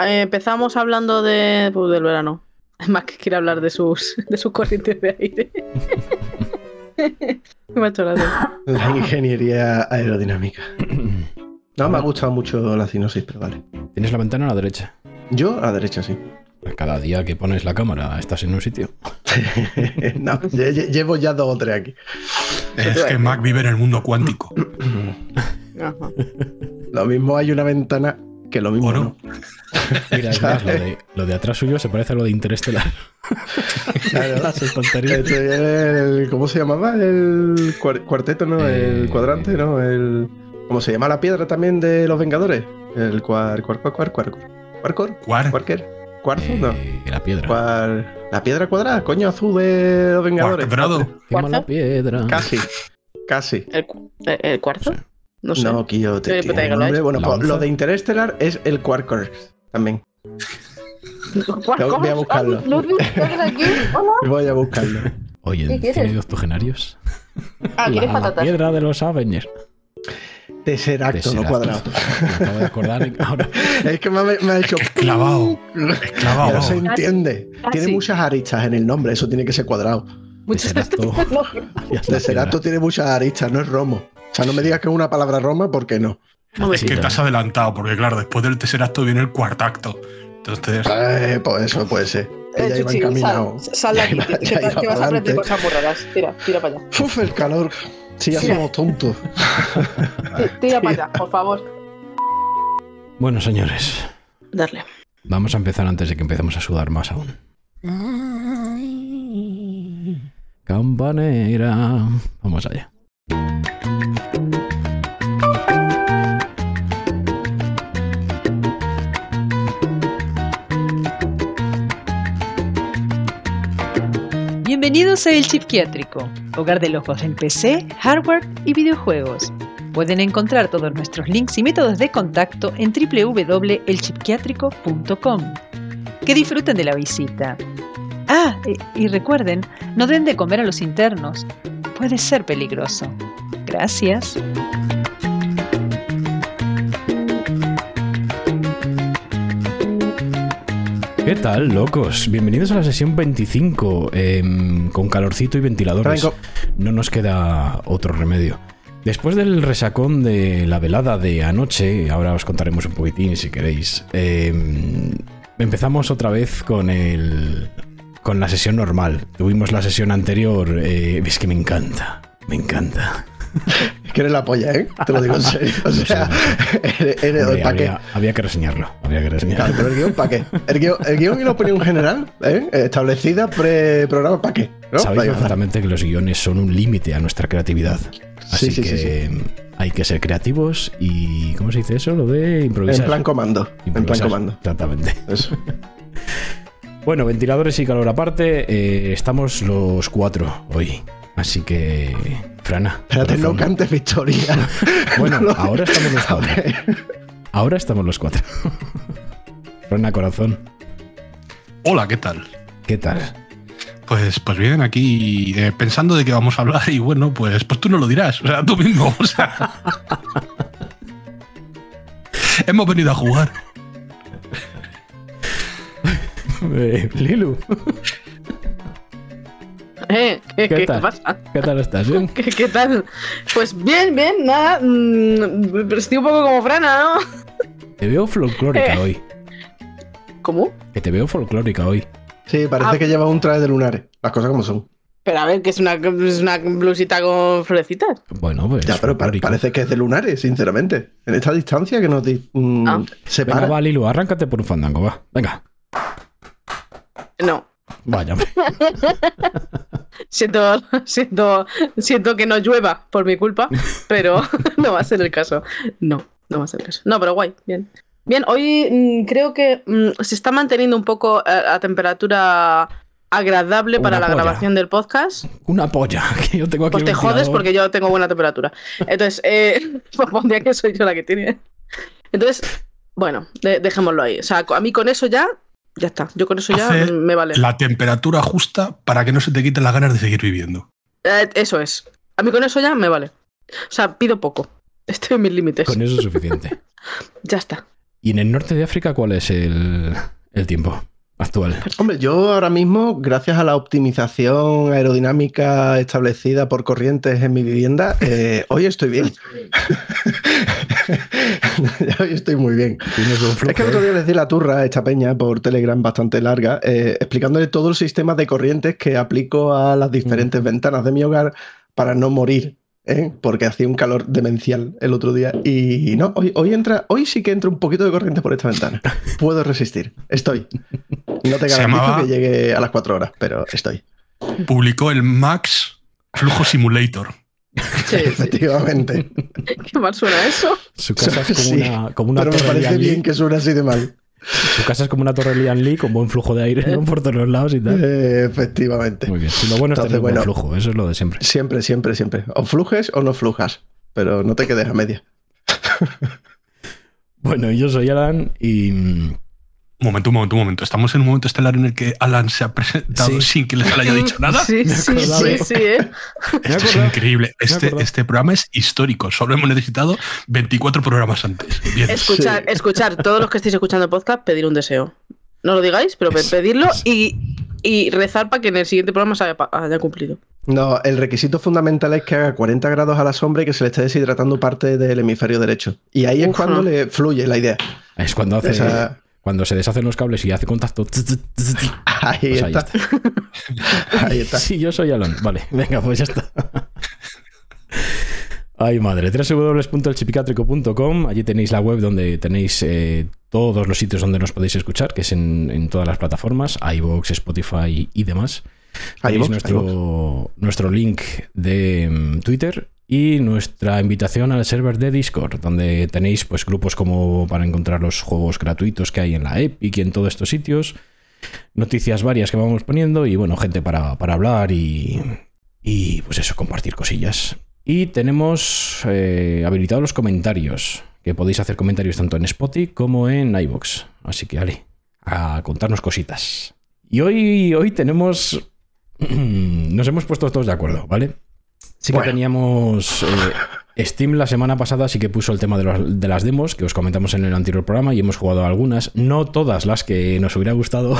eh, empezamos hablando de, pues, del verano. Más que quiere hablar de sus, de sus corrientes de aire. Me ha hecho gracia. La ingeniería aerodinámica. No, me ha gustado mucho la cinosis, pero vale. Tienes la ventana a la derecha. Yo a la derecha, sí. Cada día que pones la cámara estás en un sitio. no, lle- lle- llevo ya dos o tres aquí. Es que Mac vive en el mundo cuántico. Ajá. Lo mismo hay una ventana que lo mismo ¿O no? no. Mira, es más, lo de, lo de atrás suyo se parece a lo de Interestelar. Claro. Las tonterías. El- ¿Cómo se llamaba? El cuar- cuarteto, ¿no? El Eh. cuadrante, ¿no? El, ¿Cómo se llama la piedra también de los Vengadores? El cuar... cuar... cuar... cuar... cuar... ¿Cuarcor? Cuar, ¿Cuarker? ¿Cuarzo? No. Eh, la piedra. Cuar- La piedra cuadrada, coño, azul de los Vengadores. ¿Cuarzo? la piedra. Casi. Casi. ¿El, cu- el cuarzo? Sí. No sé. No, Kio, te nombre. Bueno, pues lo de Interstellar es el Quarker también. Voy a buscarlo. Voy a buscarlo. Oye, ¿Qué ¿en quieres? cine de octogenarios? Ah, ¿quieres patatas? piedra de los Avengers. Tesseracto, no cuadrado. Me acabo de acordar. Ahora, Es que me, ha- me ha hecho. Clavado. Clavado. no se entiende. Tiene muchas aristas en el nombre, eso tiene que ser cuadrado. Tesseracto piedra. tiene muchas aristas, no es romo. O sea, no me digas que es una palabra roma porque no. No Es que Sí, te has adelantado, porque claro, después del tercer acto viene el cuarto acto. Entonces, Eh, pues eso puede ser. Eh, Ella iba encaminado. Sal, sal de aquí, Ya iba- que, iba vas a aprender cosas muy raras. Tira, tira para allá. Uf, el calor. Sí, ya somos tontos. Ti- Tira para allá, por favor. Bueno, señores, Darle. vamos a empezar antes de que empecemos a sudar más aún. Campanera. Vamos allá. Bienvenidos a El Psiquiátrico, hogar de locos en PC, hardware y videojuegos. Pueden encontrar todos nuestros links y métodos de contacto en www.elchipquiátrico.com. Que disfruten de la visita. Ah, y recuerden, no den de comer a los internos. Puede ser peligroso. Gracias. ¿Qué tal, locos? Bienvenidos a la sesión 25, em, con calorcito y ventiladores. Franco. No nos queda otro remedio. Después del resacón de la velada de anoche, ahora os contaremos un poquitín si queréis, em, empezamos otra vez con el con la sesión normal. Tuvimos la sesión anterior, eh, es que me encanta, me encanta. Es que eres la polla, ¿eh? Te lo digo en serio. O sea, eres, había, había que reseñarlo, había que Claro, reseñarlo. pero el guion, ¿para qué? El guion, el guion y la opinión general, ¿eh? establecida pre-programa, ¿para qué? ¿No? Sabéis perfectamente que los guiones son un límite a nuestra creatividad. Así Sí, sí, que sí, hay que ser creativos y. ¿Cómo se dice eso? Lo de improvisar. En plan comando. En plan Improvisar, comando. Exactamente. Eso. Bueno, ventiladores y calor aparte, eh, estamos los cuatro hoy. Así que. Frana. Espérate, no cantes victoria. Bueno, No lo- ahora estamos los cuatro. Ahora estamos los cuatro. Frana, corazón. hola, ¿qué tal? ¿Qué tal? Pues, pues bien, aquí eh, pensando de qué vamos a hablar y bueno, pues, pues tú no lo dirás, o sea, tú mismo, o sea. Hemos venido a jugar. Eh, Lilu, Eh, ¿qué, ¿Qué pasa? ¿qué tal estás? bien? ¿Qué, qué tal? Pues bien, bien, nada. mm, estoy un poco como Frana, ¿no? Te veo folclórica Eh. hoy. ¿Cómo? Que te veo folclórica hoy. Sí, parece Ah. que lleva un traje de lunares. Las cosas como son. Pero a ver, que es una, es una blusita con florecitas. Bueno, pues. Ya, pero pa- parece que es de lunares, sinceramente. En esta distancia que nos di- mm, Ah. separa. Venga, va, Lilu, arráncate por un fandango, va. Venga. No. Vaya. Siento, siento, siento que no llueva por mi culpa, pero no va a ser el caso. No, no va a ser el caso. No, pero guay, bien. Bien, hoy mm, creo que mm, se está manteniendo un poco eh, a temperatura agradable para la polla. grabación del podcast. Una polla, que yo tengo aquí. Pues te jodes porque yo tengo buena temperatura. Entonces, eh, pues pondría que soy yo la que tiene. Entonces, bueno, de- dejémoslo ahí. O sea, a mí con eso ya, ya está. Yo con eso ya me vale. La temperatura justa para que no se te quiten las ganas de seguir viviendo. Eh, eso es. A mí con eso ya me vale. O sea, pido poco. Estoy en mis límites. Con eso es suficiente. Ya está. ¿Y en el norte de África cuál es el, el tiempo actual? Hombre, yo ahora mismo, gracias a la optimización aerodinámica establecida por corrientes en mi vivienda, eh, hoy estoy bien. hoy estoy muy bien. Es que el otro día les di la turra a esta peña por Telegram bastante larga, eh, explicándole todo el sistema de corrientes que aplico a las diferentes ventanas de mi hogar para no morir. ¿eh? Porque hacía un calor demencial el otro día. Y no, hoy, hoy entra, hoy sí que entra un poquito de corriente por esta ventana. Puedo resistir. Estoy. No te garantizo llamaba- que llegue a las 4 horas, pero estoy. Publicó el Max Flujo Simulator. Sí. Efectivamente. Qué mal suena eso. Su casa es como Sí, una, como una pero me parece Lian bien Lee. que suene así de mal. Su casa es como una torre Lian Lee con buen flujo de aire ¿no? por todos los lados y tal. Eh, efectivamente. Muy bien. Lo bueno es tener buen bueno. flujo, eso es lo de siempre. Siempre, siempre, siempre. O flujes o no flujas. Pero no te quedes a media. Bueno, yo soy Alan y. Un momento, un momento, un momento. Estamos en un momento estelar en el que Alan se ha presentado Sí. sin que les haya dicho nada. Sí, sí, sí, sí, ¿eh? Esto es increíble. Este, este programa es histórico. Solo hemos necesitado 24 programas antes. Bien. Escuchar, Sí. escuchar, todos los que estéis escuchando podcast, pedir un deseo. No lo digáis, pero pe- pedirlo y, y rezar para que en el siguiente programa se haya, cumplido. No, el requisito fundamental es que haga 40 grados a la sombra y que se le esté deshidratando parte del hemisferio derecho. Y ahí es cuando no. le fluye la idea. Es cuando hace. Esa- Cuando se deshacen los cables y hace contacto. tz, tz, Ahí pues ahí está. está. Ahí está. Sí, yo soy Alan. Vale, venga, pues ya está. Ay, madre. www.elchipicátrico.com. Allí tenéis la web donde tenéis eh, todos los sitios donde nos podéis escuchar, que es en, en todas las plataformas, iVoox, Spotify y demás. Tenéis nuestro, nuestro link de mm, Twitter y nuestra invitación al server de Discord, donde tenéis pues grupos como para encontrar los juegos gratuitos que hay en la Epic y en todos estos sitios, noticias varias que vamos poniendo y bueno, gente para, para hablar y, y pues eso, compartir cosillas. Y tenemos eh, habilitados los comentarios, que podéis hacer comentarios tanto en Spotify como en iVoox. Así que, Ale, a contarnos cositas. Y hoy, hoy tenemos... Nos hemos puesto todos de acuerdo, ¿vale? Sí que Bueno. teníamos... eh, Steam la semana pasada sí que puso el tema de, los- de las demos, que os comentamos en el anterior programa, y hemos jugado algunas, no todas las que nos hubiera gustado,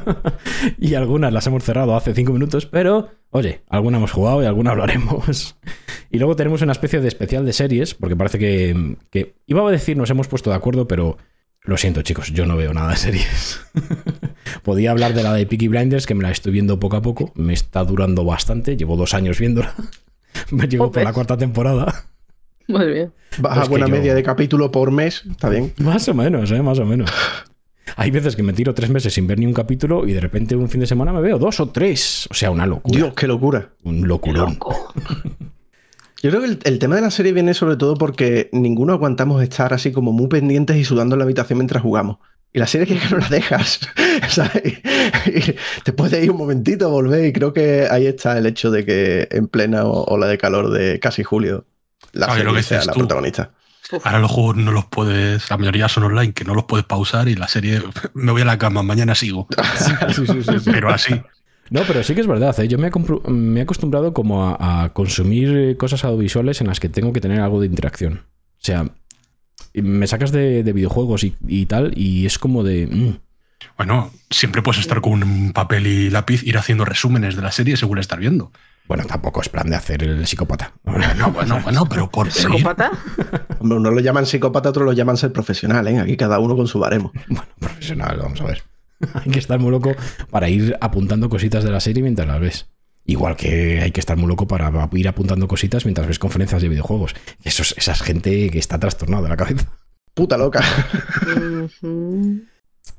y algunas las hemos cerrado hace cinco minutos, pero oye, alguna hemos jugado y alguna hablaremos. Y luego tenemos una especie de especial de series, porque parece que, que iba a decir nos hemos puesto de acuerdo, pero lo siento chicos, yo no veo nada de series. Podía hablar de la de Peaky Blinders, que me la estoy viendo poco a poco, me está durando bastante, llevo dos años viéndola, me llevo por la cuarta temporada. Muy bien. Baja buena yo- media de capítulo por mes. Está bien. Más o menos, ¿eh? Más o menos. Hay veces que me tiro tres meses sin ver ni un capítulo y de repente un fin de semana me veo dos o tres. O sea, una locura. Dios, qué locura. Un locurón. Yo creo que el, el tema de la serie viene sobre todo porque ninguno aguantamos estar así como muy pendientes y sudando en la habitación mientras jugamos. Y la serie que no la dejas, ¿sabes? Y te puedes ir un momentito, volver y creo que ahí está el hecho de que en plena ola de calor de casi julio la serie que sea dices la tú. protagonista. Ahora los juegos no los puedes, la mayoría son online, que no los puedes pausar y la serie me voy a la cama, mañana sigo. Sí, sí, sí, sí. Pero así. No, pero sí que es verdad. ¿eh? Yo me he, me he acostumbrado como a, a consumir cosas audiovisuales en las que tengo que tener algo de interacción. O sea, me sacas de, de videojuegos y, y tal y es como de... mm, Bueno, siempre puedes estar con un papel y lápiz, ir haciendo resúmenes de la serie según la estar viendo. Bueno, tampoco es plan de hacer el psicópata. No, bueno, bueno, pero por. ¿Psicópata? Hombre, unos lo llaman psicópata, otros lo llaman ser profesional, ¿eh? Aquí cada uno con su baremo. Bueno, profesional, vamos a ver. hay que estar muy loco para ir apuntando cositas de la serie mientras las ves. Igual que hay que estar muy loco para ir apuntando cositas mientras ves conferencias de videojuegos. Eso es, esa es gente que está trastornada de la cabeza. Puta loca.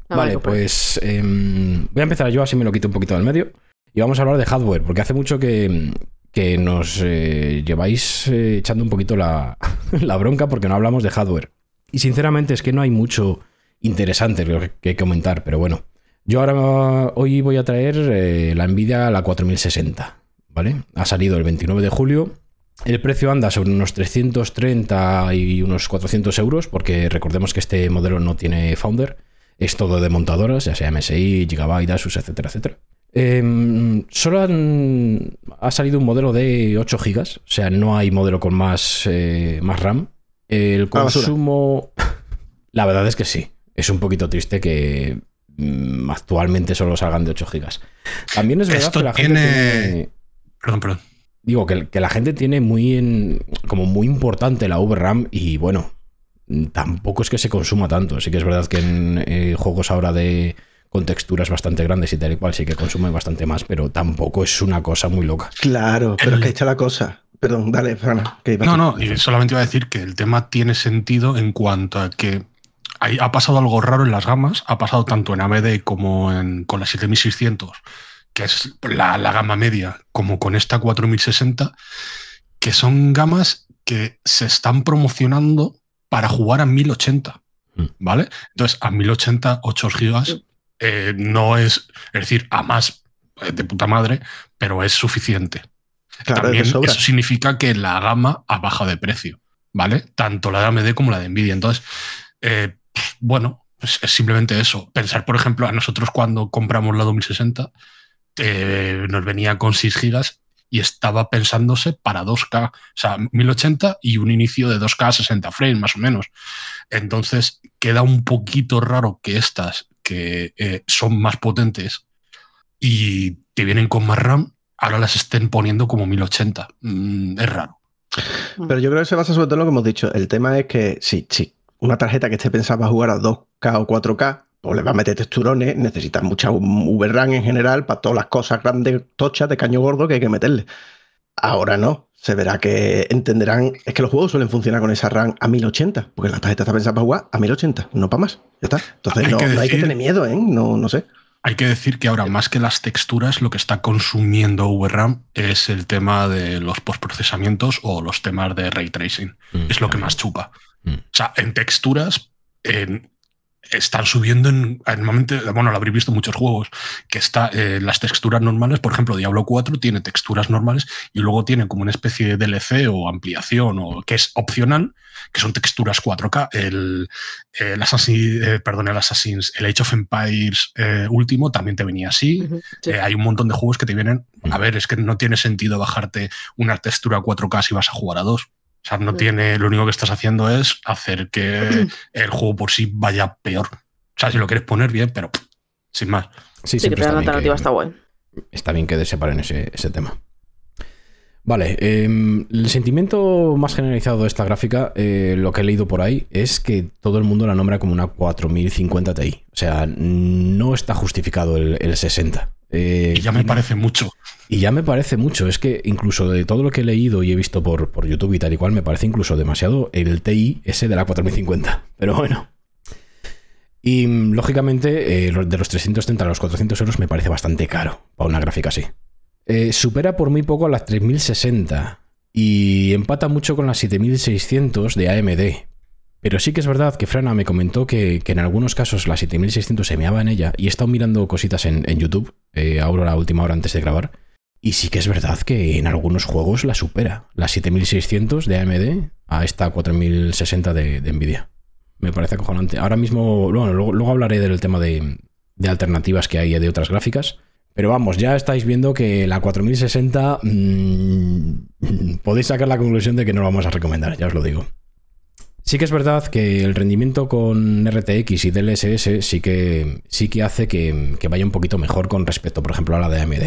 Ah, vale, venga, pues em, voy a empezar yo, así me lo quito un poquito del medio. Y vamos a hablar de hardware, porque hace mucho que, que nos eh, lleváis eh, echando un poquito la, la bronca porque no hablamos de hardware. Y sinceramente es que no hay mucho interesante que, que comentar, pero bueno. Yo ahora hoy voy a traer eh, la Nvidia la 4060, ¿vale? Ha salido el 29 de julio. El precio anda sobre unos 330 y unos 400 euros, porque recordemos que este modelo no tiene Founder. Es todo de montadoras, ya sea MSI, Gigabyte, Asus, etcétera, etcétera. Eh, solo han- ha salido un modelo de 8 GB, o sea, no hay modelo con más, eh, más RAM. El A la basura. consumo. La verdad es que sí. Es un poquito triste que mm, actualmente solo salgan de 8 gigas. También es verdad Esto que la gente tiene- Perdón, perdón. Digo, que, que la gente tiene muy en- como muy importante la VRAM y bueno, mm, tampoco es que se consuma tanto. Sí que es verdad que en eh, juegos ahora de con texturas bastante grandes y tal y cual sí que consume bastante más, pero tampoco es una cosa muy loca. Claro, pero El- es que ahí está la cosa. Perdón, dale, Fran. No, no, solamente iba a decir que el tema tiene sentido en cuanto a que hay- ha pasado algo raro en las gamas, ha pasado tanto en AMD como en, con la 7600, que es la, la gama media, como con esta 4060, que son gamas que se están promocionando para jugar a 1080, Mm. ¿vale? Entonces, a 1080, 8 gigas eh, no es, es decir, a más eh, de puta madre, pero es suficiente. Claro, También es eso significa que la gama ha bajado de precio, ¿vale? Tanto la de AMD como la de Nvidia. Entonces, eh, bueno, es, es simplemente eso. Pensar, por ejemplo, a nosotros cuando compramos la 2060, eh, nos venía con 6 gigas y estaba pensándose para 2K, o sea, 1080 y un inicio de 2K a 60 frames, más o menos. Entonces, queda un poquito raro que estas, que eh, son más potentes y te vienen con más RAM, ahora las estén poniendo como 1080. Mm, es raro. Pero yo creo que se basa sobre todo en lo que hemos dicho. El tema es que sí, sí, una tarjeta que esté pensada para jugar a 2K o 4K, pues le va a meter texturones, necesitas mucha VRAM en general para todas las cosas grandes, tochas, de caño gordo que hay que meterle. Ahora no. Se verá que entenderán. Es que los juegos suelen funcionar con esa RAM a 1080, porque la tarjeta está pensada para jugar a 1080, no para más. Ya está. Entonces Hay no, que no hay que decir- tener miedo, ¿eh? No, no sé. Hay que decir que ahora, más que las texturas, lo que está consumiendo VRAM es el tema de los postprocesamientos o los temas de ray tracing. Mm, Es lo que más chupa. Mm. O sea, en texturas en- están subiendo en, normalmente, bueno, lo habréis visto en muchos juegos, que está eh, las texturas normales, por ejemplo, Diablo 4 tiene texturas normales y luego tiene como una especie de DLC o ampliación o que es opcional, que son texturas 4K. El, el Assassin, eh, perdón, el Assassin's, el Age of Empires eh, último también te venía así. Sí. Eh, hay un montón de juegos que te vienen. A Mm. ver, es que no tiene sentido bajarte una textura 4K si vas a jugar a dos. O sea, no Mm. tiene. Lo único que estás haciendo es hacer que el juego por sí vaya peor. O sea, si lo quieres poner bien, pero pff, sin más. Sí, Sí, que siempre te da está una bien alternativa, que- está guay. está bien que separen ese, ese tema. Vale, em, el sentimiento más generalizado de esta gráfica, eh, lo que he leído por ahí, es que todo el mundo la nombra como una 4050 Ti. O sea, no está justificado el, el 60. Eh, Y ya me parece mucho. Y ya me parece mucho. Es que incluso de todo lo que he leído y he visto por, por YouTube y tal y cual, me parece incluso demasiado el TI ese de la 4050. Pero bueno. Y mm, lógicamente, eh, de los 330 a los 400 euros me parece bastante caro para una gráfica así. Eh, supera por muy poco a las 3060 y empata mucho con las 7600 de AMD. Pero sí que es verdad que Frana me comentó que, en algunos casos la 7600 se meaba en ella y he estado mirando cositas en, YouTube, eh, ahora la última hora antes de grabar. Y sí que es verdad que en algunos juegos la supera. La 7600 de AMD a esta 4060 de, de Nvidia. Me parece acojonante. Ahora mismo, bueno, luego, hablaré del tema de, alternativas que hay de otras gráficas. Pero vamos, ya estáis viendo que la 4060 mm, podéis sacar la conclusión de que no lo vamos a recomendar, ya os lo digo. Sí que es verdad que el rendimiento con RTX y DLSS sí que, sí que hace que, que vaya un poquito mejor con respecto, por ejemplo, a la de AMD.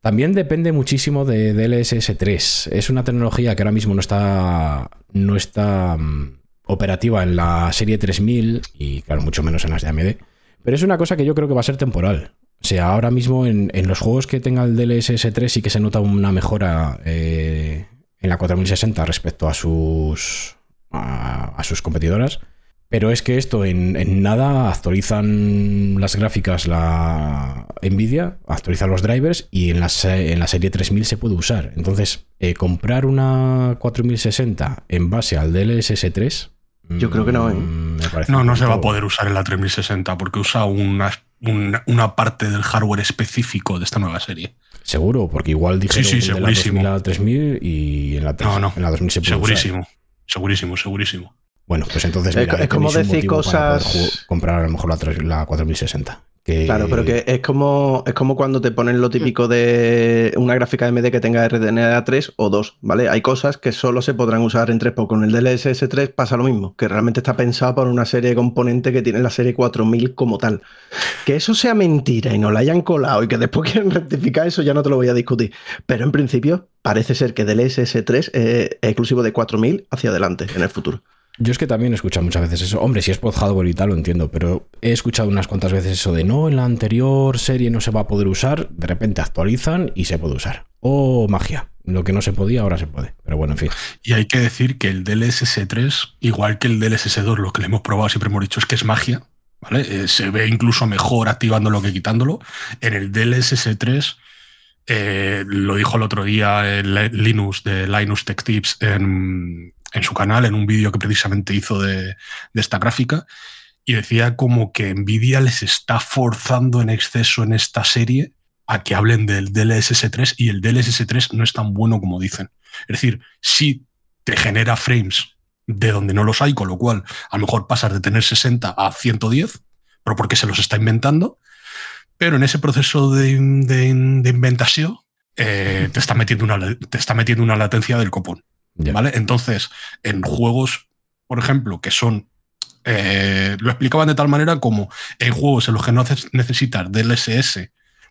También depende muchísimo de DLSS 3. Es una tecnología que ahora mismo no está, no está mm, operativa en la serie 3000 y, claro, mucho menos en las de AMD. Pero es una cosa que yo creo que va a ser temporal. O sea, ahora mismo en, en los juegos que tenga el DLSS 3 sí que se nota una mejora eh, en la 4060 respecto a sus, a, a sus competidoras. Pero es que esto en, en nada actualizan las gráficas la Nvidia, actualizan los drivers y en la, en la serie 3000 se puede usar. Entonces, eh, comprar una 4060 en base al DLSS 3. Yo creo que no, ¿eh? mm, me parece No, no se va a poder usar en la 3060 porque usa una, una, una parte del hardware específico de esta nueva serie. Seguro, porque igual dijeron Sí, sí, de la segurísimo. 2000 a la 3000 y en la, 3, No, no. en la 2000 se puede usar. Segurísimo, segurísimo. Bueno, pues entonces Es mira, es como decir cosas- comprar a lo mejor la, tres- la 4060. Claro, pero que es como, es como cuando te ponen lo típico de una gráfica AMD que tenga RDNA 3 o 2, ¿vale? Hay cosas que solo se podrán usar en 3, pero con el DLSS 3 pasa lo mismo, que realmente está pensado para una serie de componentes que tiene la serie 4000 como tal. Que eso sea mentira y no la hayan colado y que después quieran rectificar eso, ya no te lo voy a discutir. Pero en principio parece ser que DLSS 3 es exclusivo de 4000 hacia adelante en el futuro. Yo es que también he escuchado muchas veces eso. Hombre, si es pod hardware y tal, lo entiendo, pero he escuchado unas cuantas veces eso de no, en la anterior serie no se va a poder usar, de repente actualizan y se puede usar. O magia. Lo que no se podía, ahora se puede. Pero bueno, en fin. Y hay que decir que el DLSS 3, igual que el DLSS 2, lo que le hemos probado, siempre hemos dicho es que es magia. ¿vale? Eh, se ve incluso mejor activándolo que quitándolo. En el DLSS 3, eh, lo dijo el otro día el Linus de Linus Tech Tips en, en su canal, en un vídeo que precisamente hizo de, esta gráfica, y decía como que Nvidia les está forzando en exceso en esta serie a que hablen del DLSS 3 y el DLSS 3 no es tan bueno como dicen. Es decir, sí te genera frames de donde no los hay, con lo cual a lo mejor pasas de tener 60 a 110, pero porque se los está inventando, pero en ese proceso de inventación eh, te, está metiendo una, te está metiendo una latencia del copón. Yeah. ¿Vale? Entonces, en juegos, por ejemplo, que son. Eh, lo explicaban de tal manera como en juegos en los que no necesitas DLSS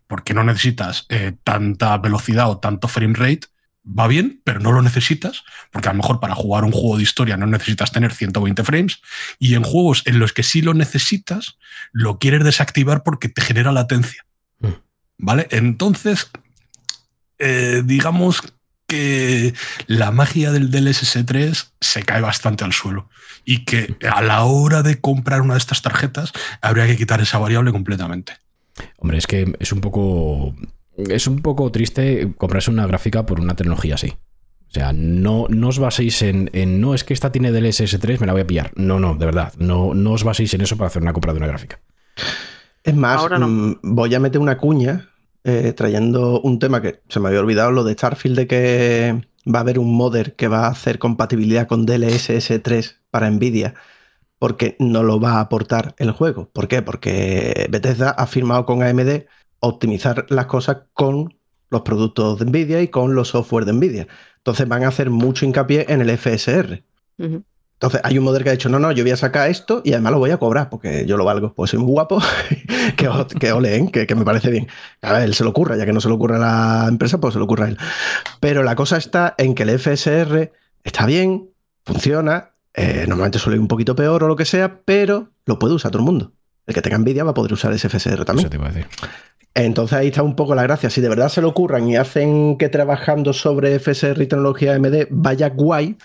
porque no necesitas eh, tanta velocidad o tanto frame rate, va bien, pero no lo necesitas, porque a lo mejor para jugar un juego de historia no necesitas tener 120 frames, y en juegos en los que sí lo necesitas, lo quieres desactivar porque te genera latencia. Mm. ¿Vale? Entonces, eh, digamos que la magia del DLSS 3 se cae bastante al suelo y que a la hora de comprar una de estas tarjetas habría que quitar esa variable completamente. Hombre, es que es un poco. Es un poco triste comprarse una gráfica por una tecnología así. O sea, no, no os baséis en, en, No, es que esta tiene DLSS 3, me la voy a pillar. No, no, de verdad. No, no os baséis en eso para hacer una compra de una gráfica. Es más, no. mmm, voy a meter una cuña eh, trayendo un tema que se me había olvidado, lo de Starfield, de que va a haber un modder que va a hacer compatibilidad con DLSS 3 para Nvidia porque no lo va a aportar el juego. ¿Por qué? Porque Bethesda ha firmado con AMD optimizar las cosas con los productos de Nvidia y con los software de Nvidia. Entonces van a hacer mucho hincapié en el FSR. Entonces hay un modelo que ha dicho, no, no, yo voy a sacar esto y además lo voy a cobrar porque yo lo valgo, pues soy muy guapo, que, que ole, ¿eh? que, que, me parece bien. A ver, él se lo ocurra, ya que no se lo ocurre a la empresa, pues se lo ocurra a él. Pero la cosa está en que el FSR está bien, funciona, eh, normalmente suele ir un poquito peor o lo que sea, pero lo puede usar todo el mundo. El que tenga envidia va a poder usar ese FSR también. Eso te iba a decir. Entonces ahí está un poco la gracia. Si de verdad se lo ocurran y hacen que trabajando sobre FSR y tecnología AMD vaya guay,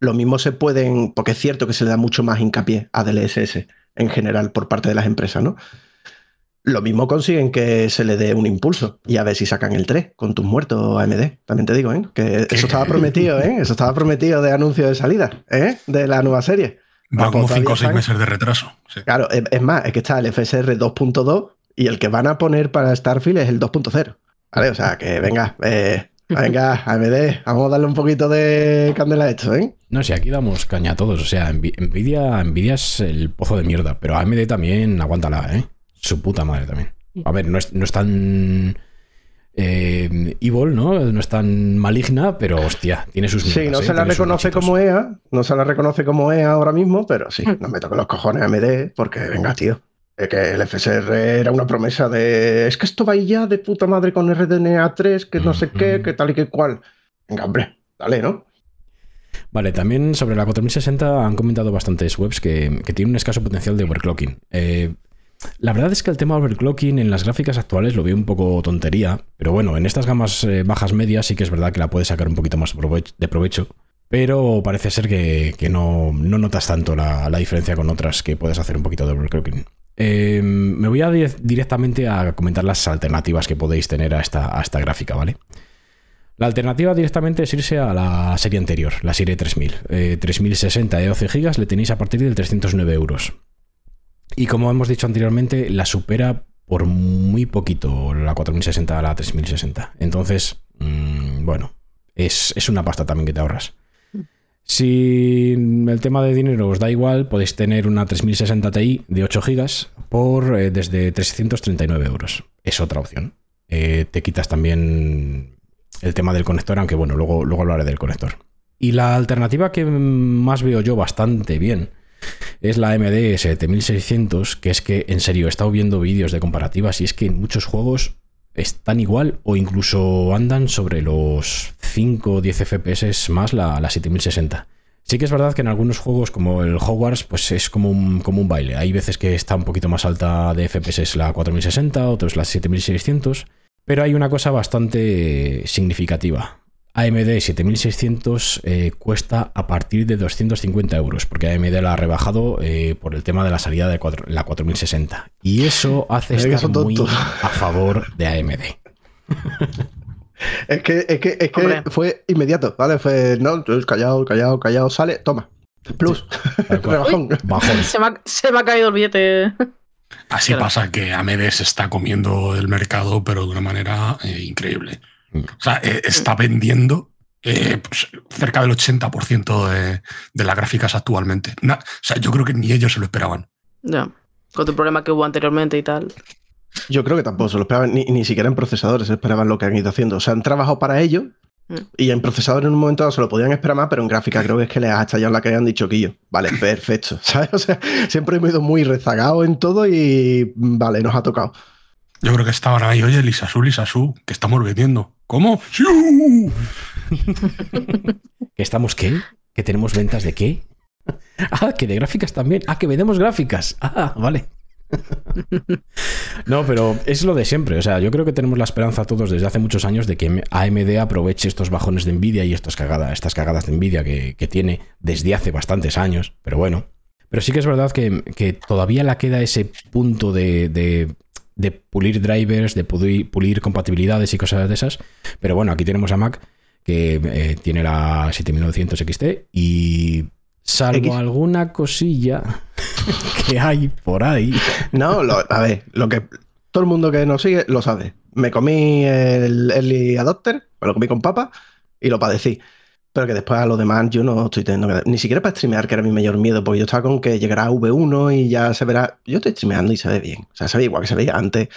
lo mismo se pueden, porque es cierto que se le da mucho más hincapié a DLSS en general por parte de las empresas, ¿no? Lo mismo consiguen que se le dé un impulso y a ver si sacan el 3 con tus muertos AMD. También te digo, ¿eh? Que eso estaba prometido, ¿eh? Eso estaba prometido de anuncio de salida, ¿eh? De la nueva serie. Va como 5 o 6 meses de retraso. Sí. Claro, es, es, más, es que está el FSR 2.2 y el que van a poner para Starfield es el 2.0. ¿Vale? O sea, que venga, eh, Venga, AMD, vamos a darle un poquito de candela a esto, ¿eh? No, si aquí damos caña a todos. O sea, Nvidia, Nvidia es el pozo de mierda, pero AMD también aguántala, ¿eh? Su puta madre también. A ver, no es, no es tan eh, evil, ¿no? No es tan maligna, pero hostia, tiene sus Sí, no ¿eh? se la tiene reconoce como EA, no se la reconoce como EA ahora mismo, pero sí, no me toque los cojones AMD, porque venga, tío. Que el FSR era una promesa de. Es que esto va ya de puta madre con RDNA 3, que no sé qué, que tal y que cual. Venga, hombre, dale, ¿no? Vale, también sobre la 4060 han comentado bastantes webs que, que tiene un escaso potencial de overclocking. Eh, la verdad es que el tema overclocking en las gráficas actuales lo veo un poco tontería, pero bueno, en estas gamas eh, bajas medias sí que es verdad que la puedes sacar un poquito más de provecho. Pero parece ser que, que no, no, notas tanto la, la, diferencia con otras que puedes hacer un poquito de overclocking. Eh, me voy a dir directamente a comentar las alternativas que podéis tener a esta, a esta gráfica, ¿vale? La alternativa directamente es irse a la serie anterior, la serie 3000. Eh, 3060 de 12 GB le tenéis a partir de 309 euros. Y como hemos dicho anteriormente, la supera por muy poquito la 4060 a la 3060. Entonces, mmm, bueno, es, es, una pasta también que te ahorras. Si el tema de dinero os da igual, podéis tener una 3060 Ti de 8 GB por eh, desde 339 euros. Es otra opción. Eh, te quitas también el tema del conector, aunque bueno, luego, luego hablaré del conector. Y la alternativa que más veo yo bastante bien es la AMD 7600, que es que en serio he estado viendo vídeos de comparativas y es que en muchos juegos están igual o incluso andan sobre los 5 o 10 FPS más la, la 7060. Sí que es verdad que en algunos juegos como el Hogwarts pues es como un, como un baile. Hay veces que está un poquito más alta de FPS la 4060, otros la 7600, pero hay una cosa bastante significativa. AMD 7600 eh, cuesta a partir de 250 euros, porque AMD la ha rebajado eh, por el tema de la salida de la 4060. Y eso hace estar muy a favor de AMD. es que, es que, es que fue inmediato, ¿vale? Fue, no, callado, callado, callado, sale, toma. Plus. Rebajón. Se, me ha, se me ha caído el billete. Así pasa que AMD se está comiendo el mercado, pero de una manera eh, increíble. O sea, eh, está vendiendo eh, pues, cerca del 80% de, de, las gráficas actualmente. o sea, yo creo que ni ellos se lo esperaban. Ya, con el problema que hubo anteriormente y tal. Yo creo que tampoco se lo esperaban, ni, ni siquiera en procesadores esperaban lo que han ido haciendo. O sea, han trabajado para ello mm. y en procesadores en un momento dado se lo podían esperar más, pero en gráfica creo que es que les ha estallado la que han dicho que yo. Vale, perfecto. ¿Sabes? O sea, siempre hemos ido muy rezagados en todo y vale, nos ha tocado. Yo creo que estaban ahí, oye, Lisa Su, que estamos vendiendo. ¿Cómo? ¿Que estamos qué? ¿Que tenemos ventas de qué? Ah, que de gráficas también. Ah, que vendemos gráficas. Ah, vale. No, pero es lo de siempre. O sea, yo creo que tenemos la esperanza todos desde hace muchos años de que AMD aproveche estos bajones de Nvidia y estas cagadas, estas cagadas de Nvidia que, tiene desde hace bastantes años. Pero bueno. Pero sí que es verdad que, todavía le queda ese punto de pulir drivers, de pulir, compatibilidades y cosas de esas. Pero bueno, aquí tenemos a Mac que eh, tiene la 7900 XT y salvo alguna cosilla que hay por ahí. No, a ver, lo que todo el mundo que nos sigue lo sabe. Me comí el Early Adopter, me lo comí con papa y lo padecí. Pero que después a lo demás yo no estoy teniendo que... Ni siquiera para streamear, que era mi mayor miedo, porque yo estaba con que llegará V1 y ya se verá... Yo estoy streameando y se ve bien. O sea, se ve igual que se veía antes.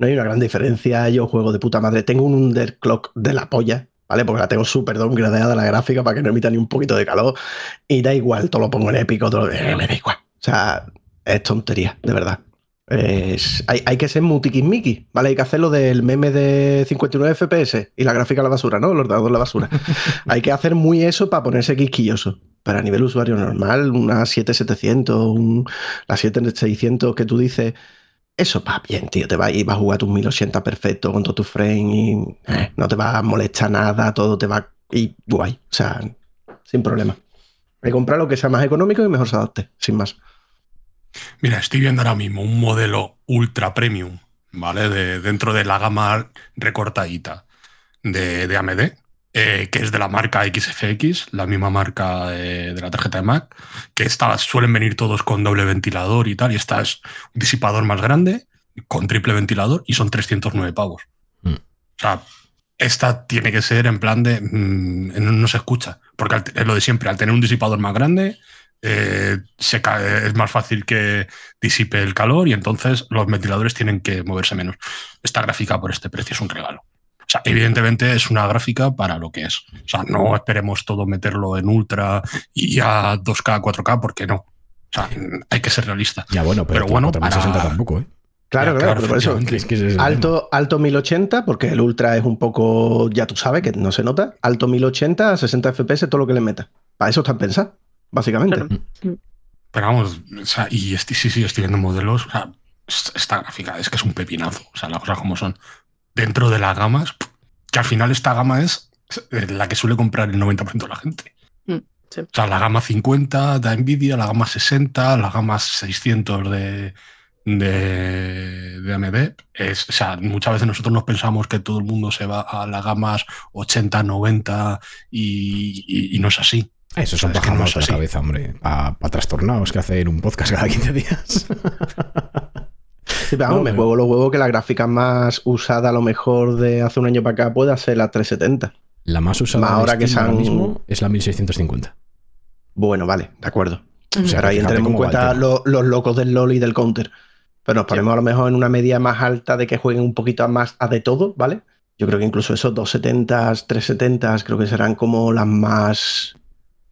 No hay una gran diferencia. Yo juego de puta madre. Tengo un underclock de la polla, ¿vale? Porque la tengo súper downgradeada la gráfica para que no emita ni un poquito de calor. Y da igual, todo lo pongo en épico, todo lo... Eh, me da igual. O sea, es tontería, de verdad hay, que ser muy tiquismiqui, ¿vale? Hay que hacerlo del meme de 59 FPS y la gráfica a la basura, ¿no? Los dados a la basura. hay que hacer muy eso para ponerse quisquilloso. Pero a nivel usuario normal, una 7700, un, la 7600 que tú dices, eso va bien, tío. Te va a ir, vas a jugar tus 1080 perfecto con todo tu frame y eh, no te va a molestar nada, todo te va y guay. O sea, sin problema. Hay que comprar lo que sea más económico y mejor se adapte, sin más. Mira, estoy viendo ahora mismo un modelo ultra premium, ¿vale? De, dentro de la gama recortadita de, de AMD, eh, que es de la marca XFX, la misma marca de, la tarjeta de Mac, que suelen venir todos con doble ventilador y tal, y esta es un disipador más grande, con triple ventilador, y son 309 pavos. Mm. O sea, esta tiene que ser en plan de... Mm, no se escucha, porque es lo de siempre, al tener un disipador más grande, eh, se cae, es más fácil que disipe el calor y entonces los ventiladores tienen que moverse menos. Esta gráfica por este precio es un regalo. O sea, evidentemente es una gráfica para lo que es. O sea, no esperemos todo meterlo en ultra y a 2K, 4K, porque no. O sea, hay que ser realista. Ya bueno, pero, bueno, para... tampoco, ¿eh? Claro, claro, por eso. alto, alto 1080, porque el Ultra es un poco, ya tú sabes, que no se nota. Alto 1080, 60 FPS, todo lo que le meta. Para eso están pensados básicamente. Pero vamos, o sea, y sí, sí, estoy viendo modelos. O sea, esta gráfica es que es un pepinazo. O sea, las cosas como son. Dentro de las gamas, que al final esta gama es la que suele comprar el 90% de la gente. Mm, o sea, la gama 50 de Nvidia, la gama 60, la gama 600 de, de, de AMD. Es, o sea, muchas veces nosotros nos pensamos que todo el mundo se va a las gamas 80, 90 y no es así. Eso son pájaros la cabeza, hombre. Para trastornados que hacer un podcast cada 15 días. Sí, pero me juego los huevos que la gráfica más usada a lo mejor de hace un año para acá puede ser la 370. La más usada ahora que ahora mismo es la 1650. Bueno, vale, de acuerdo. O sea, Pero ahí tenemos en cuenta los locos del LOL y del counter. Pero nos ponemos a lo mejor en una media más alta de que jueguen un poquito más a de todo, ¿vale? Yo creo que incluso esos 270s, 370s, creo que serán como las más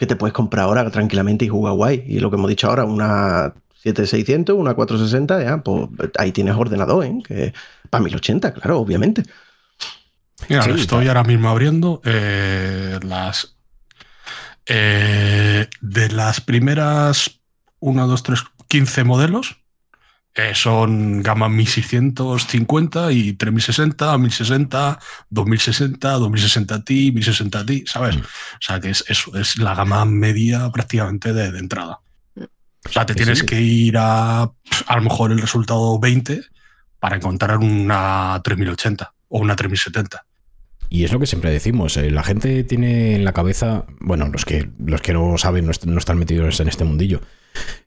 que te puedes comprar ahora tranquilamente y jugar guay. Y lo que hemos dicho ahora, una 7600, una 460, ya, pues ahí tienes ordenador, ¿eh? Que para 1080, claro, obviamente. Mira, Sí, estoy claro. ahora mismo abriendo eh, las. eh, de las primeras 1, 2, 3, 15 modelos. Eh, son gama 1650 y 3060, 1060, 2060, 2060 Ti, 1060 Ti, ¿sabes? Mm. O sea que es, es, es la gama media prácticamente de, de entrada. O sea, te tienes sí. que ir a a lo mejor el resultado 20 para encontrar una 3080 o una 3070. Y es lo que siempre decimos, eh, la gente tiene en la cabeza, bueno, los que, los que no saben, no, est- no están metidos en este mundillo,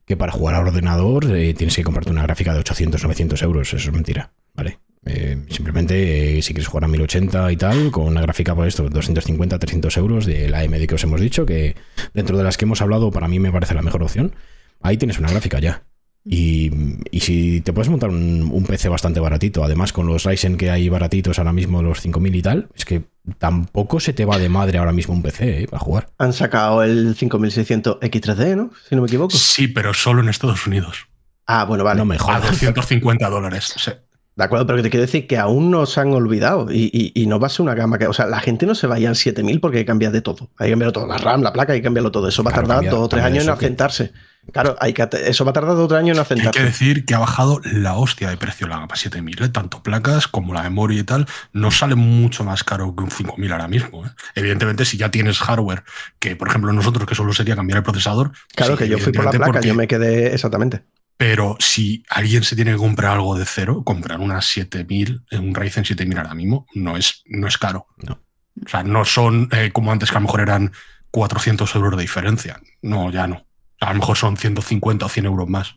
que para jugar a ordenador eh, tienes que comprarte una gráfica de 800, 900 euros, eso es mentira, ¿vale? Eh, simplemente eh, si quieres jugar a 1080 y tal, con una gráfica por esto, 250, 300 euros de la AMD que os hemos dicho, que dentro de las que hemos hablado para mí me parece la mejor opción, ahí tienes una gráfica ya. Y, y si te puedes montar un, un PC bastante baratito, además con los Ryzen que hay baratitos ahora mismo, los 5000 y tal, es que tampoco se te va de madre ahora mismo un PC ¿eh? para jugar. Han sacado el 5600 X3D, ¿no? Si no me equivoco. Sí, pero solo en Estados Unidos. Ah, bueno, vale. No me A jodas. 250 dólares. Sí. De acuerdo, pero que te quiero decir que aún no se han olvidado y, y- y no va a ser una gama que. O sea, la gente no se va a ir al 7000 porque hay que cambiar de todo. Hay que cambiarlo todo. La RAM, la placa, hay que cambiarlo todo. Eso va a Claro, tardar dos o tres años en asentarse. Claro, hay que, eso va a tardar dos o tres años en Hay que asentarse. decir que ha bajado la hostia de precio la gama 7000. ¿eh? Tanto placas como la memoria y tal. No sale mucho más caro que un 5000 ahora mismo. ¿eh? Evidentemente, si ya tienes hardware, que por ejemplo nosotros, que solo sería cambiar el procesador. Claro, sí, que yo fui por la placa, porque- yo me quedé exactamente. Pero si alguien se tiene que comprar algo de cero, comprar una 7000, eh, un Ryzen 7000 ahora mismo, no es, no es caro. No. O sea, no son eh, como antes que a lo mejor eran 400 euros de diferencia. No, ya no. A lo mejor son 150 o 100 euros más.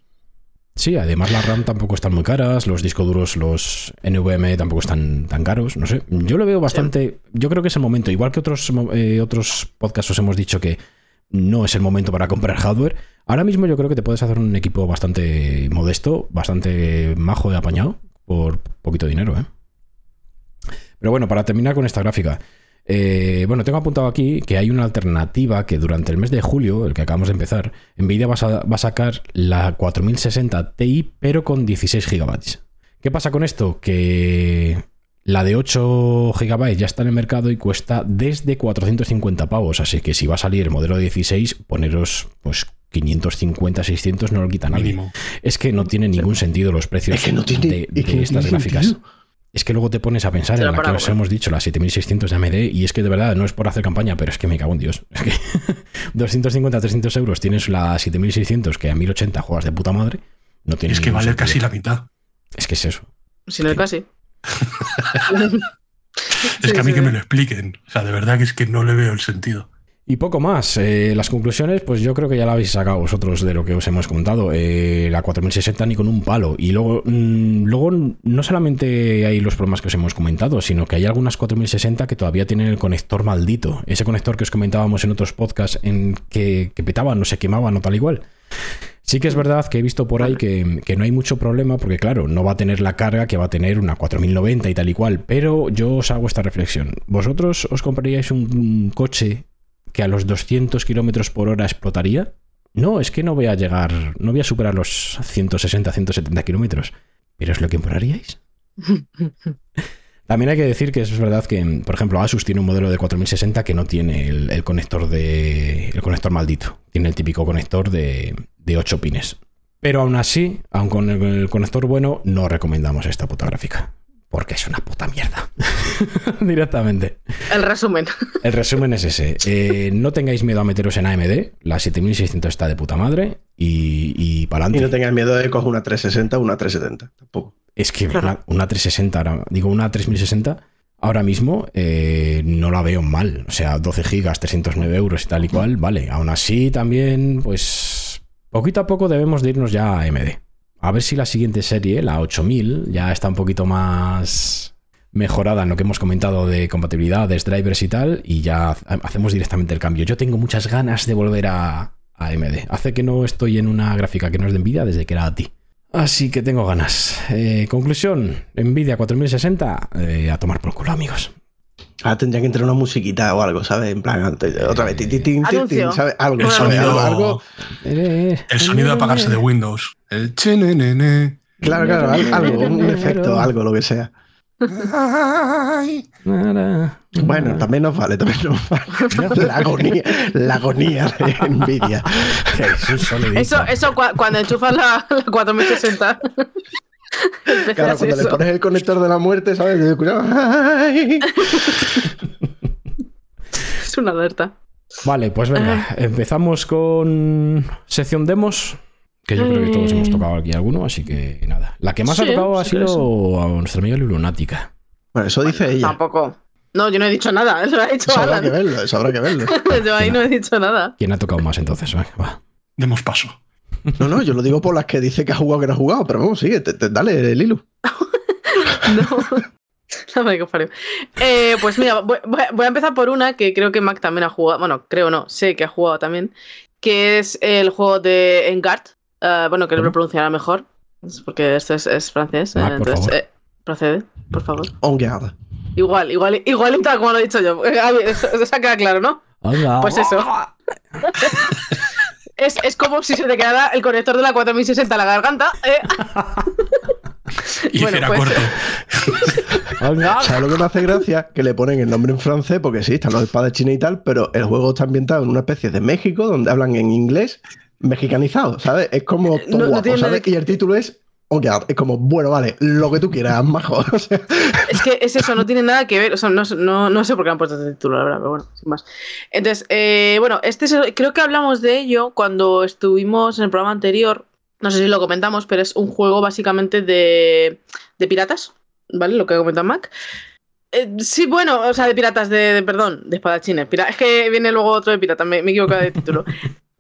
Sí, además las RAM tampoco están muy caras, los discos duros, los NVMe tampoco están tan caros, no sé. Yo lo veo bastante, yo creo que es el momento, igual que otros, eh, otros podcasts os hemos dicho que no es el momento para comprar hardware, ahora mismo yo creo que te puedes hacer un equipo bastante modesto, bastante majo y apañado, por poquito dinero, ¿eh? Pero bueno, para terminar con esta gráfica, eh, bueno, tengo apuntado aquí que hay una alternativa que durante el mes de julio, el que acabamos de empezar, Nvidia va a, sa- va a sacar la 4060 Ti, pero con 16 GB. ¿Qué pasa con esto? Que la de 8 GB ya está en el mercado y cuesta desde 450 pavos. Así que si va a salir el modelo de 16, poneros pues 550, 600 no lo quita nadie. Mínimo. Es que no tiene ningún sentido los precios Es que no tiene, de, es que de no estas tiene gráficas. sentido. Es que luego te pones a pensar en la que os hemos dicho, la 7600 de AMD, y es que de verdad no es por hacer campaña, pero es que me cago en Dios. Es que 250, 300 euros tienes la 7600 que a 1080 juegas de puta madre. No tiene Es que vale casi la mitad. Es que es eso. Si no es casi. Es que a mí que me lo expliquen. O sea, de verdad que es que no le veo el sentido. Y poco más. Eh, las conclusiones, pues yo creo que ya la habéis sacado vosotros de lo que os hemos contado. Eh, la 4060 ni con un palo. Y luego, mm, luego no solamente hay los problemas que os hemos comentado, sino que hay algunas 4060 que todavía tienen el conector maldito. Ese conector que os comentábamos en otros podcasts en que, que petaban, no se quemaban o tal igual. Sí que es verdad que he visto por ahí que, que no hay mucho problema porque claro, no va a tener la carga que va a tener una 4090 y tal y cual, pero yo os hago esta reflexión. ¿Vosotros os compraríais un coche que a los 200 kilómetros por hora explotaría? No, es que no voy a llegar, no voy a superar los 160, 170 kilómetros. ¿Pero es lo que compraríais? También hay que decir que es verdad que, por ejemplo, Asus tiene un modelo de 4060 que no tiene el, el conector de el conector maldito. Tiene el típico conector de, de 8 pines. Pero aún así, aun con el, el conector bueno, no recomendamos esta puta gráfica. Porque es una puta mierda. Directamente. El resumen. El resumen es ese. Eh, no tengáis miedo a meteros en AMD. La 7600 está de puta madre. Y, y para Y adelante. no tengas miedo de coger una 360 o una 370. Tampoco. Es que Claro. una 360, ahora- digo una 3060, ahora mismo eh, no la veo mal. O sea, 12 gigas, 309 euros y tal y cual, vale. Aún así, también, pues, poquito a poco debemos de irnos ya a AMD. A ver si la siguiente serie, la 8000, ya está un poquito más mejorada en lo que hemos comentado de compatibilidades, drivers y tal, y ya ha- hacemos directamente el cambio. Yo tengo muchas ganas de volver a, AMD. Hace que no estoy en una gráfica que no es de Nvidia desde que era a ti. Así que tengo ganas. Eh, conclusión, Nvidia 4060, eh, a tomar por culo, amigos. Ahora tendría que entrar una musiquita o algo, ¿sabes? En plan, antes- otra vez, tin, tin, tin, tin, Anuncio. ¿sabes? Algo, El sonido- algo, algo. El sonido de apagarse de Windows. El chenenene. Claro, claro, al- algo, un efecto, algo, lo que sea. Bueno, también nos vale, también nos vale. La agonía, la agonía de Nvidia. Es un sonidito. Eso, eso cua- cuando enchufas la, la 4060. Claro, cuando le pones el conector de la muerte, ¿sabes? Yo, cuidado, ay. Es una alerta. Vale, pues venga, empezamos con sección demos, que yo creo que todos hemos tocado aquí alguno, así que nada. La que más ha Sí, tocado ha sido a nuestra amiga Lunática. Bueno, eso dice ella. Tampoco. No, yo no he dicho nada. Eso lo ha dicho Eso habrá que verlo, eso habrá que verlo. Yo ahí no he dicho nada. ¿Quién ha tocado más entonces? Venga, va. Demos paso. No, no, yo lo digo por las que dice que ha jugado que no ha jugado, pero vamos, sigue, te- te- dale, Lilu. No. No me. Eh, pues mira, voy, voy a- empezar por una que creo que Mac también ha jugado. Bueno, creo no, sé que ha jugado también. Que es el juego de Engard. Eh, bueno, que lo pronunciará mejor. Porque esto es, es francés. eh, Mac, por entonces, favor. eh, procede, por favor. On guard. Igual, igual, igual tal como lo he dicho yo. Eh, Eso, eso queda claro, ¿no? Venga. Pues eso. Es, es como si se te quedara el conector de la 4060 en la garganta. eh. Y Bueno, pues- corto. Venga. ¿Sabes lo que me hace gracia? Que le ponen el nombre en francés, porque sí, están los espadachines y tal, pero el juego está ambientado en una especie de México donde hablan en inglés mexicanizado, ¿sabes? Es como todo No- no guapo, tiene nada ¿sabes? que- Y el título es Guard. Es como, bueno, vale, lo que tú quieras, majo. O sea, Es que es eso, no tiene nada que ver. O sea, no, no, no sé por qué han puesto este título, la verdad, pero bueno, sin más. Entonces, eh, bueno, este es creo que hablamos de ello cuando estuvimos en el programa anterior. No sé si lo comentamos, pero es un juego básicamente de, de piratas, ¿vale? Lo que comenta Mac. Eh, sí, bueno, o sea, de piratas, de, de- perdón, de espadachines. Pira- es que viene luego otro de pirata, me, me he equivocado de título.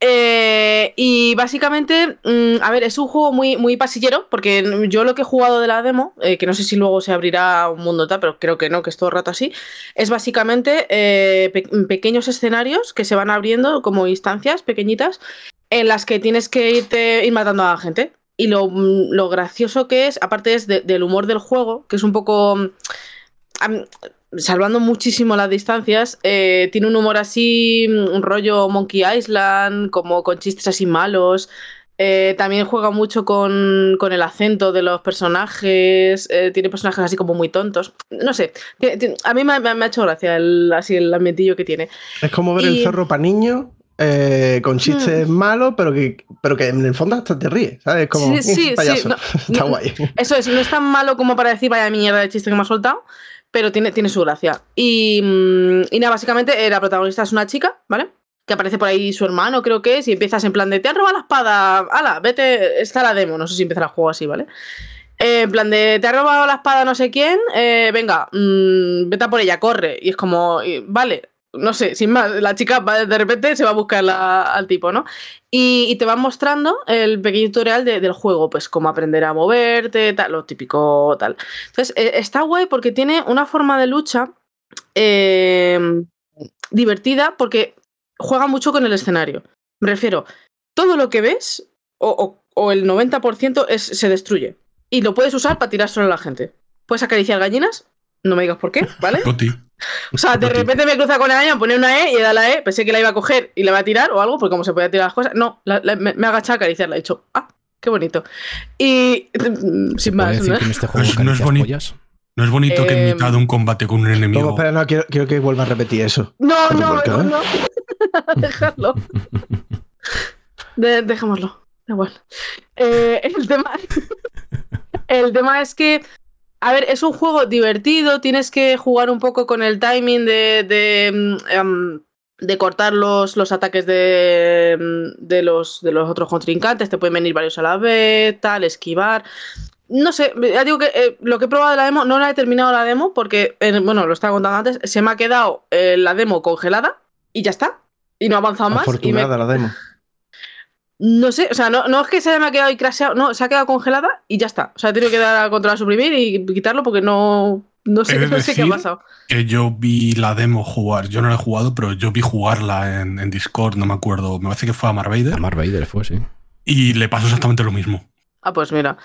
Eh, y básicamente, mm, a ver, es un juego muy, muy pasillero, porque yo lo que he jugado de la demo, eh, que no sé si luego se abrirá un mundo tal, pero creo que no, que es todo el rato así, es básicamente eh, pe- pequeños escenarios que se van abriendo como instancias pequeñitas en las que tienes que irte ir matando a la gente. Y lo, mm, lo gracioso que es, aparte es de- del humor del juego, que es un poco... mm, salvando muchísimo las distancias, eh, tiene un humor así, mm, un rollo Monkey Island, como con chistes así malos. Eh, también juega mucho con, con el acento de los personajes. eh, tiene personajes así como muy tontos. No sé. A mí me, me- me ha hecho gracia el, así el ambientillo que tiene. es como ver Y- el zorro para niños. eh, con chistes malos, pero que, pero que en el fondo hasta te ríes, ¿sabes? Es como, Sí, sí, "Eh, sí, payaso". no, Está guay. Eso es, no es tan malo como para decir vaya mierda de chiste que me ha soltado, pero tiene, tiene su gracia. Y, mm, y nada, básicamente eh, la protagonista es una chica, ¿vale? Que aparece por ahí su hermano, creo que es, y empiezas en plan de te han robado la espada, ala, vete, está la demo, no sé si empezará el juego así, ¿vale? Eh, en plan de te ha robado la espada no sé quién, eh, venga, mm, vete a por ella, corre. Y es como, vale, no sé, sin más, la chica va- de repente se va a buscar al tipo, ¿no? Y, te van mostrando el pequeño tutorial de- del juego, pues cómo aprender a moverte, tal, lo típico tal. Entonces, eh, está guay porque tiene una forma de lucha eh, divertida porque juega mucho con el escenario. Me refiero, todo lo que ves, o, o- o el 90% es, se destruye. Y lo puedes usar para tirar solo a la gente. Puedes acariciar gallinas, no me digas por qué, ¿vale? O sea, de repente me cruza con la araña, pone una E y da la E, pensé que la iba a coger y la iba a tirar o algo, porque como se podía tirar las cosas, no, la- la- me, me ha agachado a acariciarla, he dicho, ah, qué bonito. Y mm, ¿Se sin más, decir ¿no? que en este juego Pues no es pollas? No es bonito que en Eh, mitad de un combate con un enemigo. Espera, no, quiero, quiero que vuelva a repetir eso. No, ¿Pero no, por qué? no, no. Dejadlo. De- dejémoslo. Da igual. Eh, el tema. el tema es que. A ver, es un juego divertido. Tienes que jugar un poco con el timing de. de, em, de cortar los, los ataques de, mm, de, los, de los otros contrincantes. Te pueden venir varios a la vez, tal, esquivar. No sé, ya digo que eh, lo que he probado de la demo, no la he terminado la demo porque, eh, bueno, lo estaba contando antes, se me ha quedado eh, la demo congelada y ya está. Y no ha avanzado más. Y me- Afortunada la demo. No sé, o sea, no, no es que se me ha quedado ahí crasheado, no, se ha quedado congelada y ya está. O sea, he tenido que dar a control a suprimir y quitarlo porque no, No sé, He de no sé qué ha pasado. Que yo vi la demo jugar, yo no la he jugado, pero yo vi jugarla en, en Discord, no me acuerdo, me parece que fue a Mar Vader, A Mark Vader fue, sí. y le pasó exactamente lo mismo. Ah, pues mira.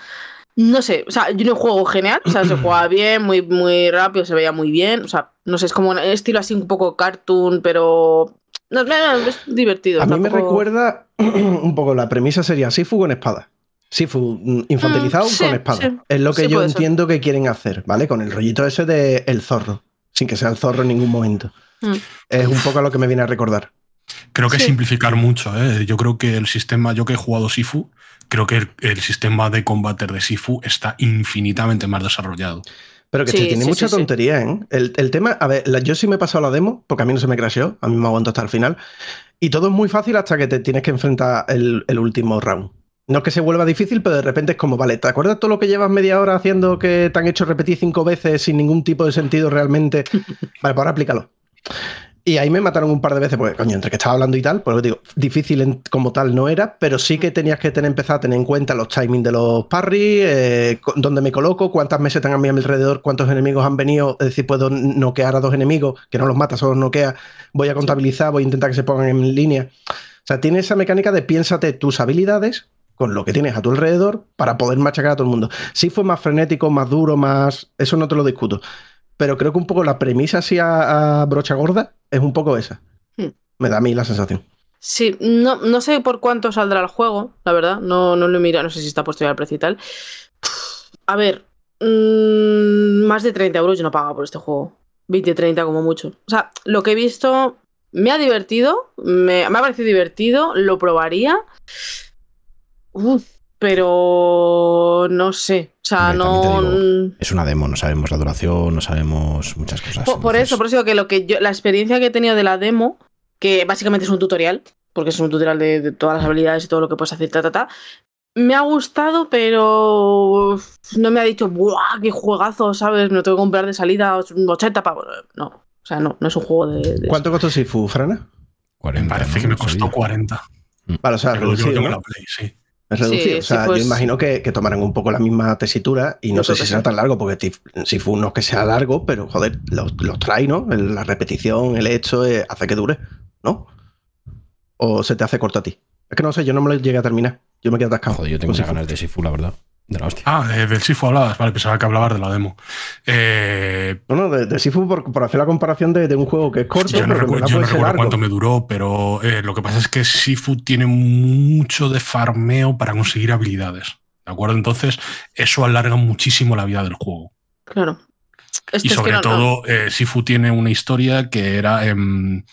No sé, o sea, yo no juego genial, o sea, se jugaba bien, muy, muy rápido, se veía muy bien, o sea, no sé, es como un estilo así un poco cartoon, pero no, no, no, es divertido. A mí me recuerda un poco la premisa sería Sifu con espada. Sifu mm, infantilizado Mm, sí, con espada. sí. es lo que Sí, yo ser. entiendo que quieren hacer, ¿vale? Con el rollito ese de el zorro, sin que sea el zorro en ningún momento. Mm. Es un poco a lo que me viene a recordar. Creo que simplificar mucho, ¿eh? yo creo que el sistema, yo que he jugado Sifu, creo que el, el sistema de combate de Sifu está infinitamente más desarrollado. Pero que Sí, tiene sí, mucha sí. tontería, ¿eh? El, el tema, a ver, la- yo sí me he pasado la demo, porque a mí no se me crasheó, a mí me aguanto hasta el final. Y todo es muy fácil hasta que te tienes que enfrentar el, el último round. No es que se vuelva difícil, pero de repente es como, vale, ¿te acuerdas todo lo que llevas media hora haciendo que te han hecho repetir cinco veces sin ningún tipo de sentido realmente? Vale, pues ahora aplícalo. Y ahí me mataron un par de veces, porque, coño, entre que estaba hablando y tal, pues digo, difícil en- como tal no era, pero sí que tenías que tener, empezar a tener en cuenta los timings de los parry, eh, dónde me coloco, cuántas mesas tengan a mi alrededor, cuántos enemigos han venido, es decir, puedo noquear a dos enemigos, que no los mata, solo los noquea, voy a contabilizar, voy a intentar que se pongan en línea. O sea, tiene esa mecánica de piénsate tus habilidades con lo que tienes a tu alrededor para poder machacar a todo el mundo. Sí fue más frenético, más duro, más... Eso no te lo discuto. Pero creo que un poco la premisa así a, a brocha gorda es un poco esa. Hmm. Me da a mí la sensación. Sí, no, no sé por cuánto saldrá el juego, la verdad, no, no lo he mirado, no sé si está puesto ya el precio y tal. A ver, mm, más de 30 euros yo no pagaba por este juego. 20, 30 como mucho. O sea, lo que he visto me ha divertido, me, me ha parecido divertido, lo probaría. Uf, pero no sé. O sea, Hombre, no. Es una demo, no sabemos la duración, no sabemos muchas cosas. Por, eso, por eso digo que lo que yo, la experiencia que he tenido de la demo, que básicamente es un tutorial, porque es un tutorial de, de todas las habilidades y todo lo que puedes hacer, ta, ta, ta, me ha gustado, pero no me ha dicho, ¡buah, qué juegazo! ¿Sabes? Me lo tengo que comprar de salida 80 pavos. No, o sea, no, no es un juego de. de- ¿Cuánto costó Sifu, Frana? Me 40, parece ¿no? que me costó 40. Vale, o sea, Pero yo reducido, tengo ¿no? la Play, sí. Es reducido. Sí, o sea, sí, pues- yo imagino que, que tomarán un poco la misma tesitura y no Yo sé si será sí. tan largo, porque Tif- Sifu no es que sea largo, pero joder, los, los trae, ¿no? El- La repetición, el hecho, eh, hace que dure, ¿no? ¿O se te hace corto a ti? Es que no sé, yo no me lo llegué a terminar. Yo me quedé atascado. Joder, yo tengo muchas ganas de Sifu, la verdad. De la hostia. Ah, del Sifu hablabas, vale, pensaba que hablabas de la demo. Eh, No, no, de, de Sifu por, por hacer la comparación de, de un juego que es corto, yo no, pero recu- yo no recuerdo largo. cuánto me duró, pero eh, lo que pasa es que Sifu tiene mucho de farmeo para conseguir habilidades. ¿De acuerdo? Entonces, eso alarga muchísimo la vida del juego. Claro. Esto Y es que sobre no- todo, eh, Sifu tiene una historia que era em,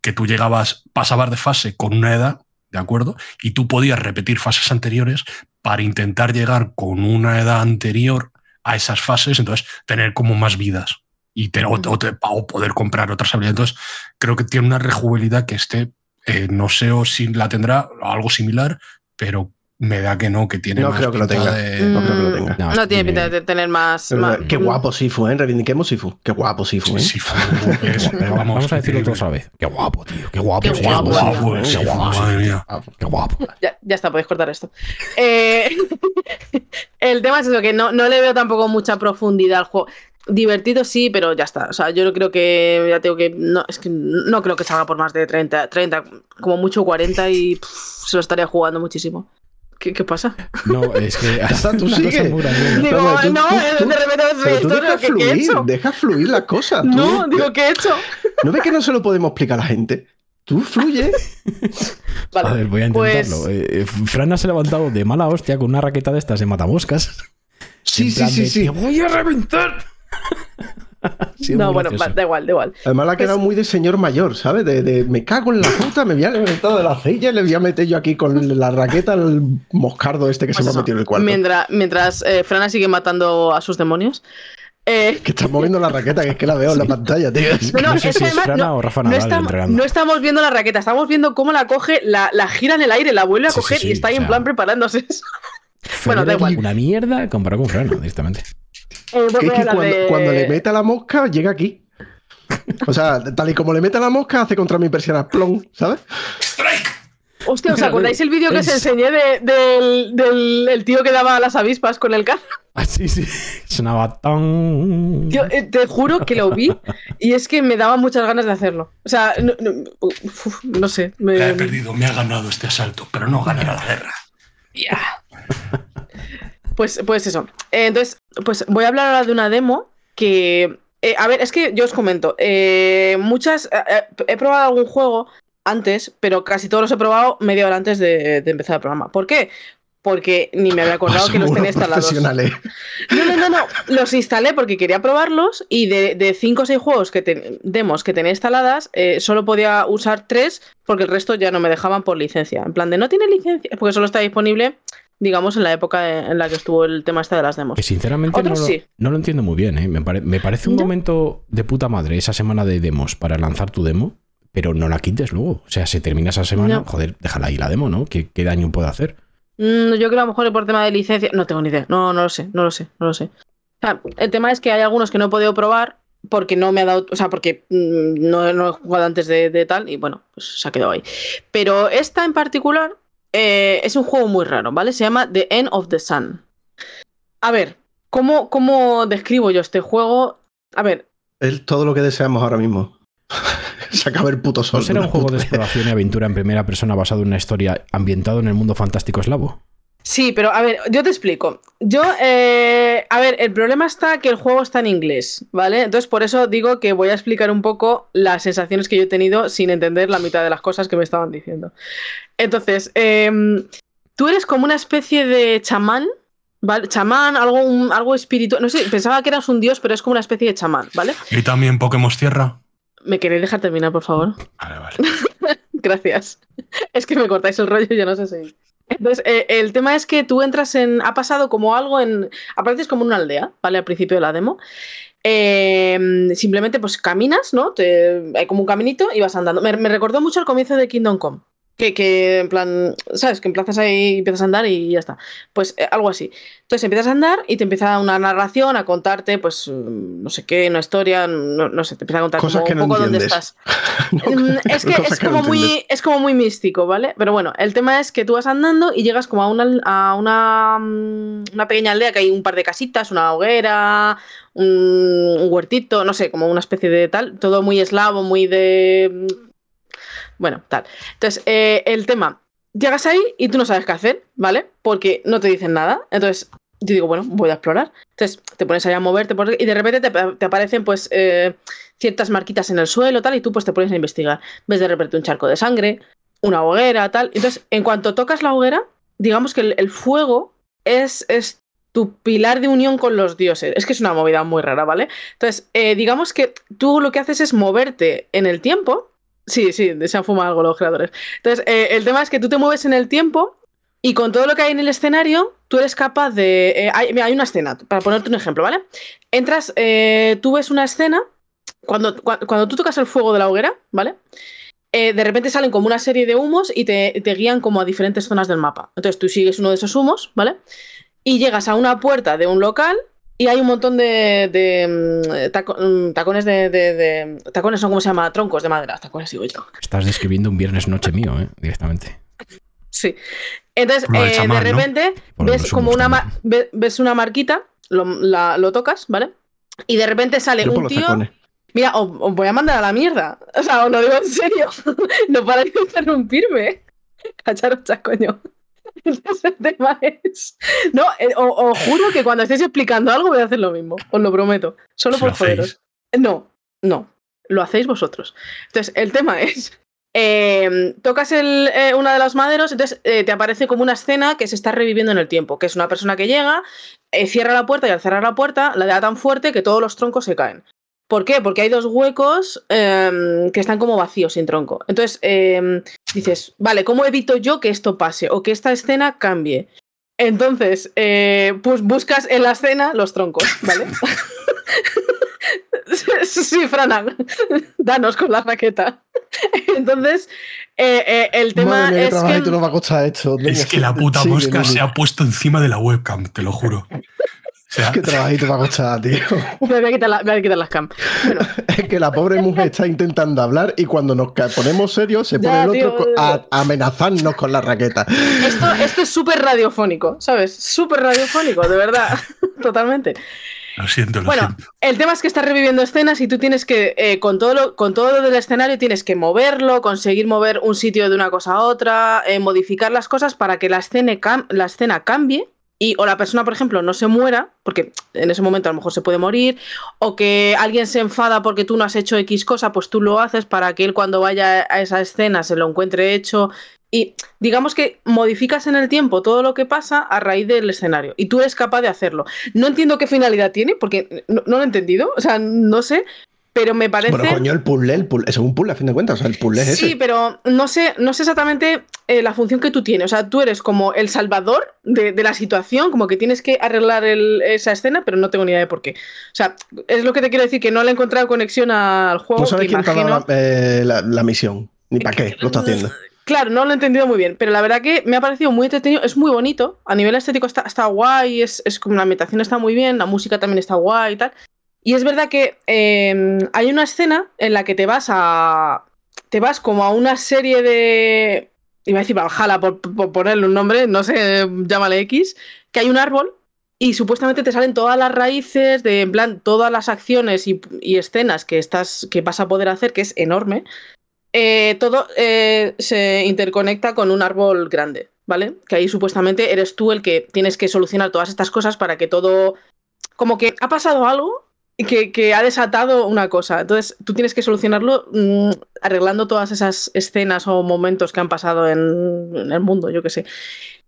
que tú llegabas, pasabas de fase con una edad, ¿de acuerdo? Y tú podías repetir fases anteriores para intentar llegar con una edad anterior a esas fases, entonces tener como más vidas y tener, o, o te- o poder comprar otras habilidades. Entonces, creo que tiene una rejugabilidad que este, eh, no sé o si la tendrá, algo similar, pero me da que no, que tiene No más creo que lo tenga. de- no creo que lo tenga. No, No, esto tiene pinta de tener más. Pero, más- Qué guapo Sifu, ¿eh? Reivindiquemos Sifu. Qué guapo Sifu, ¿eh? Sifu es- Pero vamos, vamos, a decirlo increíble. todos a la vez. Qué guapo, tío. Qué guapo. Qué guapo, qué Sifu, guapo, sí. madre mía. Qué guapo. Ya, ya está, podéis cortar esto. Eh, el tema es eso, que no, no le veo tampoco mucha profundidad al juego. Divertido sí, pero ya está. O sea, yo no creo que. Ya tengo que. No, es que no creo que salga por más de 30, 30 como mucho 40 y pff, se lo estaría jugando muchísimo. ¿Qué, qué pasa? No, es que está, tú una cosa sigue. muy graciosa. Digo, Toma, tú- no, tú- eh, tú- de repente esto, dejas ¿qué, qué he fluir, hecho? deja fluir las cosas. tú- No, digo, ¿qué he hecho? ¿No ves que no se lo podemos explicar a la gente? Tú fluye. Vale, a ver, voy a pues- intentarlo. Eh, eh, Fran ha se ha levantado de mala hostia con una raqueta de estas de matamoscas. Sí, sí, sí, de, sí. "Te voy a reventar. No, bueno, gracioso. da igual, da igual. Además, la ha quedado Pues- muy de señor mayor, ¿sabes? De, de, me cago en la puta, me voy a levantar de la silla y le voy a meter yo aquí con la raqueta al moscardo este que Pues se me ha metido en el cuarto. Mientras, mientras eh, Frana sigue matando a sus demonios. eh, Que está moviendo la raqueta, que es que la veo en la pantalla, tío. No, que- no, No sé es si que es además Frana no- o Rafa no, Nadal estamos, entregando. no estamos viendo la raqueta, estamos viendo cómo la coge, la, la gira en el aire, la vuelve a Sí, coger sí, y está ahí o en plan preparándose. Bueno, da igual. Una mierda comparado con Fran, directamente. Eh, que es cuando, de- cuando le mete a la mosca, llega aquí. O sea, tal y como le mete a la mosca, hace contra mi persiana plon, ¿sabes? ¡Strike! Hostia, ¿os acordáis el vídeo que os enseñé de- del, del- el tío que daba a las avispas con el carro? Ah, sí, sí. Sonaba tan. Yo eh, te juro que lo vi y es que me daba muchas ganas de hacerlo. O sea, no, no- uf, no sé. me- Me he perdido, me ha ganado este asalto, pero no ganará la guerra. Ya. Pues, pues eso. Eh, entonces, pues voy a hablar ahora de una demo que. eh, a ver, es que yo os comento. eh, muchas. eh, eh, he probado algún juego antes, pero casi todos los he probado media hora antes de, de empezar el programa. ¿Por qué? Porque ni me había acordado que los tenía instalados. No, no, no, no. Los instalé porque quería probarlos y de 5 o 6 juegos que demos que tenía instaladas, eh, solo podía usar 3 porque el resto ya no me dejaban por licencia. En plan de no tiene licencia, porque solo está disponible, digamos, en la época en la que estuvo el tema este de las demos. Que sinceramente no lo, sí. no lo entiendo muy bien, ¿eh? Me, pare- me parece un ¿Ya? momento de puta madre esa semana de demos para lanzar tu demo, pero no la quites luego. O sea, si termina esa semana, No. joder, déjala ahí la demo, ¿no? ¿Qué, qué daño puede hacer? Mm, yo creo que a lo mejor por tema de licencia. No tengo ni idea. No, no lo sé, no lo sé, no lo sé. O sea, el tema es que hay algunos que no he podido probar porque no me ha dado. O sea, porque mm, no, no he jugado antes de, de tal y bueno, pues se ha quedado ahí. Pero esta en particular eh, es un juego muy raro, ¿vale? Se llama The End of the Sun. A ver, ¿cómo, cómo describo yo este juego? A ver, Es todo lo que deseamos ahora mismo. Se acaba el puto sol. ¿No será un juego de exploración y aventura en primera persona basado en una historia ambientado en el mundo fantástico eslavo? Sí, pero a ver, yo te explico. Yo, eh, a ver, el problema está que el juego está en inglés, ¿vale? Entonces por eso digo que voy a explicar un poco las sensaciones que yo he tenido sin entender la mitad de las cosas que me estaban diciendo. Entonces, em, tú eres como una especie de chamán, ¿vale? Chamán, algo, un- algo espiritual. No sé, pensaba que eras un dios, pero es como una especie de chamán, ¿vale? ¿Y también Pokémon Tierra? ¿Me queréis dejar terminar, por favor? Vale, vale. Gracias. Es que me cortáis el rollo y ya no sé seguir. Entonces, eh, el tema es que tú entras en. Ha pasado como algo en. Apareces como una aldea, ¿vale? Al principio de la demo. Eh, simplemente, pues caminas, ¿no? Te- hay como un caminito y vas andando. Me, me recordó mucho al comienzo de Kingdom Come. Que, que en plan, ¿sabes? Que empiezas ahí, empiezas a andar y ya está. Pues eh, algo así. Entonces empiezas a andar y te empieza una narración a contarte, pues, mm, no sé qué, una historia, no, no sé, te empieza a contar Cosas como que un no poco dónde estás. No, Mm, es que es como, muy, es como muy místico, ¿vale? Pero bueno, el tema es que tú vas andando y llegas como a una, a una, mm, una pequeña aldea que hay un par de casitas, una hoguera, un, un huertito, no sé, como una especie de tal, todo muy eslavo, muy de... Bueno, tal. Entonces, eh, el tema, llegas ahí y tú no sabes qué hacer, ¿vale? Porque no te dicen nada. Entonces, yo digo, bueno, voy a explorar. Entonces, te pones ahí a moverte y de repente te, aparecen, pues, eh, ciertas marquitas en el suelo, tal, y tú pues te pones a investigar. Ves de repente un charco de sangre, una hoguera, tal. Entonces, en cuanto tocas la hoguera, digamos que el, el fuego es, es tu pilar de unión con los dioses. Es que es una movida muy rara, ¿vale? Entonces, eh, digamos que tú lo que haces es moverte en el tiempo. Sí, sí, se han fumado algo los creadores. Entonces, eh, el tema es que tú te mueves en el tiempo y con todo lo que hay en el escenario, tú eres capaz de... eh, hay, una escena, para ponerte un ejemplo, ¿vale? Entras, eh, tú ves una escena, cuando, cua- cuando tú tocas el fuego de la hoguera, ¿vale? De repente salen como una serie de humos y te, te guían como a diferentes zonas del mapa. Entonces tú sigues uno de esos humos, ¿vale? Y llegas a una puerta de un local y hay un montón de, de, mm, taco- mm, tacones de, de- de- Tacones son como se llama, troncos de madera, tacones digo yo. Estás describiendo un viernes noche mío, ¿eh? Directamente. Sí. Entonces, eh, chamán, de repente, ves como una ma- también. ve- ves una marquita, lo, la- lo tocas, ¿vale? Y de repente sale Yo un tío. tacones. Mira, os, os voy a mandar a la mierda. O sea, os lo digo en serio. no para de interrumpirme. Cacharos, coño. Entonces el tema es. No, eh, o- os juro que cuando estéis explicando algo voy a hacer lo mismo. Os lo prometo. Solo por joderos. No, no. Lo hacéis vosotros. Entonces, el tema es. eh, tocas el, eh, una de los maderos, entonces eh, te aparece como una escena que se está reviviendo en el tiempo, que es una persona que llega, eh, cierra la puerta y al cerrar la puerta la da tan fuerte que todos los troncos se caen. ¿Por qué? Porque hay dos huecos em, que están como vacíos, sin tronco. Entonces em, dices, vale, ¿cómo evito yo que esto pase o que esta escena cambie? Entonces, eh, pues buscas en la escena los troncos, ¿vale? sí, Franan, danos con la raqueta. Entonces, eh, eh, el tema Madre mía, es que... tú. Es que la puta mosca se ha puesto encima de la webcam, te lo juro. Sea, Qué trabajito me ha costado, tío. Me voy a quitar, la- me voy a quitar las cam. Bueno, Es que la pobre mujer está intentando hablar y cuando nos ponemos serios se pone Ya, el otro tío. a, a amenazarnos con la raqueta. esto, esto es súper radiofónico, ¿sabes? Súper radiofónico, de verdad. Totalmente. lo siento, lo Bueno, siento. el tema es que estás reviviendo escenas y tú tienes que, eh, con, todo lo, con todo lo del escenario, tienes que moverlo, conseguir mover un sitio de una cosa a otra, eh, modificar las cosas para que la escena, cam- la escena cambie. Y, o la persona, por ejemplo, no se muera, porque en ese momento a lo mejor se puede morir, o que alguien se enfada porque tú no has hecho X cosa, pues tú lo haces para que él cuando vaya a esa escena se lo encuentre hecho. Y digamos que modificas en el tiempo todo lo que pasa a raíz del escenario. Y tú eres capaz de hacerlo. No entiendo qué finalidad tiene, porque no, no lo he entendido. O sea, no sé. Pero me parece. Bueno, coño, el puzzle, el puzzle, es un puzzle a fin de cuentas, o sea, el puzzle es sí, pero no sé, no sé exactamente eh, la función que tú tienes. O sea, tú eres como el salvador de, de la situación, como que tienes que arreglar el- esa escena, pero no tengo ni idea de por qué. O sea, es lo que te quiero decir, que no le he encontrado conexión al juego. No sabes quién te ha dado imagino- la, eh, la- la misión, ni para qué lo está haciendo. Claro, no lo he entendido muy bien, pero la verdad que me ha parecido muy entretenido, es muy bonito, a nivel estético está, está guay, es, es como la ambientación está muy bien, la música también está guay y tal. Y es verdad que eh, hay una escena en la que te vas a... te vas como a una serie de... iba a decir Valhalla por, ponerle un nombre, no sé, llámale X, que hay un árbol y supuestamente te salen todas las raíces de, en plan, todas las acciones y, escenas que, estás, que vas a poder hacer, que es enorme eh, todo eh, se interconecta con un árbol grande, ¿vale? Que ahí supuestamente eres tú el que tienes que solucionar todas estas cosas para que todo... Como que ha pasado algo que, que ha desatado una cosa. Entonces tú tienes que solucionarlo mm, arreglando todas esas escenas o momentos que han pasado en, en el mundo, yo qué sé.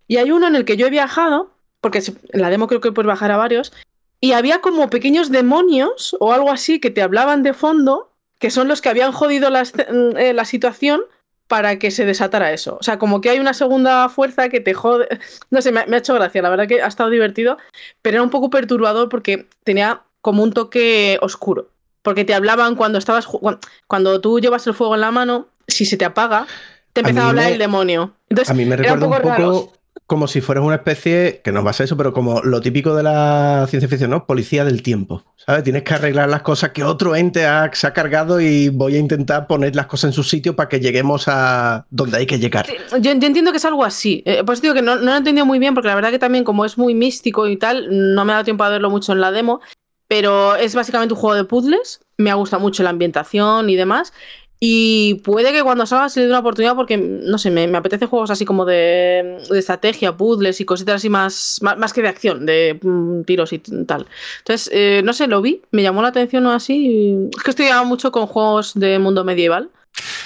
Y hay uno en el que yo he viajado, porque en la demo creo que puedes bajar a varios, y había como pequeños demonios o algo así que te hablaban de fondo que son los que habían jodido la, esce- eh, la situación para que se desatara eso. O sea, como que hay una segunda fuerza que te jode. No sé, me, me ha hecho gracia, la verdad que ha estado divertido, pero era un poco perturbador porque tenía como un toque oscuro. Porque te hablaban cuando estabas. ju- cuan- Cuando tú llevas el fuego en la mano, si se te apaga, te empezaba a, hablar me- el demonio. Entonces, A mí me un recuerda un poco como si fueras una especie, que no va a ser eso, pero como lo típico de la ciencia ficción, ¿no? Policía del tiempo. ¿Sabes? Tienes que arreglar las cosas que otro ente ha- se ha cargado y voy a intentar poner las cosas en su sitio para que lleguemos a donde hay que llegar. Yo entiendo que es algo así. Eh, pues digo que no, no lo he entendido muy bien, porque la verdad que también, como es muy místico y tal, no me ha dado tiempo a verlo mucho en la demo. Pero es básicamente un juego de puzzles. Me ha gustado mucho la ambientación y demás. Y puede que cuando salga se le dé una oportunidad, porque no sé, me, me apetece juegos así como de, de estrategia, puzzles y cositas así más, más, más que de acción, de mm, tiros y tal. Entonces, eh, no sé, lo vi, me llamó la atención o así. Es que estoy mucho con juegos de mundo medieval.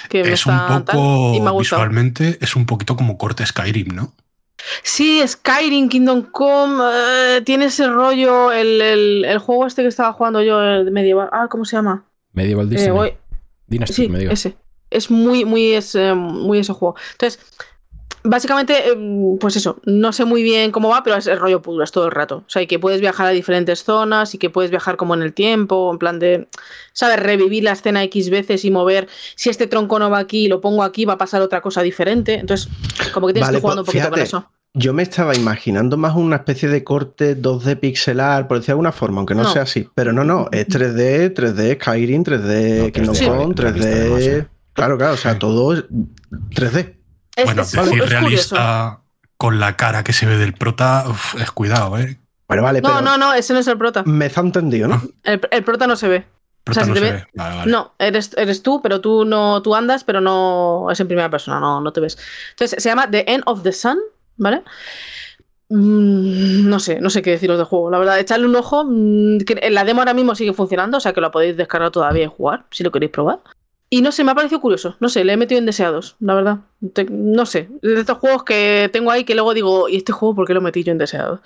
Que me Es un tal, poco, y me ha gustado. visualmente, es un poquito como corte Skyrim, ¿no? Sí, Skyrim, Kingdom Come, eh, tiene ese rollo, el, el- el juego este que estaba jugando yo, el medieval, ah, ¿cómo se llama? Medieval Eh, Disney. voy- Dynasty, sí, me ese. Es muy, muy, ese, muy ese juego. Entonces, básicamente, eh, pues eso, no sé muy bien cómo va, pero es el rollo puzzles todo el rato. O sea, y que puedes viajar a diferentes zonas y que puedes viajar como en el tiempo, en plan de, ¿sabes? Revivir la escena X veces y mover, si este tronco no va aquí, lo pongo aquí, va a pasar otra cosa diferente. Entonces, como que tienes Vale, que ir jugando un pues, poquito con fíjate, eso. Yo me estaba imaginando más una especie de corte 2D pixelar, por decir de alguna forma, aunque no, No. sea así. Pero no, no, es 3D, 3D Skyrim, 3D No, Kingdom 3D, Come, realista 3D. además, ¿eh? Claro, claro, o sea, todo es 3D. Es, bueno, es- decir es curioso. realista con la cara que se ve del prota, uf, es cuidado, ¿eh? Pero vale, No, pero no, no, ese no es el prota. me está entendido, ¿no? El, el prota no se ve. Prota si no te se ve- ve. Vale, vale. No, eres, eres tú, pero tú no tú andas, pero no es en primera persona, no, no te ves. Entonces se llama The End of the Sun, ¿vale? Mm, no sé, no sé qué deciros del juego. La verdad, echarle un ojo. mm, que en la demo ahora mismo sigue funcionando, o sea que lo podéis descargar todavía y jugar, si lo queréis probar. Y no sé, me ha parecido curioso. No sé, le he metido en deseados, la verdad. No sé, de estos juegos que tengo ahí que luego digo, ¿y este juego por qué lo metí yo en deseados?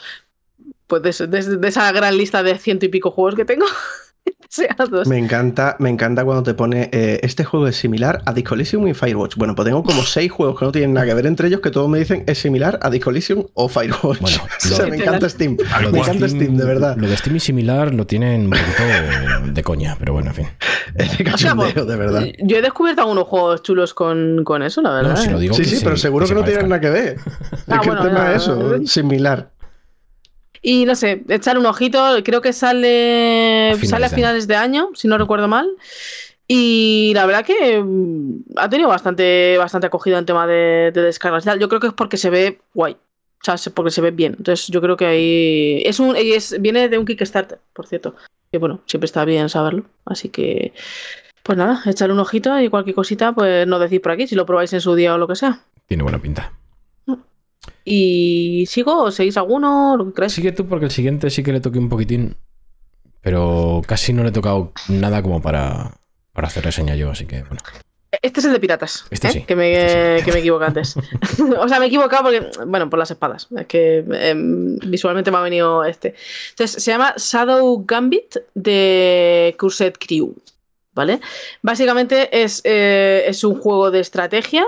Pues de- de esa gran lista de ciento y pico juegos que tengo. deseados. Me encanta, me encanta cuando te pone eh, este juego es similar a Disco Elysium y Firewatch. Bueno, pues tengo como seis juegos que no tienen nada que ver entre ellos que todos me dicen es similar a Disco Elysium o Firewatch. Bueno, o sea, me encanta Steam. Lo Me encanta Steam, de verdad. Lo de Steam y similar lo tienen un poquito de coña, pero bueno, en fin. Es de O sea, cachondeo, de verdad. Yo he descubierto algunos juegos chulos con, con eso, la verdad. No, si lo ¿eh? digo Sí, que sí, se- pero seguro que que, se no tienen nada que ver. Ah, es que bueno, el tema es eso, similar. Y no sé, echar un ojito, creo que sale A finales sale a de finales de año, si no recuerdo mal. Y la verdad que mm, ha tenido bastante, bastante acogida en tema de, de descargas. Yo creo que es porque se ve guay. O sea, se- porque se ve bien. Entonces yo creo que ahí. Es un, es, viene de un Kickstarter, por cierto. Que bueno, siempre está bien saberlo. Así que. Pues nada, echar un ojito y cualquier cosita, pues no decís por aquí, si lo probáis en su día o lo que sea. Tiene buena pinta. Y sigo, o seguís alguno, lo que queráis. Sigue tú porque el siguiente sí que le toqué un poquitín. Pero casi no le he tocado nada como para, para hacer reseña yo, así que bueno. Este es el de piratas. Este ¿eh? sí, Que me, este sí. que me equivoqué antes. o sea, me he equivocado porque, bueno, por las espadas. Es que em, visualmente me ha venido este. Entonces, se llama Shadow Gambit de Cursed Crew. ¿Vale? Básicamente es, eh, es un juego de estrategia.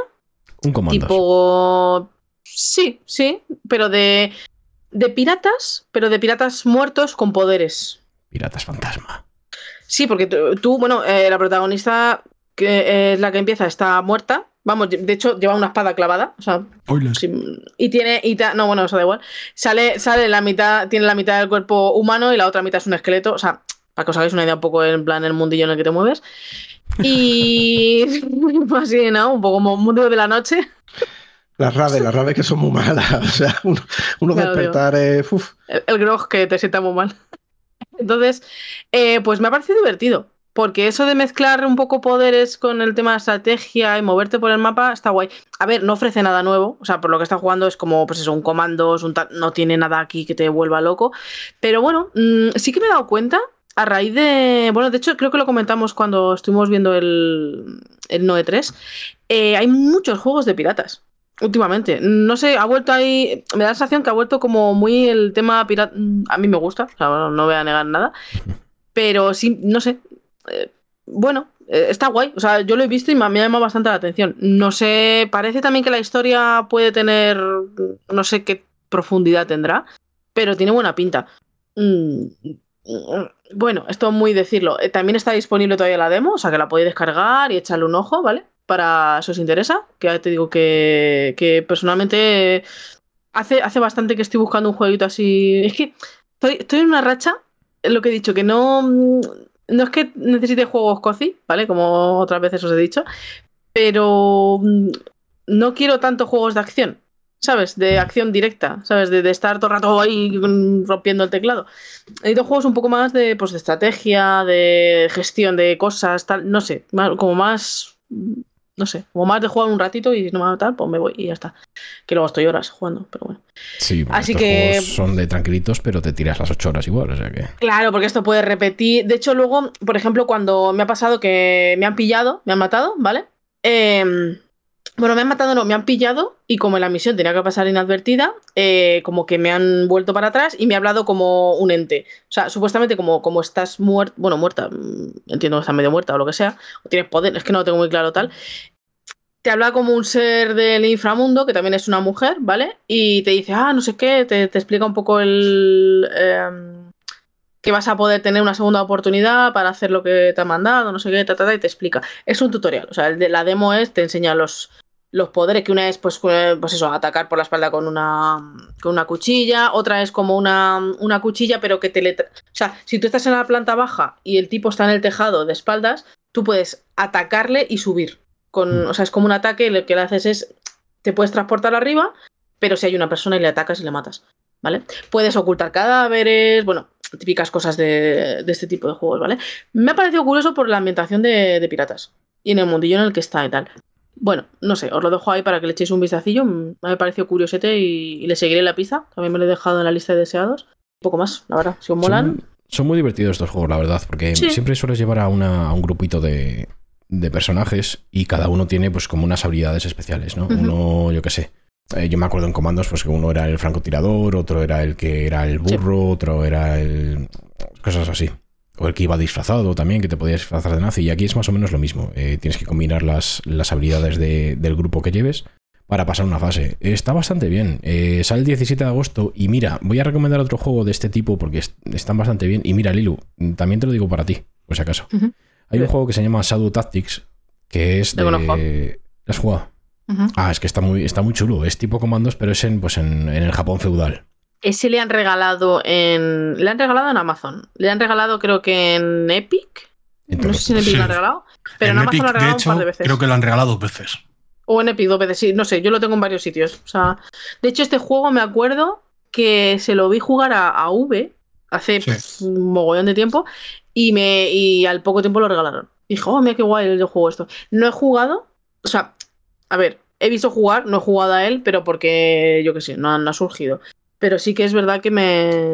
Un comando. Tipo. Sí, sí. Pero de. De piratas, pero de piratas muertos con poderes. Piratas fantasma. Sí, porque tú, bueno, eh, la protagonista, que es la que empieza, está muerta. Vamos, de hecho, lleva una espada clavada. O sea, sí, y tiene. Y ta- no, bueno, eso da igual. Sale, sale la mitad, tiene la mitad del cuerpo humano y la otra mitad es un esqueleto. O sea, para que os hagáis una idea un poco en plan el mundillo en el que te mueves. Y. así, ¿no? Un poco como un mundo de la noche. Las raves, las raves que son muy malas. O sea, uno, uno despertar es. uf. el, el grog que te sienta muy mal. Entonces, eh, pues me ha parecido divertido. Porque eso de mezclar un poco poderes con el tema de estrategia y moverte por el mapa está guay. A ver, no ofrece nada nuevo. O sea, por lo que está jugando es como, pues eso, un comandos, un tal- no tiene nada aquí que te vuelva loco. Pero bueno, mm, sí que me he dado cuenta a raíz de. Bueno, de hecho, creo que lo comentamos cuando estuvimos viendo el, el Noe 3. eh, hay muchos juegos de piratas últimamente. No sé, ha vuelto ahí. Me da la sensación que ha vuelto como muy el tema pirata. A mí me gusta, o sea, no, no voy a negar nada. Pero sí, no sé. eh, bueno, eh, está guay. O sea, yo lo he visto y me ha me ha llamado bastante la atención. No sé, parece también que la historia puede tener. No sé qué profundidad tendrá, pero tiene buena pinta. Mm, Bueno, esto es muy decirlo. Eh, También está disponible todavía la demo, o sea que la podéis descargar y echarle un ojo, ¿vale? Para si os interesa. Que ya te digo que, personalmente hace, hace bastante que estoy buscando un jueguito así. Es que estoy, estoy en una racha, lo que he dicho, que no. mm, No es que necesite juegos cozy, ¿vale? Como otras veces os he dicho. Pero mm, no quiero tanto juegos de acción. ¿Sabes? De acción directa, ¿sabes? De, estar todo el rato ahí mm, rompiendo el teclado. Necesito juegos un poco más de, pues, de estrategia, de gestión de cosas, tal, no sé, como más, no sé, como más de jugar un ratito y no me va a tal, pues me voy y ya está. Que luego estoy horas jugando, pero bueno. Sí, porque Así estos que- juegos son de tranquilitos, pero te tiras las 8 horas igual, o sea que. Claro, porque esto puede repetir. De hecho, luego, por ejemplo, cuando me ha pasado que me han pillado, me han matado, ¿vale? Em, bueno, me han matado, no, me han pillado y como la misión tenía que pasar inadvertida, eh, como que me han vuelto para atrás y me ha hablado como un ente. O sea, supuestamente como, como estás muerta, bueno, muerta, mm, entiendo que estás medio muerta o lo que sea, o tienes poder, es que no lo tengo muy claro tal. Te habla como un ser del inframundo, que también es una mujer, ¿vale? Y te dice, ah, no sé qué, te, explica un poco el... em, que vas a poder tener una segunda oportunidad para hacer lo que te ha mandado, no sé qué, ta, ta, ta, y te explica. Es un tutorial, o sea, la demo es, te enseña los, los poderes, que una es, pues, eh, pues eso, atacar por la espalda con una, con una cuchilla, otra es como una, una cuchilla, pero que te le... O sea, si tú estás en la planta baja y el tipo está en el tejado de espaldas, tú puedes atacarle y subir. Con, o sea, es como un ataque, lo que le haces es, te puedes transportar arriba, pero si hay una persona y le atacas y le matas, ¿vale? Puedes ocultar cadáveres, bueno, típicas cosas de, de este tipo de juegos, ¿vale? Me ha parecido curioso por la ambientación de, de piratas y en el mundillo en el que está y tal. Bueno, no sé, os lo dejo ahí para que le echéis un vistacillo. Me ha parecido curiosete y, y le seguiré la pista. También me lo he dejado en la lista de deseados. Un poco más, la verdad. Si os molan. Son, son muy divertidos estos juegos, la verdad, porque Sí. siempre sueles llevar a, una- a un grupito de, de personajes y cada uno tiene pues como unas habilidades especiales, ¿no? Uno, yo qué sé. eh, yo me acuerdo en comandos pues que uno era el francotirador, otro era el que era el burro, otro era el... cosas así. O el que iba disfrazado también, que te podías disfrazar de nazi. Y aquí es más o menos lo mismo. Eh, tienes que combinar las, las habilidades de- del grupo que lleves para pasar una fase. Está bastante bien. Eh, sale el 17 de agosto y mira, voy a recomendar otro juego de este tipo porque est- están bastante bien. Y mira, Lilu, también te lo digo para ti, por si acaso. Hay un juego que se llama Shadow Tactics, que es de... ¿Lo has jugado? Ah, es que está muy, está muy chulo. Es tipo comandos, pero es en, pues en, en el Japón feudal. Ese le han regalado en. Le han regalado en Amazon. Le han regalado, creo que en Epic. No sé si en Epic Sí. lo han regalado. Pero en, en Amazon Epic, lo han regalado hecho, un par de veces. creo que lo han regalado dos veces. O en Epic dos veces, sí, no sé, yo lo tengo en varios sitios. O sea, de hecho, este juego me acuerdo que se lo vi jugar a, a V hace Sí. pf, un mogollón de tiempo y, me, y al poco tiempo lo regalaron. Y dije, oh, mira qué guay el juego esto. No he jugado, o sea, a ver, he visto jugar, no he jugado a él, pero porque, yo qué sé, no ha surgido. Pero sí que es verdad que me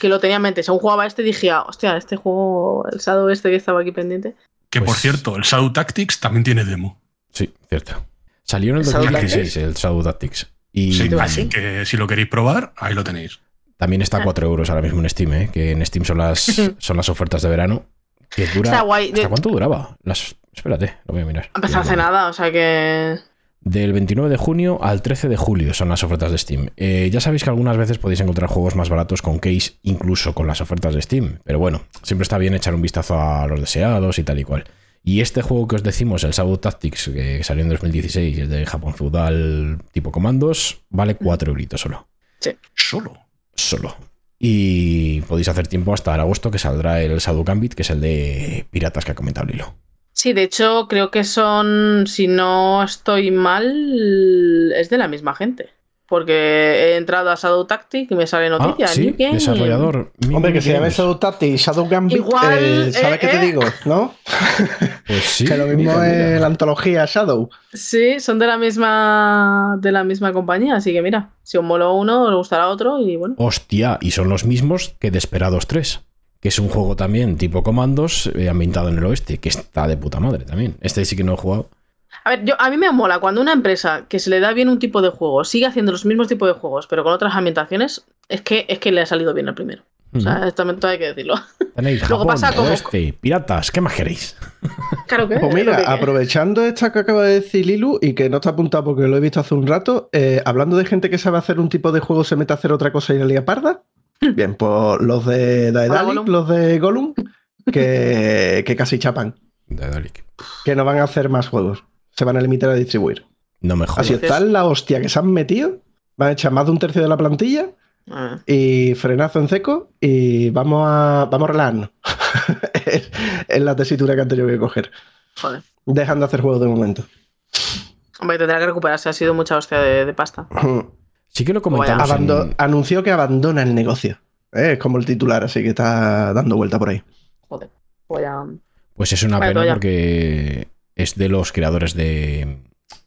que lo tenía en mente. Según jugaba este, dije, ah, hostia, este juego, el Shadow este que estaba aquí pendiente. Que por Pues- cierto, el Shadow Tactics también tiene demo. Sí, cierto. Salió en el ¿El Shadow 2016 el Shadow Tactics. Y Sí, ¿Te va así que si lo queréis probar, ahí lo tenéis. también está a 4 euros ahora mismo en Steam, ¿eh? que en Steam son las, son las ofertas de verano. Que dura, Está guay. ¿Hasta cuánto duraba? Las, espérate, lo voy a mirar. Empezó hace nada, o sea que. Del 29 de junio al 13 de julio son las ofertas de Steam. Eh, ya sabéis que algunas veces podéis encontrar juegos más baratos con case, incluso con las ofertas de Steam. Pero bueno, siempre está bien echar un vistazo a los deseados y tal y cual. Y este juego que os decimos, el Shadow Tactics, que salió en 2016 y es de Japón feudal tipo comandos, vale 4 euritos solo. Solo. Solo. Y podéis hacer tiempo hasta el agosto que saldrá el Shadow Gambit, que es el de piratas que ha comentado Lilo. Sí, de hecho, creo que son, si no estoy mal, es de la misma gente. Porque he entrado a Shadow Tactic y me sale noticia. Ah, sí, New Game. desarrollador. Hombre, que se llame. Shadow Tactics, Shadow Gambit, Igual, eh, ¿sabes eh, qué te eh. digo? ¿No? Pues sí. que lo mismo mira, es mira. la antología Shadow. Sí, son de la misma de la misma compañía, así que mira, si os moló uno, os gustará otro y bueno. Hostia, y son los mismos que Desperados 3, que es un juego también tipo comandos eh, ambientado en el oeste, que está de puta madre también. Este sí que no he jugado. A ver, yo, a mí me mola cuando una empresa que se le da bien un tipo de juego sigue haciendo los mismos tipos de juegos, pero con otras ambientaciones, es que, es que le ha salido bien el primero. O sea, esto también hay que decirlo. Tenéis luego Japón, pasa como- oeste, piratas, ¿qué más queréis? Claro que Pues mira, que- aprovechando esta que acaba de decir Lilu y que no está apuntado porque lo he visto hace un rato, eh, hablando de gente que sabe hacer un tipo de juego, se mete a hacer otra cosa y la lía parda. Bien, pues los de Daedalic, Gollum. los de Gollum, que, que casi chapan, Daedalic. que no van a hacer más juegos. Se van a limitar a distribuir. No me jodas. Así está la hostia que se han metido. Van a echar más de un tercio de la plantilla Ah, y frenazo en seco y vamos a, vamos a relajarnos. es, la tesitura que han tenido que coger. joder. Dejan de hacer juegos de momento. Hombre, tendrá que recuperarse, ha sido mucha hostia de, de pasta. Sí que lo comentamos. Abando- en- Anunció que abandona el negocio. Eh, Es como el titular, así que está dando vuelta por ahí. Joder. Voy a... Pues es una pena porque es de los creadores de.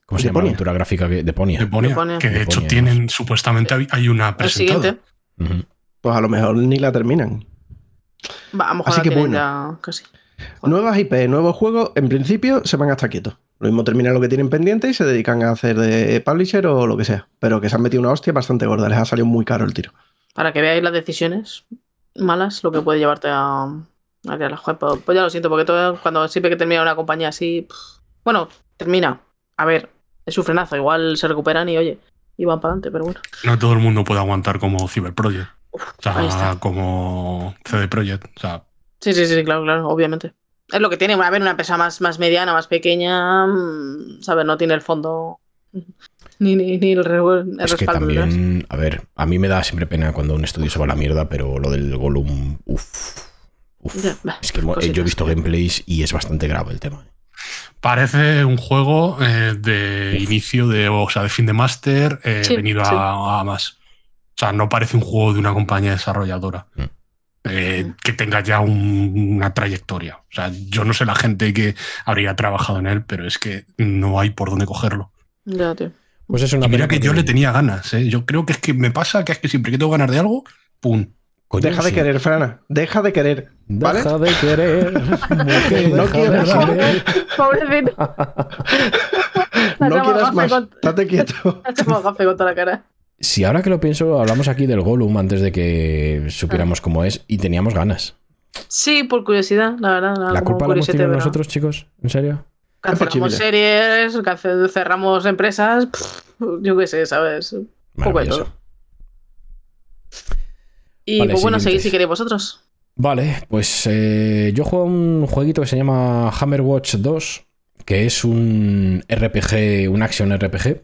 ¿Cómo se De llama? La aventura gráfica de Ponia. De Ponia, Deponia. que de hecho Deponia, tienen, supuestamente hay- una presentada. Pues a lo mejor ni la terminan. Va, a lo mejor Así la que bueno. ya casi. Joder. Nuevas IP, nuevos juegos, en principio se van a estar quietos. Lo mismo terminan lo que tienen pendiente y se dedican a hacer de publisher o lo que sea. Pero que se han metido una hostia bastante gorda. Les ha salido muy caro el tiro. Para que veáis las decisiones malas, lo que puede llevarte a, a crear la juega. Pues, ya lo siento, porque todo, cuando siempre que termina una compañía así. pff, bueno, termina. A ver, es un frenazo. Igual se recuperan y oye, y van para adelante, pero bueno. No todo el mundo puede aguantar como Cyber Project. O sea, como CD Projekt. O sea, Sí, sí, sí, claro, claro, obviamente. Es lo que tiene. A ver, una empresa más, más mediana, más pequeña, mm, ¿sabes? No tiene el fondo ni, ni, ni el, re- el Es que también, a ver, a mí me da siempre pena cuando un estudio se va a la mierda, pero lo del Gollum, uff. Uf. Es que eh, yo he visto gameplays y es bastante grave el tema. parece un juego eh, de inicio de, o sea, de fin de máster eh, Sí, venido sí. a, a más. O sea, no parece un juego de una compañía desarrolladora Mm. Eh, que tenga ya un- una trayectoria. O sea, yo no sé la gente que habría trabajado en él, pero es que no hay por dónde cogerlo. Ya, tío. Pues es una Y mira que yo le tenía ganas. ¿eh? Yo creo que es que me pasa que es que siempre que tengo ganas de algo, ¡pum! Coño, Deja de querer, Frana. Deja de querer. ¿Vale? Deja de querer. mujer, No quieras. de querer. Pobrecito. No quieras más. con- Estate quieto. Echado gafe con toda la cara. Si ahora que lo pienso, hablamos aquí del Gollum antes de que supiéramos cómo es y teníamos ganas. Sí, por curiosidad, la verdad. ¿La como culpa la hemos tenido pero nosotros, chicos? ¿En serio? Cancelamos Es series, cerramos empresas, pff, yo qué sé, ¿sabes? Un poco de todo. Y Vale, pues bueno, seguid si queréis vosotros. Vale, pues eh, yo juego un jueguito que se llama Hammerwatch 2, que es un RPG, un action RPG,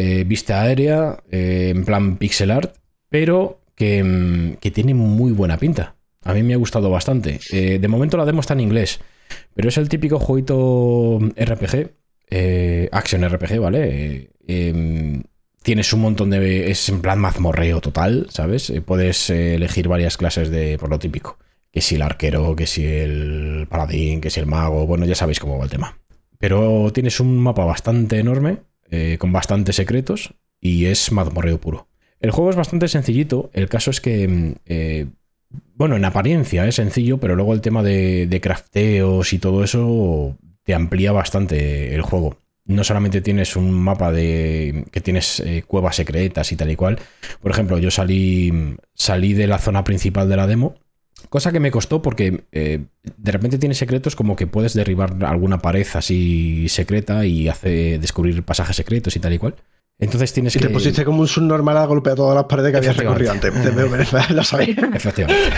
eh, vista aérea, eh, en plan pixel art, pero que, mm, que tiene muy buena pinta. A mí me ha gustado bastante. Eh, de momento la demo está en inglés, pero es el típico jueguito RPG, Action RPG, ¿vale? Em, tienes un montón de... Es en plan mazmorreo total, ¿sabes? Puedes elegir varias clases de... por lo típico. Que si el arquero, que si el paladín, que si el mago, bueno, ya sabéis cómo va el tema. Pero tienes un mapa bastante enorme, eh, con bastantes secretos, y es mazmorreo puro. El juego es bastante sencillito, el caso es que... mm, eh, bueno, en apariencia es sencillo, pero luego el tema de, de crafteos y todo eso te amplía bastante el juego. No solamente tienes un mapa de que tienes eh, cuevas secretas y tal y cual. Por ejemplo, yo salí, salí de la zona principal de la demo, cosa que me costó porque eh, de repente tienes secretos como que puedes derribar alguna pared así secreta y hace descubrir pasajes secretos y tal y cual. Entonces tienes Y que... te pusiste como un subnormal a golpear todas las paredes que habías recorrido antes. Te veo, lo sabéis. Efectivamente.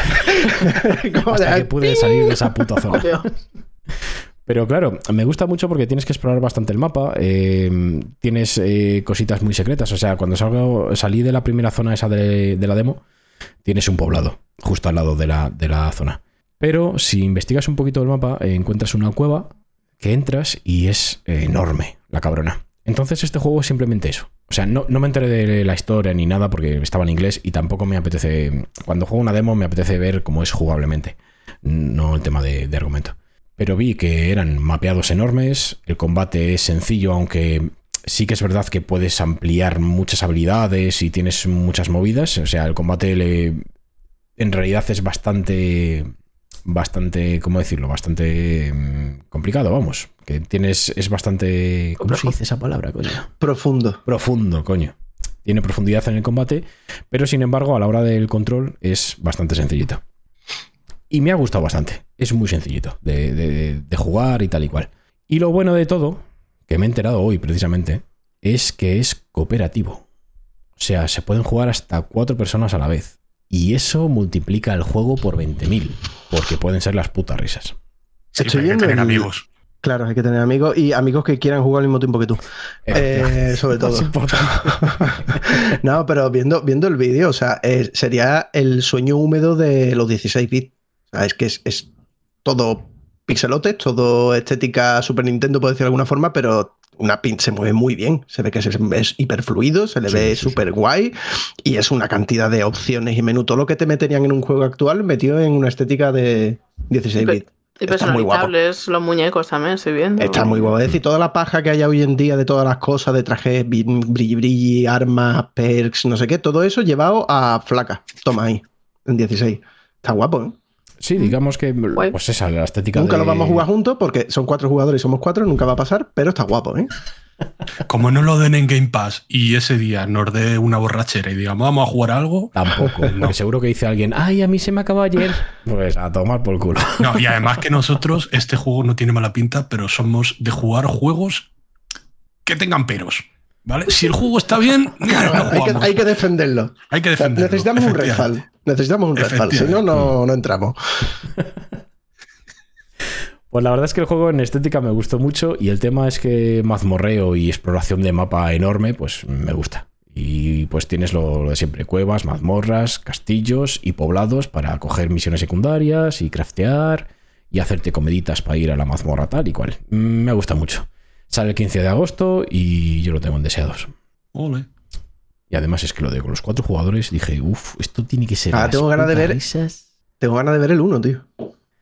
Hasta que pude salir de esa puta zona. Pero claro, me gusta mucho porque tienes que explorar bastante el mapa. eh, tienes eh, cositas muy secretas. O sea, cuando salgo, salí de la primera zona esa de, de la demo, tienes un poblado justo al lado de la, de la zona. Pero si investigas un poquito el mapa, eh, encuentras una cueva que entras y es eh, enorme, la cabrona. Entonces este juego es simplemente eso. O sea, no, no me enteré de la historia ni nada porque estaba en inglés y tampoco me apetece... Cuando juego una demo me apetece ver cómo es jugablemente, no el tema de, de argumento. Pero vi que eran mapeados enormes, el combate es sencillo, aunque sí que es verdad que puedes ampliar muchas habilidades y tienes muchas movidas. O sea, el combate le, en realidad es bastante bastante, ¿cómo decirlo? Bastante mm, complicado, vamos. Que tienes, es bastante... ¿Cómo se dice esa palabra, coño? Profundo. Profundo, coño. Tiene profundidad en el combate, pero sin embargo a la hora del control es bastante sencillito. Y me ha gustado bastante. Es muy sencillito de, de- de jugar y tal y cual. Y lo bueno de todo, que me he enterado hoy precisamente, es que es cooperativo. O sea, se pueden jugar hasta cuatro personas a la vez. Y eso multiplica el juego por 20.000, porque pueden ser las putas risas. Sí, Estoy pero hay que tener el- amigos. Claro, hay que tener amigos y amigos que quieran jugar al mismo tiempo que tú. Eh, sobre todo. No, pero viendo, viendo el vídeo, o sea, eh, sería el sueño húmedo de los 16 bits. O sea, es que es, es todo pixelotes, todo estética Super Nintendo, por decirlo de alguna forma, pero una pin se mueve muy bien. Se ve que es, es hiperfluido, se le Sí, ve sí, sí. súper guay y es una cantidad de opciones y menú. Todo lo que te meterían en un juego actual metido en una estética de 16 Pe- bits. Y personalizables, los muñecos también, estoy viendo. Está muy guapo. Es decir, toda la paja que hay hoy en día de todas las cosas, de trajes, brilli brilli, armas, perks, no sé qué, todo eso llevado a flaca. Toma ahí, en 16. Está guapo, ¿eh? Sí, digamos que Guay. pues esa, la estética Nunca de- lo vamos a jugar juntos porque son cuatro jugadores y somos cuatro, nunca va a pasar, pero está guapo, ¿eh? Como no lo den en Game Pass y ese día nos dé una borrachera y digamos, vamos a jugar algo. Tampoco, seguro que dice alguien, ay, a mí se me acabó ayer. Pues a tomar por culo. No, y además que nosotros, este juego no tiene mala pinta, pero somos de jugar juegos que tengan peros. ¿Vale? Si el juego está bien, hay, que, jugamos. hay que defenderlo. Hay que O sea, defenderlo, necesitamos un refal. Necesitamos un refal, si no, no, no entramos. Pues la verdad es que el juego en estética me gustó mucho y el tema es que mazmorreo y exploración de mapa enorme, pues me gusta. Y pues tienes lo, lo de siempre, cuevas, mazmorras, castillos y poblados para coger misiones secundarias y craftear y hacerte comeditas para ir a la mazmorra tal y cual. Mm, Me gusta mucho. Sale el 15 de agosto y yo lo tengo en deseados. Ole. Y además es que lo de con los cuatro jugadores dije, uff, esto tiene que ser... Ah, tengo ganas de ver- risas". Tengo ganas de ver el 1, tío.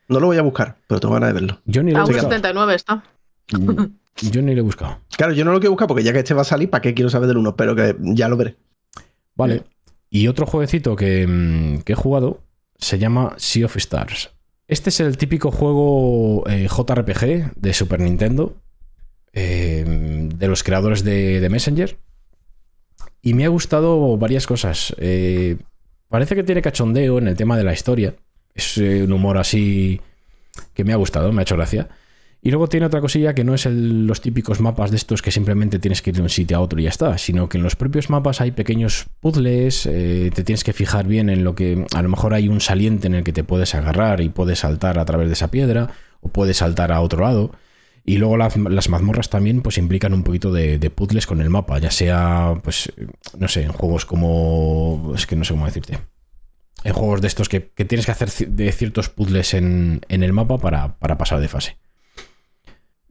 No lo voy a buscar, pero tengo ganas de verlo. Yo ni lo A he buscado. 1,79 está. Yo ni lo he buscado. Claro, yo no lo quiero buscar porque ya que este va a salir, ¿para qué quiero saber del 1? Pero que ya lo veré. Vale. Y otro jueguecito que, mm, que he jugado se llama Sea of Stars. Este es el típico juego eh, JRPG de Super Nintendo, eh, de los creadores de, Messenger. Y me ha gustado varias cosas. Eh, parece que tiene cachondeo en el tema de la historia. Es eh, un humor así que me ha gustado, me ha hecho gracia. Y luego tiene otra cosilla que no es los típicos mapas de estos que simplemente tienes que ir de un sitio a otro y ya está, sino que en los propios mapas hay pequeños puzzles, eh, te tienes que fijar bien en lo que a lo mejor hay un saliente en el que te puedes agarrar y puedes saltar a través de esa piedra o puedes saltar a otro lado. Y luego las, las mazmorras también pues implican un poquito de, de puzzles con el mapa, ya sea, pues, no sé, en juegos como... Es que no sé cómo decirte. En juegos de estos que, que tienes que hacer de ciertos puzzles en, en el mapa para, para pasar de fase.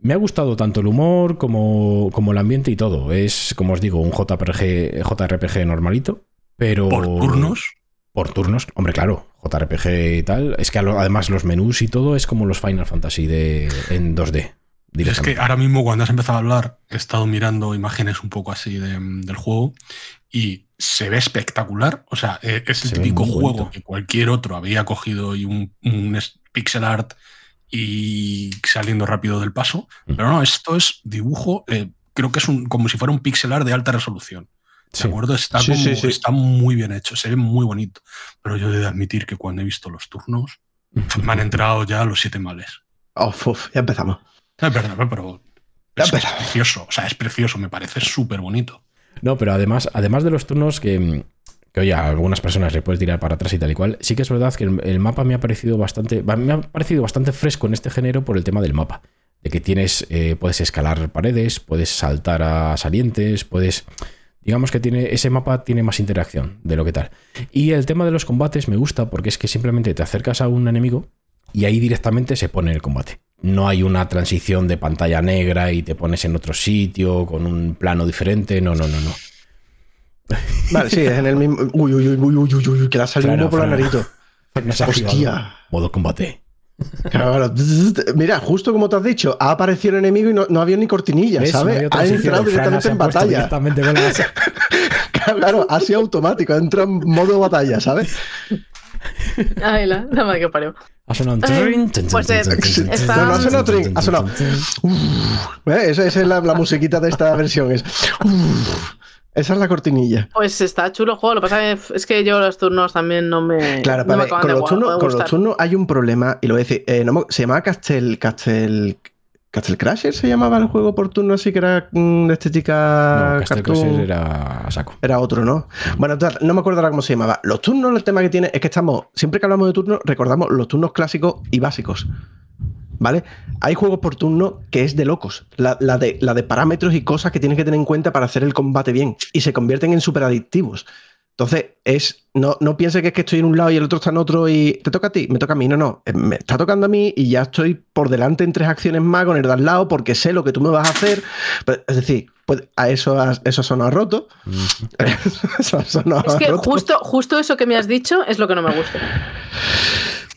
Me ha gustado tanto el humor como, como el ambiente y todo. Es, como os digo, un JRPG, JRPG normalito, pero... Por turnos. Por turnos, hombre, claro, JRPG y tal. Es que además los menús y todo es como los Final Fantasy de, en 2D. Es que ahora mismo cuando has empezado a hablar, he estado mirando imágenes un poco así de- del juego y se ve espectacular. O sea, eh, es el Se típico juego bonito. que cualquier otro había cogido y un, pixel art y saliendo rápido del paso. Mm. Pero no, esto es dibujo, eh, creo que es un, como si fuera un pixel art de alta resolución. ¿De Sí. acuerdo? Está, Sí, como- sí. está muy bien hecho, se ve muy bonito. Pero yo he de admitir que cuando he visto los turnos, me han entrado ya los siete males. Oh, uf, ya empezamos. Es verdad, pero es, precioso. O sea, es precioso, me parece súper bonito. No, pero además, además de los turnos que, que oye, a algunas personas le puedes tirar para atrás y tal y cual, sí que es verdad que el, el mapa me ha parecido bastante. Me ha parecido bastante fresco en este género por el tema del mapa. De que tienes. eh, puedes escalar paredes, puedes saltar a salientes, puedes. Digamos que tiene. Ese mapa tiene más interacción de lo que tal. Y el tema de los combates me gusta porque es que simplemente te acercas a un enemigo y ahí directamente se pone el combate. No hay una transición de pantalla negra y te pones en otro sitio con un plano diferente. No, no, no, no. Vale, sí, es en el mismo. Uy, uy, uy, uy, uy, uy, uy, que le ha salido humo por la narito. Hostia. Modo combate. Claro, Mira, justo como te has dicho, ha aparecido el enemigo y no, no había ni cortinilla, ¿sabes? ha entrado directamente en batalla. directamente Claro, ha sido automático, ha entrado en modo batalla, ¿sabes? Ay, la, la madre que parió. Ha sonado un Ay, trin, trin, pues, eh, está- No, no ha sonado trin, trin, ha trin, sonado. ¿Eh? Esa, es la, la musiquita de esta versión. Es... Esa es la cortinilla. Pues está chulo el juego. Lo que pasa es que- es que yo los turnos también no me. Claro, no para me acaban con, de los turnos, de con los gustar. turnos hay un problema, y lo voy a decir, eh, no se llamaba Castle, Castle, Castle Crasher, se llamaba el juego por turno así que era mm, estética No, Castle. Crusher era a saco. Era otro, ¿no? Bueno, no me acuerdo ahora cómo se llamaba. Los turnos, el tema que tiene es que estamos, siempre que hablamos de turnos, recordamos los turnos clásicos y básicos. ¿Vale? Hay juegos por turno que es de locos. La, la de, la de parámetros y cosas que tienes que tener en cuenta para hacer el combate bien. Y se convierten en súper adictivos. Entonces, es. No, no pienses que es que estoy en un lado y el otro está en otro y. ¿Te toca a ti? Me toca a mí. No, no. eh, Me está tocando a mí y ya estoy por delante en tres acciones más con el de al lado porque sé lo que tú me vas a hacer. Pero, es decir, pues a eso, has- eso ha sonado roto. Eso Es que roto. justo, justo eso que me has dicho es lo que no me gusta.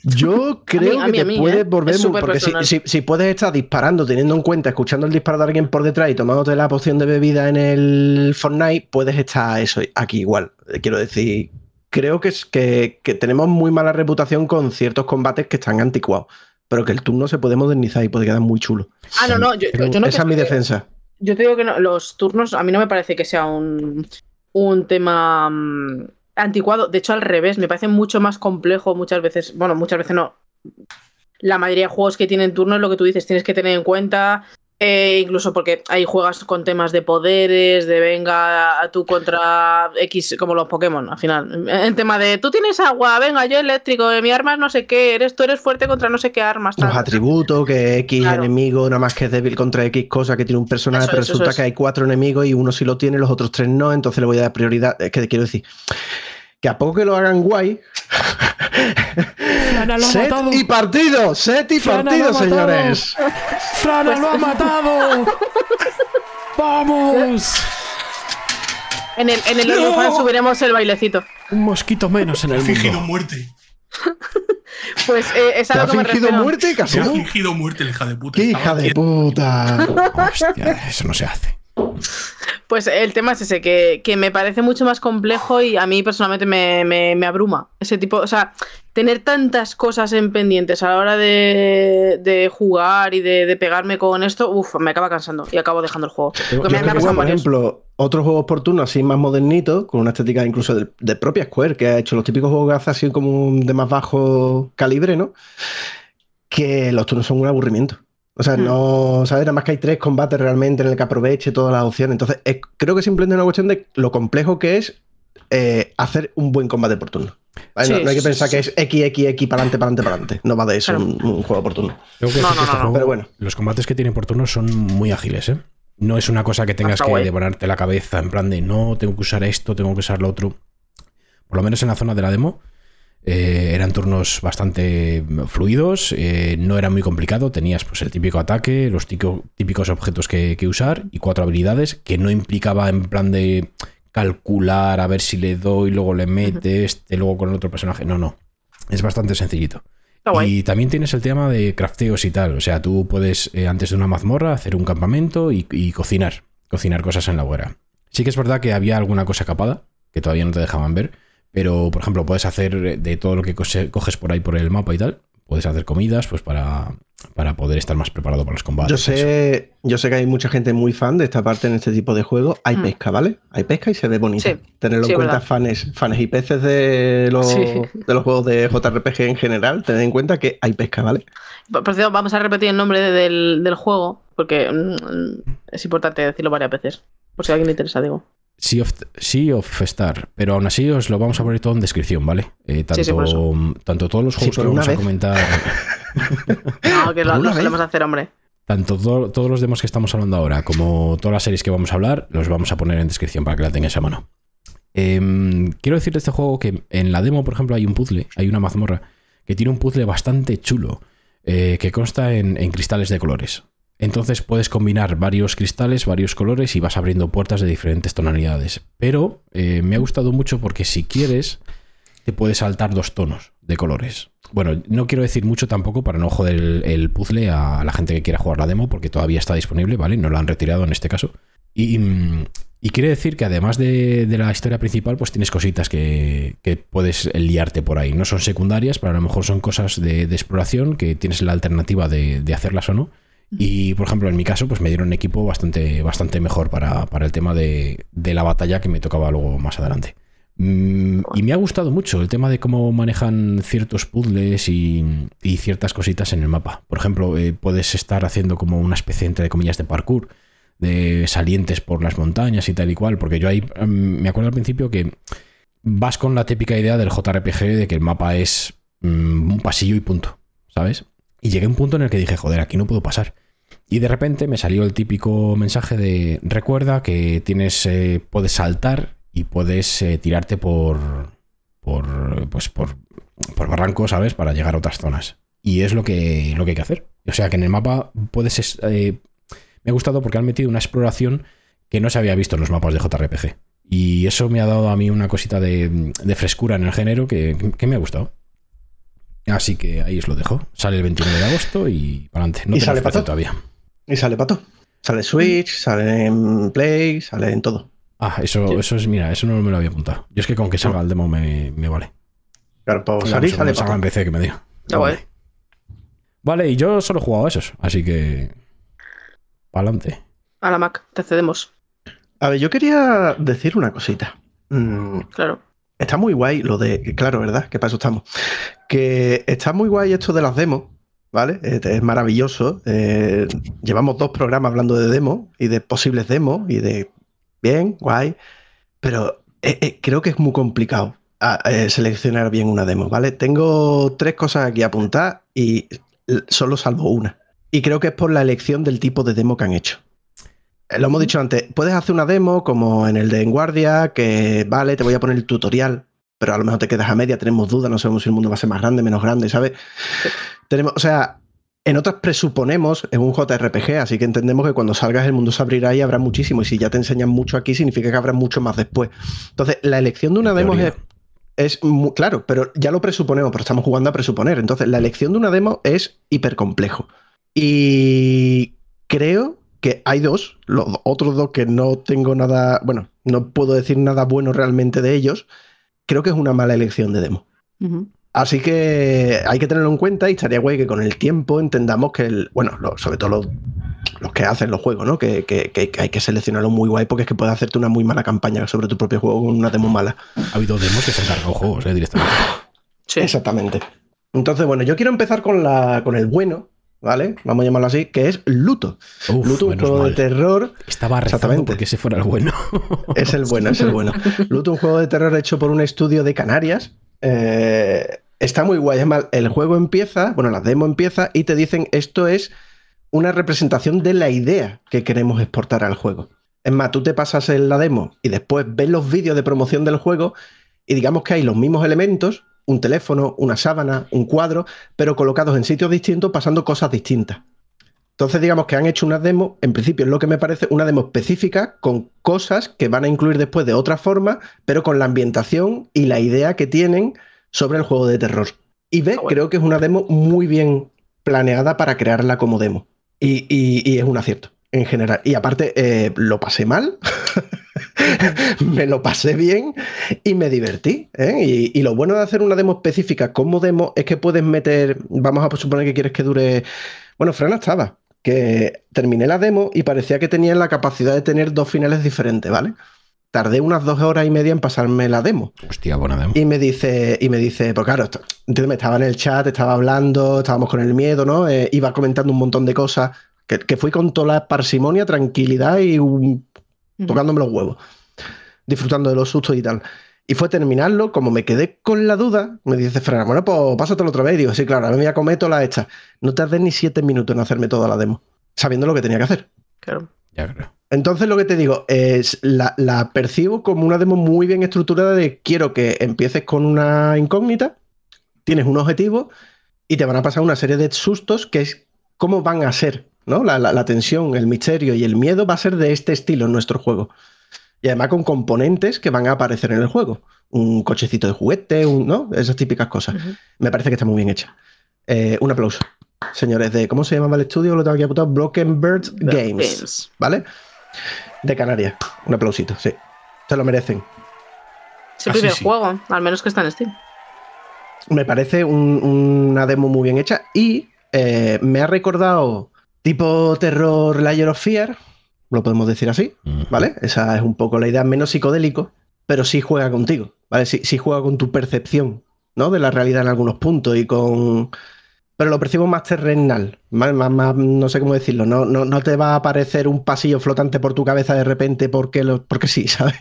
Yo creo a que mí, te puedes ¿eh? volver muy. Porque si, personal. si- si puedes estar disparando, teniendo en cuenta, escuchando el disparo de alguien por detrás y tomándote la poción de bebida en el Fortnite, puedes estar eso aquí igual. Eh, Quiero decir, creo que, es, que, que tenemos muy mala reputación con ciertos combates que están anticuados. Pero que el turno se puede modernizar y puede quedar muy chulo. Ah, no, no. Yo, yo no Esa es mi que- defensa. Yo te digo que no, los turnos a mí no me parece que sea un, un tema mm, anticuado. De hecho, al revés, me parece mucho más complejo muchas veces. Bueno, muchas veces no. La mayoría de juegos que tienen turnos, lo que tú dices, tienes que tener en cuenta. Eh, incluso porque hay juegas con temas de poderes, de venga tú contra X, como los Pokémon, al final. En tema de tú tienes agua, venga, yo eléctrico, eh, mi arma es no sé qué, eres, tú eres fuerte contra no sé qué armas. Los atributos, que X Claro. enemigo nada más que es débil contra X cosa que tiene un personaje, Eso pero eso resulta es. que hay cuatro enemigos y uno sí lo tiene, los otros tres no, entonces le voy a dar prioridad. Es que te quiero decir que a poco que lo hagan guay. Frana lo ha set matado. y partido, set y Frana partido, señores. ¡Frana lo ha matado! ¡Vamos! En el, en el OnlyFans subiremos el bailecito. Un mosquito menos en He el fingido mundo. muerte. Pues eh, es a ¿Te lo ha que me fingido refiero. muerte, ha Casero? fingido muerte la hija de puta. ¡Qué hija de puta! Hostia, eso no se hace. Pues el tema es ese, que, que me parece mucho más complejo y a mí personalmente me, me- me abruma. Ese tipo, o sea, tener tantas cosas en pendientes a la hora de, de jugar y de, de pegarme con esto, uff, me acaba cansando y acabo dejando el juego. Yo- me, creo que, por ejemplo, otros juegos por turno así más modernitos, con una estética incluso de, de propia Square, que ha hecho los típicos juegos que hace así como de más bajo calibre, ¿no? Que los turnos son un aburrimiento. O sea, Hmm. no, ¿sabes? Nada más que hay tres combates realmente en el que aproveche todas las opciones. Entonces, es- creo que simplemente es una cuestión de lo complejo que es eh, hacer un buen combate por turno. Vale, Sí, no, no hay que pensar sí, que es X, X, X, para adelante, para adelante, para adelante. No va de eso Claro. un, un juego por turno. Tengo que No, decir no, que este no, no. juego, Pero bueno. los combates que tienen por turnos son muy ágiles, ¿eh? No es una cosa que tengas que guay. devorarte la cabeza en plan de no, tengo que usar esto, tengo que usar lo otro. Por lo menos en la zona de la demo eh, eran turnos bastante fluidos, eh, no era muy complicado, tenías pues el típico ataque, los tico- típicos objetos que, que usar y cuatro habilidades que no implicaba en plan de calcular a ver si le doy, luego le mete este, luego con el otro personaje. No, no. Es bastante sencillito. Y también tienes el tema de crafteos y tal. O sea, tú puedes, eh, antes de una mazmorra, hacer un campamento y, y cocinar. Cocinar cosas en la hoguera. Sí que es verdad que había alguna cosa capada que todavía no te dejaban ver. Pero, por ejemplo, puedes hacer de todo lo que coges por ahí por el mapa y tal. Puedes hacer comidas, pues para, para poder estar más preparado para los combates. Yo sé, yo sé que hay mucha gente muy fan de esta parte en este tipo de juegos. Hay Mm. pesca, ¿vale? Hay pesca y se ve bonito. Sí. Tenerlo Sí, en cuenta, verdad. fans, fans y peces de los, Sí. de los juegos de JRPG en general, tened en cuenta que hay pesca, ¿vale? Por por cierto, vamos a repetir el nombre de- del, del juego, porque mm, es importante decirlo varias veces. Por si a alguien le interesa, digo. Sea of, Sea of Star, pero aún así os lo vamos a poner todo en descripción, ¿vale? Eh, tanto, Sí, sí, tanto todos los juegos que vamos a comentar, No, que lo, hacer, hombre. tanto to- todos los demos que estamos hablando ahora, como todas las series que vamos a hablar, los vamos a poner en descripción para que la tengáis a mano. Em, quiero decir de este juego que en la demo, por ejemplo, hay un puzzle, hay una mazmorra que tiene un puzzle bastante chulo, eh, que consta en, en cristales de colores. Entonces puedes combinar varios cristales, varios colores y vas abriendo puertas de diferentes tonalidades. Pero eh, me ha gustado mucho porque si quieres, te puedes saltar dos tonos de colores. Bueno, no quiero decir mucho tampoco para no joder el, el puzzle a la gente que quiera jugar la demo, porque todavía está disponible, ¿vale? No la han retirado en este caso. Y, mm, quiere decir que además de, la historia principal, pues tienes cositas que, puedes liarte por ahí. No son secundarias, pero a lo mejor son cosas de, exploración que tienes la alternativa de hacerlas o no. Y, por ejemplo, en mi caso, pues me dieron un equipo bastante, bastante mejor para, para el tema de, de la batalla que me tocaba luego más adelante. Mm, y me ha gustado mucho el tema de cómo manejan ciertos puzzles y, y ciertas cositas en el mapa. Por ejemplo, eh, puedes estar haciendo como una especie entre comillas de parkour, de salientes por las montañas y tal y cual, porque yo ahí mm, me acuerdo al principio que vas con la típica idea del JRPG de que el mapa es mm, un pasillo y punto, ¿sabes? Y llegué a un punto en el que dije, joder, aquí no puedo pasar. Y de repente me salió el típico mensaje de recuerda que tienes eh, puedes saltar y puedes eh, tirarte por por pues por, por barrancos, ¿sabes? Para llegar a otras zonas. Y es lo que, lo que hay que hacer. O sea que en el mapa puedes. es- eh, me ha gustado porque han metido una exploración que no se había visto en los mapas de JRPG. Y eso me ha dado a mí una cosita de, de frescura en el género que, que me ha gustado. Así que ahí os lo dejo. Sale el 29 de agosto y para adelante. No ¿Y sale pato? todavía. Y sale pato. Sale en Switch, sale en Play, sale en todo. Ah, eso, Sí. eso es, mira, eso no me lo había apuntado. Yo es que con que salga el demo me, me vale. Claro, pues Vamos, salir, sale salga pato. en PC que me diga. Está guay. Vale, y yo solo he jugado a esos, así que. Pa'lante. A la Mac, te cedemos. A ver, yo quería decir una cosita. Mm, Claro. Está muy guay lo de. Claro, ¿verdad? Que para eso estamos. Que está muy guay esto de las demos, ¿vale? Es, maravilloso. Eh, llevamos dos programas hablando de demos y de posibles demos y de. Bien, guay. Pero eh, eh, creo que es muy complicado seleccionar bien una demo, ¿vale? Tengo tres cosas aquí apuntadas y solo salvo una. Y creo que es por la elección del tipo de demo que han hecho. Lo hemos dicho antes, puedes hacer una demo como en el de En Guardia, que vale, te voy a poner el tutorial, pero a lo mejor te quedas a media, tenemos dudas, no sabemos si el mundo va a ser más grande, menos grande, ¿sabes? Tenemos, o sea, en otras presuponemos, es un JRPG, así que entendemos que cuando salgas el mundo se abrirá y habrá muchísimo, y si ya te enseñan mucho aquí, significa que habrá mucho más después. Entonces, la elección de una En demo es, es mu- claro, pero ya lo presuponemos, pero estamos jugando a presuponer. Entonces, la elección de una demo es hiper complejo. Y creo que hay dos, los otros dos que no tengo nada, bueno, no puedo decir nada bueno realmente de ellos. Creo que es una mala elección de demo. Así que hay que tenerlo en cuenta y estaría guay que con el tiempo entendamos que, el, bueno, lo- sobre todo los, los que hacen los juegos, ¿no? Que, que- que- que hay que seleccionarlo muy guay porque es que puede hacerte una muy mala campaña sobre tu propio juego con una demo mala. Ha habido demos que se han cargado juegos, eh, directamente. Sí. Exactamente. Entonces, bueno, yo quiero empezar con, la, con el bueno, ¿vale? Vamos a llamarlo así, que es Luto. Uf, Luto, un juego de mal. terror. Estaba rezando Exactamente. porque ese fuera el bueno. Es el bueno, es el bueno. Luto, un juego de terror hecho por un estudio de Canarias, Eh, está muy guay. Es más, el juego empieza, bueno, la demo empieza y te dicen esto es una representación de la idea que queremos exportar al juego. Es más, tú te pasas en la demo y después ves los vídeos de promoción del juego y digamos que hay los mismos elementos, un teléfono, una sábana, un cuadro, pero colocados en sitios distintos pasando cosas distintas. Entonces digamos que han hecho una demo, en principio es lo que me parece una demo específica con cosas que van a incluir después de otra forma, pero con la ambientación y la idea que tienen sobre el juego de terror. Y ve, Ah, bueno. creo que es una demo muy bien planeada para crearla como demo. Y, y- y es un acierto en general. Y aparte, eh, lo pasé mal, me lo pasé bien y me divertí. ¿eh? Y, y lo bueno de hacer una demo específica como demo es que puedes meter, vamos a suponer que quieres que dure... Bueno, Frana estaba, que terminé la demo y parecía que tenía la capacidad de tener dos finales diferentes, ¿vale? Tardé unas dos horas y media en pasarme la demo. Hostia, buena demo. Y me dice, y me dice, pues claro, esto- entiéndeme, estaba en el chat, estaba hablando, estábamos con el miedo, ¿no? Eh, iba comentando un montón de cosas, que, que fui con toda la parsimonia, tranquilidad y un- tocándome los huevos, disfrutando de los sustos y tal. Y fue terminarlo, como me quedé con la duda, me dice Fran, bueno, pues pásatelo otra vez. Y digo, sí, claro, ahora me voy a comer toda la hecha. No tardé ni siete minutos en hacerme toda la demo, sabiendo lo que tenía que hacer. Claro. Ya creo. Entonces lo que te digo es la, la percibo como una demo muy bien estructurada de quiero que empieces con una incógnita, tienes un objetivo y te van a pasar una serie de sustos que es cómo van a ser, ¿no? La, la- la tensión, el misterio y el miedo va a ser de este estilo en nuestro juego. Y además con componentes que van a aparecer en el juego. Un cochecito de juguete, un- ¿no? Esas típicas cosas. Me parece que está muy bien hecha. Eh, un aplauso. Señores de, ¿cómo se llamaba el estudio? Lo tengo aquí apuntado. Broken Bird Games. ¿vale? De Canarias. Un aplausito, sí. Se lo merecen. Es el sí, primer sí. juego, al menos que está en Steam. Me parece un- una demo muy bien hecha y eh, me ha recordado tipo terror Layer of Fear, lo podemos decir así, Mm. ¿vale? Esa es un poco la idea, menos psicodélico, pero sí juega contigo, ¿vale? Sí, sí juega con tu percepción, ¿no? De la realidad en algunos puntos y con... Pero lo percibo más terrenal, más, más- más- no sé cómo decirlo, no, no, no te va a aparecer un pasillo flotante por tu cabeza de repente porque, lo, porque sí, ¿sabes?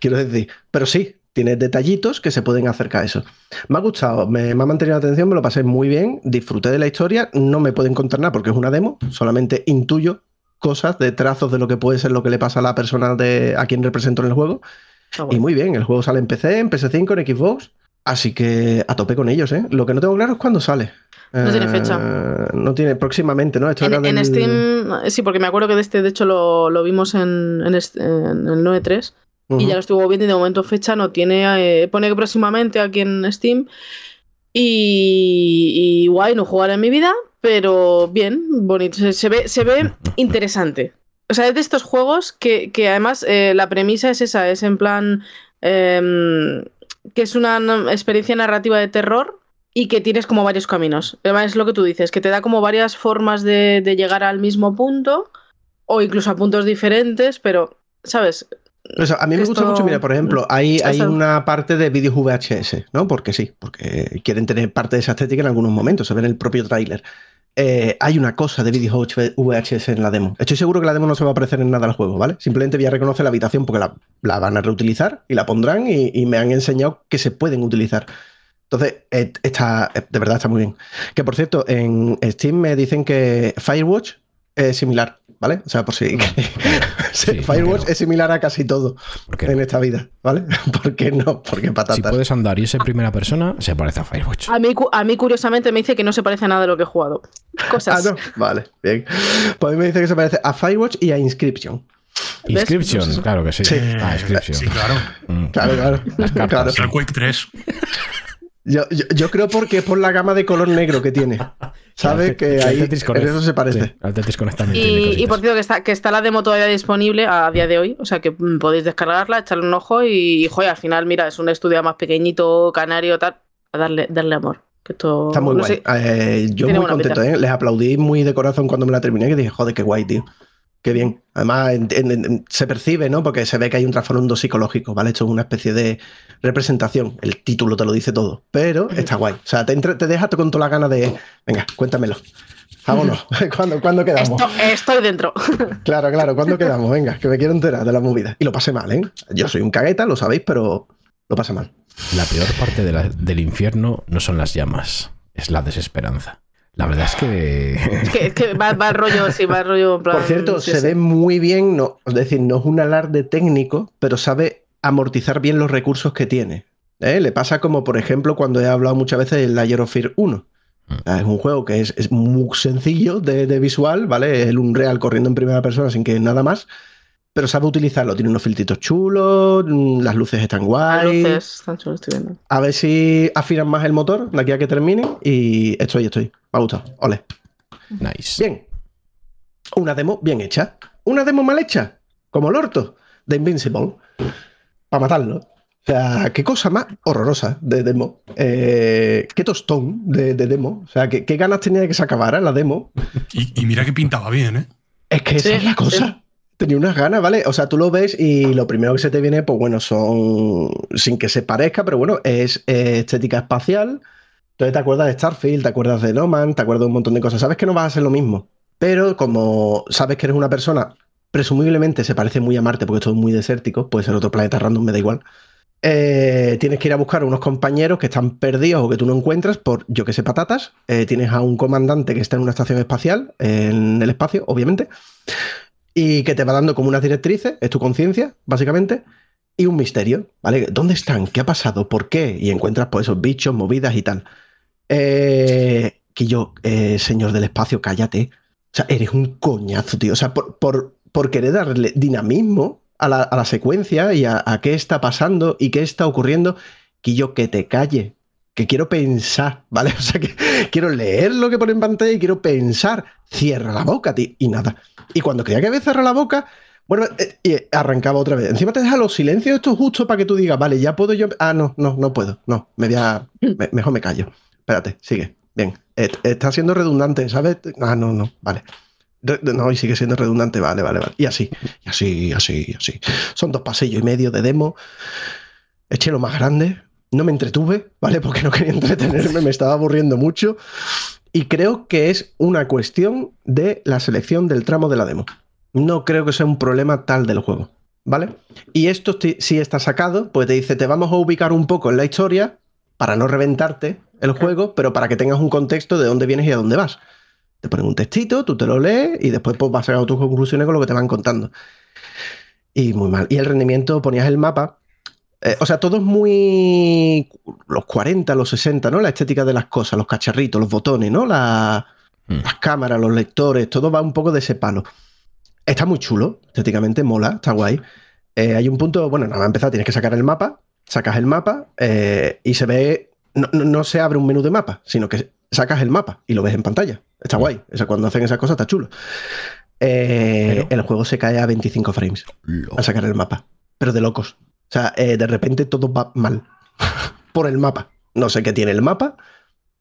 Quiero decir, pero sí, tienes detallitos que se pueden acercar a eso. Me ha gustado, me, me ha mantenido la atención, me lo pasé muy bien, disfruté de la historia, no me pueden contar nada porque es una demo, solamente intuyo cosas de trazos de lo que puede ser lo que le pasa a la persona de, a quien represento en el juego. Está Y muy bien, el juego sale en PC, en PS5, en Xbox, así que a tope con ellos, ¿eh? Lo que no tengo claro es cuándo sale. No tiene Eh, fecha. No tiene, próximamente, ¿no? Esto En, era en del- Steam, sí, porque me acuerdo que de este, de hecho, lo, lo vimos en, en, este- en el 9.3 y ya lo estuvo viendo y de momento fecha no tiene. eh, pone que próximamente aquí en Steam. Y, y guay, no jugar en mi vida, pero bien, bonito. Se, se ve, se ve interesante. O sea, es de estos juegos que, que además eh, la premisa es esa, es en plan em, que es una experiencia narrativa de terror y que tienes como varios caminos. Además es lo que tú dices, que te da como varias formas de, de llegar al mismo punto o incluso a puntos diferentes, pero, ¿sabes? Eso, a mí me gusta mucho, mira, por ejemplo, hay, hay una parte de vídeos VHS, ¿no? Porque sí, porque quieren tener parte de esa estética en algunos momentos, se ve en el propio tráiler. Eh, hay una cosa de vídeos VHS en la demo. Estoy seguro que la demo no se va a parecer en nada al juego, ¿vale? Simplemente voy a reconocer la habitación porque la, la van a reutilizar y la pondrán y, y me han enseñado que se pueden utilizar. Entonces, eh, está, eh, de verdad está muy bien. Que por cierto, en Steam me dicen que Firewatch es similar, ¿vale? O sea, por si. Sí, Firewatch es similar a casi todo ¿Por qué en no? esta vida, ¿vale? ¿Por qué no? Porque patatas. Si puedes andar y es en primera persona, se parece a Firewatch. A mí, a mí curiosamente me dice que no se parece a nada de lo que he jugado. Ah, Cosas. no. Vale, bien. Pues a mí me dice que se parece a Firewatch y a Inscription. Inscription, claro que sí. Sí. Ah, Inscription. Sí, claro. Mm. Claro, claro. Las cartas. Claro. El Quake 3. Yo, yo- yo creo porque es por la gama de color negro que tiene. Te- Que ahí en eso se parece. Sí, al Tetris Connect también tiene Y, por cierto, que está, que está la demo todavía disponible a día de hoy. O sea que mm, podéis descargarla, echarle un ojo y, joder, al final, mira, es un estudio más pequeñito, canario, tal. A darle, darle amor. Que esto, Está muy no guay. sé, Eh, yo muy contento. ¿eh? Les aplaudí muy de corazón cuando me la terminé que dije, joder, qué guay, tío. Qué bien. Además, en- en- en- se percibe, ¿no? Porque se ve que hay un trasfondo psicológico, ¿vale? Esto es una especie de representación. El título te lo dice todo, pero está guay. O sea, te, entra- te deja con toda la gana de, venga, cuéntamelo. Vámonos. ¿Cuándo, ¿cuándo quedamos? Esto, estoy dentro. Claro, claro, ¿cuándo quedamos? Venga, que me quiero enterar de la movida. Y lo pasé mal, ¿eh? Yo soy un cagueta, lo sabéis, pero lo pasé mal. La peor parte de la- del infierno no son las llamas, es la desesperanza. La verdad es que... Es que, es que va, rollo, sí, va rollo. en plan, Por cierto, se ve muy bien, no, es decir, no es un alarde técnico, pero sabe amortizar bien los recursos que tiene. ¿eh? Le pasa como, por ejemplo, cuando he hablado muchas veces del Layer of Fear 1. Mm. Ah, Es un juego que es, es muy sencillo de, de visual, ¿vale? El Unreal corriendo en primera persona sin que nada más, pero sabe utilizarlo. Tiene unos filtritos chulos, mm, las luces están Las guay. luces están chulas, estoy viendo. A ver si afinan más el motor de aquí a que termine y estoy, estoy. Me ha gustado. Ole. Nice. Bien. Una demo bien hecha. Una demo mal hecha. Como el orto de Invincible. Para matarlo. O sea, qué cosa más horrorosa de demo. Eh, qué tostón de, de demo. O sea, qué, qué ganas tenía de que se acabara la demo. Y, y mira que pintaba bien, ¿eh? Es que esa es la cosa. sí. Tenía unas ganas, ¿vale? O sea, tú lo ves y lo primero que se te viene, pues bueno, son. Sin que se parezca, pero bueno, es eh, estética espacial. Entonces te acuerdas de Starfield, te acuerdas de No Man, te acuerdas de un montón de cosas. Sabes que no vas a ser lo mismo. Pero como sabes que eres una persona, presumiblemente se parece muy a Marte, porque esto es muy desértico, puede ser otro planeta random, me da igual. eh, tienes que ir a buscar a unos compañeros que están perdidos o que tú no encuentras por, yo que sé, patatas. Eh, tienes a un comandante que está en una estación espacial, en el espacio, obviamente y que te va dando como unas directrices, es tu conciencia, básicamente, y un misterio, ¿vale? ¿Dónde están? ¿Qué ha pasado? ¿Por qué? Y encuentras pues esos bichos, movidas y tal. Eh, que yo, eh, señor del espacio, cállate. O sea, eres un coñazo, tío. O sea, por, por, por querer darle dinamismo a la, a la secuencia y a, a qué está pasando y qué está ocurriendo, que yo que te calle. Que quiero pensar, ¿vale? O sea, que quiero leer lo que pone en pantalla y quiero pensar. Cierra la boca, tío. Y nada. Y cuando creía que había cerrado la boca, bueno, eh, y arrancaba otra vez. Encima te deja los silencios estos justo para que tú digas, vale, ya puedo yo. Ah, no, no, no puedo. No, me voy a. me- mejor me callo. Espérate, sigue. Bien. Eh, Está siendo redundante, ¿sabes? Ah, no, no, vale. No, y sigue siendo redundante, vale, vale, vale. Y así, y así, y así, y así. Son dos pasillos y medio de demo. Eché lo más grande. No me entretuve, ¿vale? Porque no quería entretenerme, me estaba aburriendo mucho. Y creo que es una cuestión de la selección del tramo de la demo. No creo que sea un problema tal del juego, ¿vale? Y esto sí está sacado, pues te dice, te vamos a ubicar un poco en la historia para no reventarte el juego, pero para que tengas un contexto de dónde vienes y a dónde vas. Te ponen un textito, tú te lo lees y después pues, vas sacando tus conclusiones con lo que te van contando. Y muy mal. Y el rendimiento, ponías el mapa. Eh, o sea, todo es muy. Los 40, los 60, ¿no? La estética de las cosas, los cacharritos, los botones, ¿no? La- Mm. las cámaras, los lectores, todo va un poco de ese palo. Está muy chulo, estéticamente mola, está guay. Eh, hay un punto, bueno, nada más empezar, tienes que sacar el mapa, sacas el mapa eh, y se ve, no, no- no se abre un menú de mapa, sino que sacas el mapa y lo ves en pantalla. Está guay, o sea, cuando hacen esas cosas está chulo. Pero- El juego se cae a 25 frames al sacar el mapa, pero de locos. O sea, eh, de repente todo va mal por el mapa. No sé qué tiene el mapa.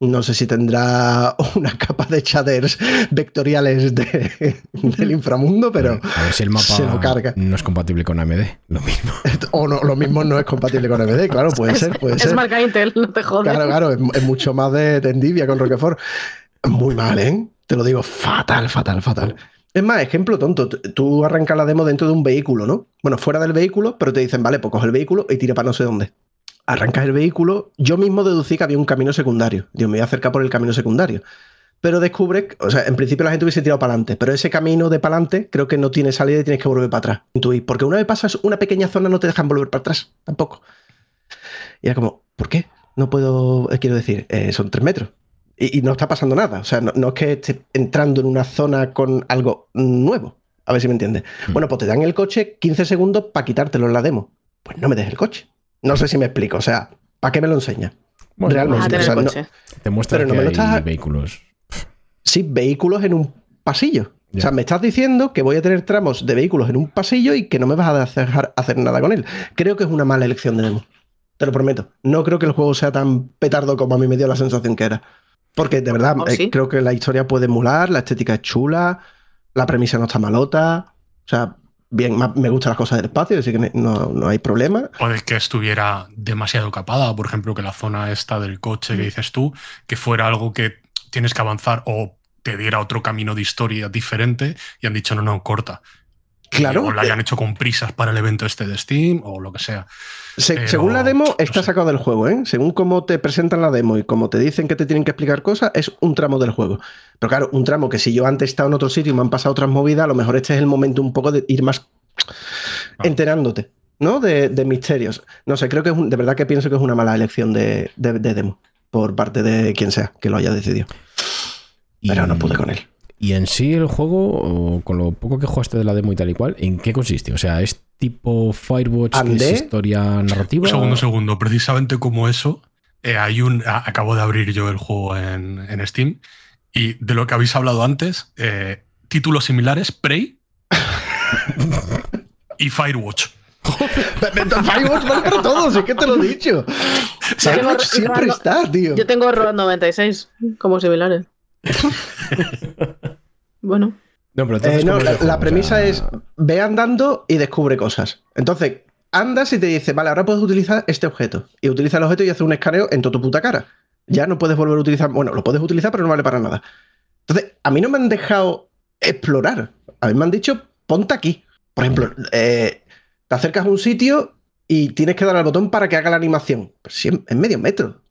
No sé si tendrá una capa de shaders vectoriales de- del inframundo, pero. a ver si el mapa se lo carga. no es compatible con AMD. Lo mismo. O no, lo mismo no es compatible con MD, claro, puede ser, puede Es ser. marca Intel, no te jodes. Claro, claro, es, es mucho más de, de Nvidia con Roquefort. Muy mal, ¿eh? Te lo digo, fatal, fatal, fatal. Es más, ejemplo tonto, tú arrancas la demo dentro de un vehículo, ¿no? Bueno, fuera del vehículo, pero te dicen, vale, pues coge el vehículo y tira para no sé dónde. Arrancas el vehículo, yo mismo deducí que había un camino secundario. Dios, me voy a acercar por el camino secundario. Pero descubres, o sea, en principio la gente hubiese tirado para adelante, pero ese camino de para adelante creo que no tiene salida y tienes que volver para atrás. Intuí, porque una vez pasas una pequeña zona no te dejan volver para atrás, tampoco. Y era como, ¿por qué? No puedo, eh, quiero decir, eh, son tres metros. Y, y no está pasando nada. O sea, no, no es que esté entrando en una zona con algo nuevo. A ver si me entiendes. Mm. Bueno, pues te dan el coche 15 segundos para quitártelo en la demo. Pues no me des el coche. No sé si me explico. O sea, ¿para qué me lo enseña? Bueno, Realmente, o sea, no-. Te muestra Pero no que me lo hay estás- vehículos. Sí, vehículos en un pasillo. O sea, me estás diciendo que voy a tener tramos de vehículos en un pasillo y que no me vas a dejar hacer nada con él. Creo que es una mala elección de demo. Te lo prometo. No creo que el juego sea tan petardo como a mí me dio la sensación que era. Porque de verdad, ¿Oh, eh, creo que la historia puede emular, la estética es chula, la premisa no está malota. O sea, bien, me gustan las cosas del espacio, así que no, no hay problema. O de que estuviera demasiado capada, por ejemplo, que la zona esta del coche que dices tú, que fuera algo que tienes que avanzar o te diera otro camino de historia diferente y han dicho, no, no, corta. Claro. O la hayan hecho con prisas para el evento este de Steam o lo que sea. Se- Pero, según la demo, no está sé. sacado del juego, ¿eh? Según cómo te presentan la demo y cómo te dicen que te tienen que explicar cosas, es un tramo del juego. Pero claro, un tramo que si yo antes he estado en otro sitio y me han pasado otras movidas, a lo mejor este es el momento un poco de ir más enterándote, ¿no? De, de misterios. No sé, creo que es un- de verdad que pienso que es una mala elección de, de- de demo por parte de quien sea que lo haya decidido. Pero Y- no pude con él. Y en sí el juego, o con lo poco que jugaste de la demo y tal y cual, ¿en qué consiste? O sea, ¿es tipo Firewatch, que es historia narrativa? Un segundo, segundo. Precisamente como eso, eh, hay un. a- acabo de abrir yo el juego en, en Steam. Y de lo que habéis hablado antes, eh, títulos similares, Prey y Firewatch. Firewatch vale para todos, es que te lo he dicho. Firewatch siempre está, tío. Yo tengo Road 96 como similares. bueno, No, pero Eh, entonces, no, ¿cómo es la, O premisa sea, es ve andando y descubre cosas. Entonces, andas y te dice, vale, ahora puedes utilizar este objeto. Y utiliza el objeto y hace un escaneo en toda tu puta cara. Ya no puedes volver a utilizar. Bueno, lo puedes utilizar, pero no vale para nada. Entonces, a mí no me han dejado explorar. A mí me han dicho, ponte aquí. Por ejemplo, eh, te acercas a un sitio y tienes que dar al botón para que haga la animación. Pero si es, es medio metro.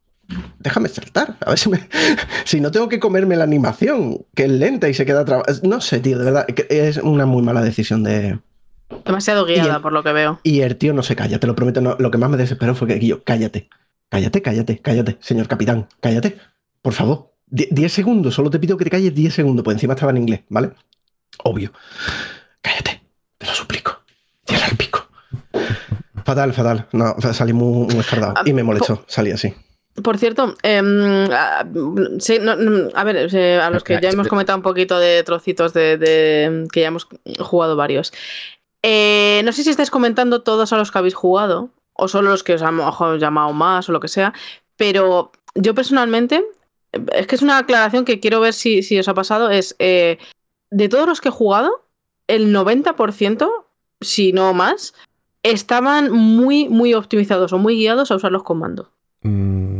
Déjame saltar. A ver si me. si no tengo que comerme la animación, que es lenta y se queda trabada. No sé, tío, de verdad. Es una muy mala decisión de. demasiado guiada el- por lo que veo. Y el tío no se calla, te lo prometo. no. Lo que más me desesperó fue que yo, cállate. Cállate, cállate, cállate, señor capitán, cállate. Por favor. Die- 10 segundos, solo te pido que te calles 10 segundos, pues encima estaba en inglés, ¿vale? Obvio. Cállate, te lo suplico. Cierra el pico. Fatal, fatal. No, salí muy, muy escardado. Y me molestó, salí así. Por cierto, em, a, sí, no, no, a ver, eh, a los que ya hemos comentado un poquito de trocitos de, de- que ya hemos jugado varios. Eh, no sé si estáis comentando todos a los que habéis jugado, o solo los que os han ojo, llamado más o lo que sea, pero yo personalmente, es que es una aclaración que quiero ver si, si os ha pasado, es eh, de todos los que he jugado, el 90%, si no más, estaban muy, muy optimizados o muy guiados a usar los comandos. Mm,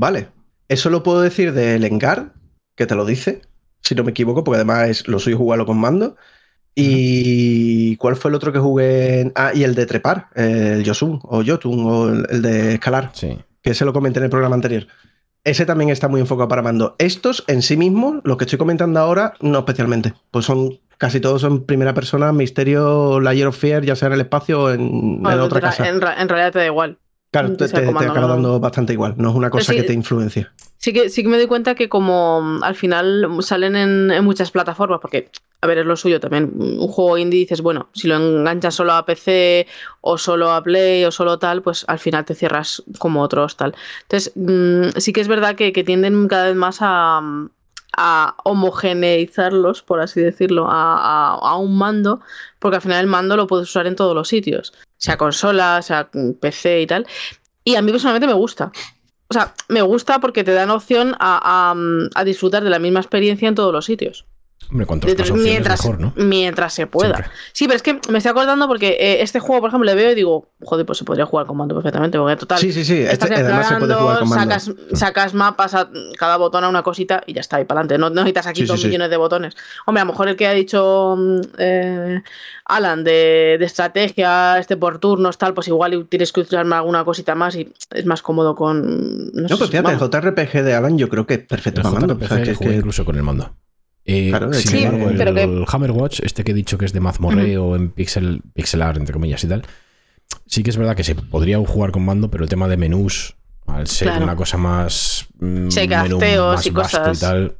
vale. Eso lo puedo decir del Engar, que te lo dice, si no me equivoco, porque además es lo suyo jugarlo con mando. ¿Y cuál fue el otro que jugué? en- Ah, y el de trepar, el Yosun o Jotun o el, de escalar, sí. que se lo comenté en el programa anterior. Ese también está muy enfocado para mando. Estos en sí mismos, los que estoy comentando ahora, no especialmente. Pues son casi todos son primera persona, misterio, Layer of Fear, ya sea en el espacio o en, otra en ra- casa. En realidad te da igual. Claro, te, te- acaba dando bastante igual. No es una cosa sí, que te influencia. Sí que, sí que me doy cuenta que como mm, al final salen en, en muchas plataformas, porque, a ver, es lo suyo también. Un juego indie dices, bueno, si lo enganchas solo a PC o solo a Play o solo tal, pues al final te cierras como otros tal. Entonces, mm, sí que es verdad que, que tienden cada vez más a, a homogeneizarlos, por así decirlo, a, un mando, porque al final el mando lo puedes usar en todos los sitios, sea consola, sea PC y tal. Y a mí personalmente me gusta. O sea, me gusta porque te dan opción a disfrutar de la misma experiencia en todos los sitios. Hombre, más opciones, mientras, mejor, ¿no? mientras se pueda. Siempre. Sí, pero es que me estoy acordando porque eh, este juego, por ejemplo, le veo y digo, joder, pues se podría jugar con mando perfectamente, porque total. Sí, sí, sí. Estás Este, además se puede explorando, jugar con mando. sacas, sacas mapas a cada botón a una cosita y ya está, y para adelante. No, no necesitas aquí Sí, dos sí. millones de botones. Hombre, a lo mejor el que ha dicho mm, eh, Alan de, de estrategia, este por turnos, tal, pues igual tienes que usar alguna cosita más y es más cómodo con. No, No, sé, pues fíjate, el JRPG de Alan yo creo que es perfecto El para mando. O JRPG sea, que que- incluso con el mando. Eh, Claro, sin sí, embargo, el, pero que- el Hammerwatch, este que he dicho que es de mazmorreo en pixel, pixelar, entre comillas y tal, sí que es verdad que se podría jugar con mando, pero el tema de menús, al ser Claro. una cosa más. mm, Sí, menú más y cosas. y tal,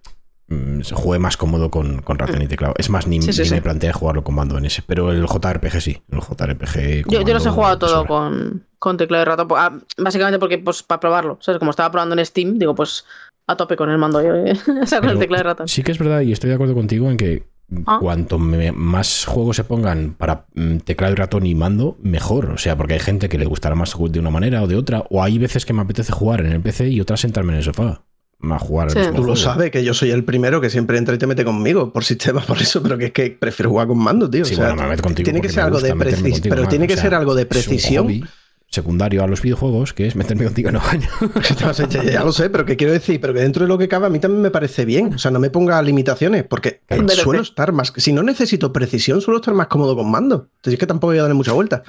mm, se juegue más cómodo con, con ratón y teclado. Es más, ni, Sí, sí, ni sí. me planteé jugarlo con mando en ese, pero el JRPG sí, el JRPG. Yo, yo los he jugado todo con, con teclado y ratón. po- ah, básicamente porque, pues, para probarlo. ¿sabes? Como estaba probando en Steam, digo, pues a tope con el mando. Yo, o sea, con el teclado y ratón. Sí que es verdad, y estoy de acuerdo contigo en que Ah. cuanto me- más juegos se pongan para mm, teclado y ratón y mando, mejor. O sea, porque hay gente que le gustará más de una manera o de otra, o hay veces que me apetece jugar en el PC y otras sentarme en el sofá a jugar Sí. Tú lo sabes, que yo soy el primero que siempre entra y te mete conmigo por sistema, por eso, pero que es que prefiero jugar con mando, tío. Sí, o sea, bueno, me meto contigo tiene que ser me algo de precisión, pero tiene O que sea, ser algo de es un precisión hobby. Secundario a los videojuegos, que es meterme contigo en el baño. ya, ya- ya lo sé, pero que quiero decir, pero que dentro de lo que cabe a mí también me parece bien. O sea, no me ponga limitaciones, porque suelo estar más. Si no necesito precisión, suelo estar más cómodo con mando. Entonces es que tampoco voy a darle mucha vuelta.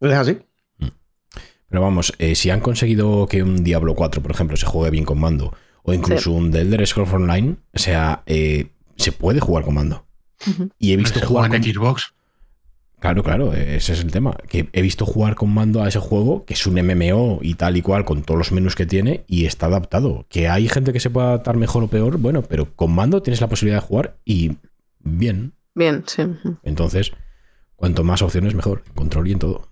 Es así. Pero vamos, eh, si han conseguido que un Diablo 4, por ejemplo, se juegue bien con mando, o incluso un The Elder Scrolls Online, o sea, eh, se puede jugar con mando. Y he visto Se jugar juega en. Xbox. Claro, claro, ese es el tema. Que he visto jugar con mando a ese juego, que es un MMO y tal y cual, con todos los menús que tiene, y está adaptado. Que hay gente que se pueda adaptar mejor o peor, bueno, pero con mando tienes la posibilidad de jugar y bien. Bien, sí. Entonces, cuanto más opciones, mejor. Control y en todo.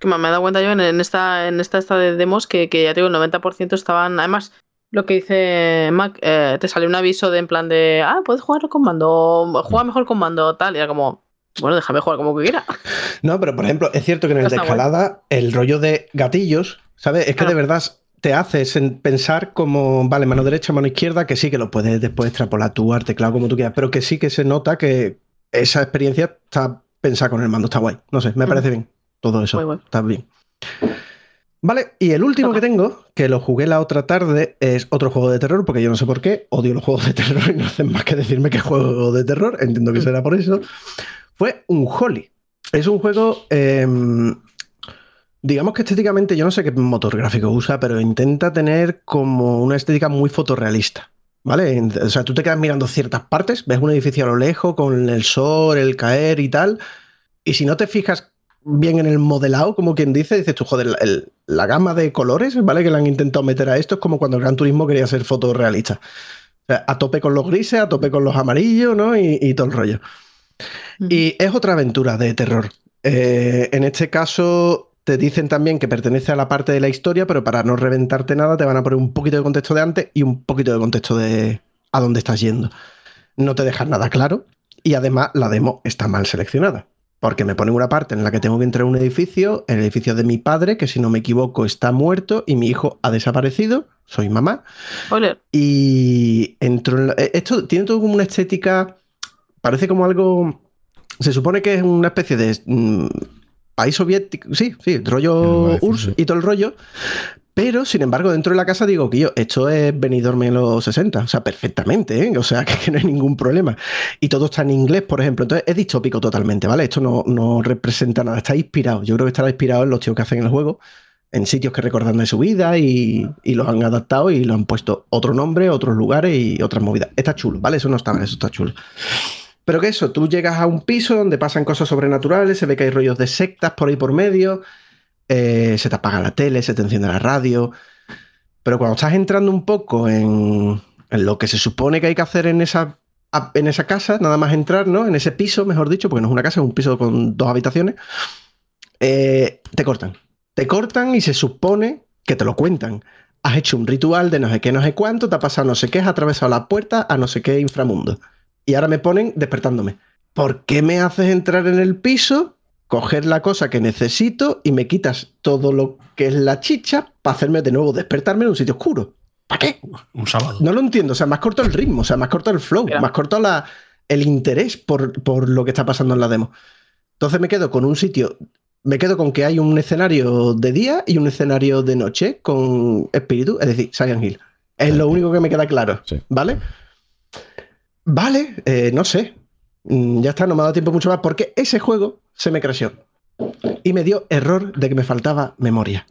Que me he dado cuenta yo en, en esta en esta, esta de demos que, que ya te digo, el 90% estaban. Además, lo que dice Mac, eh, te sale un aviso de en plan de ah, puedes jugarlo con mando, juega mejor con mando, tal. Y era como, bueno, déjame jugar como que quiera. No, pero por ejemplo, es cierto que en el de escalada, el rollo de gatillos, ¿sabes? Es que Claro. de verdad te haces en pensar como, vale, mano derecha, mano izquierda, que sí que lo puedes después extrapolar tú al teclado como tú quieras, pero que sí que se nota que esa experiencia está pensada con el mando, está guay. No sé, me Mm. parece bien. Todo eso está bien. Vale, y el último que tengo, que lo jugué la otra tarde, es otro juego de terror, porque yo no sé por qué, odio los juegos de terror y no hacen más que decirme que juego de terror, entiendo que Mm. será por eso. Fue un Holly. Es un juego, em, digamos que estéticamente, yo no sé qué motor gráfico usa, pero intenta tener como una estética muy fotorrealista. ¿Vale? O sea, tú te quedas mirando ciertas partes, ves un edificio a lo lejos con el sol, el caer y tal, y si no te fijas bien en el modelado, como quien dice, dices tú, joder, el- la gama de colores, ¿vale? Que le han intentado meter a esto es como cuando el Gran Turismo quería ser fotorrealista. A tope con los grises, a tope con los amarillos, ¿no? Y, y todo el rollo. Y es otra aventura de terror. Eh, en este caso, te dicen también que pertenece a la parte de la historia, pero para no reventarte nada, te van a poner un poquito de contexto de antes y un poquito de contexto de a dónde estás yendo. No te dejan nada claro y además la demo está mal seleccionada. Porque me ponen una parte en la que tengo que entrar a un edificio, el edificio de mi padre, que si no me equivoco está muerto y mi hijo ha desaparecido, soy mamá, Spoiler. y entro en la- eh, Esto tiene todo como una estética. Parece como algo. Se supone que es una especie de. mm, país soviético. Sí, sí, rollo decir, URSS sí. y todo el rollo. Pero, sin embargo, dentro de la casa digo que yo, esto es Benidorm en los 60, o sea, perfectamente, ¿eh? o sea, que, no hay ningún problema. Y todo está en inglés, por ejemplo, entonces es distópico totalmente, ¿vale? Esto no, no representa nada, está inspirado. Yo creo que estará inspirado en los tíos que hacen el juego, en sitios que recordan de su vida y, y los han adaptado y lo han puesto otro nombre, otros lugares y otras movidas. Está chulo, ¿vale? Eso no está eso está chulo. Pero que eso, tú llegas a un piso donde pasan cosas sobrenaturales, se ve que hay rollos de sectas por ahí por medio, eh, se te apaga la tele, se te enciende la radio. Pero cuando estás entrando un poco en, lo que se supone que hay que hacer en esa, en esa casa, nada más entrar, ¿no? En ese piso, mejor dicho, porque no es una casa, es un piso con dos habitaciones, eh, te cortan. Te cortan y se supone que te lo cuentan. Has hecho un ritual de no sé qué, no sé cuánto, te ha pasado no sé qué, has atravesado la puerta a no sé qué inframundo. Y ahora me ponen despertándome. ¿Por qué me haces entrar en el piso, coger la cosa que necesito y me quitas todo lo que es la chicha para hacerme de nuevo despertarme en un sitio oscuro? ¿Para qué? Un sábado. No lo entiendo. O sea, más corto el ritmo, o sea, más corto el flow, Mira. más corto la, el interés por, por lo que está pasando en la demo. Entonces me quedo con un sitio, me quedo con que hay un escenario de día y un escenario de noche con espíritu, es decir, Silent Hill. Es lo único que me queda claro, Sí. ¿vale? Vale, eh, no sé. Mm, Ya está, no me ha dado tiempo mucho más porque ese juego se me creció. Y me dio error de que me faltaba memoria.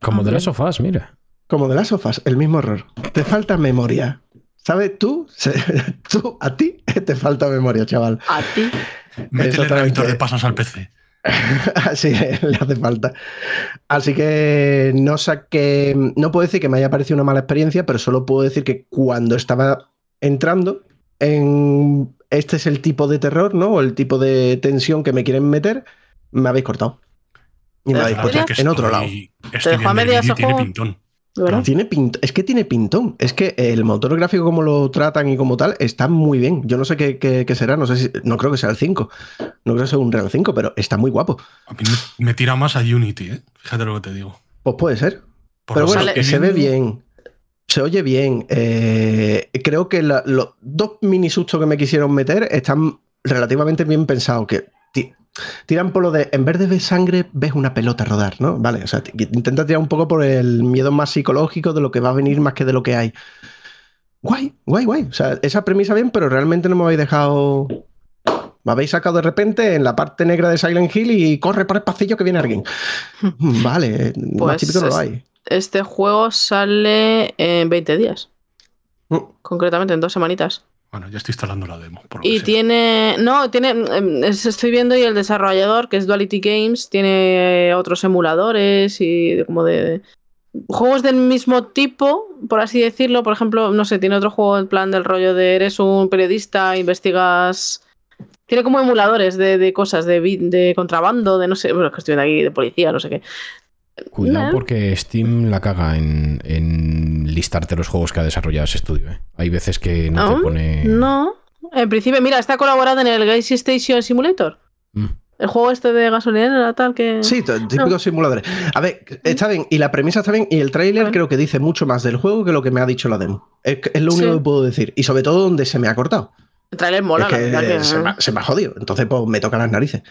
Como de Ah, las sofás, mira. Como de las sofás, el mismo error. Te falta memoria. ¿Sabes? Tú, se- tú, a ti te falta memoria, chaval. A ti. Métele Exactamente. reactor de pasas al PC. Así le hace falta. Así que no saqué. No puedo decir que me haya parecido una mala experiencia, pero solo puedo decir que cuando estaba entrando en. Este es el tipo de terror, ¿no? O el tipo de tensión que me quieren meter, me habéis cortado. Y me ¿Te habéis que en otro lado. estoy- estoy dejó a medias tiene pintón. Tiene pint- es que tiene pintón. Es que el motor gráfico, como lo tratan y como tal, está muy bien. Yo no sé qué, qué- qué será, no sé si. No creo que sea el 5. No creo que sea un Real 5, pero está muy guapo. A mí me, tira más a Unity, ¿eh? Fíjate lo que te digo. Pues puede ser. Por Pero bueno, sale- que se ve bien. Se oye bien. eh, creo que la- los dos mini sustos que me quisieron meter están relativamente bien pensados. Que tiran por lo de, en vez de ver sangre, ves una pelota rodar, ¿no? Vale, o sea, intenta tirar un poco por el miedo más psicológico de lo que va a venir más que de lo que hay. Guay, guay, guay. O sea, esa premisa bien, pero realmente no me habéis dejado... Me habéis sacado de repente en la parte negra de Silent Hill y corre por el pasillo que viene alguien. Vale, más Pues típico no lo hay. Este juego sale en 20 días, Mm. concretamente en dos semanitas. Bueno, ya estoy instalando la demo. por lo Y que sea. tiene. No, tiene. em, es- Estoy viendo y el desarrollador, que es Duality Games, tiene otros emuladores y como de. Juegos del mismo tipo, por así decirlo. Por ejemplo, no sé, tiene otro juego en plan del rollo de eres un periodista, investigas. Tiene como emuladores de, de cosas, de, de contrabando, de no sé, bueno, es que estoy viendo aquí de policía, no sé qué. Cuidado No. porque Steam la caga en, en listarte los juegos que ha desarrollado ese estudio. ¿eh? Hay veces que no te pone. No, en principio, mira, está colaborado en el Gas Station Simulator. Mm. El juego este de gasolinera, tal, que. Sí, típicos No. simuladores. A ver, está bien, y la premisa está bien, y el tráiler creo que dice mucho más del juego que lo que me ha dicho la demo. Es, lo único Sí. que puedo decir. Y sobre todo donde se me ha cortado. El trailer mola, es que, la verdad que- se, me, ha- se me ha jodido. Entonces, pues me toca las narices.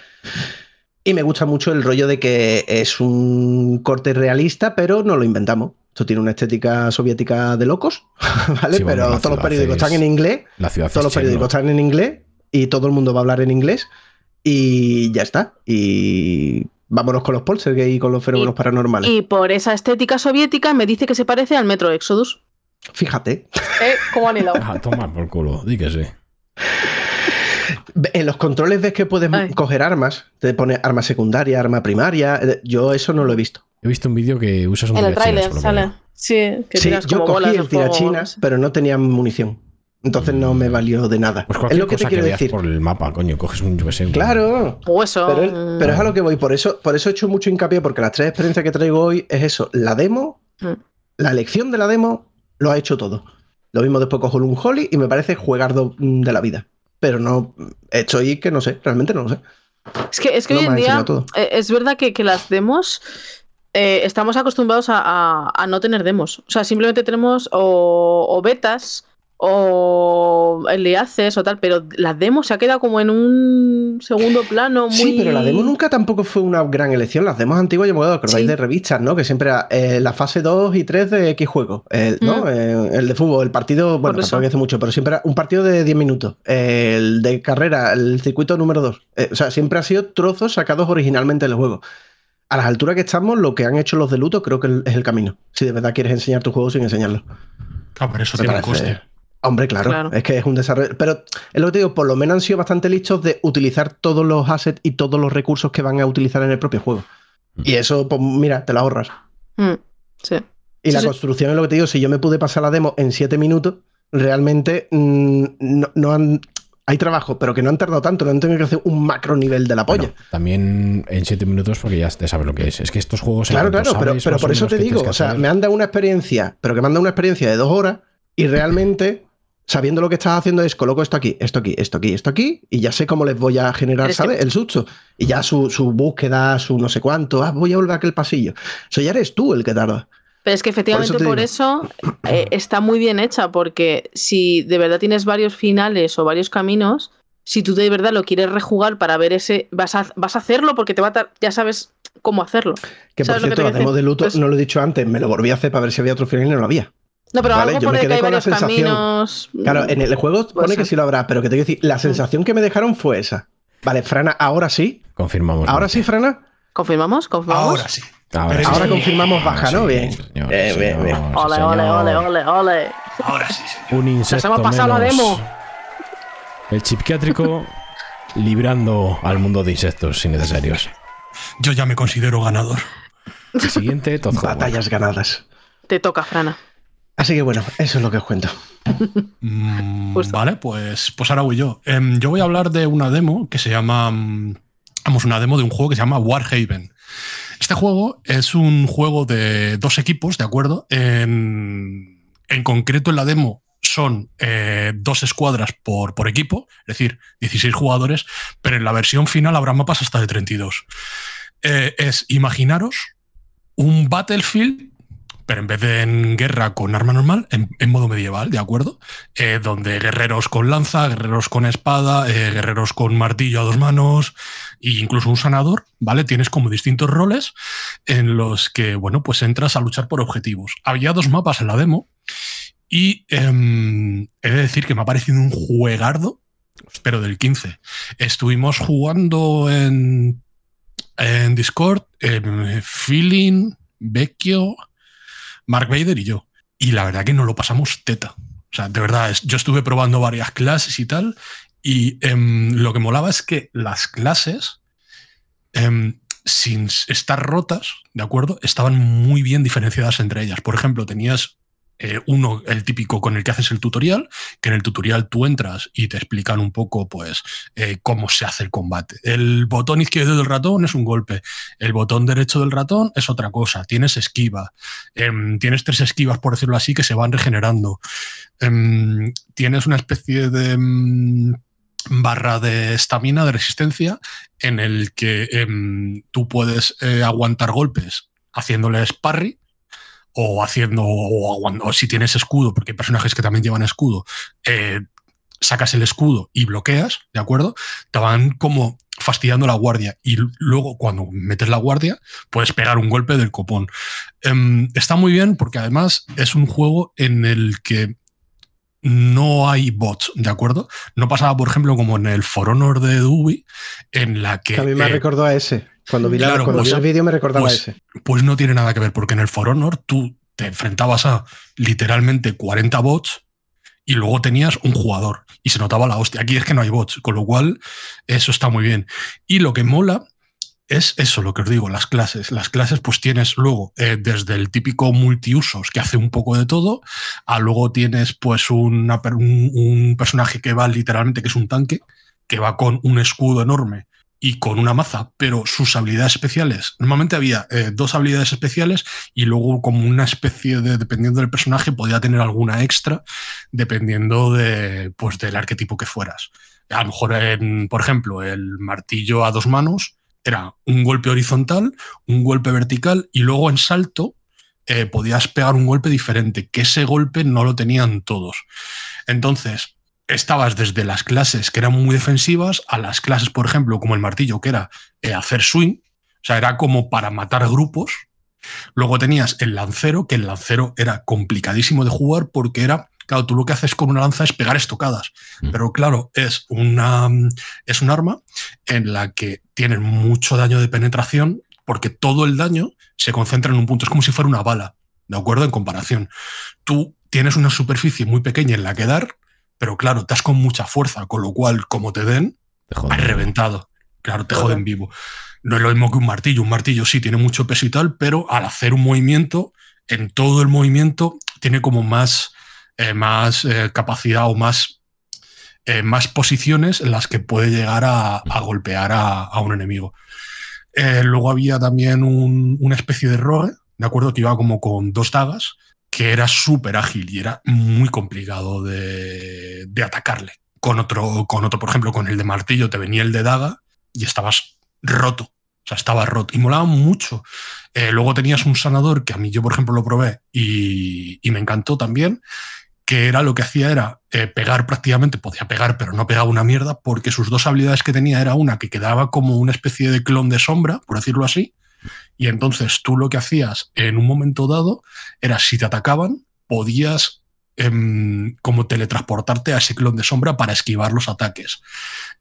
Y me gusta mucho el rollo de que es un corte realista, pero no lo inventamos. Esto tiene una estética soviética de locos, ¿vale? Sí, bueno, pero todos los periódicos es- están en inglés, La ciudad todos los periódicos están en inglés y todo el mundo va a hablar en inglés y ya está. Y vámonos con los poltergeist y con los fenómenos Y- paranormales. Y por esa estética soviética me dice que se parece al Metro Exodus. Fíjate, ¿Eh? ¿Cómo han hilado? Ah, toma por culo, di que sí. En los controles ves que puedes Ay. coger armas, te pone arma secundaria, arma primaria. eh, Yo eso no lo he visto. He visto un vídeo que usas un En el tráiler sale. Sí, que sí, yo como cogí el tirachinas, pero no tenía munición. Entonces no me valió de nada. Pues es lo que te que quiero decir. por el mapa, coño, coges un, yo qué sé, un- Claro. Hueso. Pero, es- mm, pero es a lo que voy, por eso, por eso he hecho mucho hincapié, porque las tres experiencias que traigo hoy es eso, la demo, Mm. la elección de la demo, lo ha hecho todo. Lo mismo después cojo un Holly y me parece juegardo mm, de la vida. Pero no, estoy que no sé, realmente no lo sé. Es que, es que no hoy en día eh, es verdad que, que las demos eh, estamos acostumbrados a, a- a no tener demos. O sea, simplemente tenemos o, o betas o enlaces o tal, pero la demo se ha quedado como en un segundo plano muy... Sí, pero la demo nunca tampoco fue una gran elección. Las demos antiguas, yo me acuerdo, acordáis Sí. de revistas, ¿no? Que siempre era eh, la fase 2 y 3 de X juego, el, ¿no? Mm. Eh, el de fútbol, el partido, bueno, tampoco hace mucho, pero siempre era un partido de 10 minutos. El de carrera, el circuito número 2. o sea, siempre ha sido trozos sacados originalmente del juego. A las alturas que estamos, lo que han hecho los de luto creo que es el camino. Si de verdad quieres enseñar tu juego sin enseñarlo. Ah, pero eso tiene un parece- coste. Hombre, claro, Claro. es que es un desarrollo. Pero es lo que te digo, por lo menos han sido bastante listos de utilizar todos los assets y todos los recursos que van a utilizar en el propio juego. Y eso, pues mira, te lo ahorras. Mm, sí. Y Sí, la sí. construcción es lo que te digo, si yo me pude pasar la demo en 7 minutos, realmente mm, no, no han. Hay trabajo, pero que no han tardado tanto, no han tenido que hacer un macro nivel de la polla. Bueno, también en 7 minutos porque ya te sabes lo que es. Es que estos juegos... Claro, claro, pero, sabes pero más por eso te digo, o sea, me han dado una experiencia, pero que me han dado una experiencia de dos horas y realmente, sabiendo lo que estás haciendo, es coloco esto aquí, esto aquí, esto aquí, esto aquí, y ya sé cómo les voy a generar, ¿sabes? El susto. Y ya su, su búsqueda, su no sé cuánto, ah, voy a volver a aquel pasillo. Eso ya eres tú el que tarda. Pero es que efectivamente te por eso, eh, está muy bien hecha, porque si de verdad tienes varios finales o varios caminos, si tú de verdad lo quieres rejugar para ver ese, vas a, vas a hacerlo porque te va a ya sabes cómo hacerlo. Que por ¿Sabes lo que cierto, decir? de luto, Pues- no lo he dicho antes, me lo volví a hacer para ver si había otro final y no lo había. No, pero Vale, algo yo me pone que hay con la varios sensación. caminos. Claro, en el juego Puede pone que sí lo habrá, pero que te quiero decir, la sensación que me dejaron fue esa. Vale, Frana, ahora sí. Confirmamos. Ahora sí, Frana. ¿Confirmamos? ¿Confirmamos? Ahora sí. Ahora, Pero sí. ahora confirmamos baja, ¿no? Sí, Bien. señor, Bien, bien, bien. Ole, ole, ole, ole, ole. Ahora sí, señor. Un insecto hemos pasado la menos. demo. El psiquiátrico librando al mundo de insectos innecesarios. Yo ya me considero ganador. El siguiente, Todd. Batallas ganadas. Te toca, Frana. Así que bueno, eso es lo que os cuento. Mm, vale, pues, pues ahora voy yo. Em, yo voy a hablar de una demo que se llama. mm, Vamos, una demo de un juego que se llama Warhaven. Este juego es un juego de dos equipos, ¿de acuerdo? En, en concreto, en la demo son eh, dos escuadras por, por equipo, es decir, 16 jugadores, pero en la versión final habrá mapas hasta de 32. Eh, es imaginaros un Battlefield, pero en vez de en guerra con arma normal, en, modo medieval, ¿de acuerdo? Eh, donde guerreros con lanza, guerreros con espada, eh, guerreros con martillo a dos manos, e incluso un sanador, ¿vale? Tienes como distintos roles en los que, bueno, pues entras a luchar por objetivos. Había dos mapas en la demo y em, he de decir que me ha parecido un juegardo, pero del 15. Estuvimos jugando en, en Discord, Feeling, Vecchio, Mark Vader y yo. Y la verdad que nos lo pasamos teta. O sea, de verdad, yo estuve probando varias clases y tal, y em, lo que molaba es que las clases, em, sin estar rotas, ¿de acuerdo? Estaban muy bien diferenciadas entre ellas. Por ejemplo, tenías eh, uno, el típico con el que haces el tutorial, que en el tutorial tú entras y te explican un poco, pues, eh, cómo se hace el combate. El botón izquierdo del ratón es un golpe, el botón derecho del ratón es otra cosa, tienes esquiva, em, tienes tres esquivas, por decirlo así, que se van regenerando. Em, tienes una especie de em, barra de estamina, de resistencia, en el que tú puedes eh, aguantar golpes haciéndoles parry, o haciendo, o, si tienes escudo, porque hay personajes que también llevan escudo, eh, sacas el escudo y bloqueas, ¿de acuerdo? Te van como fastidiando la guardia y luego cuando metes la guardia puedes pegar un golpe del copón. Em, está muy bien porque además es un juego en el que no hay bots, ¿de acuerdo? No pasaba, por ejemplo, como en el For Honor de Dewey, en la que... a mí me eh, recordó a ese. Cuando vi, cuando pues, el vídeo me recordaba pues, ese. Pues no tiene nada que ver, porque en el For Honor tú te enfrentabas a literalmente 40 bots y luego tenías un jugador y se notaba la hostia. Aquí es que no hay bots, con lo cual eso está muy bien. Y lo que mola es eso, lo que os digo, las clases. Las clases pues tienes luego eh, desde el típico multiusos que hace un poco de todo, a luego tienes pues un, un personaje que va literalmente, que es un tanque, que va con un escudo enorme y con una maza, pero sus habilidades especiales, normalmente había eh, dos habilidades especiales y luego como una especie de, dependiendo del personaje, podía tener alguna extra dependiendo de, pues, del arquetipo que fueras. A lo mejor, por ejemplo, el martillo a dos manos era un golpe horizontal, un golpe vertical y luego en salto eh, podías pegar un golpe diferente, que ese golpe no lo tenían todos. Entonces, estabas desde las clases que eran muy defensivas a las clases, por ejemplo, como el martillo, que era eh, hacer swing, o sea, era como para matar grupos. Luego tenías el lancero, que el lancero era complicadísimo de jugar porque era, claro, tú lo que haces con una lanza es pegar estocadas, mm. pero claro, es, una, es un arma en la que tienes mucho daño de penetración porque todo el daño se concentra en un punto, es como si fuera una bala, ¿de acuerdo? En comparación, tú tienes una superficie muy pequeña en la que dar pero claro, estás con mucha fuerza, con lo cual, como te den, has reventado. Claro, te joden vivo. No es lo mismo que un martillo. Un martillo sí tiene mucho peso y tal, pero al hacer un movimiento, en todo el movimiento, tiene como más, eh, más eh, capacidad o más, eh, más posiciones en las que puede llegar a, golpear a, un enemigo. luego había también una especie de rogue, de acuerdo, que iba como con dos dagas, que era súper ágil y era muy complicado de, atacarle. Con otro, con otro, por ejemplo, con el de martillo te venía el de daga y estabas roto. O sea, estaba roto. Y molaba mucho. Eh, luego tenías un sanador que a mí yo, por ejemplo, lo probé y, me encantó también, que era lo que hacía era eh, pegar prácticamente, podía pegar, pero no pegaba una mierda, porque sus dos habilidades que tenía era una que quedaba como una especie de clon de sombra, por decirlo así, y entonces tú lo que hacías en un momento dado era si te atacaban, podías em, como teletransportarte a ese de sombra para esquivar los ataques.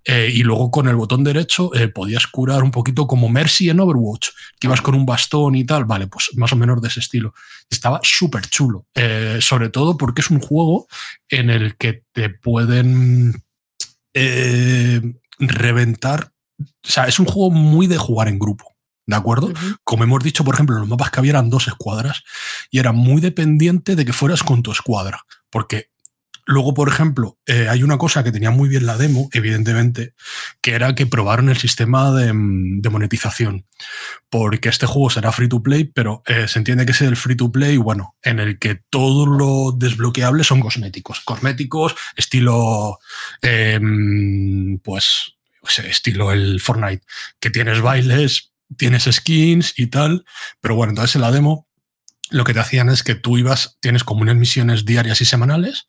Eh, y luego con el botón derecho eh, podías curar un poquito como Mercy en Overwatch, que ibas con un bastón y tal, vale, pues más o menos de ese estilo. Estaba súper chulo, eh, sobre todo porque es un juego en el que te pueden reventar. O sea, es un juego muy de jugar en grupo. ¿De acuerdo? Como hemos dicho, por ejemplo, los mapas que había eran dos escuadras y era muy dependiente de que fueras con tu escuadra. Porque luego, por ejemplo, eh, hay una cosa que tenía muy bien la demo, evidentemente, que era que probaron el sistema de, mm, monetización. Porque este juego será free to play, pero eh, se entiende que es el free to play, bueno, en el que todo lo desbloqueable son cosméticos. Cosméticos, estilo, em, pues, estilo el Fortnite, que tienes bailes, tienes skins y tal, pero bueno, entonces en la demo lo que te hacían es que tú ibas, tienes como unas misiones diarias y semanales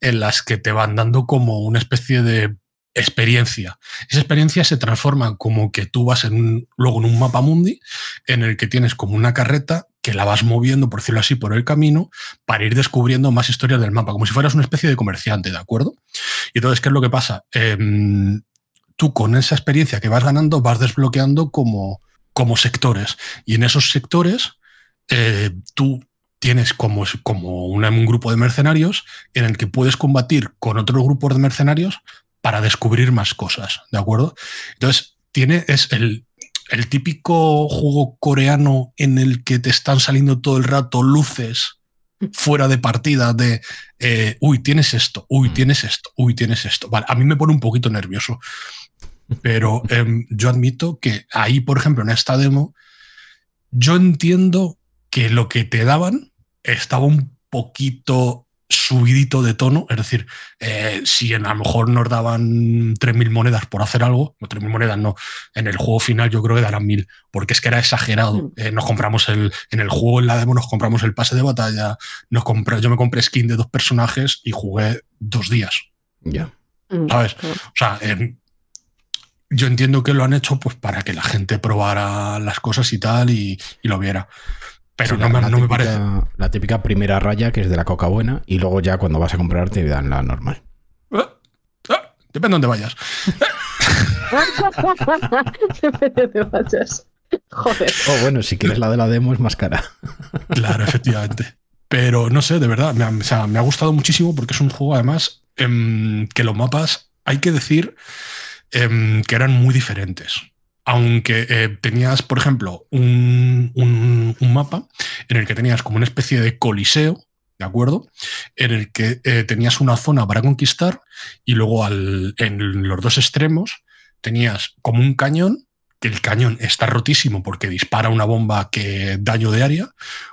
en las que te van dando como una especie de experiencia. Esa experiencia se transforma como que tú vas en un- luego en un mapa mundi en el que tienes como una carreta que la vas moviendo, por decirlo así, por el camino para ir descubriendo más historias del mapa, como si fueras una especie de comerciante, ¿de acuerdo? Y entonces, ¿qué es lo que pasa? Em, tú con esa experiencia que vas ganando vas desbloqueando como, como sectores y en esos sectores eh, tú tienes como, como una- un grupo de mercenarios en el que puedes combatir con otros grupos de mercenarios para descubrir más cosas, ¿de acuerdo? Entonces, tiene, es el, el típico juego coreano en el que te están saliendo todo el rato luces fuera de partida de, eh, uy, tienes esto, uy, Mm. tienes esto, uy, tienes esto. Vale, a mí me pone un poquito nervioso, pero em, yo admito que ahí, por ejemplo, en esta demo, yo entiendo que lo que te daban estaba un poquito subidito de tono, es decir, eh, si en, a lo mejor nos daban 3.000 monedas por hacer algo, no 3.000 monedas no, en el juego final yo creo que darán 1.000, porque es que era exagerado. Mm. Eh, nos compramos el, en el juego, en la demo, nos compramos el pase de batalla, nos compré, yo me compré skin de dos personajes y jugué dos días, Ya. Mm, ¿sabes? O sea, em, yo entiendo que lo han hecho pues para que la gente probara las cosas y tal y, y lo viera. Pero Sí, no, la- me, la no me parece. La típica primera raya que es de la coca buena y luego ya cuando vas a comprar te dan la normal. Eh, eh, Depende de dónde vayas. Depende de dónde vayas. Joder. O bueno, si quieres la de la demo es más cara. Claro, efectivamente. Pero no sé, de verdad, me ha, o sea, me ha gustado muchísimo porque es un juego, además, em, que los mapas, hay que decir em, que eran muy diferentes. Aunque eh, tenías, por ejemplo, un, un- mapa en el que tenías como una especie de coliseo, ¿de acuerdo? En el que eh, tenías una zona para conquistar y luego al- en los dos extremos tenías como un cañón, que el cañón está rotísimo porque dispara una bomba que daño de área,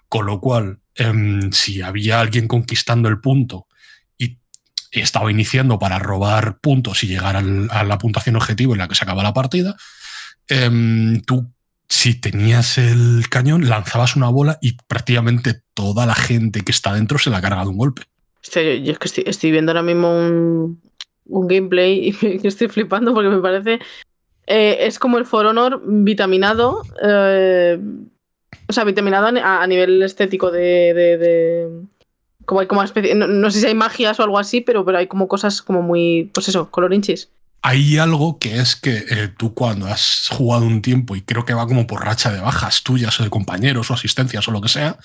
con lo cual, em, si había alguien conquistando el punto estaba iniciando para robar puntos y llegar a la puntuación objetivo en la que se acaba la partida, em, tú, si tenías el cañón, lanzabas una bola y prácticamente toda la gente que está dentro se la carga de un golpe. Yo, es que estoy, viendo ahora mismo un, un gameplay y que estoy flipando porque me parece. eh, es como el For Honor vitaminado. eh, o sea, vitaminado a, ni- a nivel estético de- como hay como especie. No, no sé si hay magias o algo así, pero, pero hay como cosas como muy. Pues eso, colorinchis. Hay algo que es que eh, tú cuando has jugado un tiempo y creo que va como por racha de bajas tuyas o de compañeros o asistencias o lo que sea,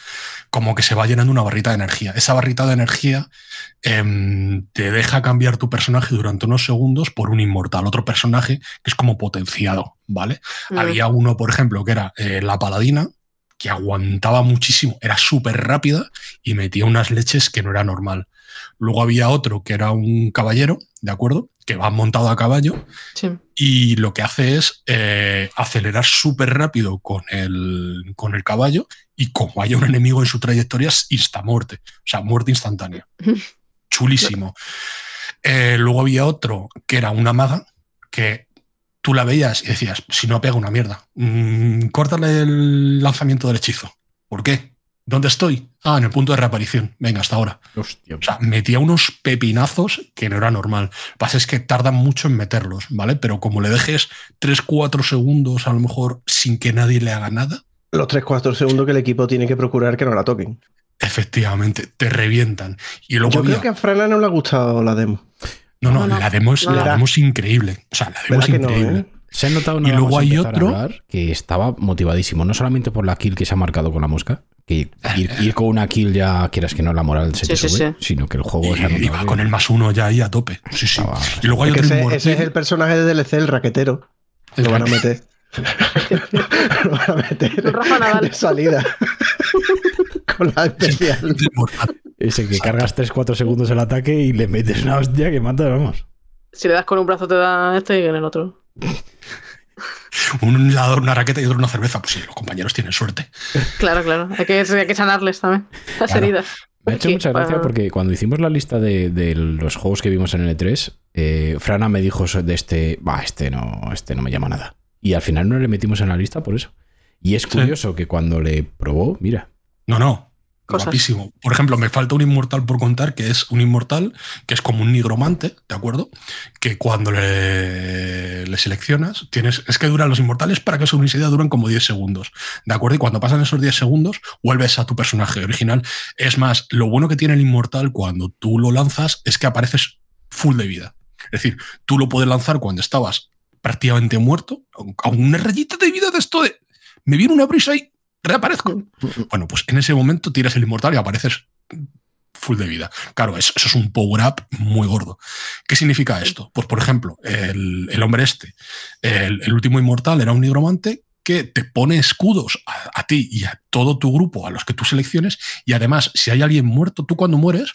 como que se va llenando una barrita de energía. Esa barrita de energía em, te deja cambiar tu personaje durante unos segundos por un inmortal, otro personaje que es como potenciado, ¿vale? Mm. Había uno, por ejemplo, que era eh, la paladina, que aguantaba muchísimo, era súper rápida y metía unas leches que no era normal. Luego había otro que era un caballero, ¿de acuerdo? Que va montado a caballo Sí. y lo que hace es eh, acelerar súper rápido con el, con el caballo y como haya un enemigo en su trayectoria es insta muerte, o sea, muerte instantánea. Chulísimo. Eh, luego había otro que era una maga que tú la veías y decías, si no pega una mierda, mm, córtale el lanzamiento del hechizo. ¿Por qué? ¿Dónde estoy? Ah, en el punto de reaparición. Venga, hasta ahora. Hostia. O sea, metía unos pepinazos que no era normal. Lo que pasa es que tardan mucho en meterlos, ¿vale? Pero como le dejes 3-4 segundos, a lo mejor sin que nadie le haga nada, Los 3-4 segundos que el equipo tiene que procurar que no la toquen. efectivamente, te revientan. Y luego Yo había- creo que a Frana no le ha gustado la demo. No, no, la demo es, No, la no. demo es increíble. O sea, la demo ¿Verdad es que no, increíble. eh? Se ha notado Y nada luego hay otro- hablar que estaba motivadísimo, no solamente por la kill que se ha marcado con la mosca, que ir, ir con una kill ya quieras que no la moral se Sí, te sí, sube, sí. sino que el juego se ha Y, y que con el más uno ya ahí a tope. Sí, sí. estaba- Y luego hay otro ese, inmortal. ese es el personaje de DLC, el raquetero. El Lo van a meter. Lo van a meter Rafa Nadal. de salida. Con la especial. el inmortal. Ese que cargas 3-4 segundos el ataque y le metes una hostia que mata, vamos. Si le das con un brazo te da este y en el otro. Un lado una raqueta y otro una cerveza. Pues sí, los compañeros tienen suerte. Claro, claro. Hay que, hay que sanarles también. Las Claro. heridas. Me ha hecho Sí, mucha gracia porque cuando hicimos la lista de, de los juegos que vimos en el E3, eh, Frana me dijo de este, va, este no, este no me llama nada. Y al final no le metimos en la lista por eso. Y es Sí. curioso que cuando le probó, mira, No, no. Guapísimo. Por ejemplo, me falta un inmortal por contar, que es un inmortal, que es como un nigromante, ¿de acuerdo? Que cuando le, le seleccionas, tienes. Es que duran los inmortales para que su unicidad duran como 10 segundos. ¿De acuerdo? Y cuando pasan esos 10 segundos, vuelves a tu personaje original. Es más, lo bueno que tiene el inmortal cuando tú lo lanzas es que apareces full de vida. Es decir, tú lo puedes lanzar cuando estabas prácticamente muerto, a una rayita de vida de esto de. Me viene una brisa y reaparezco. Bueno, pues en ese momento tiras el inmortal y apareces full de vida. Claro, eso, eso es un power-up muy gordo. ¿Qué significa esto? Pues, por ejemplo, el, el hombre este, el, el último inmortal era un nigromante que te pone escudos a, a, ti y a todo tu grupo, a los que tú selecciones, y además, si hay alguien muerto, tú cuando mueres,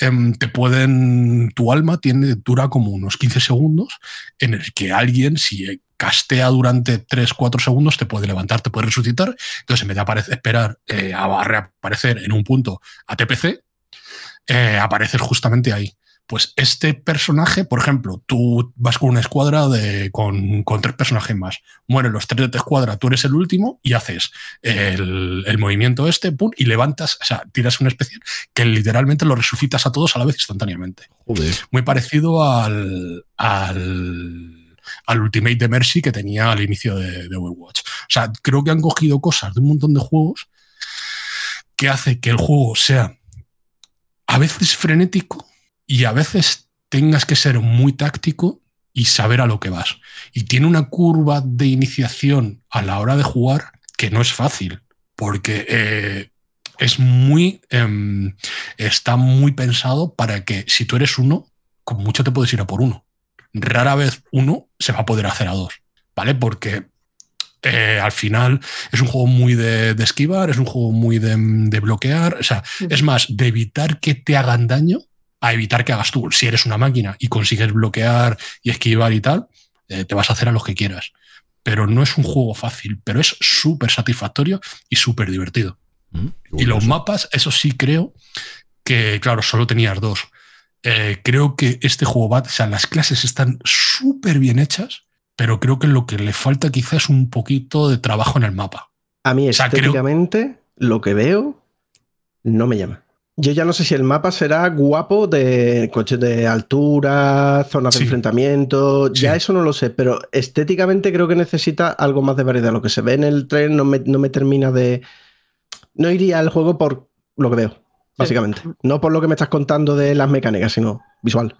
eh, te pueden, tu alma tiene, dura como unos 15 segundos en el que alguien, si castea durante 3, 4 segundos, te puede levantar, te puede resucitar, entonces en vez de esperar eh, a reaparecer en un punto a TPC, eh, apareces justamente ahí pues este personaje, por ejemplo, tú vas con una escuadra de, con, con, tres personajes más, mueren los tres de tu escuadra, tú eres el último y haces el, el, movimiento este, pum, y levantas, o sea, tiras una especie que literalmente lo resucitas a todos a la vez instantáneamente. Joder. Muy parecido al, al, al, Ultimate de Mercy que tenía al inicio de, de Overwatch. O sea, creo que han cogido cosas de un montón de juegos que hace que el juego sea a veces frenético, y a veces tengas que ser muy táctico y saber a lo que vas. Y tiene una curva de iniciación a la hora de jugar que no es fácil, porque eh, es muy, eh, está muy pensado para que si tú eres uno, con mucho te puedes ir a por uno. Rara vez uno se va a poder hacer a dos, ¿vale? Porque eh, al final es un juego muy de, de esquivar, es un juego muy de, de bloquear, o sea, es más, de evitar que te hagan daño a evitar que hagas tú. Si eres una máquina y consigues bloquear y esquivar y tal, eh, te vas a hacer a los que quieras. Pero no es un juego fácil, pero es súper satisfactorio y súper divertido. Mm, y los mapas, eso sí creo que, claro, solo tenías dos. Eh, creo que este juego va, o sea, las clases están súper bien hechas, pero creo que lo que le falta quizás es un poquito de trabajo en el mapa. A mí, estéticamente, o sea, creo... lo que veo no me llama. Yo ya no sé si el mapa será guapo de coches de altura, zonas sí. de enfrentamiento, sí. ya eso no lo sé, pero estéticamente creo que necesita algo más de variedad. Lo que se ve en el tren no me, no me termina de... No iría al juego por lo que veo, básicamente. Sí. No por lo que me estás contando de las mecánicas, sino visual.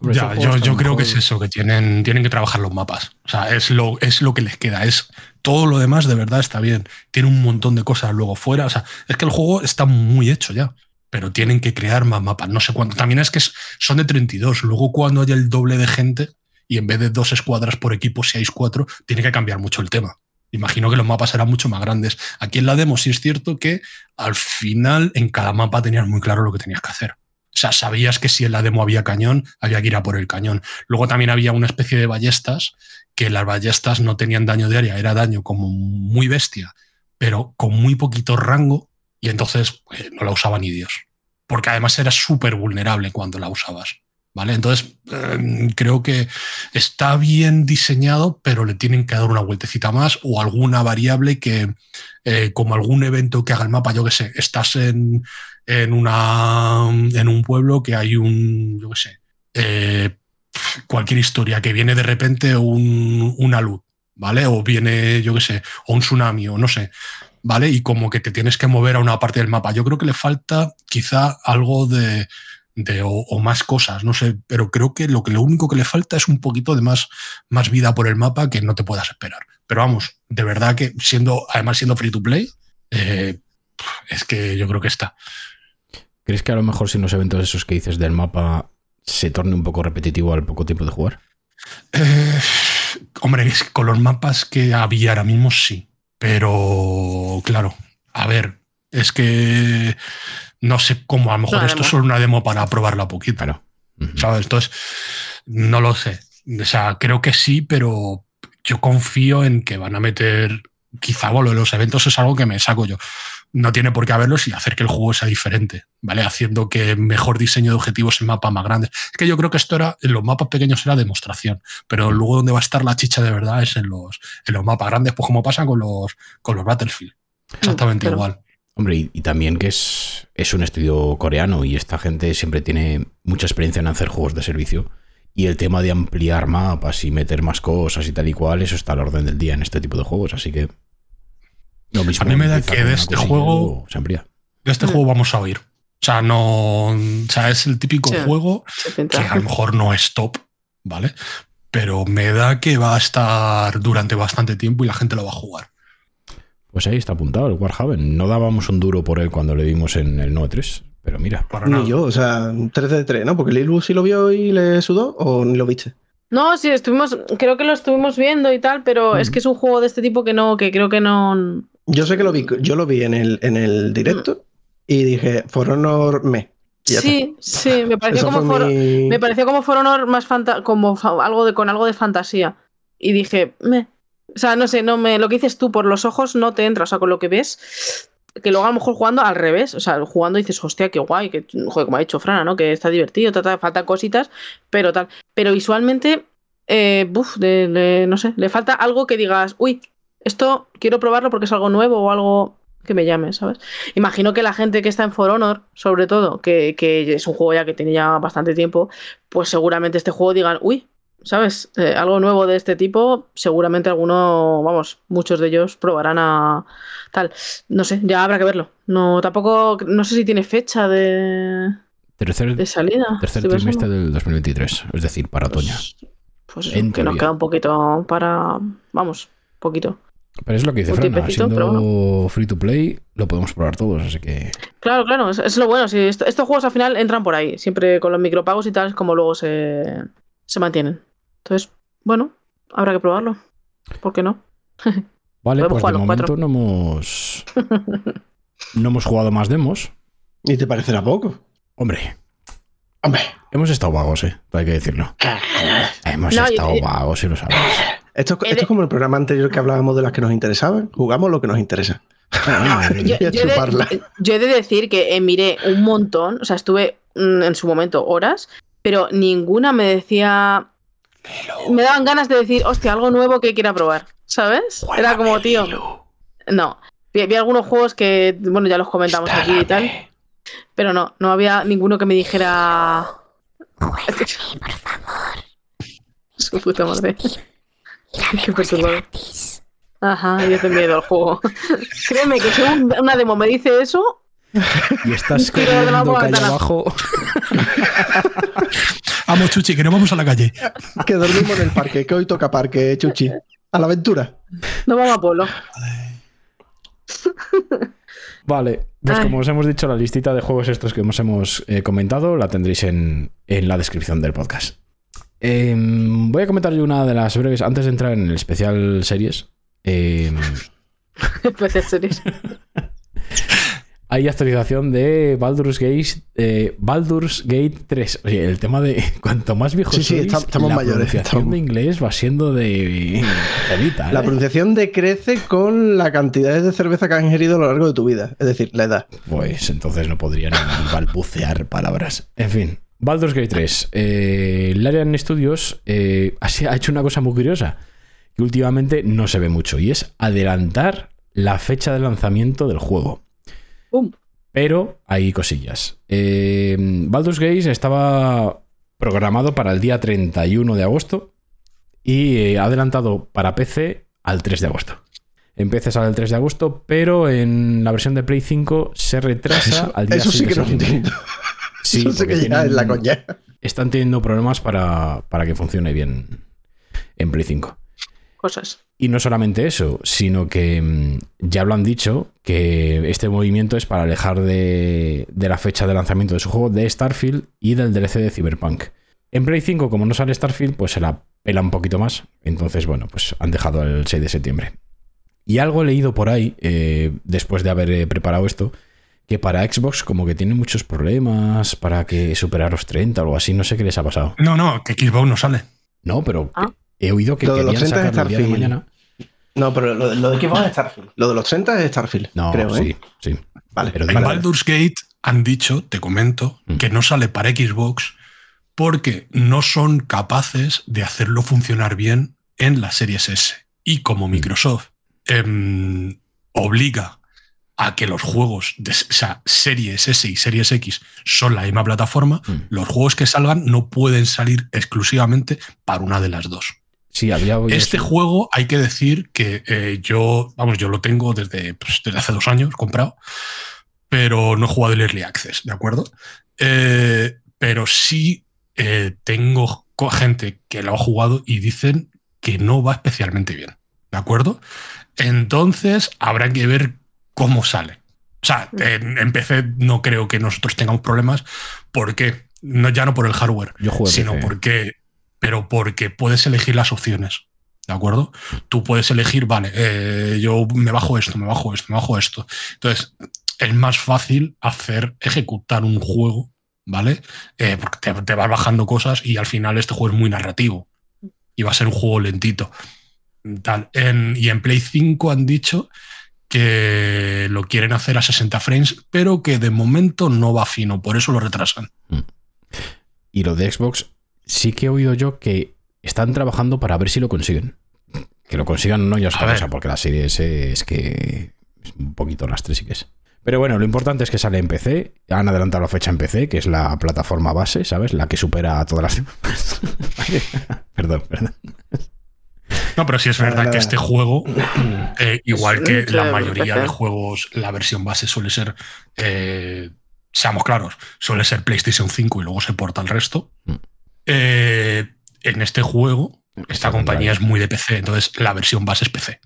Ya, yo, yo creo que es eso, que tienen, tienen que trabajar los mapas. O sea, es lo, es lo que les queda. Es todo lo demás de verdad está bien. Tiene un montón de cosas luego fuera. O sea, es que el juego está muy hecho ya. Pero tienen que crear más mapas. No sé cuánto. También es que son de 32. Luego, cuando haya el doble de gente y en vez de dos escuadras por equipo, si hay cuatro, tiene que cambiar mucho el tema. Imagino que los mapas serán mucho más grandes. Aquí en la demo sí es cierto que al final en cada mapa tenías muy claro lo que tenías que hacer. O sea, sabías que si en la demo había cañón, había que ir a por el cañón. Luego también había una especie de ballestas, que las ballestas no tenían daño de área, era daño como muy bestia, pero con muy poquito rango, y entonces eh, no la usaba ni Dios. Porque además era súper vulnerable cuando la usabas. ¿Vale? Entonces, eh, creo que está bien diseñado, pero le tienen que dar una vueltecita más o alguna variable que, eh, como algún evento que haga el mapa, yo que sé, estás en, en, una, en un pueblo que hay un, yo qué sé, eh, cualquier historia, que viene de repente un, una luz, ¿vale? O viene, yo qué sé, o un tsunami, o no sé, ¿vale? Y como que te tienes que mover a una parte del mapa. Yo creo que le falta quizá algo de, de o, o, más cosas, no sé, pero creo que lo, que lo único que le falta es un poquito de más, más vida por el mapa que no te puedas esperar. Pero vamos, de verdad que siendo, además siendo free to play, eh, es que yo creo que está. ¿Crees que a lo mejor si los eventos esos que dices del mapa se torne un poco repetitivo al poco tiempo de jugar? Eh, hombre, es con los mapas que había ahora mismo sí. Pero claro, a ver, es que no sé cómo, a lo mejor esto es solo una demo para probarla poquito. Claro. Uh -huh. ¿Sabes? Entonces, no lo sé. O sea, creo que sí, pero yo confío en que van a meter. Quizá bueno, lo de los eventos es algo que me saco yo no tiene por qué haberlos y hacer que el juego sea diferente, ¿vale? Haciendo que mejor diseño de objetivos en mapas más grandes. Es que yo creo que esto era, en los mapas pequeños era demostración, pero luego donde va a estar la chicha de verdad es en los, en los mapas grandes, pues como pasa con los, con los Battlefield. Exactamente pero, igual. Hombre, y, y también que es, es un estudio coreano y esta gente siempre tiene mucha experiencia en hacer juegos de servicio. Y el tema de ampliar mapas y meter más cosas y tal y cual, eso está al orden del día en este tipo de juegos. Así que. Lo mismo A mí me da que de este juego- Se amplía. De este juego vamos a oír. O sea, no. O sea, es el típico Sí. juego que a lo mejor no es top, ¿vale? Pero me da que va a estar durante bastante tiempo y la gente lo va a jugar. Pues ahí está apuntado el Warhaven. No dábamos un duro por él cuando le vimos en el 9.3. Pero mira, Para Ni nada. yo, o sea, 3 de 3, ¿no? Porque Lilu sí lo vio y le sudó o ni lo viste. No, sí, estuvimos, creo que lo estuvimos viendo y tal, pero es Ujú. que es un juego de este tipo que no, que creo que no. Yo sé que lo vi, yo lo vi en el, en el directo y dije, For Honor me. Sí, sí, me pareció como For- mi- me pareció como For Honor más fanta- como algo de con algo de fantasía. Y dije, me. O sea, no sé, no me. Lo que dices tú por los ojos no te entra. O sea, con lo que ves. Que luego a lo mejor jugando al revés. O sea, jugando dices, hostia, qué guay, que, como ha dicho Frana, ¿no? Que está divertido, ta, ta, faltan cositas, pero tal. Pero visualmente, eh, no sé, le falta algo que digas, uy, esto quiero probarlo porque es algo nuevo o algo que me llame, ¿sabes? Imagino que la gente que está en For Honor, sobre todo, que, que es un juego ya que tiene ya bastante tiempo, pues seguramente este juego digan, uy, ¿sabes? Eh, algo nuevo de este tipo, seguramente alguno, vamos, muchos de ellos probarán a tal. No sé, ya habrá que verlo. No, tampoco, no sé si tiene fecha de, tercer, de salida. tercer pensando. trimestre del 2023. Es decir, para otoño. Pues eso, que nos queda un poquito para, vamos, poquito. Pero es lo que dice Un Fran, tiempecito, siendo free to play, lo podemos probar todos, así que Claro, claro, es, es lo bueno. Si est- estos juegos al final entran por ahí, siempre con los micropagos y tal, es como luego se, se mantienen. Entonces, bueno, habrá que probarlo. ¿Por qué no? Vale, pues de momento cuatro. no hemos no hemos jugado más demos. ¿Y te parecerá poco? Hombre, Hombre, hemos estado vagos, eh, hay que decirlo. Hemos No, estado yo- vagos, y lo sabes. esto, He esto de- es como el programa anterior que hablábamos de las que nos interesaban. Jugamos lo que nos interesa. Yo, Voy a yo he de, chuparla. yo he de decir que eh, miré un montón, o sea, estuve mm, en su momento horas, pero ninguna me decía. Me daban ganas de decir, hostia, algo nuevo que quiera probar, ¿sabes? Era como, tío. No. Vi, vi algunos juegos que, bueno, ya los comentamos aquí y tal. Pero no, no había ninguno que me dijera. por favor. Su puta madre. Qué perturbador. Ajá, yo te miedo al juego. Créeme que si un- una demo me dice eso, Y estás corriendo calle abajo. Vamos, Chuchi, que no vamos a la calle. Que dormimos en el parque, que hoy toca parque, Chuchi. A la aventura. no vamos a pueblo. Vale, pues Ay. como os hemos dicho, la listita de juegos estos que hemos, hemos eh, comentado la tendréis en, en la descripción del podcast. Em, voy a comentar yo una de las breves, antes de entrar en el especial series. em, Especial series. hay actualización de Baldur's Gate, eh, Baldur's Gate 3. Oye, el tema de cuanto más viejos Sí, sí, sois, estamos- la mayores, pronunciación estamos- de inglés va siendo de La ¿eh? pronunciación decrece con la cantidad de cerveza que has ingerido a lo largo de tu vida. Es decir, la edad. Pues entonces no podría ni balbucear palabras. En fin, Baldur's Gate 3. Eh, Larian Studios eh, ha hecho una cosa muy curiosa que últimamente no se ve mucho y es adelantar la fecha de lanzamiento del juego. Pero hay cosillas. Eh, Baldur's Gate estaba programado para el día 31 de agosto y eh, ha adelantado para PC al 3 de agosto. En PC sale el 3 de agosto, pero en la versión de Play 5 se retrasa Eso, al día eso sí 6 de que no septiembre. entiendo. Sí, eso sí que ya tienen- es la coña. están teniendo problemas para, para que funcione bien en Play 5. Cosas. Y no solamente eso, sino que mm, ya lo han dicho, que este movimiento es para alejar de, de la fecha de lanzamiento de su juego de Starfield y del DLC de Cyberpunk. En Play 5, como no sale Starfield, pues se la pela un poquito más. Entonces, bueno, pues han dejado el 6 de septiembre. Y algo he leído por ahí, eh, después de haber eh, preparado esto, que para Xbox como que tiene muchos problemas para que superar los 30 o algo así, no sé qué les ha pasado. No, no, que Xbox no sale. No, pero Ah. He oído que Lo de los querían 30 es Starfield. mañana. No, pero lo, lo de Xbox es Starfield. Lo de los 30 es Starfield. No, creo, sí, ¿eh? sí. Vale. Pero En. Baldur's Gate han dicho, te comento, Mm. que no sale para Xbox porque no son capaces de hacerlo funcionar bien en las series S. Y como Microsoft em, obliga a que los juegos de o sea, series S y series X son la misma plataforma, Mm. los juegos que salgan no pueden salir exclusivamente para una de las dos. Sí, había oído Este eso. juego hay que decir que eh, yo, vamos, yo lo tengo desde, pues, desde hace dos años comprado, pero no he jugado el Early Access, ¿de acuerdo? Eh, pero sí eh, tengo gente que lo ha jugado y dicen que no va especialmente bien, ¿de acuerdo? Entonces habrá que ver cómo sale. O sea, en, en PC no creo que nosotros tengamos problemas porque no, ya no por el hardware, Yo sino PC. porque, pero porque puedes elegir las opciones. ¿De acuerdo? Tú puedes elegir, vale, eh, yo me bajo esto, me bajo esto, me bajo esto. Entonces, es más fácil hacer, ejecutar un juego, ¿vale? Eh, porque te, vas bajando cosas y al final este juego es muy narrativo. Y va a ser un juego lentito. Tal. En- y en Play 5 han dicho que lo quieren hacer a 60 frames, pero que de momento no va fino, por eso lo retrasan. Y lo de Xbox, sí que he oído yo que están trabajando para ver si lo consiguen. Que lo consigan o no, ya es otra cosa, porque la serie S es que es un poquito lastre, sí que es. Pero bueno, lo importante es que sale en PC. Han adelantado la fecha en PC, que es la plataforma base, ¿sabes? La que supera a todas las demás. perdón, perdón. No, pero sí es verdad que este juego, eh, igual que la mayoría de juegos, la versión base suele ser, eh, seamos claros, suele ser PlayStation 5 y luego se porta el resto. Eh, en este juego, esta compañía es muy de PC, entonces la versión base es PC.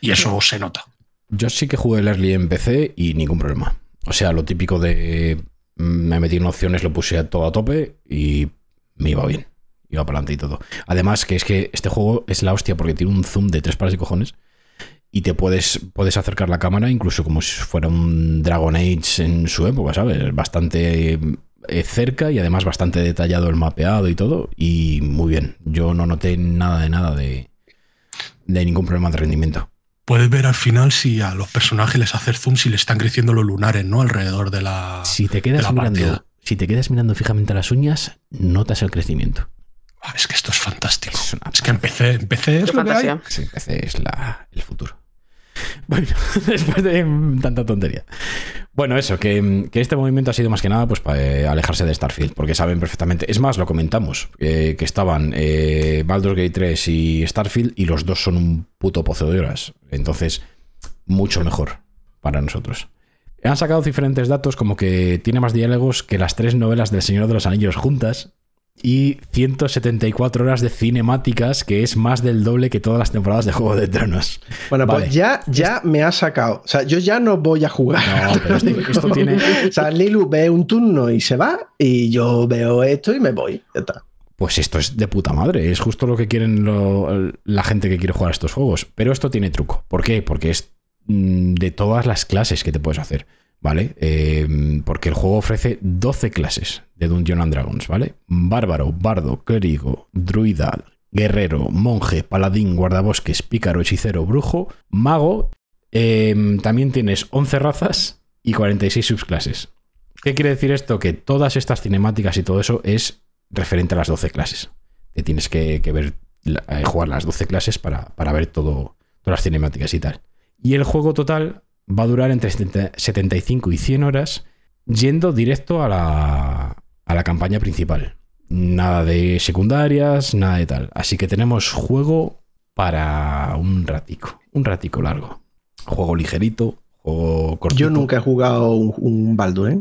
Y eso se nota. Yo sí que jugué el Early en PC y ningún problema. O sea, lo típico de mm, me metí en opciones, lo puse a todo a tope y me iba bien. Iba para adelante y todo. Además, que es que este juego es la hostia porque tiene un zoom de tres pares de cojones y te puedes, puedes acercar la cámara incluso como si fuera un Dragon Age en su época, ¿sabes? Bastante cerca y además bastante detallado el mapeado y todo. Y muy bien. Yo no noté nada de nada de, de ningún problema de rendimiento. Puedes ver al final si a los personajes les haces zoom, si le están creciendo los lunares, ¿no? Alrededor de la. Si te quedas la mirando, partida. si te quedas mirando fijamente a las uñas, notas el crecimiento. Ah, Es que esto es fantástico. Es una Es que empecé, empecé es lo que hay. Sí, PC es la, el futuro. Bueno, después de tanta tontería. Bueno, eso, que, que este movimiento ha sido más que nada pues para eh, alejarse de Starfield, porque saben perfectamente. Es más, lo comentamos, eh, que estaban eh, Baldur's Gate 3 y Starfield, y los dos son un puto pozo de horas. Entonces, mucho mejor para nosotros. Han sacado diferentes datos, como que tiene más diálogos que las tres novelas del Señor de los Anillos juntas. Y 174 horas de cinemáticas, que es más del doble que todas las temporadas de Juego de Tronos. Bueno, Vale. pues ya, ya me ha sacado. O sea, yo ya no voy a jugar. No, pero esto, esto tiene. O sea, Lilu ve un turno y se va, y yo veo esto y me voy. Ya está. Pues esto es de puta madre. Es justo lo que quieren lo- la gente que quiere jugar a estos juegos. Pero esto tiene truco. ¿Por qué? Porque es mm, de todas las clases que te puedes hacer. ¿Vale? Eh, porque el juego ofrece 12 clases de Dungeon and Dragons, ¿vale? Bárbaro, bardo, clérigo, druida, guerrero, monje, paladín, guardabosques, pícaro, hechicero, brujo, mago. Eh, también tienes 11 razas y 46 subclases. ¿Qué quiere decir esto? Que todas estas cinemáticas y todo eso es referente a las 12 clases. Te tienes que, ver, eh, jugar las 12 clases para, para ver todo, todas las cinemáticas y tal. Y el juego total va a durar entre 70 75 y 100 horas, yendo directo a la, a la campaña principal. Nada de secundarias, nada de tal. Así que tenemos juego para un ratico, un ratico largo. Juego ligerito, juego cortito. Yo nunca he jugado un, un Baldur, ¿eh?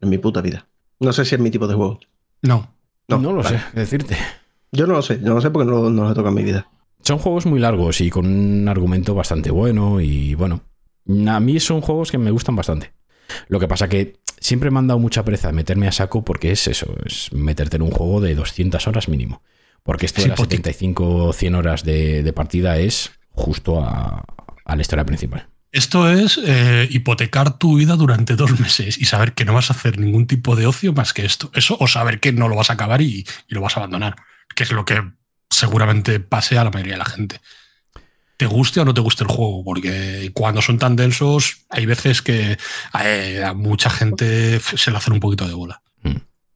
En mi puta vida. No sé si es mi tipo de juego. No. No, lo vale. sé, qué decirte. Yo no lo sé, yo no lo sé porque no, no lo toca en mi vida. Son juegos muy largos y con un argumento bastante bueno y bueno, a mí son juegos que me gustan bastante. Lo que pasa que siempre me han dado mucha pereza meterme a saco porque es eso, es meterte en un juego de 200 horas mínimo. Porque esto de las porque- 75 100 horas de, de partida es justo a, a la historia principal. Esto es eh, hipotecar tu vida durante dos meses y saber que no vas a hacer ningún tipo de ocio más que esto. Eso o saber que no lo vas a acabar y, y lo vas a abandonar, que es lo que seguramente pase a la mayoría de la gente. Te guste o no te guste el juego, porque cuando son tan densos hay veces que eh, a mucha gente se le hacen un poquito de bola.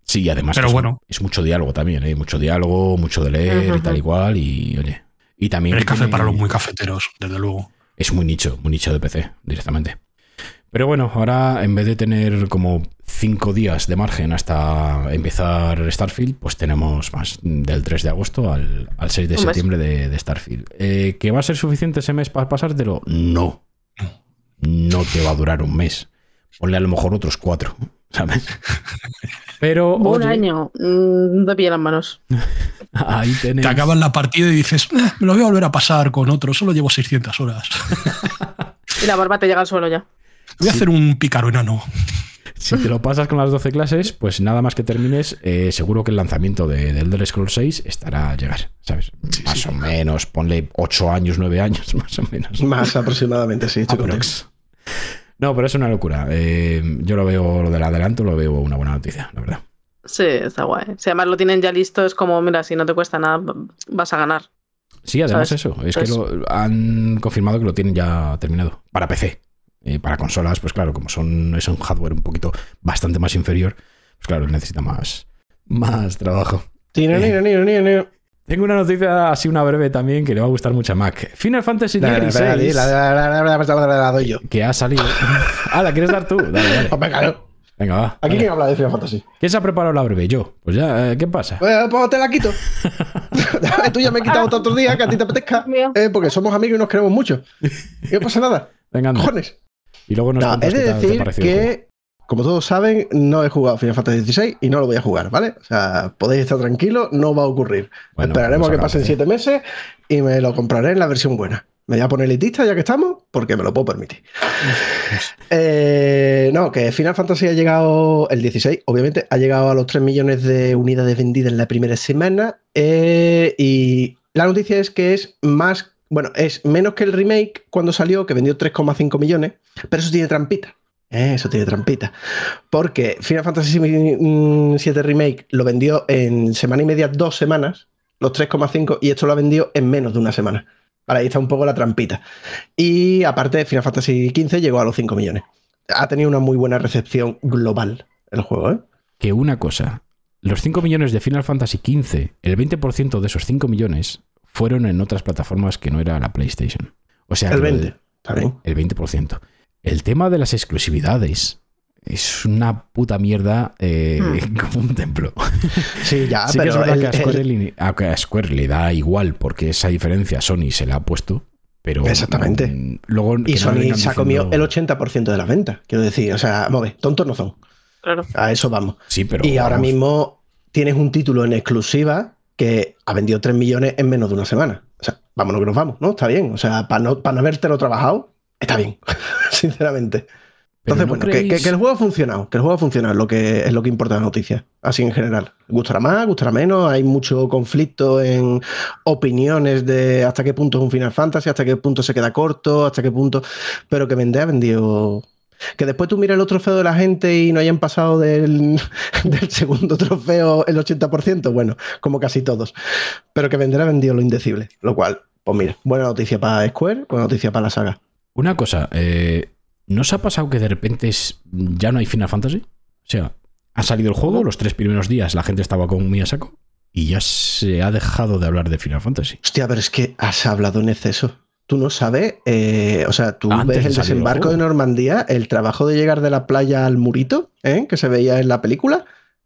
Sí, y además Pero es, bueno. es mucho diálogo también, ¿eh? mucho diálogo, mucho de leer y tal y cual y oye. Y también El café tiene- para los muy cafeteros, desde luego. Es muy nicho, muy nicho de PC directamente. Pero bueno, ahora en vez de tener como cinco días de margen hasta empezar Starfield, pues tenemos más del 3 de agosto al, al 6 de septiembre de, de Starfield. Eh, ¿Que va a ser suficiente ese mes para pasártelo? No. No te va a durar un mes. Ponle a lo mejor otros cuatro, ¿sabes? Pero Un oye, año mm, de pie en las manos. ahí tenéis. Te acabas la partida y dices, "Eh, me lo voy a volver a pasar con otro, solo llevo 600 horas. Y la barba te llega al suelo ya. Voy a hacer un pícaro enano. Si te lo pasas con las 12 clases, pues nada más que termines, eh, seguro que el lanzamiento de, del Elder Scrolls 6 estará a llegar, ¿sabes? Sí, más sí. o menos, ponle 8 años, 9 años, más o menos. Más aproximadamente, sí. No, pero es una locura. Eh, yo lo veo, lo del adelanto, lo veo una buena noticia, la verdad. Sí, está guay. Si además lo tienen ya listo, es como, mira, si no te cuesta nada, vas a ganar. Sí, además ¿Sabes? eso, es que lo- han confirmado que lo tienen ya terminado. Para PC. Eh, para consolas, pues claro, como son, es un hardware un poquito bastante más inferior, pues claro, necesita más, más trabajo. Eh, Tengo una noticia así, una breve también, que le va a gustar mucho a Mac. Final Fantasy XVI. La, doy yo. Que ha salido. ah, la quieres dar tú. Dale, dale. Pues venga, venga, va. Aquí vale. quién habla de Final Fantasy. ¿Quién se ha preparado la breve? Yo. Pues ya, eh, ¿qué pasa? Pues, eh, pues, te la quito. tú ya me he quitado tantos días que a ti te apetezca. porque somos amigos y nos queremos mucho. Y no pasa nada. Venga. Cojones. Y luego nos No, es de te decir que, como todos saben, no he jugado Final Fantasy XVI y no lo voy a jugar, ¿vale? O sea, podéis estar tranquilos, no va a ocurrir. Bueno, Esperaremos a pues que pasen siete meses y me lo compraré en la versión buena. Me voy a poner elitista ya que estamos, porque me lo puedo permitir. Eh, no, que Final Fantasy ha llegado, el 16, obviamente, ha llegado a los 3 millones de unidades vendidas en la primera semana. eh, y la noticia es que es más, bueno, es menos que el remake cuando salió, que vendió 3,5 millones, pero eso tiene trampita. Eso tiene trampita. Porque Final Fantasy VII Remake lo vendió en semana y media, dos semanas, los 3,5, y esto lo ha vendido en menos de una semana. Vale, ahí está un poco la trampita. Y aparte, Final Fantasy XV llegó a los 5 millones. Ha tenido una muy buena recepción global el juego, ¿eh? Que una cosa. Los 5 millones de Final Fantasy XV, el 20% de esos 5 millones fueron en otras plataformas que no era la PlayStation. O sea, El que lo 20. de- Está bien. El 20%. El tema de las exclusividades es una puta mierda eh, Hmm. como un templo. Sí, ya, sí que es pero verdad el- que a Square, el- le- a que a Square le da igual porque esa diferencia Sony se la ha puesto. Pero Exactamente. mm, luego y Sony se ha comido el 80% de las ventas. Quiero decir, o sea, ver, tontos no son. Claro. A eso vamos. Sí, pero y ahora mismo tienes un título en exclusiva que ha vendido 3 millones en menos de una semana. O sea, vámonos que nos vamos, ¿no? Está bien. O sea, para no, para no habértelo trabajado, está bien, sinceramente. Entonces, ¿no bueno, que, creéis- que- que el juego ha funcionado, que el juego ha funcionado, es lo que, es lo que importa la noticia, así en general. Gustará más, gustará menos, hay mucho conflicto en opiniones de hasta qué punto es un Final Fantasy, hasta qué punto se queda corto, hasta qué punto, pero que vende ha vendido... Que después tú miras los trofeos de la gente y no hayan pasado del, del segundo trofeo el 80%, bueno, como casi todos. Pero que vender ha vendido lo indecible, lo cual, pues mira, buena noticia para Square, buena noticia para la saga. Una cosa, eh, ¿no os ha pasado que de repente es- ya no hay Final Fantasy? O sea, ha salido el juego, los tres primeros días la gente estaba con muy a saco y ya se ha dejado de hablar de Final Fantasy. Hostia, pero es que has hablado en exceso. Tú no sabes, eh, o sea, tú Antes ves el desembarco de Normandía, el trabajo de llegar de la playa al murito, ¿eh? que se veía en la película.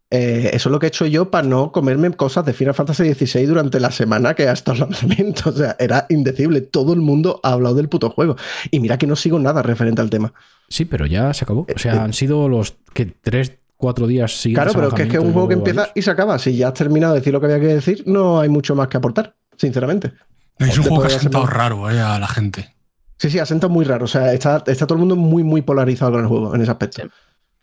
eh, eso es lo que he hecho yo para no comerme cosas de Final Fantasy XVI durante la semana que ha estado el lanzamiento. O sea, era indecible. Todo el mundo ha hablado del puto juego. Y mira que no sigo nada referente al tema. Sí, pero ya se acabó. O Eh, sea, han sido los que tres, cuatro días siguientes. Claro, pero que es que es un juego que empieza y se acaba. Si ya has terminado de decir lo que había que decir, no hay mucho más que aportar, sinceramente. Es un juego que de ha sentado raro eh, a la gente. Sí, sí, acento muy raro. O sea, está, está todo el mundo muy, muy polarizado con el juego en ese aspecto. Sí.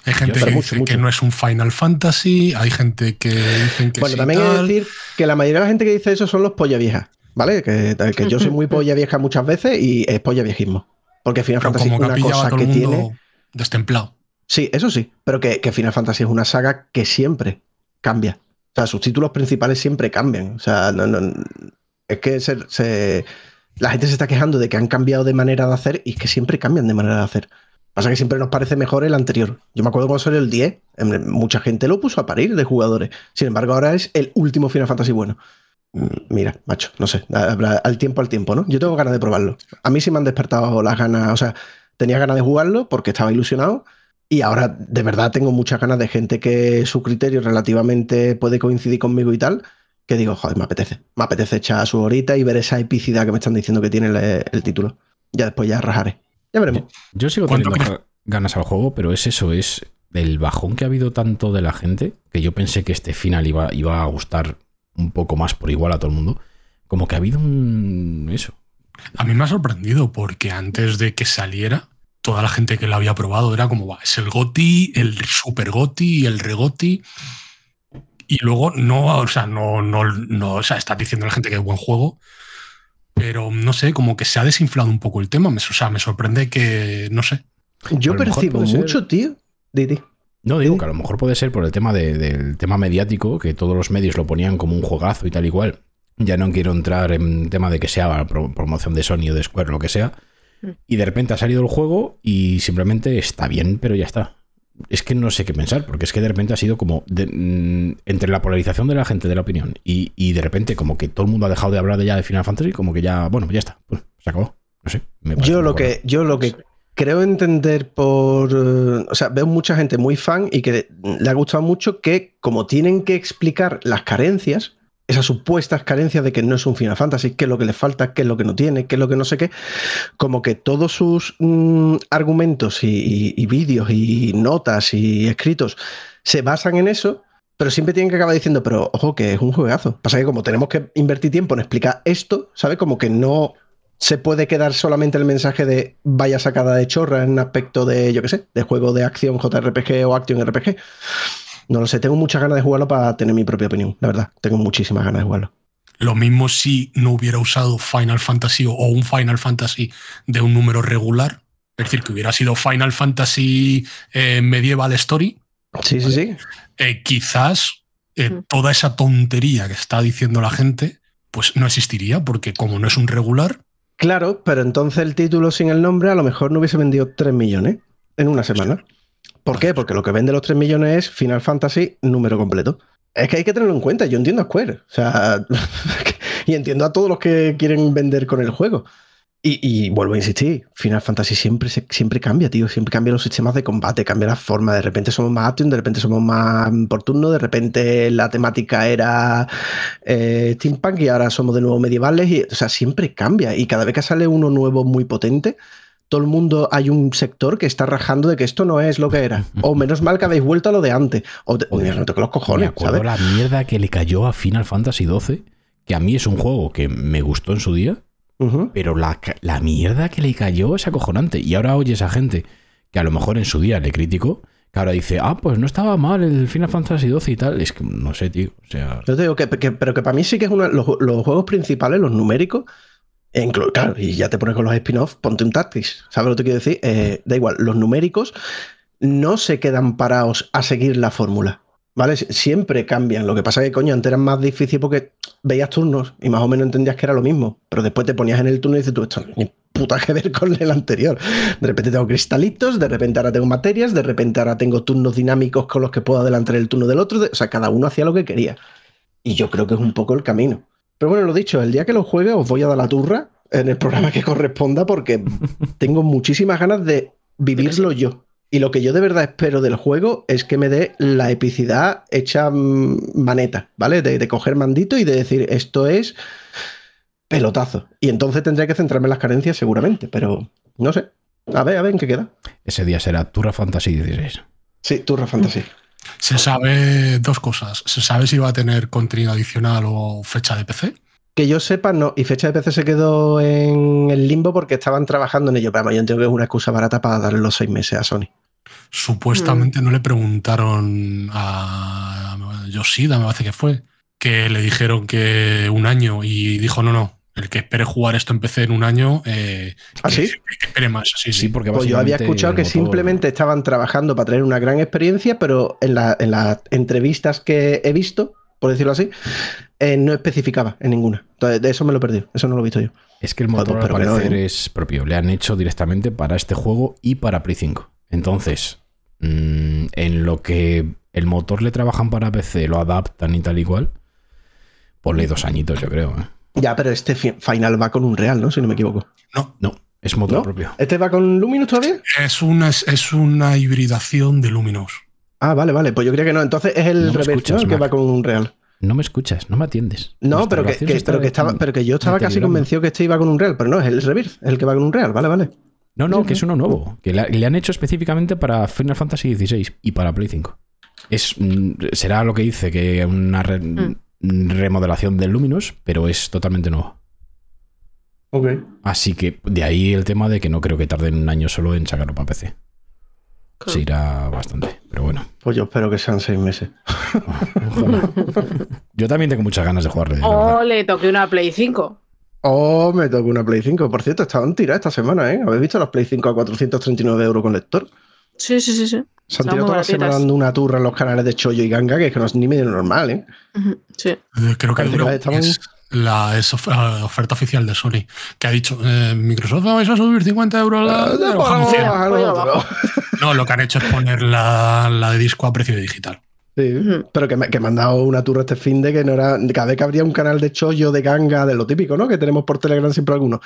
Hay gente que mucho, dice mucho. que no es un Final Fantasy, hay gente que dicen que Bueno, sí también he de tal. decir que la mayoría de la gente que dice eso son los polla viejas, ¿vale? Que, que yo soy muy polla vieja muchas veces y es polla viejismo. Porque Final pero Fantasy como que ha una cosa todo que el mundo tiene. destemplado. Sí, eso sí, pero que, que Final Fantasy es una saga que siempre cambia. O sea, sus títulos principales siempre cambian. O sea, no, no- es que se, la gente se está quejando de que han cambiado de manera de hacer y es que siempre cambian de manera de hacer. Pasa que siempre nos parece mejor el anterior. Yo me acuerdo cuando salió el 10, em, mucha gente lo puso a parir de jugadores. Sin embargo, ahora es el último Final Fantasy bueno. Mm, Mira, macho, no sé, al tiempo al tiempo, ¿no? Yo tengo ganas de probarlo. A mí sí me han despertado las ganas, o sea, tenía ganas de jugarlo porque estaba ilusionado. Y ahora de verdad tengo muchas ganas de gente que su criterio relativamente puede coincidir conmigo y tal, que digo, joder, me apetece. Me apetece echar su horita y ver esa epicidad que me están diciendo que tiene el, el título. Ya después ya rajaré. Ya veremos. Yo sigo ¿Cuánto teniendo ga- ganas al juego, pero es eso, es el bajón que ha habido tanto de la gente, que yo pensé que este final iba, iba a gustar un poco más por igual a todo el mundo. Como que ha habido un... eso. A mí me ha sorprendido porque antes de que saliera, toda la gente que lo había probado era como, "Buah, es el GOTI, el Super GOTI, el Regoti. Y luego no, o sea, no, no, no, o sea, estás diciendo a la gente que es buen juego, pero no sé, como que se ha desinflado un poco el tema. Me, o sea, me sorprende que, no sé. Yo percibo puede ser- mucho, tío. Didi. No, digo que a lo mejor puede ser por el tema de- del tema mediático, que todos los medios lo ponían como un juegazo y tal y cual. Ya no quiero entrar en tema de que sea pro- promoción de Sony o de Square, lo que sea. Mm. Y de repente ha salido el juego y simplemente está bien, pero ya está. Es que no sé qué pensar, porque es que de repente ha sido como de- mm, entre la polarización de la gente de la opinión y, y de repente como que todo el mundo ha dejado de hablar de ya de Final Fantasy, como que ya, bueno, ya está, se acabó. No sé. me Yo lo que, yo lo que creo entender por. eh, O sea, veo mucha gente muy fan y que le ha gustado mucho que, como tienen que explicar las carencias, esas supuestas carencias de que no es un Final Fantasy, qué es lo que le falta, qué es lo que no tiene, qué es lo que no sé qué, como que todos sus mm, argumentos y, y- vídeos y notas y escritos se basan en eso. Pero siempre tienen que acabar diciendo, pero ojo, que es un juegazo. Pasa que como tenemos que invertir tiempo en explicar esto, ¿sabes? Como que no se puede quedar solamente el mensaje de vaya sacada de chorra en aspecto de, yo qué sé, de juego de acción JRPG o Action RPG. No lo sé, tengo muchas ganas de jugarlo para tener mi propia opinión, la verdad. Tengo muchísimas ganas de jugarlo. Lo mismo si no hubiera usado Final Fantasy o un Final Fantasy de un número regular, es decir, que hubiera sido Final Fantasy eh, Medieval Story, Sí, sí, sí. eh, quizás eh, Mm. toda esa tontería que está diciendo la gente, pues no existiría, porque como no es un regular, Claro, pero entonces el título sin el nombre a lo mejor no hubiese vendido 3 millones en una semana. ¿Por qué? Porque lo que vende los 3 millones es Final Fantasy número completo. Es que hay que tenerlo en cuenta. Yo entiendo a Square. O sea, y entiendo a todos los que quieren vender con el juego. Y, vuelvo a insistir, Final Fantasy siempre, siempre cambia, tío. Siempre cambia los sistemas de combate, cambia la forma. De repente somos más action, de repente somos más por turno, de repente la temática era eh, steampunk y ahora somos de nuevo medievales. Y, o sea, siempre cambia. Y cada vez que sale uno nuevo muy potente, todo el mundo hay un sector que está rajando de que esto no es lo que era. O menos mal que habéis vuelto a lo de antes. O te, no toque los Me cojones, acuerdo ¿sabes? la mierda que le cayó a Final Fantasy XII, que a mí es un juego que me gustó en su día, pero la, la mierda que le cayó es acojonante. Y ahora oyes a gente que a lo mejor en su día le criticó, que ahora dice, ah, pues no estaba mal el Final Fantasy XII y tal. Es que no sé, tío. O sea, Yo te digo que, que- pero que para mí sí que es uno los, los juegos principales, los numéricos. E claro, y ya te pones con los spin-offs, ponte un Tactics. ¿Sabes lo que quiero decir? Eh, da igual, los numéricos no se quedan parados a seguir la fórmula. ¿Vale? Sie- Siempre cambian. Lo que pasa es que, coño, antes era más difícil porque veías turnos y más o menos entendías que era lo mismo. Pero después te ponías en el turno y dices tú, esto ni puta que ver con el anterior. De repente tengo cristalitos, de repente ahora tengo materias, de repente ahora tengo turnos dinámicos con los que puedo adelantar el turno del otro. O sea, cada uno hacía lo que quería. Y yo creo que es un poco el camino. Pero bueno, lo dicho, el día que lo juegue os voy a dar la turra en el programa que corresponda porque tengo muchísimas ganas de vivirlo yo. Y lo que yo de verdad espero del juego es que me dé la epicidad hecha mm, maneta, ¿vale? De, de coger mandito y de decir, esto es pelotazo. Y entonces tendré que centrarme en las carencias seguramente, pero no sé. A ver, a ver en qué queda. ese día será Turra Fantasy 16. Sí, Turra Fantasy. Se sabe dos cosas. Se sabe si va a tener contenido adicional o fecha de PC. Que yo sepa, no. Y fecha de PC se quedó en el limbo porque estaban trabajando en ello. Pero vamos, yo entiendo que es una excusa barata para darle los seis meses a Sony. Supuestamente no le preguntaron a Yoshida, me parece que fue, que le dijeron que un año y dijo, no, no, el que espere jugar esto en PC en un año, eh, ¿Ah, que, sí? que espere más. Sí, Sí, sí. porque Pues yo había escuchado que motor- simplemente estaban trabajando para traer una gran experiencia, pero en, la- en las entrevistas que he visto, por decirlo así, eh, no especificaba en ninguna. Entonces, de eso me lo he perdido. Eso no lo he visto yo. Es que el Joder, motor al que no, parecer ¿eh? es propio. Le han hecho directamente para este juego y para Play 5. Entonces, mm, en lo que el motor le trabajan para PC, lo adaptan y tal y cual, ponle dos añitos, yo creo. ¿eh? Ya, pero este fi- final va con un real, ¿no? Si no me equivoco. No, No, Es motor ¿No? propio. ¿Este va con Luminous todavía? Es una, es, es una hibridación de Luminous. Ah, vale, vale. Pues yo creía que no. Entonces es el No. El que va con un real. No me escuchas, no me atiendes. No, pero que, pero, que estaba, pero que yo estaba casi convencido que este iba con un real, pero no, es el reverse, el que va con un real. Vale, vale. No, no, Sí, que es uno nuevo. Que le, le han hecho específicamente para Final Fantasy XVI y para Play 5. Es, mm, será lo que dice, que una re- Mm. Remodelación del Luminous, pero es totalmente nuevo. Ok. Así que de ahí el tema de que no creo que tarden un año solo en sacarlo para PC. Se irá bastante, pero bueno. Pues yo espero que sean seis meses. Ojalá. Yo también tengo muchas ganas de jugarle. la verdad. O le toqué una Play 5. Oh, me tocó una Play 5. Por cierto, estaban tiradas esta semana, ¿eh? ¿Habéis visto las Play 5 a 439 euros con lector? Sí, sí, sí, sí. Se han tirado toda la semana dando una turra en los canales de Chollo y Ganga, que es que no es ni medio normal, ¿eh? Sí. Eh, Creo que estaban- la es of- eh, oferta oficial de Sony, que ha dicho eh, Microsoft vais a subir 50 euros la, la no, bajamos 100". baja Voy a lo otro. No, lo que han hecho es poner la, la de disco a precio digital. Sí, pero que me, que me han dado una turra este fin de que no era. Cada vez que habría un canal de chollo, de ganga, de lo típico, ¿no? Que tenemos por Telegram siempre algunos.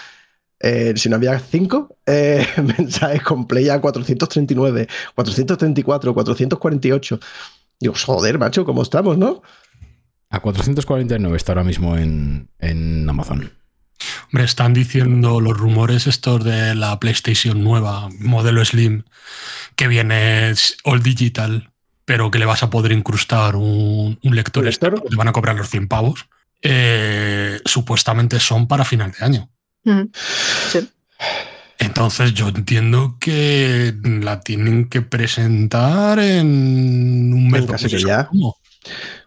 Eh, si no había cinco, eh, mensajes con play a 439, 434, 448. Digo, joder, macho, ¿cómo estamos, no? A 449 está ahora mismo en, en Amazon. Hombre, están diciendo los rumores estos de la PlayStation nueva, modelo Slim, que viene all digital, pero que le vas a poder incrustar un, un lector ¿Un lector? externo, te van a cobrar los 100 pavos. eh, supuestamente son para final de año. Sí. Entonces yo entiendo que la tienen que presentar en un mes. Casi dos que meses, ya. ¿cómo?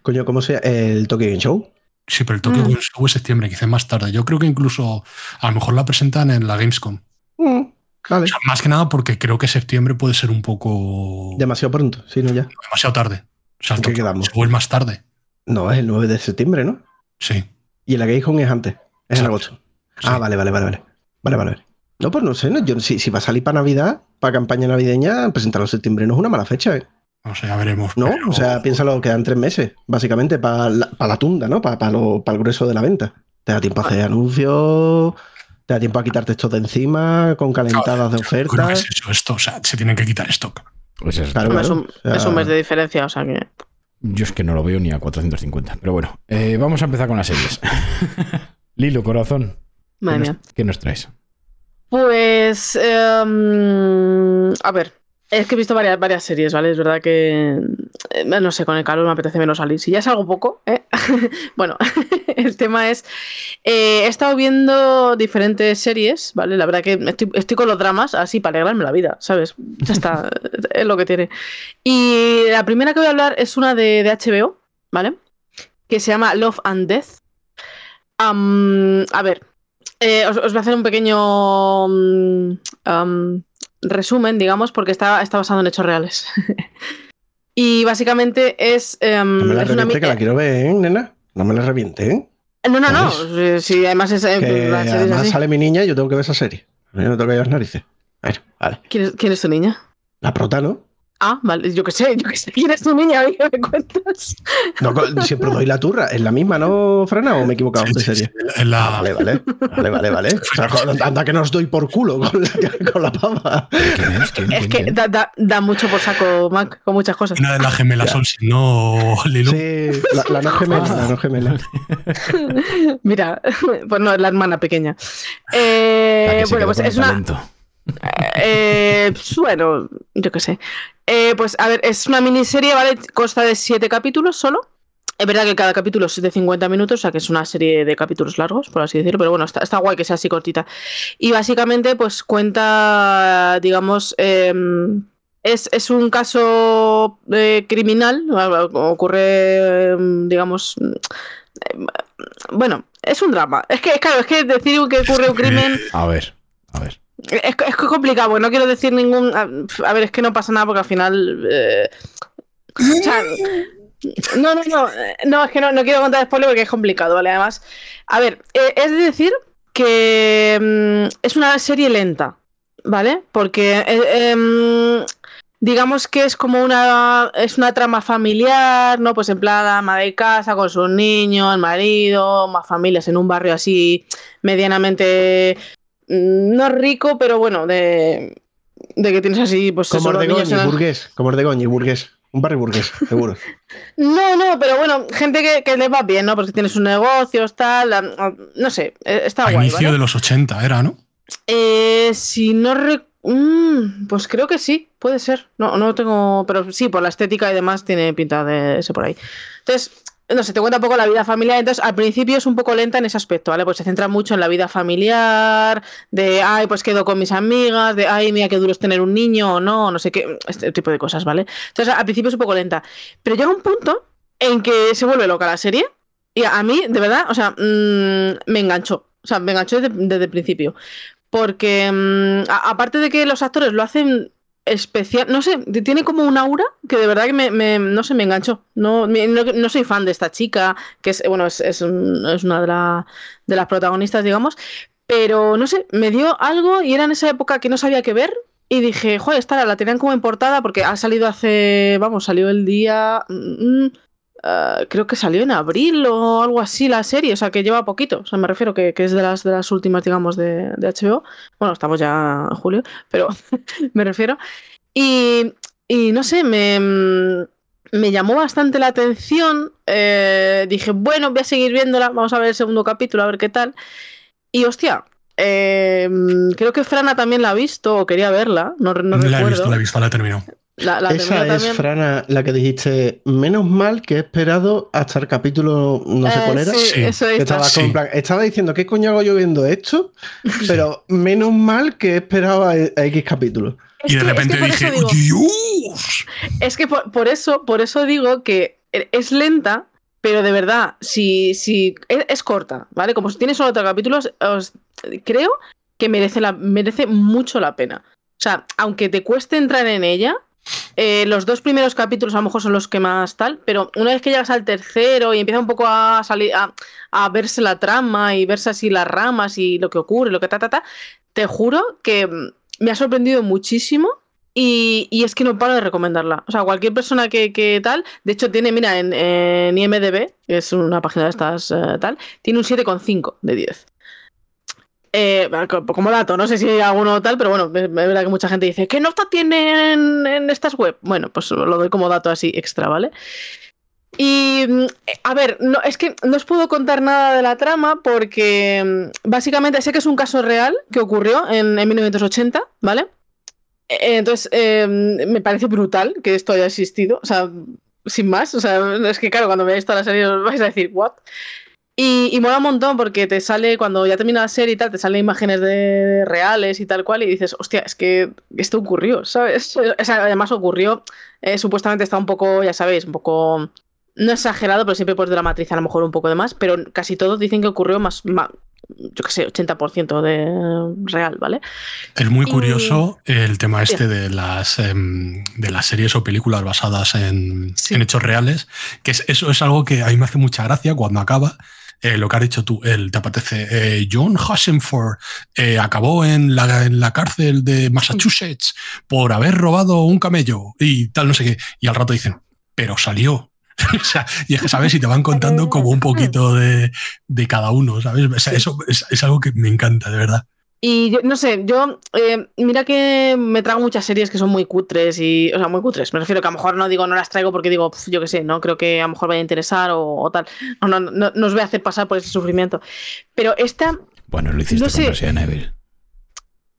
Coño, ¿cómo se El Tokyo Game Show? Sí, pero el Tokyo Mm. Game Show es septiembre, quizá más tarde. Yo creo que incluso a lo mejor la presentan en la Gamescom. Mm, vale. O sea, más que nada porque creo que septiembre puede ser un poco Demasiado pronto, sí, no ya. demasiado tarde. O sea, ¿En qué quedamos? Es más tarde. No, es el 9 de septiembre, ¿no? Sí. Y el Gamescom es antes, es en Exacto. agosto. Ah, vale, vale, vale, vale. Vale, vale, vale. No, pues no sé, no, yo, si, si va a salir para Navidad, para campaña navideña, presentarlo en septiembre no es una mala fecha, ¿eh? O sea, ya veremos. ¿No? pero- O sea, piénsalo, quedan tres meses, básicamente, para la, pa' la tunda, ¿no? Para lo, pa el grueso de la venta. Te da tiempo a hacer anuncios, te da tiempo a quitarte esto de encima, con calentadas de que ofertas. es eso, esto. O sea, se tienen que quitar stock. Pues es- Claro, Hombre, es, claro, un, o sea- es un mes de diferencia, o sea que. Yo es que no lo veo ni a 450. Pero bueno, eh, vamos a empezar con las series. Lilo, corazón. ¿Qué Madre mía. ¿Qué nos traes? Pues. em, a ver. Es que he visto varias, varias series, ¿vale? Es verdad que. eh, no sé, con el calor me apetece menos salir. Si ya salgo poco, ¿eh? bueno, el tema es. eh, he estado viendo diferentes series, ¿vale? La verdad que estoy, estoy con los dramas así para alegrarme la vida, ¿sabes? Ya está, es lo que tiene. Y la primera que voy a hablar es una de, de HBO, ¿vale? Que se llama Love and Death. A ver, eh, os, os voy a hacer un pequeño mm, resumen, digamos, porque está, está basado en hechos reales. y básicamente es. em, No me la es una reviente, mi- que la quiero ver, ¿eh, nena? No me la reviente, ¿eh? No, no, no. Sí, además es. eh, Que la serie es además sale mi niña y yo tengo que ver esa serie. Yo no tengo que ver las narices. Bueno, vale. ¿Quién, es, quién es tu niña? La prota, ¿no? Ah, vale, yo qué sé, yo qué sé. ¿Quién es tu niña? Que me cuentas. No, siempre doy la turra. ¿Es la misma, no, Frana? ¿O me he equivocado Sí, de sí, serie? sí, en la- Ah, vale, vale. Vale, vale, vale. O sea, anda que no os doy por culo con la, con la pava. ¿Quién es? ¿Quién? Es ¿Quién? que ¿Quién? da, da- da mucho por saco, Mac, con muchas cosas. Una de las gemelas Ya. Olsen, no Lilo. Sí, la, la no gemela, la no gemela. Mira, pues no, es la hermana pequeña. Eh, bueno, pues es una. talento. Eh, bueno, yo qué sé. Eh, pues a ver, es una miniserie, ¿vale? Consta de siete capítulos solo. Es verdad que cada capítulo es de 50 minutos, o sea que es una serie de capítulos largos, por así decirlo, pero bueno, está, está guay que sea así cortita. Y básicamente, pues cuenta, digamos, em, es, es un caso eh, criminal, ocurre, em, digamos, em, bueno, es un drama. Es que, claro, es que decir que ocurre un crimen A ver, a ver. Es, es complicado, porque no quiero decir ningún. A, a ver, es que no pasa nada porque al final. eh, o sea, no, no, no. No, es que no, no quiero contar spoiler porque es complicado, ¿vale? Además, a ver, eh, es decir que mm, es una serie lenta, ¿vale? Porque. eh, em, digamos que es como una. Es una trama familiar, ¿no? Pues en plan, la ama de casa con sus niños, el marido, más familias en un barrio así medianamente no rico, pero bueno, de, de que tienes así, pues Como Ordegoñi, el- burgués. Como Ordegoñi, burgués. Un barrio burgués, seguro. No, no, pero bueno, gente que, que le va bien, ¿no? Porque tienes un negocio, tal, no sé, eh, está A guay, inicio ¿vale? de los 80 era, ¿no? Eh, si no rec- Mm, pues creo que sí, puede ser. No, no tengo. Pero sí, por la estética y demás tiene pinta de ese por ahí. Entonces, no sé, te cuenta un poco la vida familiar. Entonces, al principio es un poco lenta en ese aspecto, ¿vale? Pues se centra mucho en la vida familiar, de ay, pues quedo con mis amigas, de ay, mira qué duro es tener un niño o no, no sé qué, este tipo de cosas, ¿vale? Entonces, al principio es un poco lenta. Pero llega un punto en que se vuelve loca la serie. Y a mí, de verdad, o sea, mm, me enganchó. O sea, me enganchó desde, el principio. Porque, mm, aparte de que los actores lo hacen especial, no sé, tiene como un aura que de verdad que me, no sé, me enganchó. No, no, no soy fan de esta chica, que es, bueno, es, es es una de, la- de las protagonistas, digamos, pero no sé, me dio algo y era en esa época que no sabía qué ver. Y dije, joder, esta la tenían como en portada porque ha salido hace, vamos, salió el día, ah, creo que salió en abril o algo así la serie, o sea que lleva poquito, o sea me refiero que, que es de las, de las últimas, digamos, de, de HBO. Bueno, estamos ya en julio, pero me refiero. Y, y no sé, me, me llamó bastante la atención. eh, dije, bueno, voy a seguir viéndola, vamos a ver el segundo capítulo, a ver qué tal. Y hostia, eh, creo que Frana también la ha visto o quería verla, no, no la he visto, la he visto, la he terminado. La- la Esa es, también. Frana, la que dijiste, menos mal que he esperado hasta el capítulo, no sé Eh, cuál era. sí, Sí. eso es. estaba, Sí. con plan- estaba diciendo, ¿qué coño hago yo viendo esto? Pero menos mal que he esperado a, a X capítulos. Es y de que- es repente que dije, digo- ¡Dios! Es que por, por eso, por eso digo que es lenta, pero de verdad, si, si es, es corta, ¿vale? Como tiene solo tres capítulos, os- creo que merece, la, merece mucho la pena. O sea, aunque te cueste entrar en ella, eh, los dos primeros capítulos a lo mejor son los que más tal, pero una vez que llegas al tercero y empieza un poco a salir, a, verse la trama y verse así las ramas y lo que ocurre, lo que ta, ta, ta, te juro que mm, me ha sorprendido muchísimo y, es que no paro de recomendarla. O sea, cualquier persona que, que tal, de hecho tiene, mira, en, en IMDB, que es una página de estas eh, tal, tiene un 7,5 de 10. Eh, co- como dato, no sé si hay alguno tal, pero bueno, es verdad que mucha gente dice ¿qué nota tiene en, en estas web? Bueno, pues lo doy como dato así extra, ¿vale? Y mm, a ver, no, es que no os puedo contar nada de la trama porque mm, básicamente sé que es un caso real que ocurrió en, en 1980, ¿vale? Eh, Entonces, eh, me parece brutal que esto haya existido, o sea, sin más, o sea, es que claro, cuando veáis toda la serie os vais a decir, ¿what? Y, y mola un montón porque te sale, cuando ya termina la serie y tal, te salen imágenes de reales y tal cual, y dices, hostia, es que esto ocurrió, ¿sabes? O sea, además ocurrió, eh, supuestamente está un poco, ya sabéis, un poco, no exagerado, pero siempre pues dramatizar a lo mejor un poco de más, pero casi todos dicen que ocurrió más, ma- yo qué sé, 80% de real, ¿vale? Es muy Y- curioso el tema este de las, em, de las series o películas basadas en, Sí. en hechos reales, que es- eso es algo que a mí me hace mucha gracia cuando acaba. Eh, lo que has dicho tú, el, te apetece. eh, John Hassenford eh, acabó en la, en la cárcel de Massachusetts por haber robado un camello y tal, no sé qué. Y al rato dicen, pero salió. O sea, y es que, ¿sabes? Y te van contando como un poquito de, de cada uno, ¿sabes? Eso es, es algo que me encanta, de verdad. Y yo, no sé, yo, eh, mira que me trago muchas series que son muy cutres y, o sea, muy cutres. Me refiero que a lo mejor no digo, no las traigo porque digo, "Pf, yo qué sé, no creo que a lo mejor vaya a interesar o, o tal. No, no, no, no os voy a hacer pasar por ese sufrimiento. Pero esta, Bueno, lo hiciste No con sé. Resident Evil.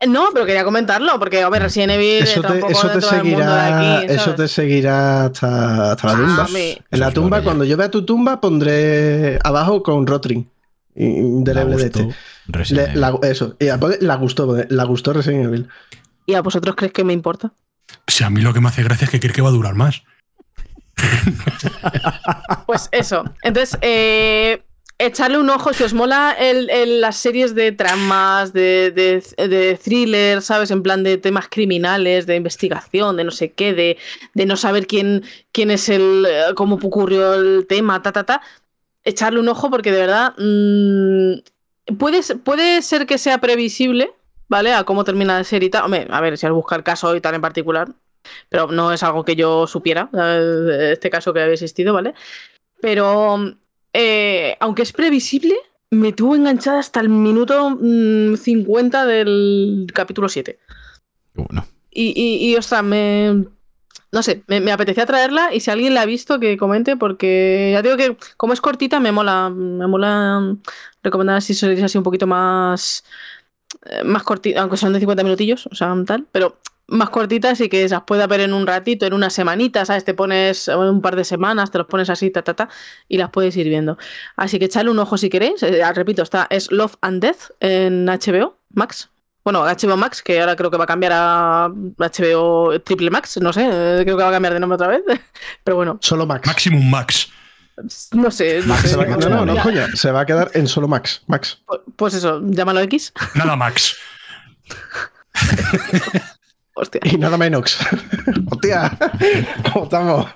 no, pero quería comentarlo porque, a ver, Resident Evil Eso te, eso te seguirá, aquí, eso te seguirá hasta, hasta la Ah, tumba. me- En la tumba, cuando yo vea tu tumba, pondré abajo con Rotring. Indeleble de este. Le- la, eso, y aparte, la gustó, la gustó Resident Evil. ¿Y a vosotros creéis que me importa? Si a mí lo que me hace gracia es que cree que va a durar más. Pues eso. Entonces, eh, echarle un ojo si os mola el- el- las series de tramas, de, de, de thriller, ¿sabes? En plan de temas criminales, de investigación, de no sé qué, de, de no saber quién, quién es el. eh, cómo ocurrió el tema, ta, ta, ta. Echarle un ojo porque de verdad. mm, puede, ser- puede ser que sea previsible, ¿vale? A cómo termina la serie y tal. Hombre, a ver, si al buscar caso y tal en particular. Pero no es algo que yo supiera, eh, este caso que había existido, ¿vale? Pero eh, aunque es previsible, me tuvo enganchada hasta el minuto mm, 50 del capítulo 7. Bueno. Y, y, y, ostras, me. No sé, me, apetecía traerla y si alguien la ha visto, que comente, porque ya digo que como es cortita, me mola. Me mola recomendar series así un poquito más. eh, Más cortitas, aunque son de 50 minutillos, o sea, tal, pero más cortitas y que las pueda ver en un ratito, en una semanita, ¿sabes? Te pones un par de semanas, te los pones así, ta, ta, ta, y las puedes ir viendo. Así que echadle un ojo si queréis. Eh, repito, está, es Love and Death en HBO Max. Bueno, HBO Max, que ahora creo que va a cambiar a HBO Triple Max, no sé, eh, creo que va a cambiar de nombre otra vez. Pero bueno, Solo Max. Maximum Max. no sé. no Max sé, se va a quedar- no, no, no, coña, se va a quedar en solo Max. Max. Pues eso, llámalo X. Nada Max. Hostia. Y nada menos. Hostia, ¿cómo estamos?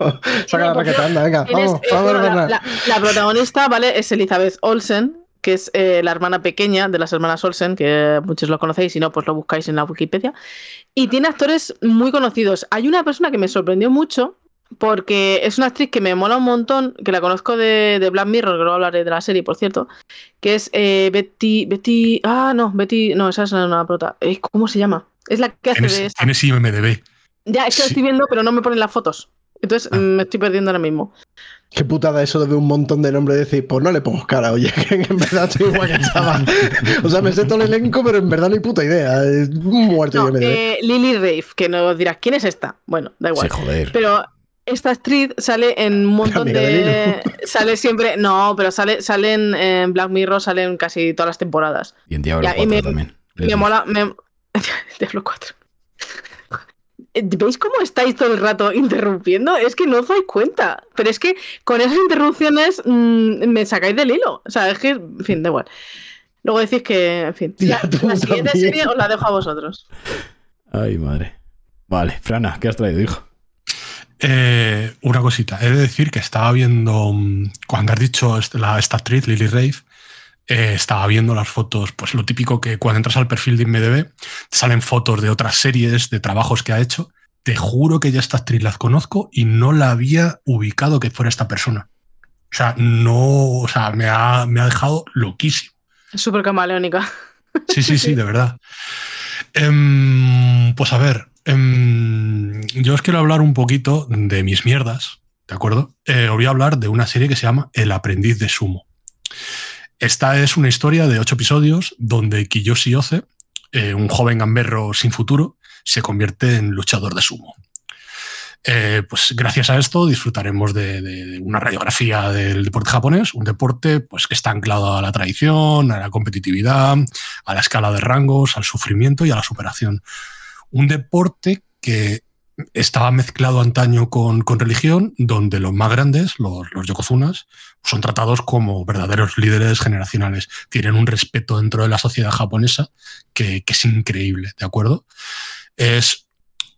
Saca la raqueta, anda, venga, vamos, eh, vamos, la, la- la protagonista, ¿vale? Es Elizabeth Olsen, que es eh, la hermana pequeña de las hermanas Olsen, que muchos lo conocéis, si no, pues lo buscáis en la Wikipedia. Y tiene actores muy conocidos. Hay una persona que me sorprendió mucho, porque es una actriz que me mola un montón, que la conozco de, de Black Mirror, que luego hablaré de la serie, por cierto, que es eh, Betty. Betty. Ah, no, Betty. No, esa es una prota. Eh, ¿Cómo se llama? Es la que hace de esa. tienes IMDB. Ya, es que lo sí. estoy viendo, pero no me ponen las fotos. Entonces Ah. me estoy perdiendo ahora mismo. Qué putada eso de ver un montón de nombres y decir, pues no le pongo cara, oye, que en verdad estoy igual que estaba. O sea, me sé todo el elenco, pero en verdad no hay puta idea. Es muerto No, yo me eh, Lily Rafe, que nos dirás, ¿quién es esta? Bueno, da igual. Sí, joder. Pero esta actriz sale en un montón de de. Sale siempre. No, pero sale, sale en, en Black Mirror, sale en casi todas las temporadas. Y en Diablo Ya, y 4 me- también. Me mola. Me... Diablo 4. ¿Veis cómo estáis todo el rato interrumpiendo? Es que no os dais cuenta. Pero es que con esas interrupciones mm, me sacáis del hilo. O sea, es que, en fin, da igual. Luego decís que, en fin. Tía, la, la siguiente también. serie os la dejo a vosotros. Ay, madre. Vale, Frana, ¿qué has traído, hijo? Eh, una cosita, he de decir que estaba viendo, mm, cuando has dicho la, esta actriz, Lily Rafe, eh, estaba viendo las fotos, pues lo típico que cuando entras al perfil de IMDB te salen fotos de otras series, de trabajos que ha hecho. Te juro que ya esta actriz la conozco y no la había ubicado que fuera esta persona. O sea, no, o sea, me ha, me ha dejado loquísimo. Es súper camaleónica. Sí, sí, sí, de verdad. Em, pues a ver, em, yo os quiero hablar un poquito de mis mierdas, ¿de acuerdo? Eh, os voy a hablar de una serie que se llama El aprendiz de sumo. Esta es una historia de ocho episodios donde Kiyoshi Oze, eh, un joven gamberro sin futuro, se convierte en luchador de sumo. Eh, pues gracias a esto disfrutaremos de, una radiografía del deporte japonés, un deporte pues, que está anclado a la tradición, a la competitividad, a la escala de rangos, al sufrimiento y a la superación. Un deporte que estaba mezclado antaño con, con religión, donde los más grandes, los, los yokozunas, son tratados como verdaderos líderes generacionales. Tienen un respeto dentro de la sociedad japonesa que, es increíble, ¿de acuerdo? Es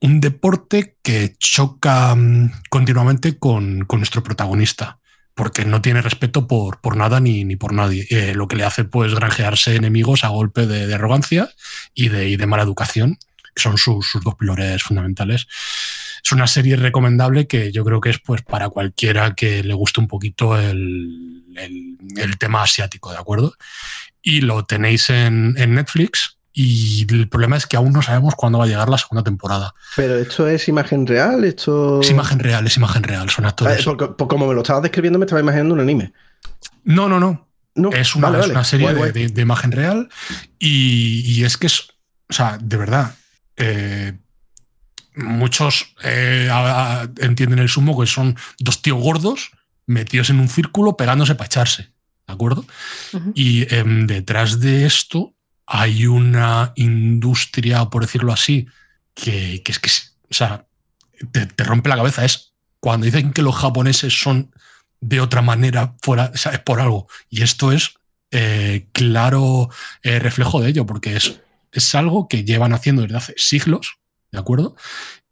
un deporte que choca mm, continuamente con, con nuestro protagonista porque no tiene respeto por, por nada ni, ni por nadie. Eh, lo que le hace pues granjearse enemigos a golpe de, arrogancia y de, y de mala educación, que son sus dos pilares fundamentales. Es una serie recomendable que yo creo que es pues para cualquiera que le guste un poquito el, el- el tema asiático, ¿de acuerdo? Y lo tenéis en, en Netflix y el problema es que aún no sabemos cuándo va a llegar la segunda temporada. Pero esto es imagen real, esto. Es imagen real, es imagen real, son actores. porque- porque como me lo estabas describiendo, me estaba imaginando un anime. No, no, no. No, Es una, vale, es vale. una serie Guay, de, guay. de- de imagen real y, y es que es, o sea, de verdad, eh, muchos eh, a- a- entienden el sumo que son dos tíos gordos metidos en un círculo pegándose para echarse, ¿de acuerdo? Y em, detrás de esto hay una industria, por decirlo así, que, que es que, o sea, te, te rompe la cabeza. Es cuando dicen que los japoneses son de otra manera, fuera, o sea, es por algo. Y esto es eh, claro eh, reflejo de ello, porque es, es algo que llevan haciendo desde hace siglos, ¿de acuerdo?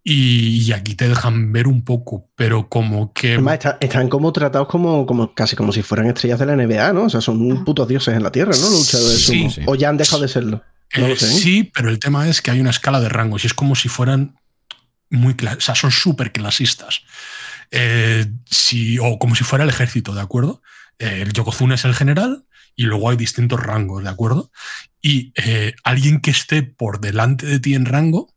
Y, y aquí te dejan ver un poco, pero como que... Además, está- están como tratados como, como casi como si fueran estrellas de la NBA, ¿no? O sea, son putos dioses en la tierra, ¿no? Luchadores Sí, sí. O ya han dejado de serlo. No Eh. ¿eh? Sí, pero el tema es que hay una escala de rangos y es como si fueran muy o sea, son súper clasistas. Eh, si, o como si fuera el ejército, ¿de acuerdo? Eh, el Yokozuna es el general y luego hay distintos rangos, ¿de acuerdo? Y eh, alguien que esté por delante de ti en rango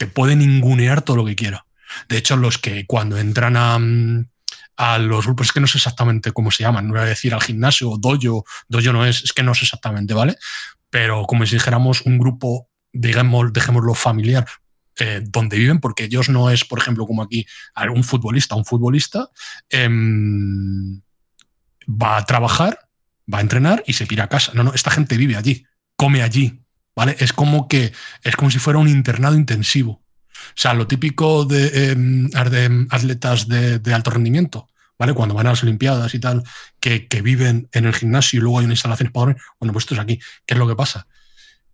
te puede ningunear todo lo que quiera. De hecho, los que cuando entran a, mm, a los grupos, es que no sé exactamente cómo se llaman, no voy a decir al gimnasio dojo, dojo no es, es que no sé exactamente, ¿vale? Pero como si dijéramos un grupo, digamos, dejémoslo familiar, eh, donde viven, porque ellos no es, por ejemplo, como aquí, un futbolista, un futbolista em, va a trabajar, va a entrenar y se pira a casa. No, no, esta gente vive allí, come allí, ¿vale? Es como que es como si fuera un internado intensivo. O sea, lo típico de, em, de atletas de, de, alto rendimiento, ¿vale? Cuando van a las Olimpiadas y tal, que, que, viven en el gimnasio y luego hay una instalación para dormir. Bueno, pues esto es aquí. ¿Qué es lo que pasa?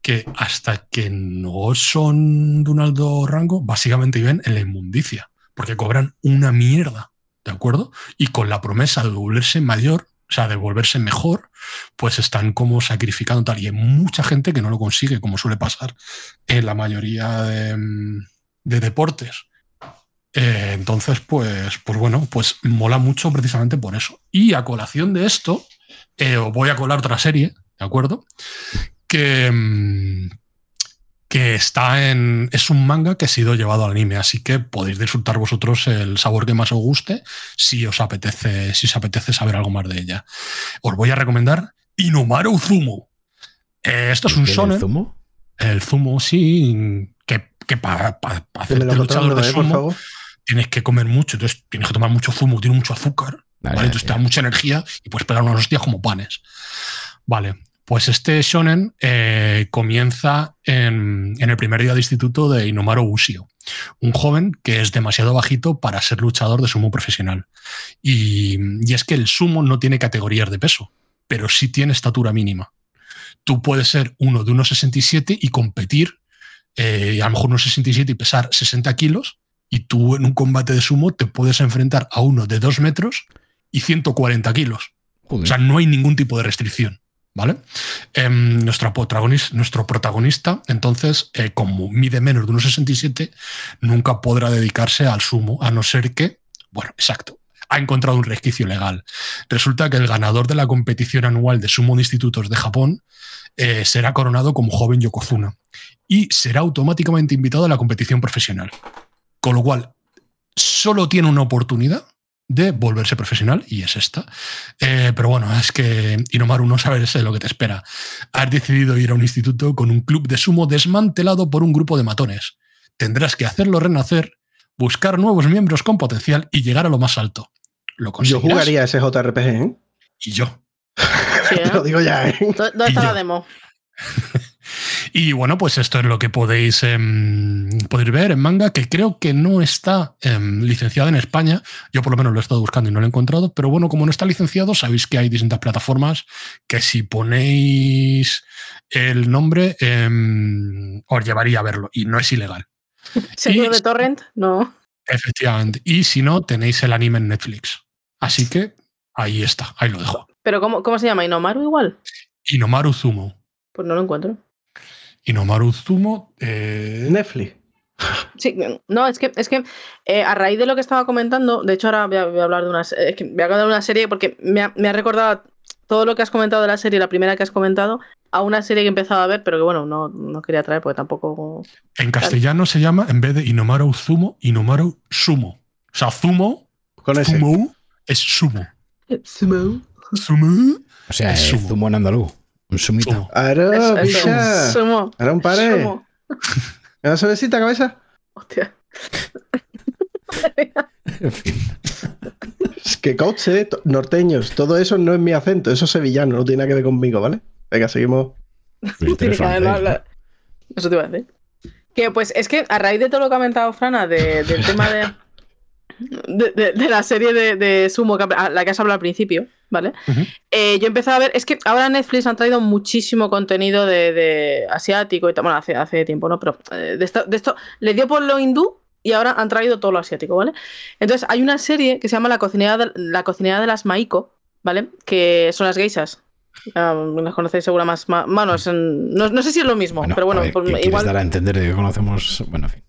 Que hasta que no son de un alto rango, básicamente viven en la inmundicia, porque cobran una mierda, ¿de acuerdo? Y con la promesa de volverse mayor, o sea, de volverse mejor, pues están como sacrificando tal. Y hay mucha gente que no lo consigue, como suele pasar en la mayoría de, de deportes. Eh, entonces, pues, pues bueno, pues mola mucho precisamente por eso. Y a colación de esto, eh, voy a colar otra serie, ¿de acuerdo? Que, mm, que está en. Es un manga que ha sido llevado al anime, así que podéis disfrutar vosotros el sabor que más os guste si os apetece, si os apetece saber algo más de ella. Os voy a recomendar Inomaru Zumo. Eh, esto es un shonen. ¿El zumo? El zumo, sí, que, que para pa, pa hacerte luchador de sumo tienes que comer mucho, entonces tienes que tomar mucho zumo, tiene mucho azúcar, ¿vale? ¿vale? entonces te da mucha energía y puedes pegar unos hostias como panes. Vale, pues este shonen eh, comienza en, en, el primer día de instituto de Inomaru Usio, un joven que es demasiado bajito para ser luchador de sumo profesional. Y, y es que el sumo no tiene categorías de peso, pero sí tiene estatura mínima. Tú puedes ser uno de unos 67 y competir, eh, a lo mejor unos 67 y pesar 60 kilos, y tú en un combate de sumo te puedes enfrentar a uno de 2 metros y 140 kilos. Joder. O sea, no hay ningún tipo de restricción. ¿Vale? Eh, nuestro, protagonista, entonces, eh, como mide menos de unos 67, nunca podrá dedicarse al sumo, a no ser que, bueno, exacto, ha encontrado un resquicio legal. Resulta que el ganador de la competición anual de sumo de institutos de Japón eh, será coronado como joven Yokozuna y será automáticamente invitado a la competición profesional. Con lo cual, solo tiene una oportunidad de volverse profesional y es esta. Eh, pero bueno, es que Inomaru no sabes lo que te espera. Has decidido ir a un instituto con un club de sumo desmantelado por un grupo de matones. Tendrás que hacerlo renacer, buscar nuevos miembros con potencial y llegar a lo más alto. ¿Lo Yo jugaría ese JRPG, ¿eh? Y yo. Sí, Te lo digo ya, ¿eh? ¿Dónde está la demo? Y bueno, pues esto es lo que podéis, eh, podéis ver en manga, que creo que no está eh, licenciado en España. Yo por lo menos lo he estado buscando y no lo he encontrado. Pero bueno, como no está licenciado, sabéis que hay distintas plataformas que si ponéis el nombre eh, os llevaría a verlo. Y no es ilegal. ¿Seguro de Torrent? No. Efectivamente. Y si no, tenéis el anime en Netflix. Así que ahí está, ahí lo dejo. ¿Pero cómo, cómo se llama? ¿Inomaru igual? Inomaru Zumo. Pues no lo encuentro. Inomaru Zumo. Eh... Netflix. Sí, no, es que, es que eh, a raíz de lo que estaba comentando, de hecho ahora voy a, voy a hablar de una, es que voy a hablar de una serie porque me ha, me ha, recordado todo lo que has comentado de la serie, la primera que has comentado, a una serie que he empezado a ver, pero que bueno, no, no quería traer porque tampoco... En castellano se llama, en vez de Inomaru Zumo, Inomaru Sumo. O sea, Zumo, Con ese. Zumo es Sumo. Sumo. Zumo O sea, Es sumo. zumo en andaluz. Un sumito. Ahora. Ahora un. Sumo. ¿Me das suavecita, cabeza? Hostia. En fin. Es que coche, to- norteños, todo eso no es mi acento, eso es sevillano, no tiene nada que ver conmigo, ¿vale? Venga, seguimos. Tiene ¿no? hablado. Eso te iba a decir. Que pues es que a raíz de todo lo que ha comentado Frana, de- del tema de, de, de- de la serie de, de Sumo, que a la que has hablado al principio, ¿vale? Eh, yo empezado a ver, es que ahora Netflix han traído muchísimo contenido de, asiático y tal, bueno, hace, hace tiempo, ¿no? Pero eh, de esto, de esto le dio por lo hindú y ahora han traído todo lo asiático, ¿vale? Entonces hay una serie que se llama La cocinera de, la cocinera de las Maiko, ¿vale? Que son las geisas. Ah, las conocéis seguro más. más bueno, no, no sé si es lo mismo, pero bueno, a ver, pues ¿qué quieres igual. dar a entender de que conocemos. Bueno, en fin.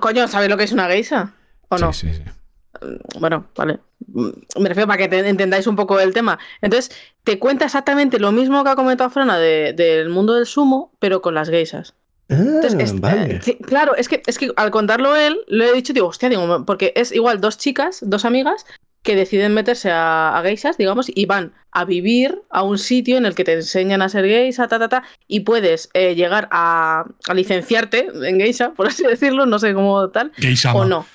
Coño, ¿sabéis lo que es una geisa? ¿O no? Sí, sí, sí. bueno, vale. Me refiero para que te- entendáis un poco el tema. Entonces, te cuenta exactamente lo mismo que ha comentado Frana de- del mundo del sumo, pero con las geisas. Ah, Entonces, es- vale. eh, cl- claro, es que, es que al contarlo él, lo he dicho, digo, hostia, digo, porque es igual dos chicas, dos amigas, que deciden meterse a, a geisas, digamos, y van a vivir a un sitio en el que te enseñan a ser geisha, ta, ta, ta, y puedes eh, llegar a, a licenciarte en geisha, por así decirlo, no sé cómo tal, Geisama. o no.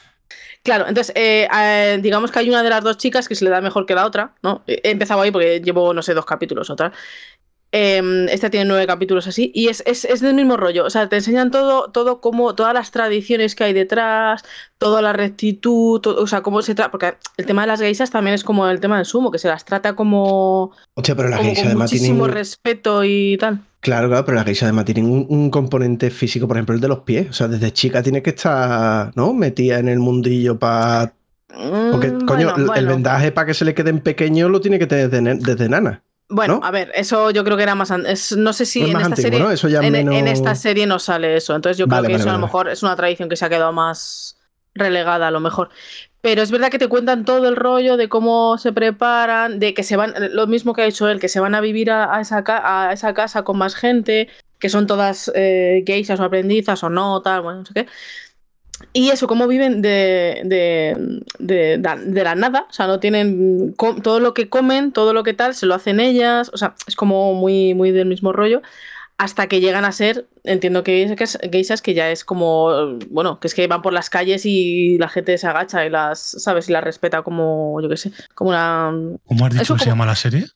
Claro, entonces, eh, eh, digamos que hay una de las dos chicas que se le da mejor que la otra, ¿no? He empezado ahí porque llevo, no sé, dos capítulos, otra. Eh, esta tiene nueve capítulos así, y es, es, es del mismo rollo. O sea, te enseñan todo, todo como, todas las tradiciones que hay detrás, toda la rectitud, todo- o sea, cómo se trata. Porque el tema de las geisas también es como el tema del sumo, que se las trata como, Hostia, pero las como geishas con además muchísimo tienen. respeto y tal. Claro, claro, pero las geishas además tienen un, un componente físico, por ejemplo, el de los pies. O sea, desde chica tiene que estar, ¿no? Metida en el mundillo para. Porque, Mm, coño, bueno, el vendaje para que se le queden pequeños lo tiene que tener desde, nana. Bueno, ¿no? a ver, eso yo creo que era más. es- no sé si en esta antiguo, serie. ¿no? Eso ya en, menos. en esta serie no sale eso. Entonces yo creo Vale, que vale, eso a lo mejor es una tradición que se ha quedado más relegada a lo mejor. Pero es verdad que te cuentan todo el rollo de cómo se preparan, de que se van, lo mismo que ha dicho él, que se van a vivir a, esa, casa con más gente, que son todas eh, geishas o aprendizas o no, tal, bueno, no sé qué. Y eso, cómo viven de, de, la nada, o sea, no tienen todo lo que comen, todo lo que tal, se lo hacen ellas, o sea, es como muy, muy del mismo rollo, hasta que llegan a ser, entiendo que geishas, que ya es como, bueno, que es que van por las calles y la gente se agacha y las, ¿sabes? Y las respeta como, yo qué sé, como una... ¿Cómo has dicho Eso que se llama la serie?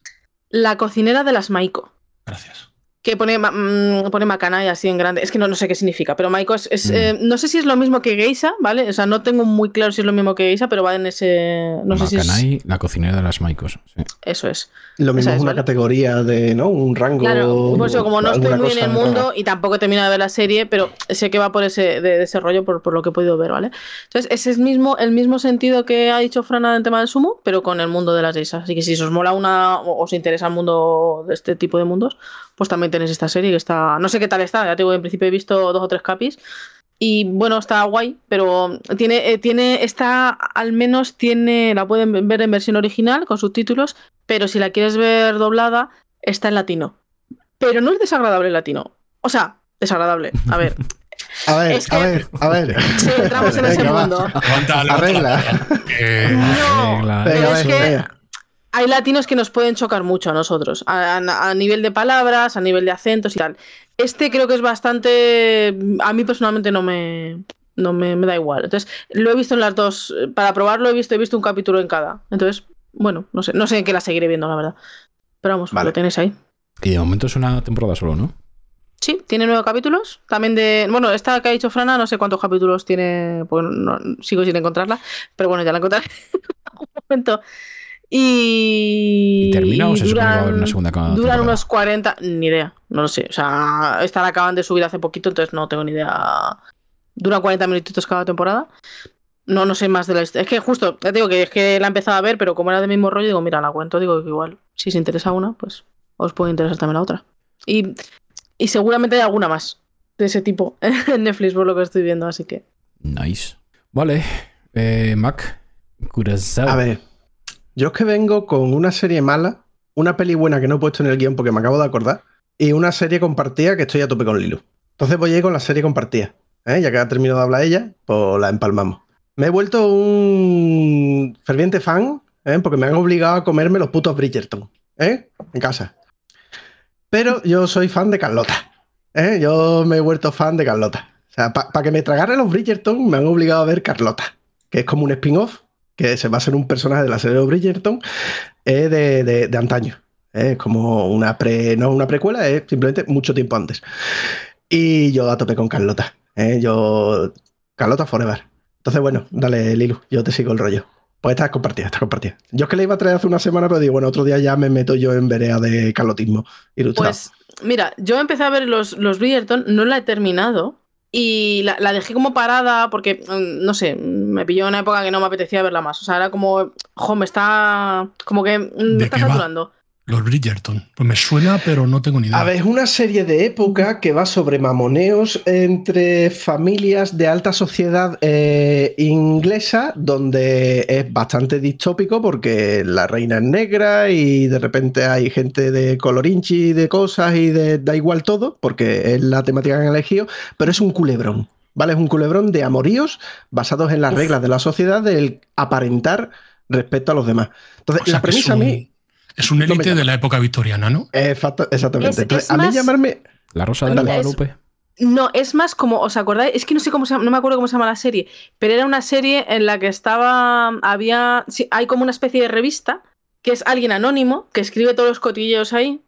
La cocinera de las Maiko. Gracias. Que pone, ma- mm, pone Macana y así en grande. Es que no, no sé qué significa, pero Maiko es. es, Mm. eh, no sé si es lo mismo que Geisha, ¿vale? O sea, no tengo muy claro si es lo mismo que Geisha, pero va en ese. No sé si es. Macanay, la cocinera de las Maicos. sí. Eso es. Lo mismo es una ¿vale? categoría de, ¿no? Un rango. Claro, por eso, como no estoy muy en el mundo rara. y tampoco he terminado de ver la serie, pero sé que va por ese, de, de ese rollo por, por lo que he podido ver, ¿vale? Entonces, ese es mismo, el mismo sentido que ha dicho Frana en tema del sumo, pero con el mundo de las geishas. Así que si os mola una o os interesa el mundo de este tipo de mundos, pues también tenéis esta serie que está. No sé qué tal está, ya te digo, en principio he visto dos o tres capis. Y bueno, está guay, pero tiene, eh, tiene, está, al menos tiene, la pueden ver en versión original con subtítulos, pero si la quieres ver doblada, está en latino. Pero no es desagradable el latino. O sea, desagradable. A ver, A ver, Es que- a ver, a ver. sí, entramos en ese Venga, va. mundo. Aguanta, Arregla. Eh, No, Regla. pero Venga, es venga, que venga. Hay latinos que nos pueden chocar mucho a nosotros, a, a- a nivel de palabras, a nivel de acentos y tal. Este creo que es bastante. A mí personalmente no me. No me, me da igual. Entonces, lo he visto en las dos. Para probarlo he visto, he visto un capítulo en cada. Entonces, bueno, no sé, no sé en qué la seguiré viendo, la verdad. Pero vamos, Vale. lo tenéis ahí. Y de momento es una temporada solo, ¿no? Sí, tiene nueve capítulos. También de. Bueno, esta que ha dicho Frana, no sé cuántos capítulos tiene. Porque no- sigo sin encontrarla. Pero bueno, ya la encontraré en algún momento. Y. ¿Y termina o se supone que va a haber duran- una segunda Duran temporada? unos 40. Ni idea. No lo sé. O sea, esta la acaban de subir hace poquito, entonces no tengo ni idea. Dura 40 minutitos cada temporada. No, no sé más de la historia. Es que justo, ya te digo que es que la he empezado a ver, pero como era del mismo rollo, digo, mira, la cuento. Digo que igual, si os interesa una, pues os puede interesar también la otra. Y, y seguramente hay alguna más de ese tipo en Netflix, por lo que estoy viendo, así que. Nice. Vale. Eh, Mac. Curazao. A ver, yo es que vengo con una serie mala, una peli buena que no he puesto en el guion porque me acabo de acordar, y una serie compartida que estoy a tope con Lilu. Entonces voy a ir con la serie compartida. ¿eh? Ya que ha terminado de hablar ella, pues la empalmamos. Me he vuelto un ferviente fan, ¿eh? porque me han obligado a comerme los putos Bridgerton, ¿eh? En casa. Pero yo soy fan de Carlota. ¿eh? Yo me he vuelto fan de Carlota. O sea, para que me tragara los Bridgerton me han obligado a ver Carlota, que es como un spin-off que se basa en un personaje de la serie de Bridgerton eh, de, de- de antaño. eh, Es como una pre, no una precuela, es simplemente mucho tiempo antes. Y yo a tope con Carlota. eh, Yo. Carlota Forever. Entonces, bueno, dale, Lilu, yo te sigo el rollo. Pues esta es compartida, esta es compartida. Yo es que la iba a traer hace una semana, pero digo, bueno, otro día ya me meto yo en verea de carlotismo ilustrado. Pues, mira, yo empecé a ver los, los Bridgerton, no la he terminado. Y la, la dejé como parada porque, mm, no sé, me pilló una época que no me apetecía verla más. O sea, era como, jo, me está. Como que mm, me ¿De está va? Los Bridgerton. Pues me suena, pero no tengo ni idea. A ver, es una serie de época que va sobre mamoneos entre familias de alta sociedad eh, inglesa, donde es bastante distópico porque la reina es negra y de repente hay gente de colorinchi, de cosas y de da igual todo, porque es la temática que han elegido, pero es un culebrón. ¿Vale? Es un culebrón de amoríos basados en las reglas de la sociedad del aparentar respecto a los demás. Entonces, O sea, la premisa a un- mí. Es un élite de la época victoriana, ¿no? Exacto- exactamente. Es- Entonces, es a mí más- llamarme. La Rosa de es- Guadalupe. No, es más como, ¿os acordáis? Es que no sé cómo se llama, no me acuerdo cómo se llama la serie, pero era una serie en la que estaba, había, sí, hay como una especie de revista, que es alguien anónimo, que escribe todos los cotilleos ahí.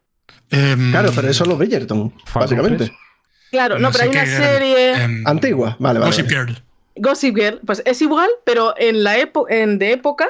Em, Claro, pero eso es los Bridgerton, básicamente. Claro, no, No pero hay una serie, em, Antigua, vale, vale. Gossip. Girl. Gossip Girl, pues es igual, pero en la época, en de época,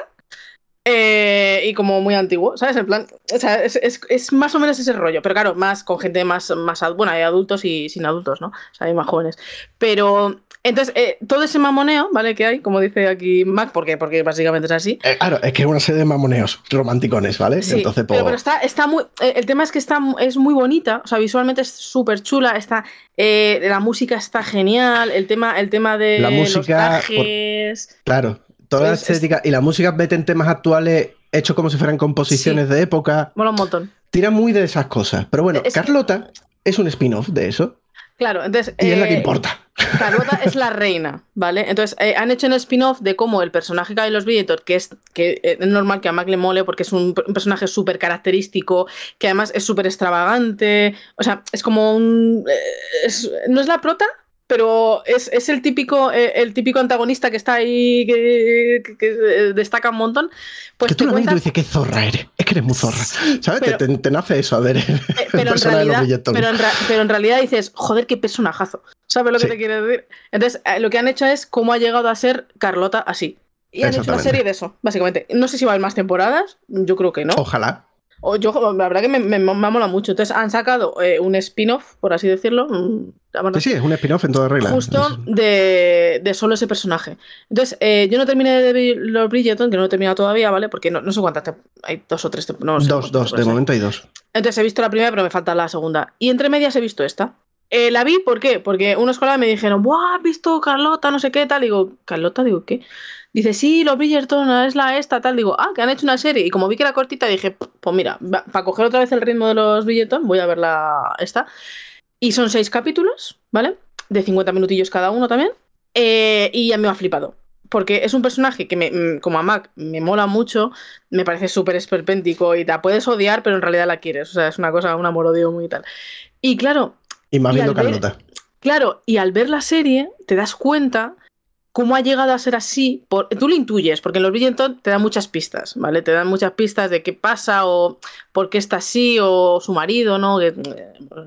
eh, y como muy antiguo, ¿sabes? En plan, o sea, es, es- es más o menos ese rollo, pero claro, más con gente más, más, bueno, hay adultos y sin adultos, ¿no? O sea, hay más jóvenes. Pero, entonces, eh, todo ese mamoneo, ¿vale? Que hay, como dice aquí Mac, porque, porque básicamente es así. Eh, claro, es que es una serie de mamoneos romanticones, ¿vale? Sí, Entonces, pero, pues. pero está, está muy. eh, El tema es que está, es muy bonita, o sea, visualmente es súper chula, está, eh, la música está genial, el tema, el tema de La los música, por- trajes. Claro, toda la Es- es- estética y la música meten temas actuales hechos como si fueran composiciones de época. Mola un montón. Tira muy de esas cosas. Pero bueno, Es- Carlota es un spin-off de eso Claro, entonces. y es la que eh, importa. Carlota es la reina, ¿vale? Entonces, eh, han hecho un spin-off de cómo el personaje que hay en los Bridgerton, que es que eh, es normal que a Mac le mole porque es un, un personaje súper característico, que además es súper extravagante, o sea, es como un... es- no es la prota, pero es, es el, típico, eh, el típico antagonista que está ahí, que, que- que, eh, destaca un montón. Pues que tú te lo ves y tú cuenta- dices, qué zorra eres. Es que eres muy zorra. Sí, ¿Sabes? pero- te, te- te nace eso a ver. Eh, pero, en persona de los realidad, pero, en pero en realidad dices, joder, qué personajazo. ¿Sabes lo que Sí. te quiero decir? Entonces, lo que han hecho es cómo ha llegado a ser Carlota así. Y han hecho una serie de eso, básicamente. No sé si va a haber más temporadas, yo creo que no. Ojalá. Yo, la verdad que me, me, me mola mucho. Entonces, han sacado eh, un spin-off, por así decirlo. mm, Sí, sí, es un spin-off en toda regla. Justo de, de solo ese personaje. Entonces, eh, yo no terminé de ver los Bridgerton, que no he terminado todavía, ¿vale? Porque no, no sé cuántas, hay dos o tres, no sé dos, dos. De momento hay dos. Entonces he visto la primera, pero me falta la segunda. Y entre medias he visto esta. Eh, la vi, ¿por qué? Porque unos colegas me dijeron, ¡buah, has visto Carlota, no sé qué, tal! Digo, ¿Carlota? Digo, ¿qué? Dice, sí, los Bridgerton, es la esta, tal. Digo, ah, que han hecho una serie. Y como vi que era cortita, dije, pues mira, para coger otra vez el ritmo de los Bridgerton, voy a ver la esta. Y son seis capítulos, ¿vale? De 50 minutillos cada uno también. Eh, y ya me ha flipado. Porque es un personaje que, me, mm, como a Mac, me mola mucho, me parece súper esperpéntico y la puedes odiar, pero en realidad la quieres. O sea, es una cosa, un amor-odio muy tal. Y claro, Y más Y viendo ver- Carlota. Claro, y al ver la serie te das cuenta cómo ha llegado a ser así. Tú lo intuyes, porque en los Bridgerton te dan muchas pistas, ¿vale? Te dan muchas pistas de qué pasa o por qué está así o su marido, ¿no? El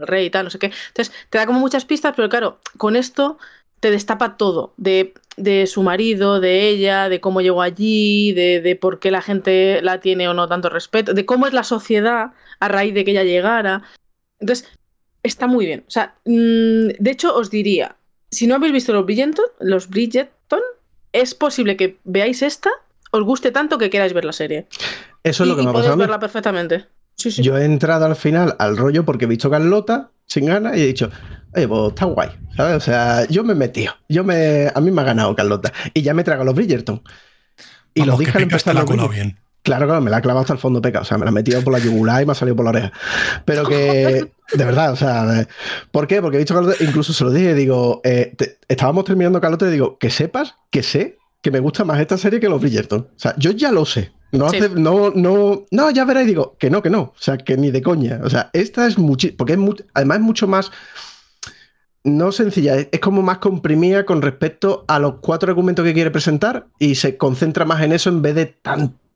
rey y tal, no sé qué. Entonces te da como muchas pistas, pero claro, con esto te destapa todo de, de su marido, de ella, de cómo llegó allí, de, de por qué la gente la tiene o no tanto respeto, de cómo es la sociedad a raíz de que ella llegara. Entonces, está muy bien. O sea, mm, de hecho, os diría, si no habéis visto los Bridgerton, los Bridgerton, es posible que veáis esta, os guste tanto que queráis ver la serie. Eso es y, lo que me ha pasado. verla perfectamente. Sí, sí. Yo he entrado al final al rollo porque he visto Carlota sin ganas y he dicho, oye, pues está guay, ¿sabes? O sea, yo me he metido, yo me, a mí me ha ganado Carlota y ya me trago los Bridgerton. Y Vamos, lo dije que al empezar la los Bridgerton. bien. Claro, claro, me la ha clavado hasta el fondo peca, o sea, me la he metido por la yugular y me ha salido por la oreja. Pero que, de verdad, o sea, ¿por qué? Porque he visto Carlota, incluso se lo dije, digo, eh, te- estábamos terminando Carlota y digo, que sepas, que sé que me gusta más esta serie que los Bridgerton. O sea, yo ya lo sé. No, Sí. no, no, no, ya verás y digo, que no, que no. O sea, que ni de coña. O sea, esta es mucho, porque es mu- además es mucho más, no sencilla, es, como más comprimida con respecto a los cuatro argumentos que quiere presentar y se concentra más en eso en vez de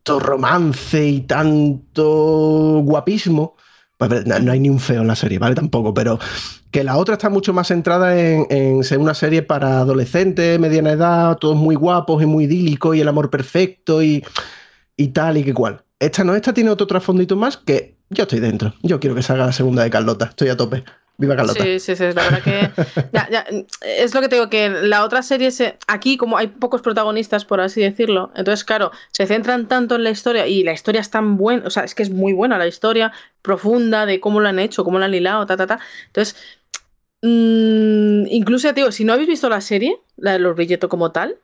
tanto romance y tanto guapismo. Pues, no, no hay ni un feo en la serie, ¿vale? Tampoco, pero que la otra está mucho más centrada en, en ser una serie para adolescentes, mediana edad, todos muy guapos y muy idílicos y el amor perfecto y, y tal y que cual. Esta no, esta tiene otro trasfondito más que yo estoy dentro. Yo quiero que salga la segunda de Carlota, estoy a tope. Viva Carlota. Sí, sí, sí, la verdad que. ya, ya, es lo que te digo, que la otra serie, se, aquí, como hay pocos protagonistas, por así decirlo, entonces, claro, se centran tanto en la historia y la historia es tan buena, o sea, es que es muy buena la historia, profunda, de cómo lo han hecho, cómo lo han hilado, ta, ta, ta. Entonces, mmm, incluso, te digo, si no habéis visto la serie, la de los billetos como tal,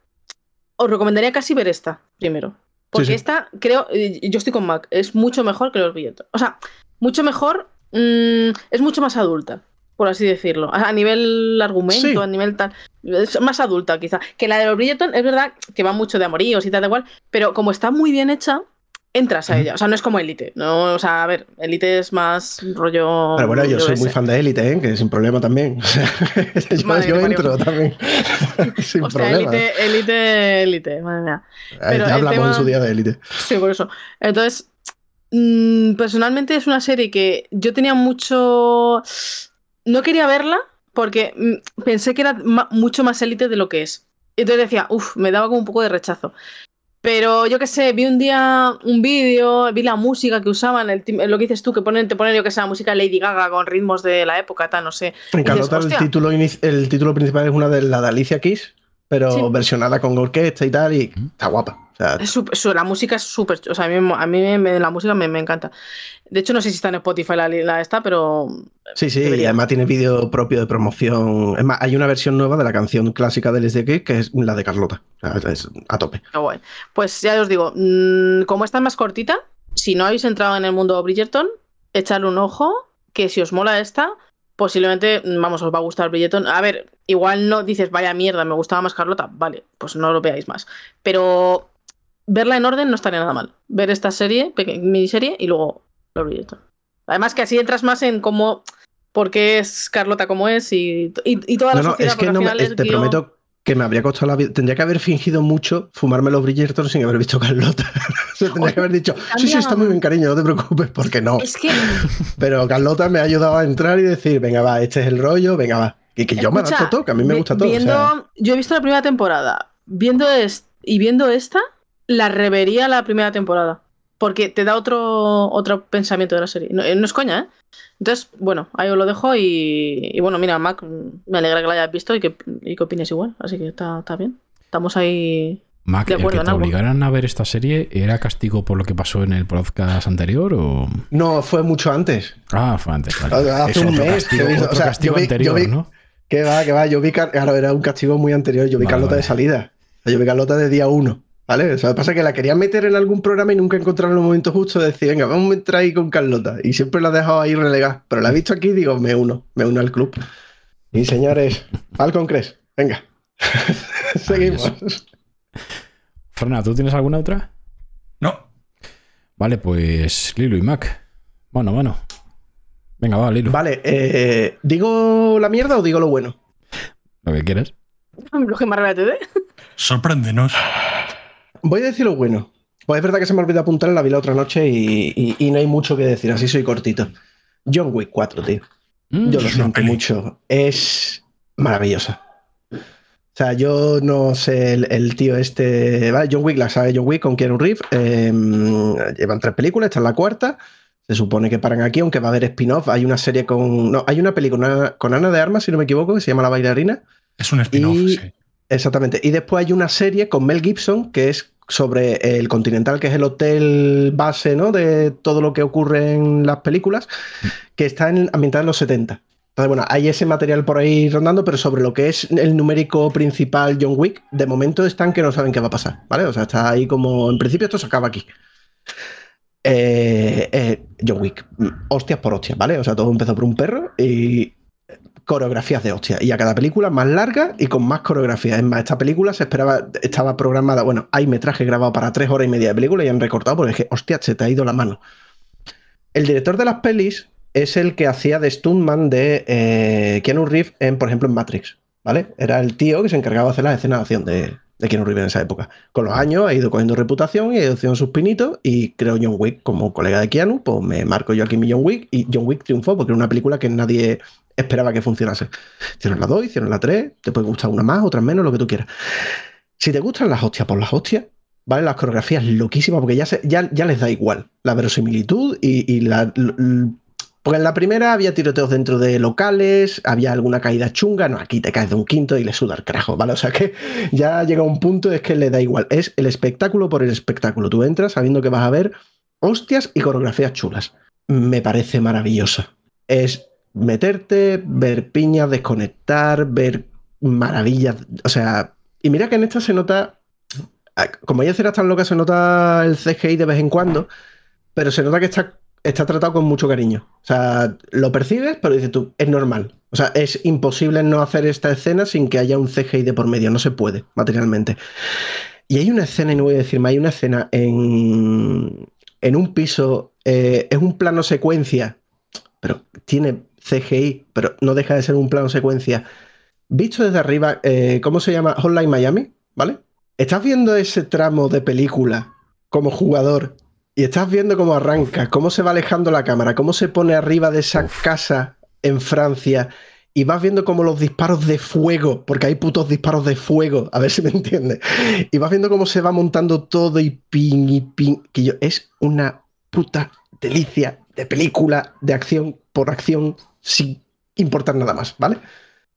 os recomendaría casi ver esta primero. Porque Sí, sí. esta, creo, yo estoy con Mac, es mucho mejor que los billetos. O sea, mucho mejor, mm, es mucho más adulta, por así decirlo. A a nivel argumento, Sí. a nivel tal. Es más adulta, quizá. Que la de los Bridgerton es verdad que va mucho de amoríos y tal, igual, pero como está muy bien hecha, entras a ella. O sea, no es como Elite. No, o sea, a ver, Elite es más rollo. Pero bueno, yo soy muy fan de Élite, ¿eh? que sin problema también. Yo Madre yo entro también. sin problema. Elite, Elite, Elite, madre mía. Ahí pero ya el hablamos tema- en su día de Élite. Sí, por eso. Entonces, mm, personalmente es una serie que yo tenía mucho... No quería verla porque mm, pensé que era mucho más élite de lo que es. Entonces decía, uff, me daba como un poco de rechazo. Pero yo qué sé, vi un día un vídeo, vi la música que usaban, el, lo que dices tú, que ponen, te ponen, yo que sé, la música Lady Gaga con ritmos de la época, tal, no sé. En Carlota el título, el título principal es una de la de Alicia Keys, pero Sí. versionada con orquesta y tal, y está guapa. Sea, Es su- la música es súper. O sea, a mí, a mí me- la música me, me encanta. De hecho, no sé si está en Spotify la, la esta, pero. sí, sí, y debería. además tiene vídeo propio de promoción. Es más, hay una versión nueva de la canción clásica del SDK que es la de Carlota. O sea, es a tope. Qué guay. Pues ya os digo, mm, como esta es más cortita, si no habéis entrado en el mundo Bridgerton, echadle un ojo, que si os mola esta, posiblemente, mm, vamos, os va a gustar Bridgerton. A ver, igual no dices, vaya mierda, me gustaba más Carlota, vale, pues no lo veáis más. Pero verla en orden no estaría nada mal. Ver esta serie, miniserie, y luego los Bridgerton. Además que así entras más en cómo, por qué es Carlota como es y, y, y toda la No, no, sociedad, es que no al me- final es te prometo que me habría costado la vida. Tendría que haber fingido mucho fumarme los Bridgerton sin haber visto Carlota. O tendría que haber dicho, sí, sí, está muy bien, cariño, no te preocupes, porque no. Es que Pero Carlota me ha ayudado a entrar y decir, venga, va, este es el rollo, venga, va. Y que yo me Escucha, adapto todo, que a mí me gusta todo. o Viendo, sea, Yo he visto la primera temporada. Viendo es- y viendo esta, la revería la primera temporada. Porque te da otro, otro pensamiento de la serie. No, eh, no es coña, ¿eh? Entonces, bueno, ahí os lo dejo y, y bueno, mira, Mac, me alegra que la hayas visto y que, y que opines igual. Así que está, está bien. Estamos ahí. Mac, De ¿el acuerdo que en te obligaran a ver esta serie era castigo por lo que pasó en el podcast anterior o...? No, fue mucho antes. Ah, fue antes, vale. Hace Es un otro mes castigo, que otro o sea, castigo yo vi- anterior, yo vi- ¿no? Que va, que va. Yo vi, claro, era un castigo muy anterior. Yo vi Vale, Carlota vale. de salida. Yo vi Carlota de día uno. ¿Vale? O sea, pasa que la quería meter en algún programa y nunca encontraba el momento justo de decir, venga, vamos a entrar ahí con Carlota. Y siempre la he dejado ahí relegada. Pero la he visto aquí y digo, me uno, me uno al club. Y señores, Falcon Crest, venga. Seguimos. Frana, ¿tú tienes alguna otra? No, Vale, pues Lilo y Mac. Bueno, bueno. Venga, va, Lilo. Vale, eh, ¿digo la mierda o digo lo bueno? Lo que quieras. Lo que más rabia te dé. sorpréndenos. Voy a decir lo bueno. Pues es verdad que se me olvidó apuntar, la vi la otra noche y, y- y no hay mucho que decir, así soy cortito. John Wick 4, tío. Mm, Yo lo siento mucho. Es maravillosa. O sea, yo no sé, el, el tío este. ¿vale? John Wick, la saga de John Wick con Keanu Reeves. eh, llevan tres películas, esta es la cuarta. Se supone que paran aquí, aunque va a haber spin-off. Hay una serie con. No, hay una película con Ana de Armas, si no me equivoco, que se llama La Bailarina. Es un spin-off, Y- sí. Exactamente. Y después hay una serie con Mel Gibson que es sobre el Continental, que es el hotel base ¿no? de todo lo que ocurre en las películas, que está en, ambientada en los 70. Entonces, bueno, hay ese material por ahí rondando, pero sobre lo que es el numérico principal John Wick, de momento están que no saben qué va a pasar, ¿vale? O sea, está ahí como, en principio esto se acaba aquí. Eh, eh, John Wick, mm, hostias por hostias, ¿vale? O sea, todo empezó por un perro y coreografías de hostias. Y a cada película más larga y con más coreografías. Es más, esta película se esperaba, estaba programada, bueno, hay metraje grabado para tres horas y media de película y han recortado porque que, hostia, se te ha ido la mano. El director de las pelis es el que hacía de Stuntman de eh, Keanu Reeves, en, por ejemplo, en Matrix, ¿vale? Era el tío que se encargaba de hacer las escenas de acción de, de Keanu Reeves en esa época. Con los años ha ido cogiendo reputación y ha ido haciendo sus pinitos y creo John Wick como colega de Keanu, pues me marco yo aquí mi John Wick y John Wick triunfó porque era una película que nadie esperaba que funcionase. Hicieron la 2, hicieron la 3, te puede gustar una más, otra menos, lo que tú quieras. Si te gustan las hostias por las hostias, ¿vale? Las coreografías loquísimas porque ya, se- ya, ya les da igual la verosimilitud y, y la- Porque en la primera había tiroteos dentro de locales, había alguna caída chunga, no, aquí te caes de un quinto y le suda el carajo, ¿vale? O sea que ya llega un punto, es que le da igual, es el espectáculo por el espectáculo. Tú entras sabiendo que vas a ver hostias y coreografías chulas. Me parece maravillosa. Es meterte, ver piñas, desconectar, ver maravillas, o sea, y mira que en esta se nota, como hay escenas tan locas, se nota el CGI de vez en cuando, pero se nota que está está tratado con mucho cariño. O sea, lo percibes, pero dices tú, es normal. O sea, es imposible no hacer esta escena sin que haya un CGI de por medio. No se puede, materialmente. Y hay una escena, y no voy a decir más, hay una escena en, en un piso, eh, es un plano secuencia, pero tiene CGI, pero no deja de ser un plano secuencia. Visto desde arriba, eh, ¿cómo se llama? Hotline Miami, ¿vale? Estás viendo ese tramo de película como jugador y estás viendo cómo arranca, cómo se va alejando la cámara, cómo se pone arriba de esa casa en Francia y vas viendo como los disparos de fuego, porque hay putos disparos de fuego, a ver si me entiendes. Y vas viendo cómo se va montando todo y ping y ping, que yo, es una puta delicia de película de acción por acción sin importar nada más, ¿vale?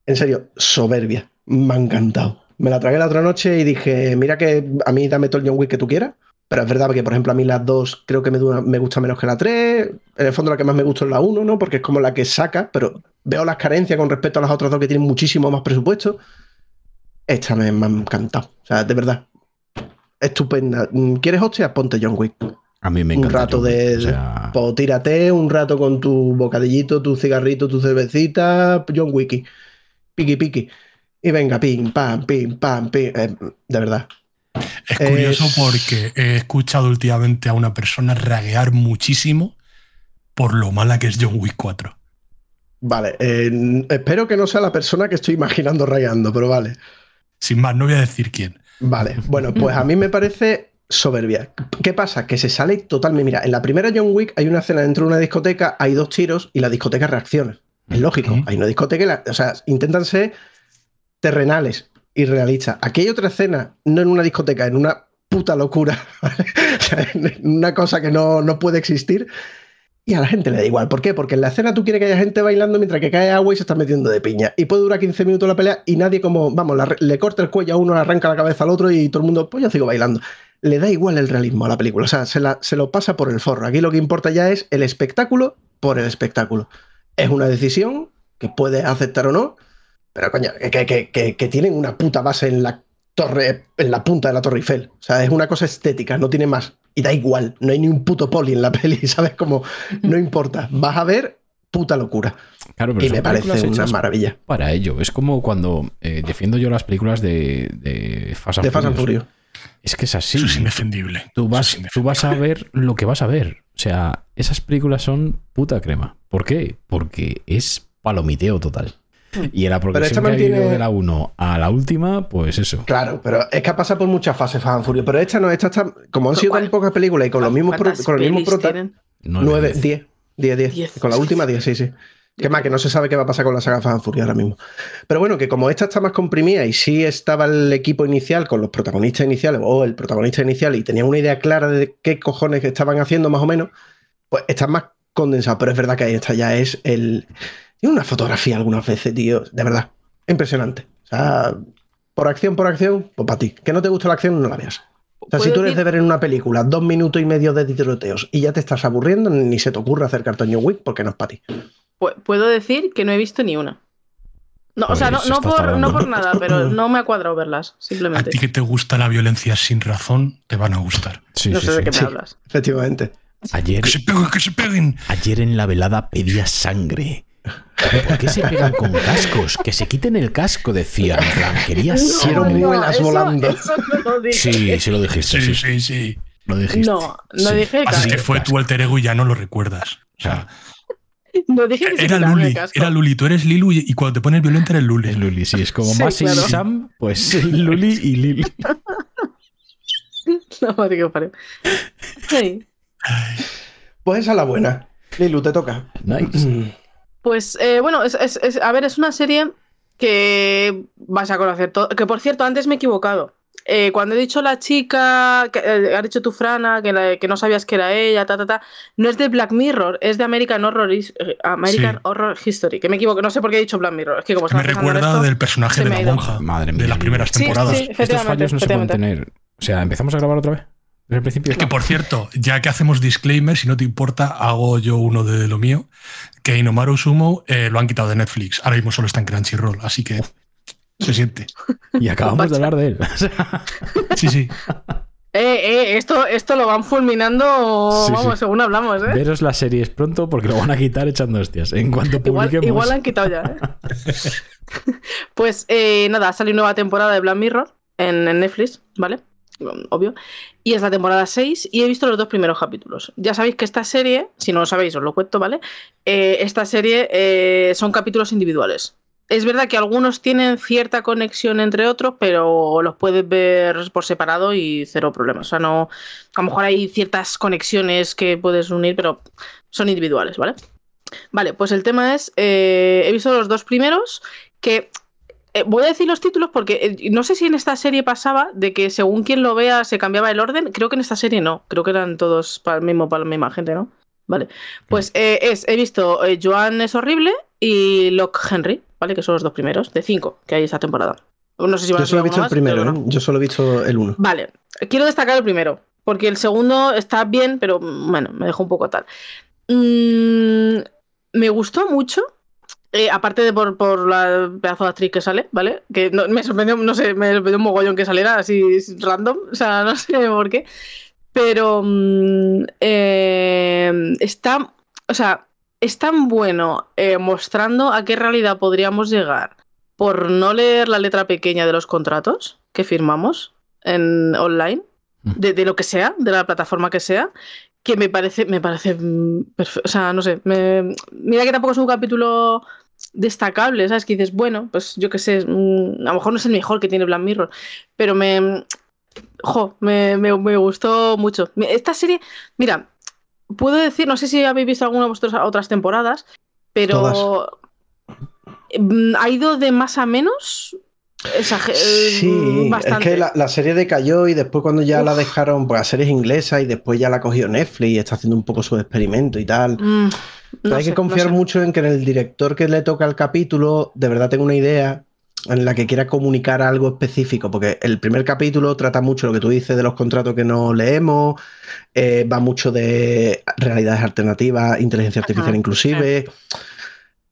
En serio, soberbia, me ha encantado. Me la tragué la otra noche y dije, mira que a mí dame todo el John Wick que tú quieras, pero es verdad que, por ejemplo, a mí las dos creo que me, gusta menos que la 3. En el fondo, la que más me gusta es la 1, ¿no? Porque es como la que saca, pero veo las carencias con respecto a las otras dos que tienen muchísimo más presupuesto. Esta me, me ha encantado. O sea, de verdad. Estupenda. ¿Quieres hostia? Ponte John Wick. A mí me Un encanta. rato John Wick, de. o sea, pues tírate un rato con tu bocadillito, tu cigarrito, tu cervecita, John Wick. Piqui, piqui. Y venga, pim, pam, pim, pam, pim. Eh, de verdad. Es curioso Es- porque he escuchado últimamente a una persona raguear muchísimo por lo mala que es John Wick 4. Vale. eh, espero que no sea la persona que estoy imaginando rayando, pero vale. Sin más, no voy a decir quién. Vale, bueno, pues a mí me parece soberbia. ¿Qué pasa? Que se sale totalmente. Mira, en la primera John Wick hay una escena dentro de una discoteca, hay dos tiros y la discoteca reacciona. Es lógico. Ujú. Hay una discoteca y la- o sea, intentan ser terrenales y realistas. Aquí hay otra escena, no en una discoteca, en una puta locura. ¿vale? O sea, en una cosa que no, no puede existir. Y a la gente le da igual. ¿Por qué? Porque en la escena tú quieres que haya gente bailando mientras que cae agua y se está metiendo de piña. Y puede durar 15 minutos la pelea y nadie como, vamos, la- le corta el cuello a uno, le arranca la cabeza al otro y todo el mundo, pues yo sigo bailando. Le da igual el realismo a la película. O sea, se, la- se lo pasa por el forro. Aquí lo que importa ya es el espectáculo por el espectáculo. Es una decisión que puedes aceptar o no, pero coño, que, que- que- que tienen una puta base en la torre, en la punta de la Torre Eiffel. O sea, es una cosa estética, no tiene más. Y da igual, no hay ni un puto poli en la peli, ¿sabes? Como, no importa. Vas a ver puta locura. claro, pero Y me parece una maravilla. Para ello. Es como cuando eh, defiendo yo las películas de, de Fast and De Fast and Furious. Es que es así. Eso es indefendible. Tú vas, es tú vas a ver lo que vas a ver. O sea, esas películas son puta crema. ¿Por qué? Porque es palomiteo total. Y en la progresión que mantiene- de la 1 a la última, pues eso. Claro, pero es que ha pasado por muchas fases Fast and Furious. Pero esta no, esta está. Como han sido ¿Cuál? tan pocas películas y con los mismos, pro- ¿Cuántas con los mismos pelis protas. tienen? Nueve, 9, diez. 10. 10, 10. Diez. Con la última 10, sí, sí. Que más, que no se sabe qué va a pasar con la saga and Furious ahora mismo. Pero bueno, que como esta está más comprimida y sí estaba el equipo inicial con los protagonistas iniciales o el protagonista inicial y tenía una idea clara de qué cojones estaban haciendo más o menos, pues está más condensado. Pero es verdad que ahí está ya es el... Tiene una fotografía algunas veces, tío, de verdad. Impresionante. O sea, por acción, por acción, pues para ti. Que no te gusta la acción, no la veas. O sea, si ¿Puedo tú eres decir- de ver en una película dos minutos y medio de tiroteos y ya te estás aburriendo, ni se te ocurre acercarte a New Wick porque no es para ti. Pu- Puedo decir que no he visto ni una. No, o sea, no, no por, no por nada, pero no me ha cuadrado verlas, A simplemente. ti que te gusta la violencia sin razón, te van a gustar. Sí, no sí, sé de sí. qué me Sí. hablas. Efectivamente. Ayer, Que se peguen, que se peguen. ayer en la velada pedía sangre. ¿Por qué se pegan con cascos? Que se quiten el casco, decía. En plan, quería sangre. muelas eso- volando. eso no lo dije. Sí, sí lo dijiste. Sí, Sí, sí, sí. Lo dijiste. No, no Sí. dije el Así que fue tu alter ego y ya no lo recuerdas. O sea, No dije que era Luli, era Luli. Tú eres Lilu y y cuando te pones violenta eres Luli. Es Luli, sí, es como Sí, Masi claro. y Sam, pues Luli y Lili. No, madre que parió. Sí. Pues es la buena. Lilu, te toca. Nice. Pues eh, bueno, es, es- es- a ver, es una serie que vas a conocer todo. Que por cierto, antes me he equivocado. Eh, cuando he dicho la chica, que eh, ha dicho tu Frana, que, la- que no sabías que era ella, ta, ta, ta, no es de Black Mirror, es de American Horror, eh, American Sí. Horror History, que me equivoco, no sé por qué he dicho Black Mirror, es que como Que me recuerda esto- del personaje de la monja Madre de las primeras Sí, temporadas. sí. Estos fallos no se pueden tener. O sea, ¿empezamos a grabar otra vez? ¿Desde el principio? Que por cierto, ya que hacemos disclaimer, si no te importa, hago yo uno de lo mío, que Inomaru Sumo eh, lo han quitado de Netflix. Ahora mismo solo está en Crunchyroll, así que se siente. Y acabamos de hablar de él. Sí, sí. Eh, eh, esto, esto lo van fulminando, Sí, vamos, sí. según hablamos, ¿eh? veros las series pronto porque lo van a quitar echando hostias. En cuanto Igual, publiquemos. igual la han quitado ya, ¿eh? pues eh, nada, ha salido nueva temporada de Black Mirror en, en Netflix, ¿vale? Obvio. Y es la temporada 6 y he visto los dos primeros capítulos. Ya sabéis que esta serie, si no lo sabéis, os lo cuento, ¿vale? Eh, esta serie eh, son capítulos individuales. Es verdad que algunos tienen cierta conexión entre otros, pero los puedes ver por separado y cero problemas. O sea, no. A lo mejor hay ciertas conexiones que puedes unir, pero son individuales, ¿vale? Vale, pues el tema es. eh, he visto los dos primeros que. eh, voy a decir los títulos porque eh, no sé si en esta serie pasaba de que según quien lo vea se cambiaba el orden. Creo que en esta serie no. Creo que eran todos para el mismo, para la misma gente, ¿no? Vale. Pues es, he visto Joan es horrible y Locke Henry, ¿vale? Que son los dos primeros, de cinco que hay esta temporada. No sé si Yo solo he visto el más, primero, ¿eh? no. Yo solo he visto el uno. Vale, quiero destacar el primero, porque el segundo está bien, pero mm, bueno, me dejó un poco tal. Mm, me gustó mucho, eh, aparte de por, por la pedazo de actriz que sale, ¿vale? Que no- me sorprendió, no sé, me sorprendió un mogollón que saliera así random, o sea, no sé por qué. Pero mm, eh, está, o sea, es tan bueno eh, mostrando a qué realidad podríamos llegar por no leer la letra pequeña de los contratos que firmamos en online, de, de lo que sea, de la plataforma que sea, que me parece, me parece perfecto. O sea, no sé, me- mira que tampoco es un capítulo destacable, ¿sabes? Que dices, bueno, pues yo qué sé, mm, a lo mejor no es el mejor que tiene Black Mirror, pero me. Jo, me, me- me gustó mucho. Esta serie, mira, puedo decir, no sé si habéis visto alguna de vosotros otras temporadas, pero mm, ha ido de más a menos. exager- Sí, bastante. es que la, la serie decayó y después cuando ya la dejaron pues, a series inglesas y después ya la cogió Netflix y está haciendo un poco su experimento y tal. Mm, no hay sé, que confiar no sé. mucho en que en el director que le toca el capítulo de verdad tenga una idea en la que quiera comunicar algo específico, porque el primer capítulo trata mucho lo que tú dices de los contratos que no leemos, eh, va mucho de realidades alternativas, inteligencia artificial Ajá, inclusive,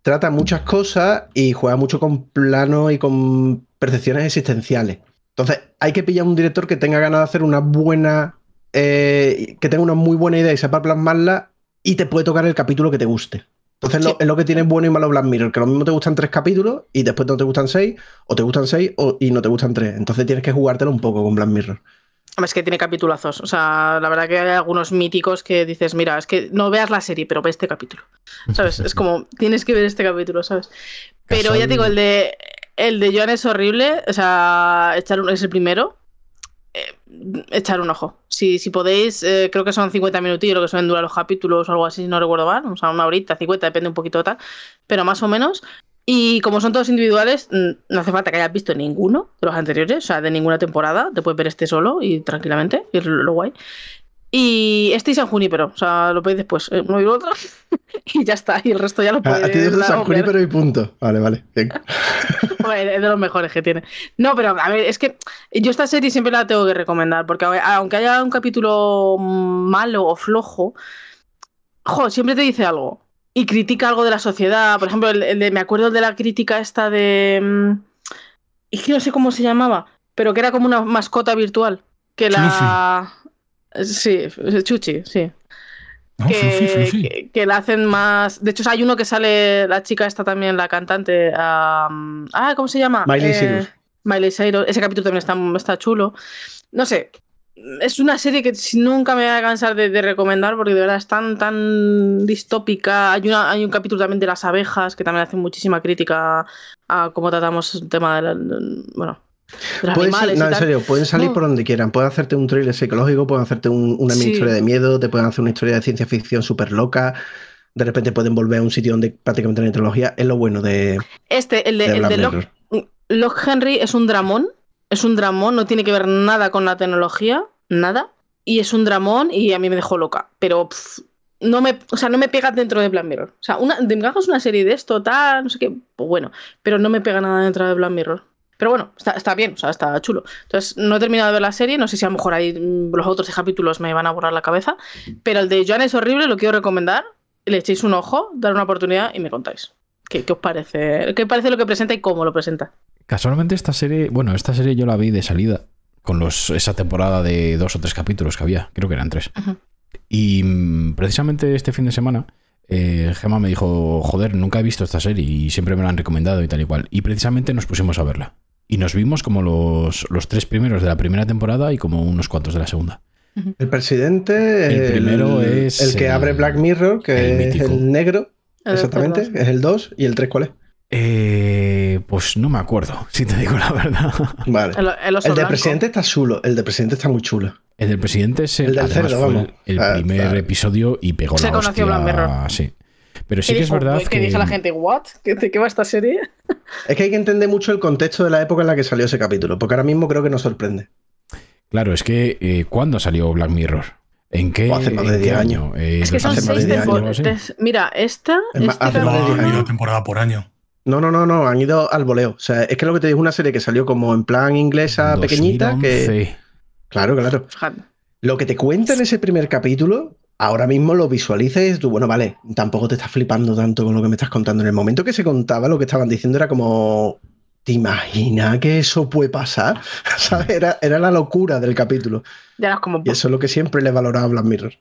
trata muchas cosas y juega mucho con planos y con percepciones existenciales. Entonces hay que pillar un director que tenga ganas de hacer una buena, eh, que tenga una muy buena idea y sepa plasmarla y te puede tocar el capítulo que te guste. Entonces lo- es lo que tiene bueno y malo Black Mirror, que lo mismo te gustan tres capítulos y después no te gustan seis, o te gustan seis o- y no te gustan tres. Entonces tienes que jugártelo un poco con Black Mirror. Hombre, Es que tiene capitulazos. O sea, la verdad que hay algunos míticos que dices, mira, es que no veas la serie, pero ve este capítulo. ¿Sabes? Es como, tienes que ver este capítulo, ¿sabes? Pero ya te digo, el de, el de Joan es horrible. O sea, echar es el primero. Echar un ojo. Si, si podéis, eh, creo que son 50 minutillos lo que suelen durar los capítulos o algo así, no recuerdo mal. O sea, una horita, 50, depende un poquito de tal. Pero más o menos. Y como son todos individuales, no hace falta que hayas visto ninguno de los anteriores, o sea, de ninguna temporada. Te puedes ver este solo y tranquilamente, y es lo guay. Y este es San Junípero, o sea, lo podéis después, eh, uno y otro. y ya está, y el resto ya lo podéis a ti San. Junípero y punto. Vale, vale. bien. Es de los mejores que tiene. No, pero a ver, es que yo esta serie siempre la tengo que recomendar, porque aunque haya un capítulo malo o flojo, jo, siempre te dice algo. Y critica algo de la sociedad. Por ejemplo, el, el de, me acuerdo de la crítica esta de. mm, Es que no sé cómo se llamaba, pero que era como una mascota virtual. Que la. Sí, Chuchi, sí ¿no? que, Fluffy, fluffy. que- que la hacen más. De hecho, hay uno que sale, la chica esta también, la cantante. am, ah, ¿cómo se llama? Miley Eh, Cyrus. Miley Cyrus. Ese capítulo también está, está chulo. No sé. Es una serie que nunca me voy a cansar de, de recomendar porque de verdad es tan, tan distópica. Hay, una, hay un capítulo también de las abejas que también hace muchísima crítica a cómo tratamos el tema de la- bueno, Pueden ser- no, en serio, pueden salir No. por donde quieran. Pueden hacerte un thriller psicológico, pueden hacerte un- una mini Sí. historia de miedo, te pueden hacer una historia de ciencia ficción súper loca. De repente pueden volver a un sitio donde prácticamente no hay tecnología. Es lo bueno de, Este, el de, de el de Locke, Mirror. Locke Henry es un dramón Es un dramón, no tiene que ver nada con la tecnología, nada. Y es un dramón y a mí me dejó loca. Pero pff, no me, o sea, no me pega dentro de Black Mirror. O sea, una, de es una serie de esto, tal, no sé qué, pues bueno, pero no me pega nada dentro de Black Mirror. Pero bueno, está, está bien, o sea, está chulo. Entonces, no he terminado de ver la serie, no sé si a lo mejor ahí mm, los otros capítulos me van a borrar la cabeza, pero el de Joan es horrible, lo quiero recomendar. Le echéis un ojo, dar una oportunidad y me contáis. ¿Qué, qué os parece? ¿Qué parece lo que presenta y cómo lo presenta? Casualmente esta serie, bueno, esta serie yo la vi de salida con los, esa temporada de dos o tres capítulos que había, creo que eran tres. Y mm, precisamente este fin de semana, eh, Gemma me dijo, joder, nunca he visto esta serie y siempre me la han recomendado y tal y cual. Y precisamente nos pusimos a verla. Y nos vimos como los, los tres primeros de la primera temporada y como unos cuantos de la segunda. El presidente. El primero es El que el- abre Black Mirror, el que es mítico. el negro. El Exactamente. Es el 2. ¿Y el 3 cuál es? Eh, pues no me acuerdo, si te digo la verdad. Vale. El, el del presidente está chulo. El del presidente está muy chulo. El del presidente es el, El del cerdo, fue vamos. el, el Ah, primer claro. episodio y pegó Se la conoció hostia. Black Mirror. Sí. Pero sí ¿Qué que es verdad ¿Qué que... dice la gente? ¿What? ¿Qué- ¿De qué va esta serie? Es que hay que entender mucho el contexto de la época en la que salió ese capítulo. Porque ahora mismo creo que nos sorprende. Claro, es que eh, ¿cuándo salió Black Mirror? ¿En qué, O hace más de qué 10 año? Eh, Es que son hace más de seis 10 años, temporadas. algo así. Mira, esta. Es más, este hace más de capítulo- 10 No, años. una temporada por año. No, no, no, no. Han ido al voleo. O sea, es que lo que te digo es una serie que salió como en plan inglesa pequeñita. Que, 2011. claro, claro. Lo que te cuenta en ese primer capítulo, ahora mismo lo visualizas y dices tú, bueno, vale, tampoco te estás flipando tanto con lo que me estás contando. En el momento que se contaba, lo que estaban diciendo era como, ¿te imaginas que eso puede pasar? ¿Sabes? Era, era la locura del capítulo. Ya eras como. Y eso es lo que siempre le valoraba a Black Mirror.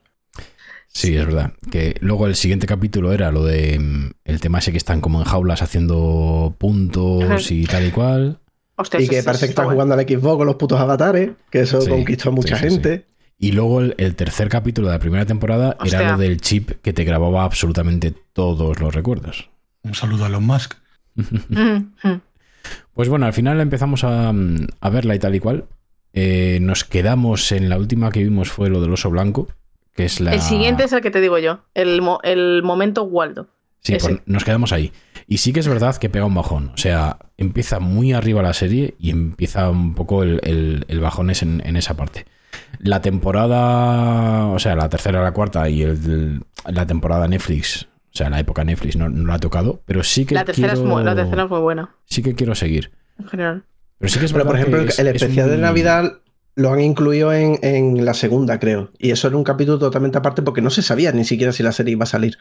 Sí, es verdad. Que luego el siguiente capítulo era lo de mm, el tema ese que están como en jaulas haciendo puntos Ajá. y tal y cual. Hostia, Y que parece que está están bueno. jugando al Xbox con los putos avatares, que eso Sí, conquistó a mucha sí, sí, sí. gente. Y luego el, el tercer capítulo de la primera temporada era lo del chip que te grababa absolutamente todos los recuerdos. Un saludo a Elon Musk. Mm, mm. Pues bueno, al final empezamos a, a verla y tal y cual. Eh, nos quedamos en la última que vimos fue lo del oso blanco, que es la... El siguiente es el que te digo yo. El, mo- el momento Waldo. Sí, ese. pues nos quedamos ahí. Y sí que es verdad que pega un bajón. O sea, empieza muy arriba la serie y empieza un poco el, el- el bajón es en, en esa parte. La temporada, o sea, la tercera, la cuarta y el, la temporada Netflix, o sea, la época Netflix no, no la ha tocado, pero sí que La tercera, quiero, es muy, la tercera es muy buena, sí que quiero seguir. en general. Pero sí que es Pero, por ejemplo, que el- es- el es especial de Navidad lo han incluido en, en la segunda, creo. Y eso era un capítulo totalmente aparte porque no se sabía ni siquiera si la serie iba a salir.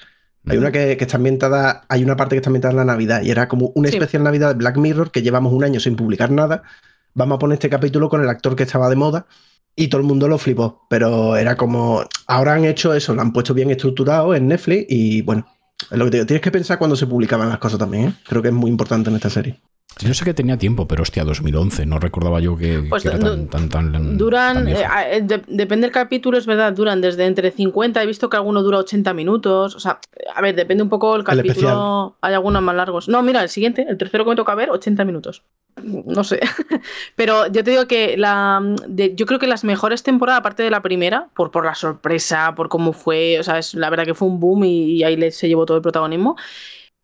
Hay una que, que está ambientada, hay una parte que está ambientada en la Navidad y era como un Sí. especial Navidad de Black Mirror que llevamos un año sin publicar nada. Vamos a poner este capítulo con el actor que estaba de moda y todo el mundo lo flipó. Pero era como, ahora han hecho eso, lo han puesto bien estructurado en Netflix y bueno, es lo que te digo. Tienes que pensar cuando se publicaban las cosas también, ¿eh? Creo que es muy importante en esta serie. Yo sé que tenía tiempo, pero hostia, 2011. No recordaba yo que, Pues que era tan, tan, tan- Duran, tan eh, eh, de- depende del capítulo, es verdad, duran desde entre 50, he visto que alguno dura 80 minutos, o sea, a ver, depende un poco el capítulo, hay algunos más largos. No, mira, el siguiente, el tercero que me toca ver, 80 minutos. No sé, pero yo te digo que la, de- yo creo que las mejores temporadas, aparte de la primera, por, por la sorpresa, por cómo fue, o sea, es, la verdad que fue un boom y, y ahí le- se llevó todo el protagonismo,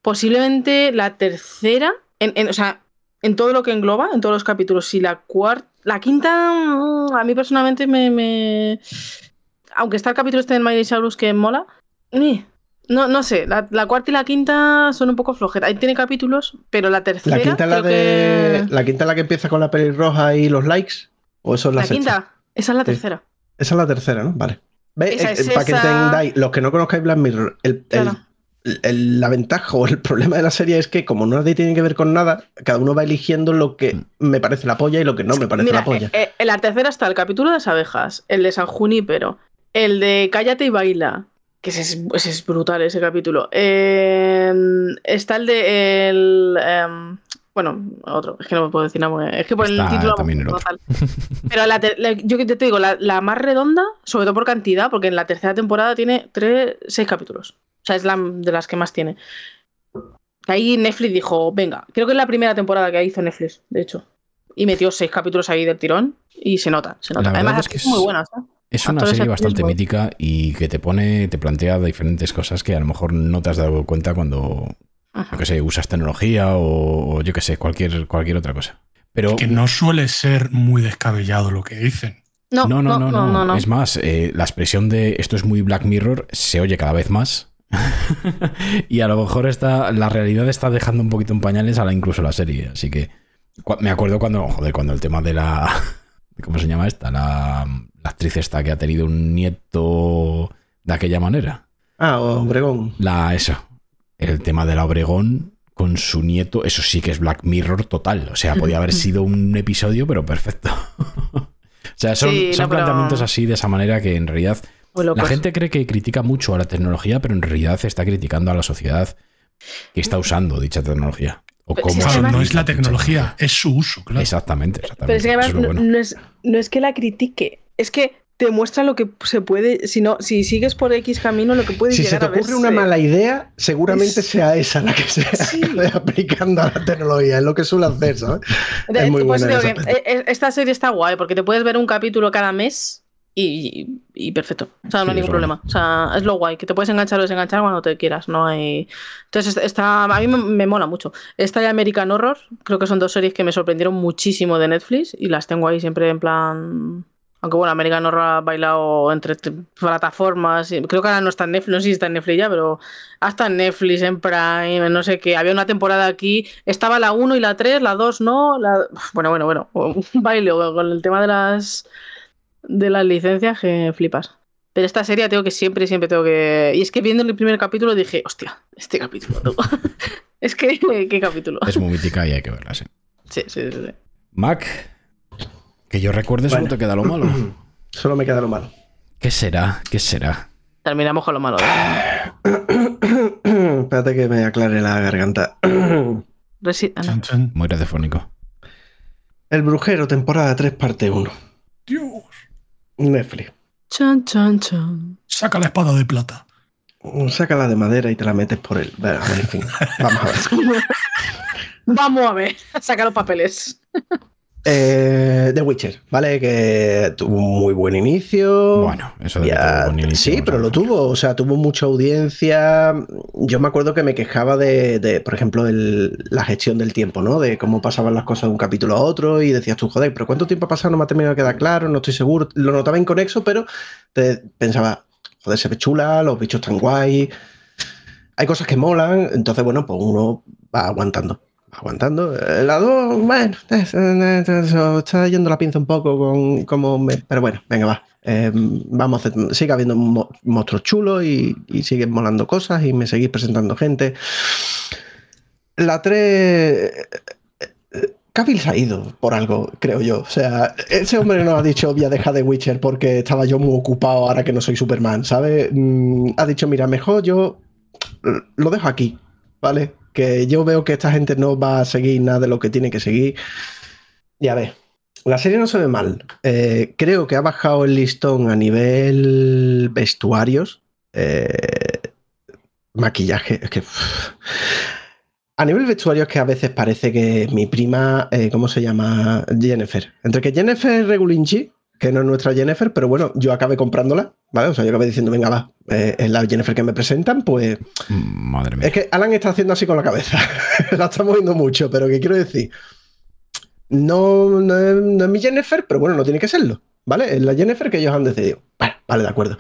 posiblemente la tercera, en, en- o sea, en todo lo que engloba, en todos los capítulos, y la cuarta, la quinta, mm, a mí personalmente me, me- aunque está el capítulo este del Miley Cyrus que mola, ni- no, no sé, la, la cuarta y la quinta son un poco flojeras. Ahí tiene capítulos, pero la tercera. La quinta es la de. que- La quinta la que empieza con la pelirroja y los likes. ¿O eso es la, La sexta? quinta, esa es la tercera. Esa es la tercera, ¿no? Vale. Esa Eh, es Para que esa- entendáis, los que no conozcáis Black Mirror, el- Claro. el- la ventaja o el problema de la serie es que, como no tiene que ver con nada, cada uno va eligiendo lo que me parece la polla y lo que no me parece Mira, la polla. eh, eh, en la tercera está el capítulo de las abejas, el de San Junípero, el de Cállate y baila, que ese es, ese es brutal ese capítulo. Eh, está el de el, em, bueno, otro, es que no me puedo decir nada, es que por el título también el otro. Pero la ter- la- yo te digo, la, la más redonda, sobre todo por cantidad, porque en la tercera temporada tiene tres, seis capítulos. O sea, es la de las que más tiene. Ahí Netflix dijo, venga, creo que es la primera temporada que hizo Netflix, de hecho. Y metió seis capítulos ahí del tirón y se nota, se nota. Además, es que es muy es- buenas. ¿eh? Es una serie bastante mítica y que te pone, te plantea diferentes cosas que a lo mejor no te has dado cuenta cuando. Yo que sé, usas tecnología o, o yo que sé, cualquier, cualquier otra cosa. Pero Que no suele ser muy descabellado lo que dicen. No, no, no, no, no, Es más, eh, la expresión de esto es muy Black Mirror se oye cada vez más. y a lo mejor está, la realidad está dejando un poquito en pañales a la, incluso la serie. Así que me acuerdo cuando, joder, cuando el tema de la. ¿Cómo se llama esta? La, la actriz esta que ha tenido un nieto de aquella manera. Ah, Obregón. La, eso. El tema de la Obregón con su nieto, eso sí que es Black Mirror total. O sea, podía haber sido un episodio, pero perfecto. o sea, son, Sí, son no, pero- planteamientos así de esa manera que en realidad la gente cree que critica mucho a la tecnología, pero en realidad está criticando a la sociedad que está usando dicha tecnología. O Pero cómo Claro, no es la tecnología, es su uso, claro. Exactamente, exactamente. Pero es que además es no es, no es que la critique, es que te muestra lo que se puede, si no, si sigues por X camino, lo que puede Si se llegar te a ocurre una mala idea, seguramente Es- sea esa la que se Sí. aplicando a la tecnología. Es lo que suele hacer, ¿sabes? De- es muy pues buena digo esa que, esta serie está guay porque te puedes ver un capítulo cada mes y, y perfecto. O sea, no Sí, hay ningún problema. O sea, es lo guay, que te puedes enganchar o desenganchar cuando te quieras. No hay. Entonces, está, a mí me, me mola mucho. Esta y American Horror, creo que son dos series que me sorprendieron muchísimo de Netflix y las tengo ahí siempre en plan. Aunque bueno, American Horror ha bailado entre plataformas. Creo que ahora no está en Netflix, no sé si está en Netflix ya, pero hasta en Netflix, en Prime, no sé qué. Había una temporada aquí, estaba la 1 y la 3, la 2 no. La... Bueno, bueno, bueno. Un baile con el tema de las de las licencias que flipas. Pero esta serie tengo que siempre, siempre tengo que. Y es que viendo el primer capítulo dije, hostia, este capítulo. tú". es que, ¿qué capítulo? Es muy mítica y hay que verla, sí. Sí, sí, sí. sí. Mac, que yo recuerde solo Bueno. te queda lo malo. Solo me queda lo malo. ¿Qué será? ¿Qué será? Terminamos con lo malo. ¿eh? Espérate que me aclare la garganta. Resi- ah, no. Chan, chan. Muy radiofónico. El Brujero, temporada 3, parte 1. Dios, Netflix. Chan, chan, chan. saca la espada de plata. Sácala de madera y te la metes por el. Bueno, en fin. Vamos a ver. Vamos a ver, saca los papeles. Eh, The Witcher, ¿vale? Que tuvo un muy buen inicio. Bueno, eso de que Ya, tuvo buen inicio, sí, pero lo tuvo, o sea, tuvo mucha audiencia. Yo me acuerdo que me quejaba de, de, por ejemplo, el- la gestión del tiempo, ¿no? De cómo pasaban las cosas de un capítulo a otro y decías tú, joder, pero ¿cuánto tiempo ha pasado? No me ha terminado de quedar claro, no estoy seguro. Lo notaba inconexo, pero te pensaba, joder, se ve chula, los bichos están guay. Hay cosas que molan, entonces, bueno, pues uno va aguantando. Aguantando. Eh, La 2, bueno, eh, está yendo la pinza un poco con cómo me. Pero bueno, venga, va. Eh, vamos sigue habiendo mo- monstruos chulos y, y siguen molando cosas y me seguís presentando gente. La 3. Cavill se ha ido por algo, creo yo. O sea, ese hombre no ha dicho voy a dejar de Witcher porque estaba yo muy ocupado ahora que no soy Superman, ¿sabes? Mm, ha dicho, mira, mejor yo lo dejo aquí, ¿vale? Que yo veo que esta gente no va a seguir nada de lo que tiene que seguir. Y a ver, la serie no se ve mal. Eh, creo que ha bajado el listón a nivel vestuarios. eh, maquillaje, es que... A nivel vestuario es que a veces parece que mi prima, eh, ¿cómo se llama? Jennifer. Entre que Jennifer Regulinchi, que no es nuestra Jennifer, pero bueno, yo acabé comprándola, ¿vale? O sea, yo acabé diciendo, venga, va, eh, es la Jennifer que me presentan, pues Mm, Madre mía. es que Alan está haciendo así con la cabeza. la está moviendo mucho, pero ¿qué quiero decir? No, no, es, no es mi Jennifer, pero bueno, no tiene que serlo, ¿vale? Es la Jennifer que ellos han decidido. Vale, de acuerdo.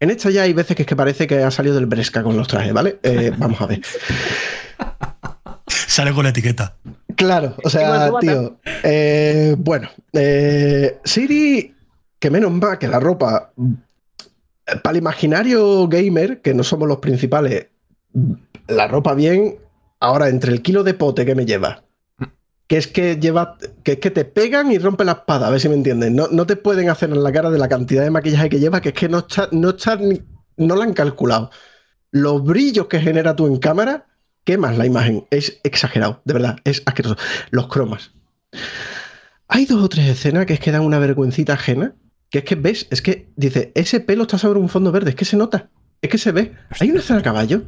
En esta ya hay veces que es que parece que ha salido del Bresca con los trajes, ¿vale? Eh, vamos a ver. Sale con la etiqueta. Claro, o sea, tío. eh, bueno, eh, Siri, que menos mal que la ropa, eh, para el imaginario gamer, que no somos los principales, la ropa bien, ahora entre el kilo de pote que me lleva, que es que lleva, que es que te pegan y rompen la espada, a ver si me entienden. No, no te pueden hacer en la cara de la cantidad de maquillaje que lleva, que es que no está, no está, no la han calculado. Los brillos que genera tú en cámara quemas la imagen. Es exagerado, de verdad, es asqueroso. Los cromas. Hay dos o tres escenas que es que dan una vergüencita ajena. Que es que ves, es que dice, ese pelo está sobre un fondo verde, es que se nota, es que se ve. Hay una escena a caballo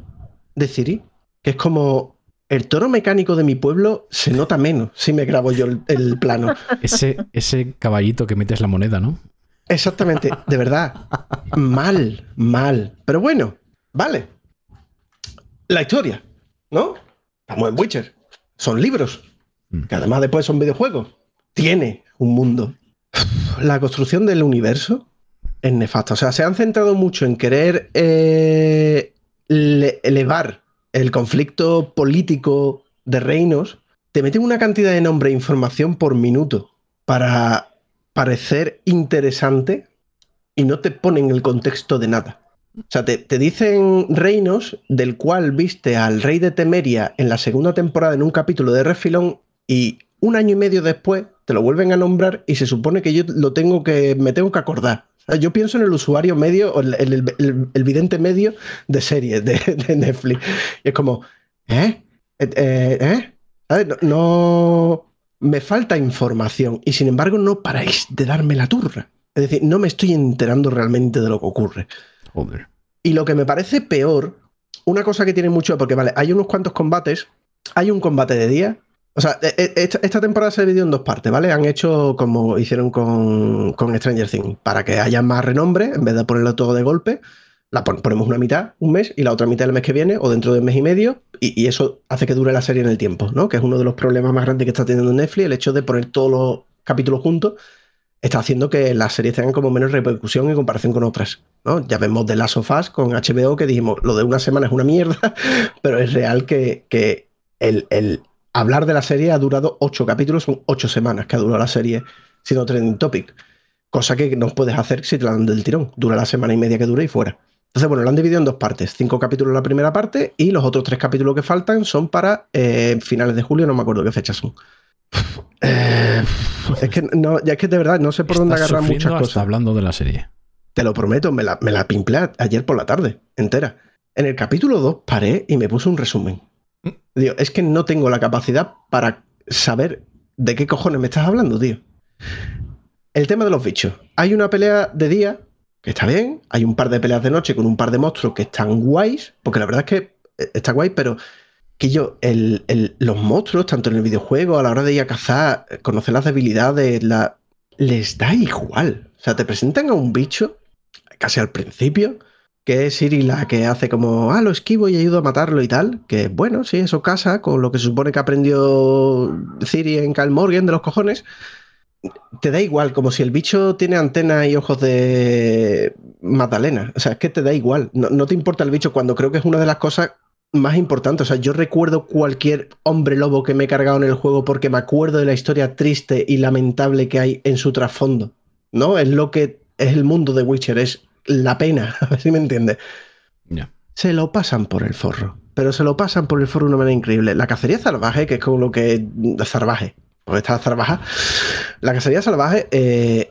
de Ciri, que es como el toro mecánico de mi pueblo se nota menos si me grabo yo el, el plano. Ese, ese caballito que metes la moneda, ¿no? Exactamente, de verdad. Mal, mal. Pero bueno, vale. La historia, ¿no? Estamos en Witcher. Son libros, Mm. que además después son videojuegos. tiene un mundo. La construcción del universo es nefasta. O sea, se han centrado mucho en querer eh, elevar el conflicto político de reinos. Te meten una cantidad de nombre e información por minuto para parecer interesante y no te ponen el contexto de nada. O sea, te, te, dicen reinos del cual viste al rey de Temeria en la segunda temporada en un capítulo de Refilón y un año y medio después te lo vuelven a nombrar y se supone que yo lo tengo que, me tengo que acordar. Yo pienso en el usuario medio, el, el, el, vidente medio de series de, de, Netflix. Y es como, ¿eh? ¿Eh? ¿Eh? ¿Eh? No, no, me falta información y sin embargo no paráis de darme la turra. Es decir, no me estoy enterando realmente de lo que ocurre. Joder. Y lo que me parece peor, una cosa que tiene mucho, porque vale, hay unos cuantos combates, hay un combate de día. O sea, e, e, esta, temporada se ha dividido en dos partes, ¿vale? Han hecho como hicieron con, Stranger Things, para que haya más renombre, en vez de ponerlo todo de golpe, la ponemos una mitad, un mes, y la otra mitad el mes que viene, o dentro de un mes y medio, y, eso hace que dure la serie en el tiempo, ¿no? Que es uno de los problemas más grandes que está teniendo Netflix, el hecho de poner todos los capítulos juntos está haciendo que las series tengan como menos repercusión en comparación con otras. ¿no? Ya vemos The Last of Us con HBO que dijimos, lo de una semana es una mierda, pero es real que, el, hablar de la serie ha durado ocho capítulos, son ocho semanas que ha durado la serie siendo trending topic. Cosa que no puedes hacer si te la dan del tirón. Dura la semana y media que dura y fuera. Entonces, bueno, lo han dividido en dos partes. Cinco capítulos la primera parte y los otros tres capítulos que faltan son para eh, finales de julio, no me acuerdo qué fechas son. Eh, es que no, ya es que de verdad no sé por dónde agarrar muchas cosas. hablando de la serie. Te lo prometo, me la, me la pimplé ayer por la tarde, entera. En el capítulo 2 paré y me puse un resumen. Es que no tengo la capacidad para saber de qué cojones me estás hablando, tío. El tema de los bichos. Hay una pelea de día que está bien, hay un par de peleas de noche con un par de monstruos que están guays, porque la verdad es que eh, está guay, pero que yo, los monstruos, tanto en el videojuego, a la hora de ir a cazar, conocer las debilidades, la, les da igual. O sea, te presentan a un bicho, casi al principio, que es Siri la que hace como, ah, lo esquivo y ayudo a matarlo y tal. Que bueno, sí, eso casa con lo que se supone que aprendió Siri en Cal Morgan de los cojones. Te da igual, como si el bicho tiene antenas y ojos de Magdalena. O sea, es que te da igual. No, no te importa el bicho cuando creo que es una de las cosas más importante. O sea, yo recuerdo cualquier hombre lobo que me he cargado en el juego porque me acuerdo de la historia triste y lamentable que hay en su trasfondo. ¿No? Es lo que es el mundo de Witcher, es la pena, a ver si me entiende. Yeah. Se lo pasan por el forro, pero se lo pasan por el forro de una manera increíble. La cacería salvaje, que es como lo que. Salvaje, porque está salvaje. La cacería salvaje. Eh,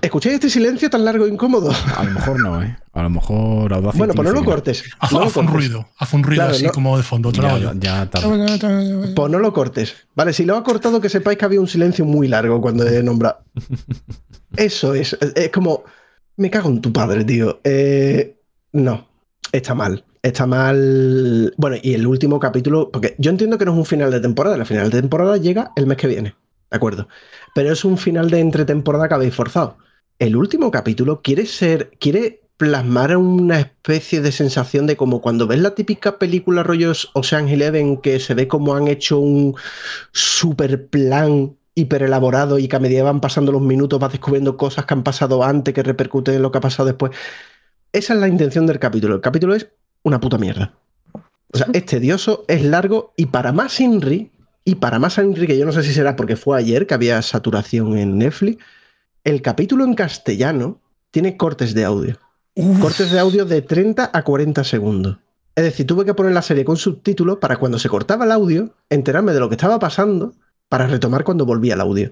¿Escucháis este silencio tan largo e incómodo? A lo mejor no, ¿eh? A lo mejor Audacity. Bueno, pues no lo cortes. Haz, no lo haz un cortes. ruido, haz un ruido Claro, así no- como de fondo. te Ya, ya tarde. Pues no lo cortes. Vale, si lo ha cortado, que sepáis que había un silencio muy largo cuando he nombrado. Eso es. Es como. Me cago en tu padre, tío. Eh, no. Está mal. Está mal. Bueno, y el último capítulo. Porque yo entiendo que no es un final de temporada. El final de temporada llega el mes que viene. ¿De acuerdo? Pero es un final de entretemporada que habéis forzado. El último capítulo quiere ser. Quiere plasmar una especie de sensación de como cuando ves la típica película rollos Ocean Eleven que se ve como han hecho un super plan hiper elaborado y que a medida van pasando los minutos vas descubriendo cosas que han pasado antes que repercuten en lo que ha pasado después. Esa es la intención del capítulo. El capítulo es una puta mierda. O sea, es tedioso, es largo y para más Inri, y para más Inri, que yo no sé si será porque fue ayer que había saturación en Netflix, el capítulo en castellano tiene cortes de audio. Uf, Cortes de audio de 30 a 40 segundos. Es decir, tuve que poner la serie con subtítulos para cuando se cortaba el audio, enterarme de lo que estaba pasando para retomar cuando volvía el audio.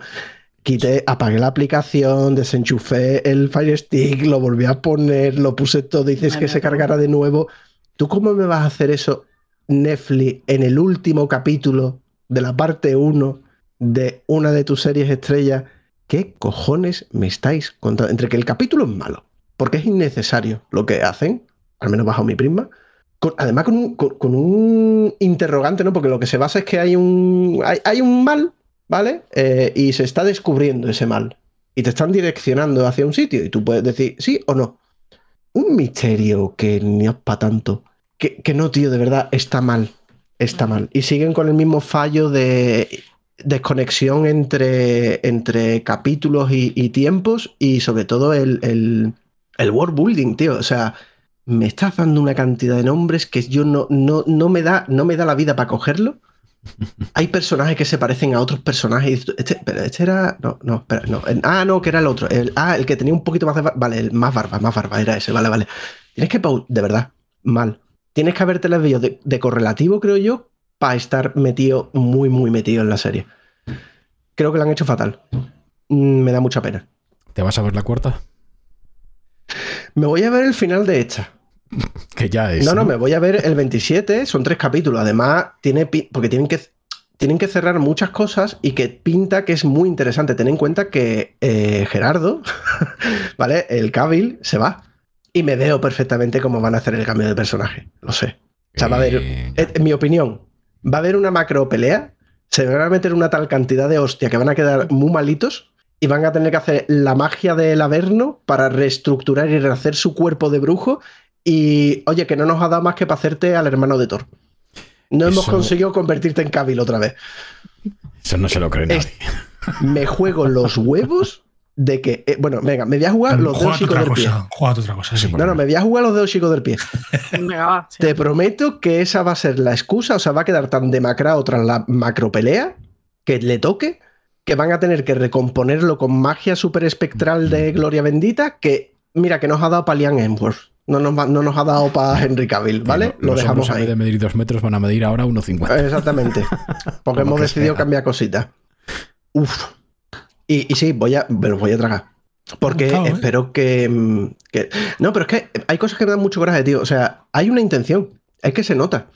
Quité, apagué la aplicación, desenchufé el Fire Stick, lo volví a poner, lo puse todo, dices que se cargara de nuevo. ¿Tú cómo me vas a hacer eso, Netflix, en el último capítulo de la parte 1 de una de tus series estrellas? ¿Qué cojones me estáis contando? Entre que el capítulo es malo, porque es innecesario lo que hacen, al menos bajo mi prisma. Con- además, con un, con- con un interrogante, ¿no? Porque lo que se basa es que hay un, hay, hay un mal, ¿vale? Eh, y se está descubriendo ese mal. Y te están direccionando hacia un sitio. Y tú puedes decir sí o no. Un misterio que ni es para tanto. Que, que no, tío, de verdad está mal. está mal. Y siguen con el mismo fallo de desconexión entre, entre capítulos y, y tiempos y sobre todo el, el, el world building, tío. O sea, me estás dando una cantidad de nombres que yo no, no, no, me, da, no me da la vida para cogerlo. Hay personajes que se parecen a otros personajes. Este, pero este era. No, no, espera, no. Ah, no, que era el otro. El, ah, el que tenía un poquito más de. bar- Vale, el más barba, más barba, era ese. Vale, vale. Tienes que. De verdad, mal. Tienes que haberte las vídeos de, de correlativo, creo yo, para estar metido, muy, muy metido en la serie. Creo que lo han hecho fatal. Mm, Me da mucha pena. ¿Te vas a ver la cuarta? Me voy a ver el final de esta. Que ya es. No, no, me voy a ver el 27, son tres capítulos. Además, tiene porque tienen que, tienen que cerrar muchas cosas y que pinta que es muy interesante. Ten en cuenta que eh, Gerardo, ¿vale? El Cavill se va. Y me veo perfectamente cómo van a hacer el cambio de personaje. Lo sé. O sea, va a haber, eh, en mi opinión, va a haber una macro pelea. Se van a meter una tal cantidad de hostia que van a quedar muy malitos y van a tener que hacer la magia del Averno para reestructurar y rehacer su cuerpo de brujo. Y oye, que no nos ha dado más que para hacerte al hermano de Thor. No hemos conseguido convertirte en Cavill otra vez. Eso no se lo cree nadie. Es- Me juego los huevos de que. eh, bueno, venga, me voy a jugar los dedos chicos del pie. Júgate otra cosa, sí. No, no, me voy a jugar los dedos chicos del pie. Venga, va. sí. Te prometo que esa va a ser la excusa, o sea, va a quedar tan demacrado tras la macropelea que le toque, que van a tener que recomponerlo con magia super espectral de Gloria Bendita, que mira, que nos ha dado para Liam Hemsworth. No nos, va- no nos ha dado para Henry Cavill, ¿vale? Lo dejamos hombros, en vez ahí. de medir dos metros, van a medir ahora 1,50. Exactamente. Porque hemos decidido cambiar cositas. Uf. Y, y sí, voy a, me los voy a tragar. Porque Claro, ¿eh? espero que, que- No, pero es que hay cosas que me dan mucho coraje, tío. O sea, hay una intención. Es que se nota.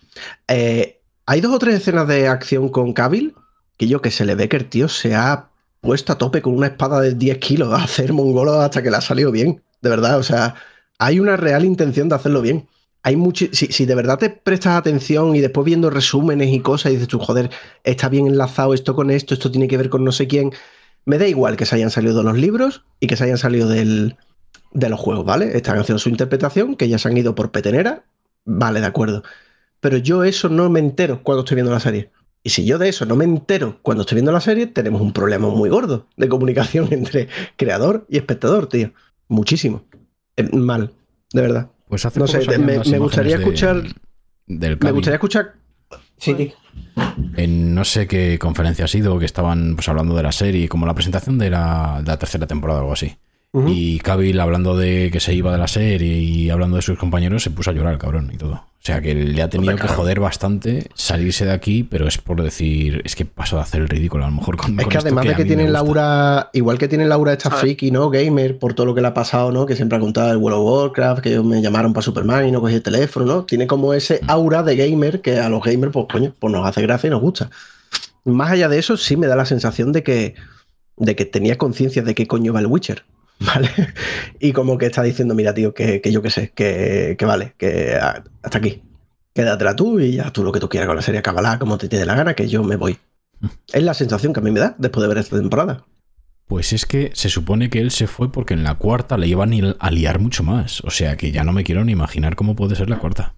Eh, hay dos o tres escenas de acción con Cavill que yo que se le ve que el tío se ha puesto a tope con una espada de 10 kilos a hacer mongolo hasta que le ha salido bien. De verdad, o sea, hay una real intención de hacerlo bien. Hay mucho, si, de verdad te prestas atención y después viendo resúmenes y cosas y dices tú, joder, está bien enlazado esto con esto, esto tiene que ver con no sé quién. Me da igual que se hayan salido de los libros y que se hayan salido del, de los juegos, ¿vale? Están haciendo su interpretación, que ya se han ido por petenera, vale, de acuerdo. Pero yo eso no me entero cuando estoy viendo la serie. Y si yo de eso no me entero cuando estoy viendo la serie, tenemos un problema muy gordo de comunicación entre creador y espectador, tío. Muchísimo. Eh, mal, de verdad. Pues hace No poco sé, me- gustaría de- escuchar- Del Me gustaría escuchar. Sí, sí. En no sé qué conferencia ha sido, que estaban pues hablando de la serie, como la presentación de la, de la tercera temporada o algo así. Ujú. Y Cavill hablando de que se iba de la serie y hablando de sus compañeros se puso a llorar, cabrón, y todo. O sea que le ha tenido que joder bastante salirse de aquí, pero es por decir, es que paso de hacer el ridículo a lo mejor con Es con que esto además de a que mí me tiene gusta. Laura, igual que tiene Laura esta A ver. friki, ¿no? Gamer, por todo lo que le ha pasado, ¿no? Que siempre ha contado el World of Warcraft, que me llamaron para Superman y no cogí el teléfono, ¿no? Tiene como ese Mm. aura de gamer que a los gamers, pues coño, pues nos hace gracia y nos gusta. Más allá de eso, sí me da la sensación de que, de que tenía conciencia de qué coño va el Witcher. ¿Vale? Y como que está diciendo, mira, tío, que, que yo qué sé, que, que vale, que hasta aquí. Quédatela tú y ya tú lo que tú quieras con la serie, cábala como te dé la gana, que yo me voy. Es la sensación que a mí me da después de ver esta temporada. Pues es que se supone que él se fue porque en la cuarta le iban a liar mucho más. O sea que ya no me quiero ni imaginar cómo puede ser la cuarta.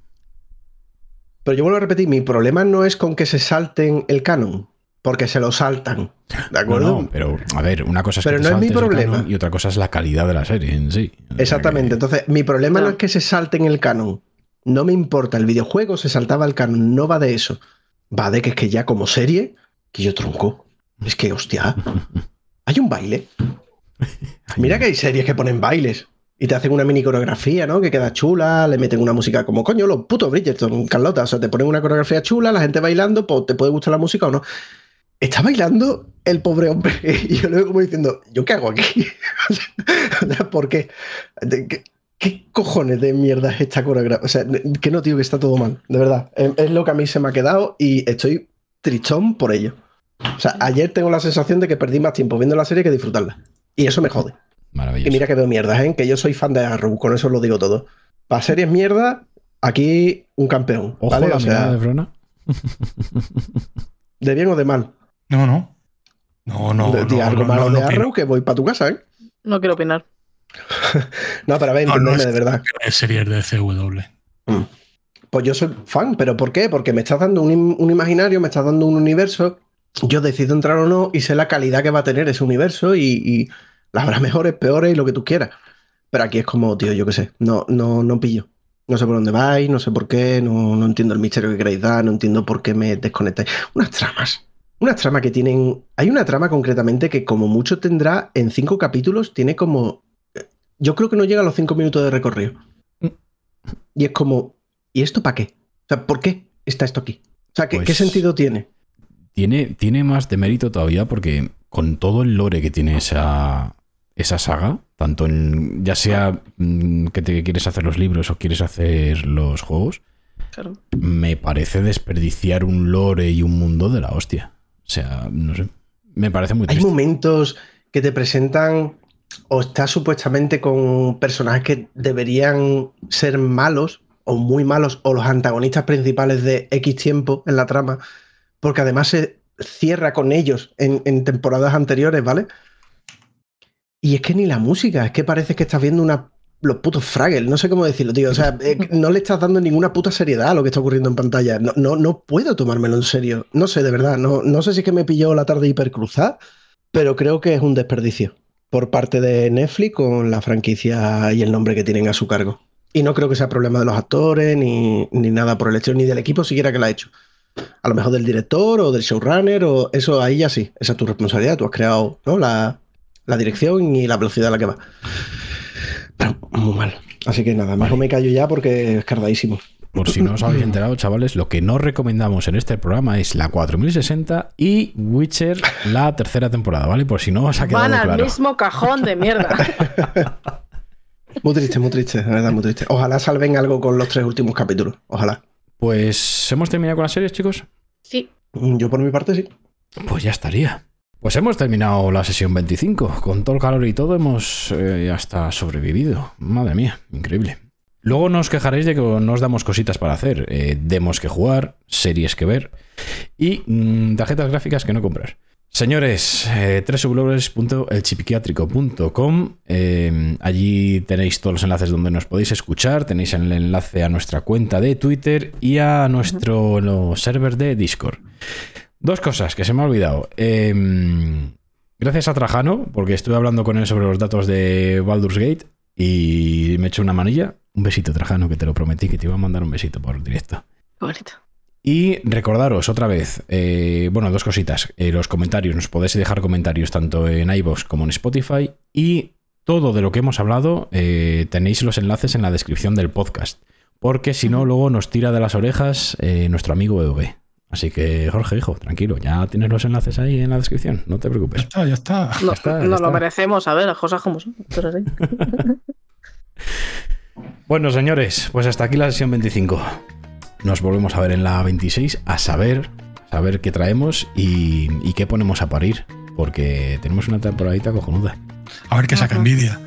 Pero yo vuelvo a repetir, mi problema no es con que se salten el canon, porque se lo saltan. ¿De acuerdo? no, pero a ver, una cosa es Pero que no es mi problema. canon y otra cosa es la calidad de la serie en sí. Exactamente. que- Entonces, mi problema no No. es que se salten el canon. No me importa. El videojuego se saltaba el canon. No va de eso. Va de que es que ya como serie, que yo tronco. Es que, hostia, hay un baile. Mira que hay series que ponen bailes y te hacen una mini coreografía, ¿no? Que queda chula, le meten una música como coño, los putos Bridgerton, Carlota. O sea, te ponen una coreografía chula, la gente bailando, pues te puede gustar la música o no. Está bailando el pobre hombre y yo lo veo como diciendo, ¿yo qué hago aquí? ¿Por qué? ¿De ¿Qué, qué cojones de mierda es esta coreografía? O sea, que no, tío, que está todo mal, de verdad. Es, lo que a mí se me ha quedado y estoy tristón por ello. O sea, ayer tengo la sensación de que perdí más tiempo viendo la serie que disfrutarla. Y eso me jode. Maravilloso. Y mira que veo mierdas, ¿eh? Que yo soy fan de Arrow, con eso lo digo todo. Para series mierda, aquí un campeón. Ojo ¿vale? la O sea, de Frona. de bien o de mal. No, no. No, no. de, no, di algo no, malo no, no de. Arrow que voy para tu casa, ¿eh? No quiero opinar. No, pero a ver, No, no, entenderme de verdad. Es series de CW. pues yo soy fan. ¿Pero por qué? Porque me estás dando un, un imaginario, me estás dando un universo. Yo decido entrar o no y sé la calidad que va a tener ese universo y, y las habrá mejores, peores y lo que tú quieras. Pero aquí es como, tío, yo qué sé, no, no, no pillo. No sé por dónde vais, no sé por qué, no, no entiendo el misterio que queréis dar, no entiendo por qué me desconectáis. Unas tramas. Unas tramas que tienen. Hay una trama concretamente que, como mucho tendrá en cinco capítulos, tiene como. Yo creo que no llega a los cinco minutos de recorrido. Y es como. ¿Y esto para qué? O sea, ¿por qué está esto aquí? O sea, ¿qué, Pues- qué sentido tiene? Tiene, tiene más de mérito todavía porque con todo el lore que tiene esa, esa saga, tanto en ya sea mm, que te quieres hacer los libros o quieres hacer los juegos, Claro. me parece desperdiciar un lore y un mundo de la hostia. O sea, no sé. Me parece muy Hay triste. momentos que te presentan o estás supuestamente con personajes que deberían ser malos o muy malos o los antagonistas principales de X tiempo en la trama, porque además se cierra con ellos en, en temporadas anteriores, ¿vale? Y es que ni la música, es que parece que estás viendo una, los putos Fraggle, no sé cómo decirlo, tío. O sea, eh, no le estás dando ninguna puta seriedad a lo que está ocurriendo en pantalla. No, no, no puedo tomármelo en serio. No sé, de verdad. No, no sé si es que me pilló la tarde hipercruzada, pero creo que es un desperdicio por parte de Netflix con la franquicia y el nombre que tienen a su cargo. Y no creo que sea problema de los actores ni, ni nada por el estilo, ni del equipo siquiera que lo ha hecho. A lo mejor del director o del showrunner, o eso ahí ya sí, esa es tu responsabilidad. Tú has creado ¿no? la, la dirección y la velocidad a la que va. Pero muy mal. Así que nada, mejor me callo ya porque es cardadísimo. Por si no os habéis enterado, chavales, lo que no recomendamos en este programa es la 4060 y Witcher, la tercera temporada, ¿vale? Por si no os ha quedado Van al claro. mismo cajón de mierda. Muy triste, muy triste, de verdad, muy triste. Ojalá salven algo con los tres últimos capítulos. Ojalá. Pues hemos terminado con las series, chicos. Sí. Mm, Yo por mi parte sí. Pues ya estaría. Pues hemos terminado la sesión 25. Con todo el calor y todo hemos eh, hasta sobrevivido. Madre mía, increíble. Luego nos quejaréis de que no os damos cositas para hacer. Eh, demos que jugar, series que ver y mm, tarjetas gráficas que no comprar. Señores, eh, www.elchipiquiátrico.com eh, Allí tenéis todos los enlaces donde nos podéis escuchar. Tenéis el enlace a nuestra cuenta de Twitter y a nuestro server de Discord. Dos cosas que se me ha olvidado. Eh, gracias a Trajano, porque estuve hablando con él sobre los datos de Baldur's Gate y me echó una manilla. Un besito, Trajano, que te lo prometí que te iba a mandar un besito por directo. Qué bonito. Y recordaros otra vez, eh, bueno, dos cositas. Eh, los comentarios, nos podéis dejar comentarios tanto en iVoox como en Spotify. Y todo de lo que hemos hablado eh, tenéis los enlaces en la descripción del podcast. Porque si no, luego nos tira de las orejas eh, nuestro amigo EV. Así que, Jorge, hijo, tranquilo, ya tienes los enlaces ahí en la descripción, no te Ya preocupes. está, ya está. No, está, ya no está. lo merecemos, a ver, las cosas como son. Pero sí. Bueno, señores, pues hasta aquí la sesión 25. Nos volvemos a ver en la 26 a saber, a saber qué traemos y, y qué ponemos a parir. Porque tenemos una temporadita cojonuda. A ver qué saca envidia.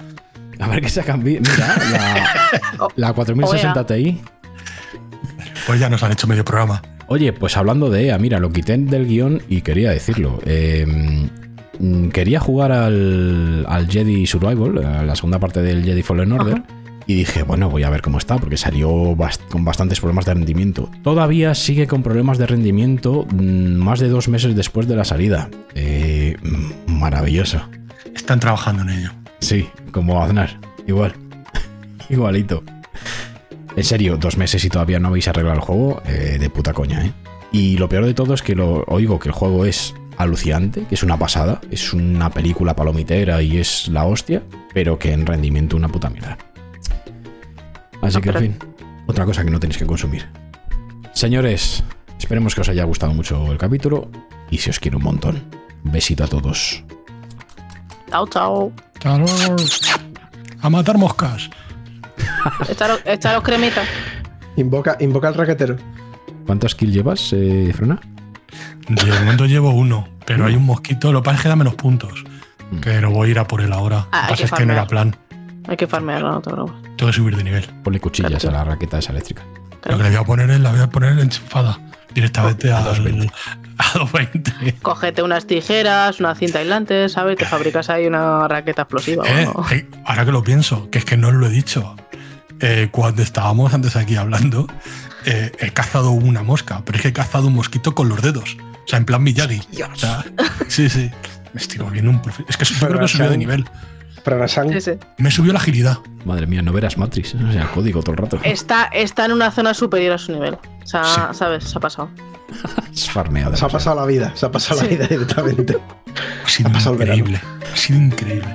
A ver qué se cambia. Mira, la, la 4060 Ti. Pues ya nos han hecho medio programa. Oye, pues hablando de EA, mira, lo quité del guion y quería decirlo. Eh, mm, quería jugar al, al Jedi Survival, a la segunda parte del Jedi Fallen Order. Y dije, bueno, voy a ver cómo está, porque salió bast- con bastantes problemas de rendimiento. Todavía sigue con problemas de rendimiento mm, más de dos meses después de la salida. Eh, mm, maravilloso. Están trabajando en ello. Sí, como Aznar. Igual. Igualito. En serio, dos meses y todavía no habéis arreglado el juego, eh, de puta coña, ¿eh? Y lo peor de todo es que lo oigo que el juego es alucinante, que es una pasada, es una película palomitera y es la hostia, pero que en rendimiento una puta mierda. Así No, que, en fin, otra cosa que no tenéis que consumir. Señores, esperemos que os haya gustado mucho el capítulo y si os quiero un montón. Besito a todos. Chao, chao. Luego. A matar moscas. Echaros, echaros cremita. Invoca, invoca al raquetero. ¿Cuántos kills llevas, eh, Frona? De momento llevo uno, pero hay un mosquito. Lo que pasa es que da menos puntos. Mm. Pero voy a ir a por él ahora. Ah, hay Lo que pasa que es que no era plan. Hay que farmearlo, no te preocupes. Tengo que subir de nivel. Ponle cuchillas a la raqueta esa eléctrica. Lo que le voy a poner es la voy a poner enchufada directamente A a, 220. a 220. Cógete unas tijeras, una cinta aislante, ¿sabes? Te fabricas ahí una raqueta explosiva. o Eh, eh, ahora que lo pienso, que es que no lo he dicho. Eh, cuando estábamos antes aquí hablando, eh, he cazado una mosca, pero es que he cazado un mosquito con los dedos. O sea, en plan Miyagi. O sea, sí, sí. Me estoy volviendo un profe. Es que creo que subió de nivel. Pranasan. Sí, sí. Me subió la agilidad. Madre mía, no verás Matrix, o sea, código todo el rato. Está, está en una zona superior a su nivel. O sea, Sí. ¿sabes? Se ha pasado. Es farmeada. Se ha pasado la vida, se ha pasado la vida directamente. Ha sido Ha increíble. Ha sido increíble.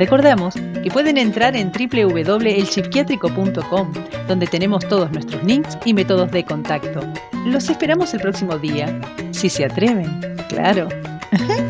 Recordamos que pueden entrar en www.elpsiquiátrico.com, donde tenemos todos nuestros links y métodos de contacto. Los esperamos el próximo día, si se atreven, claro.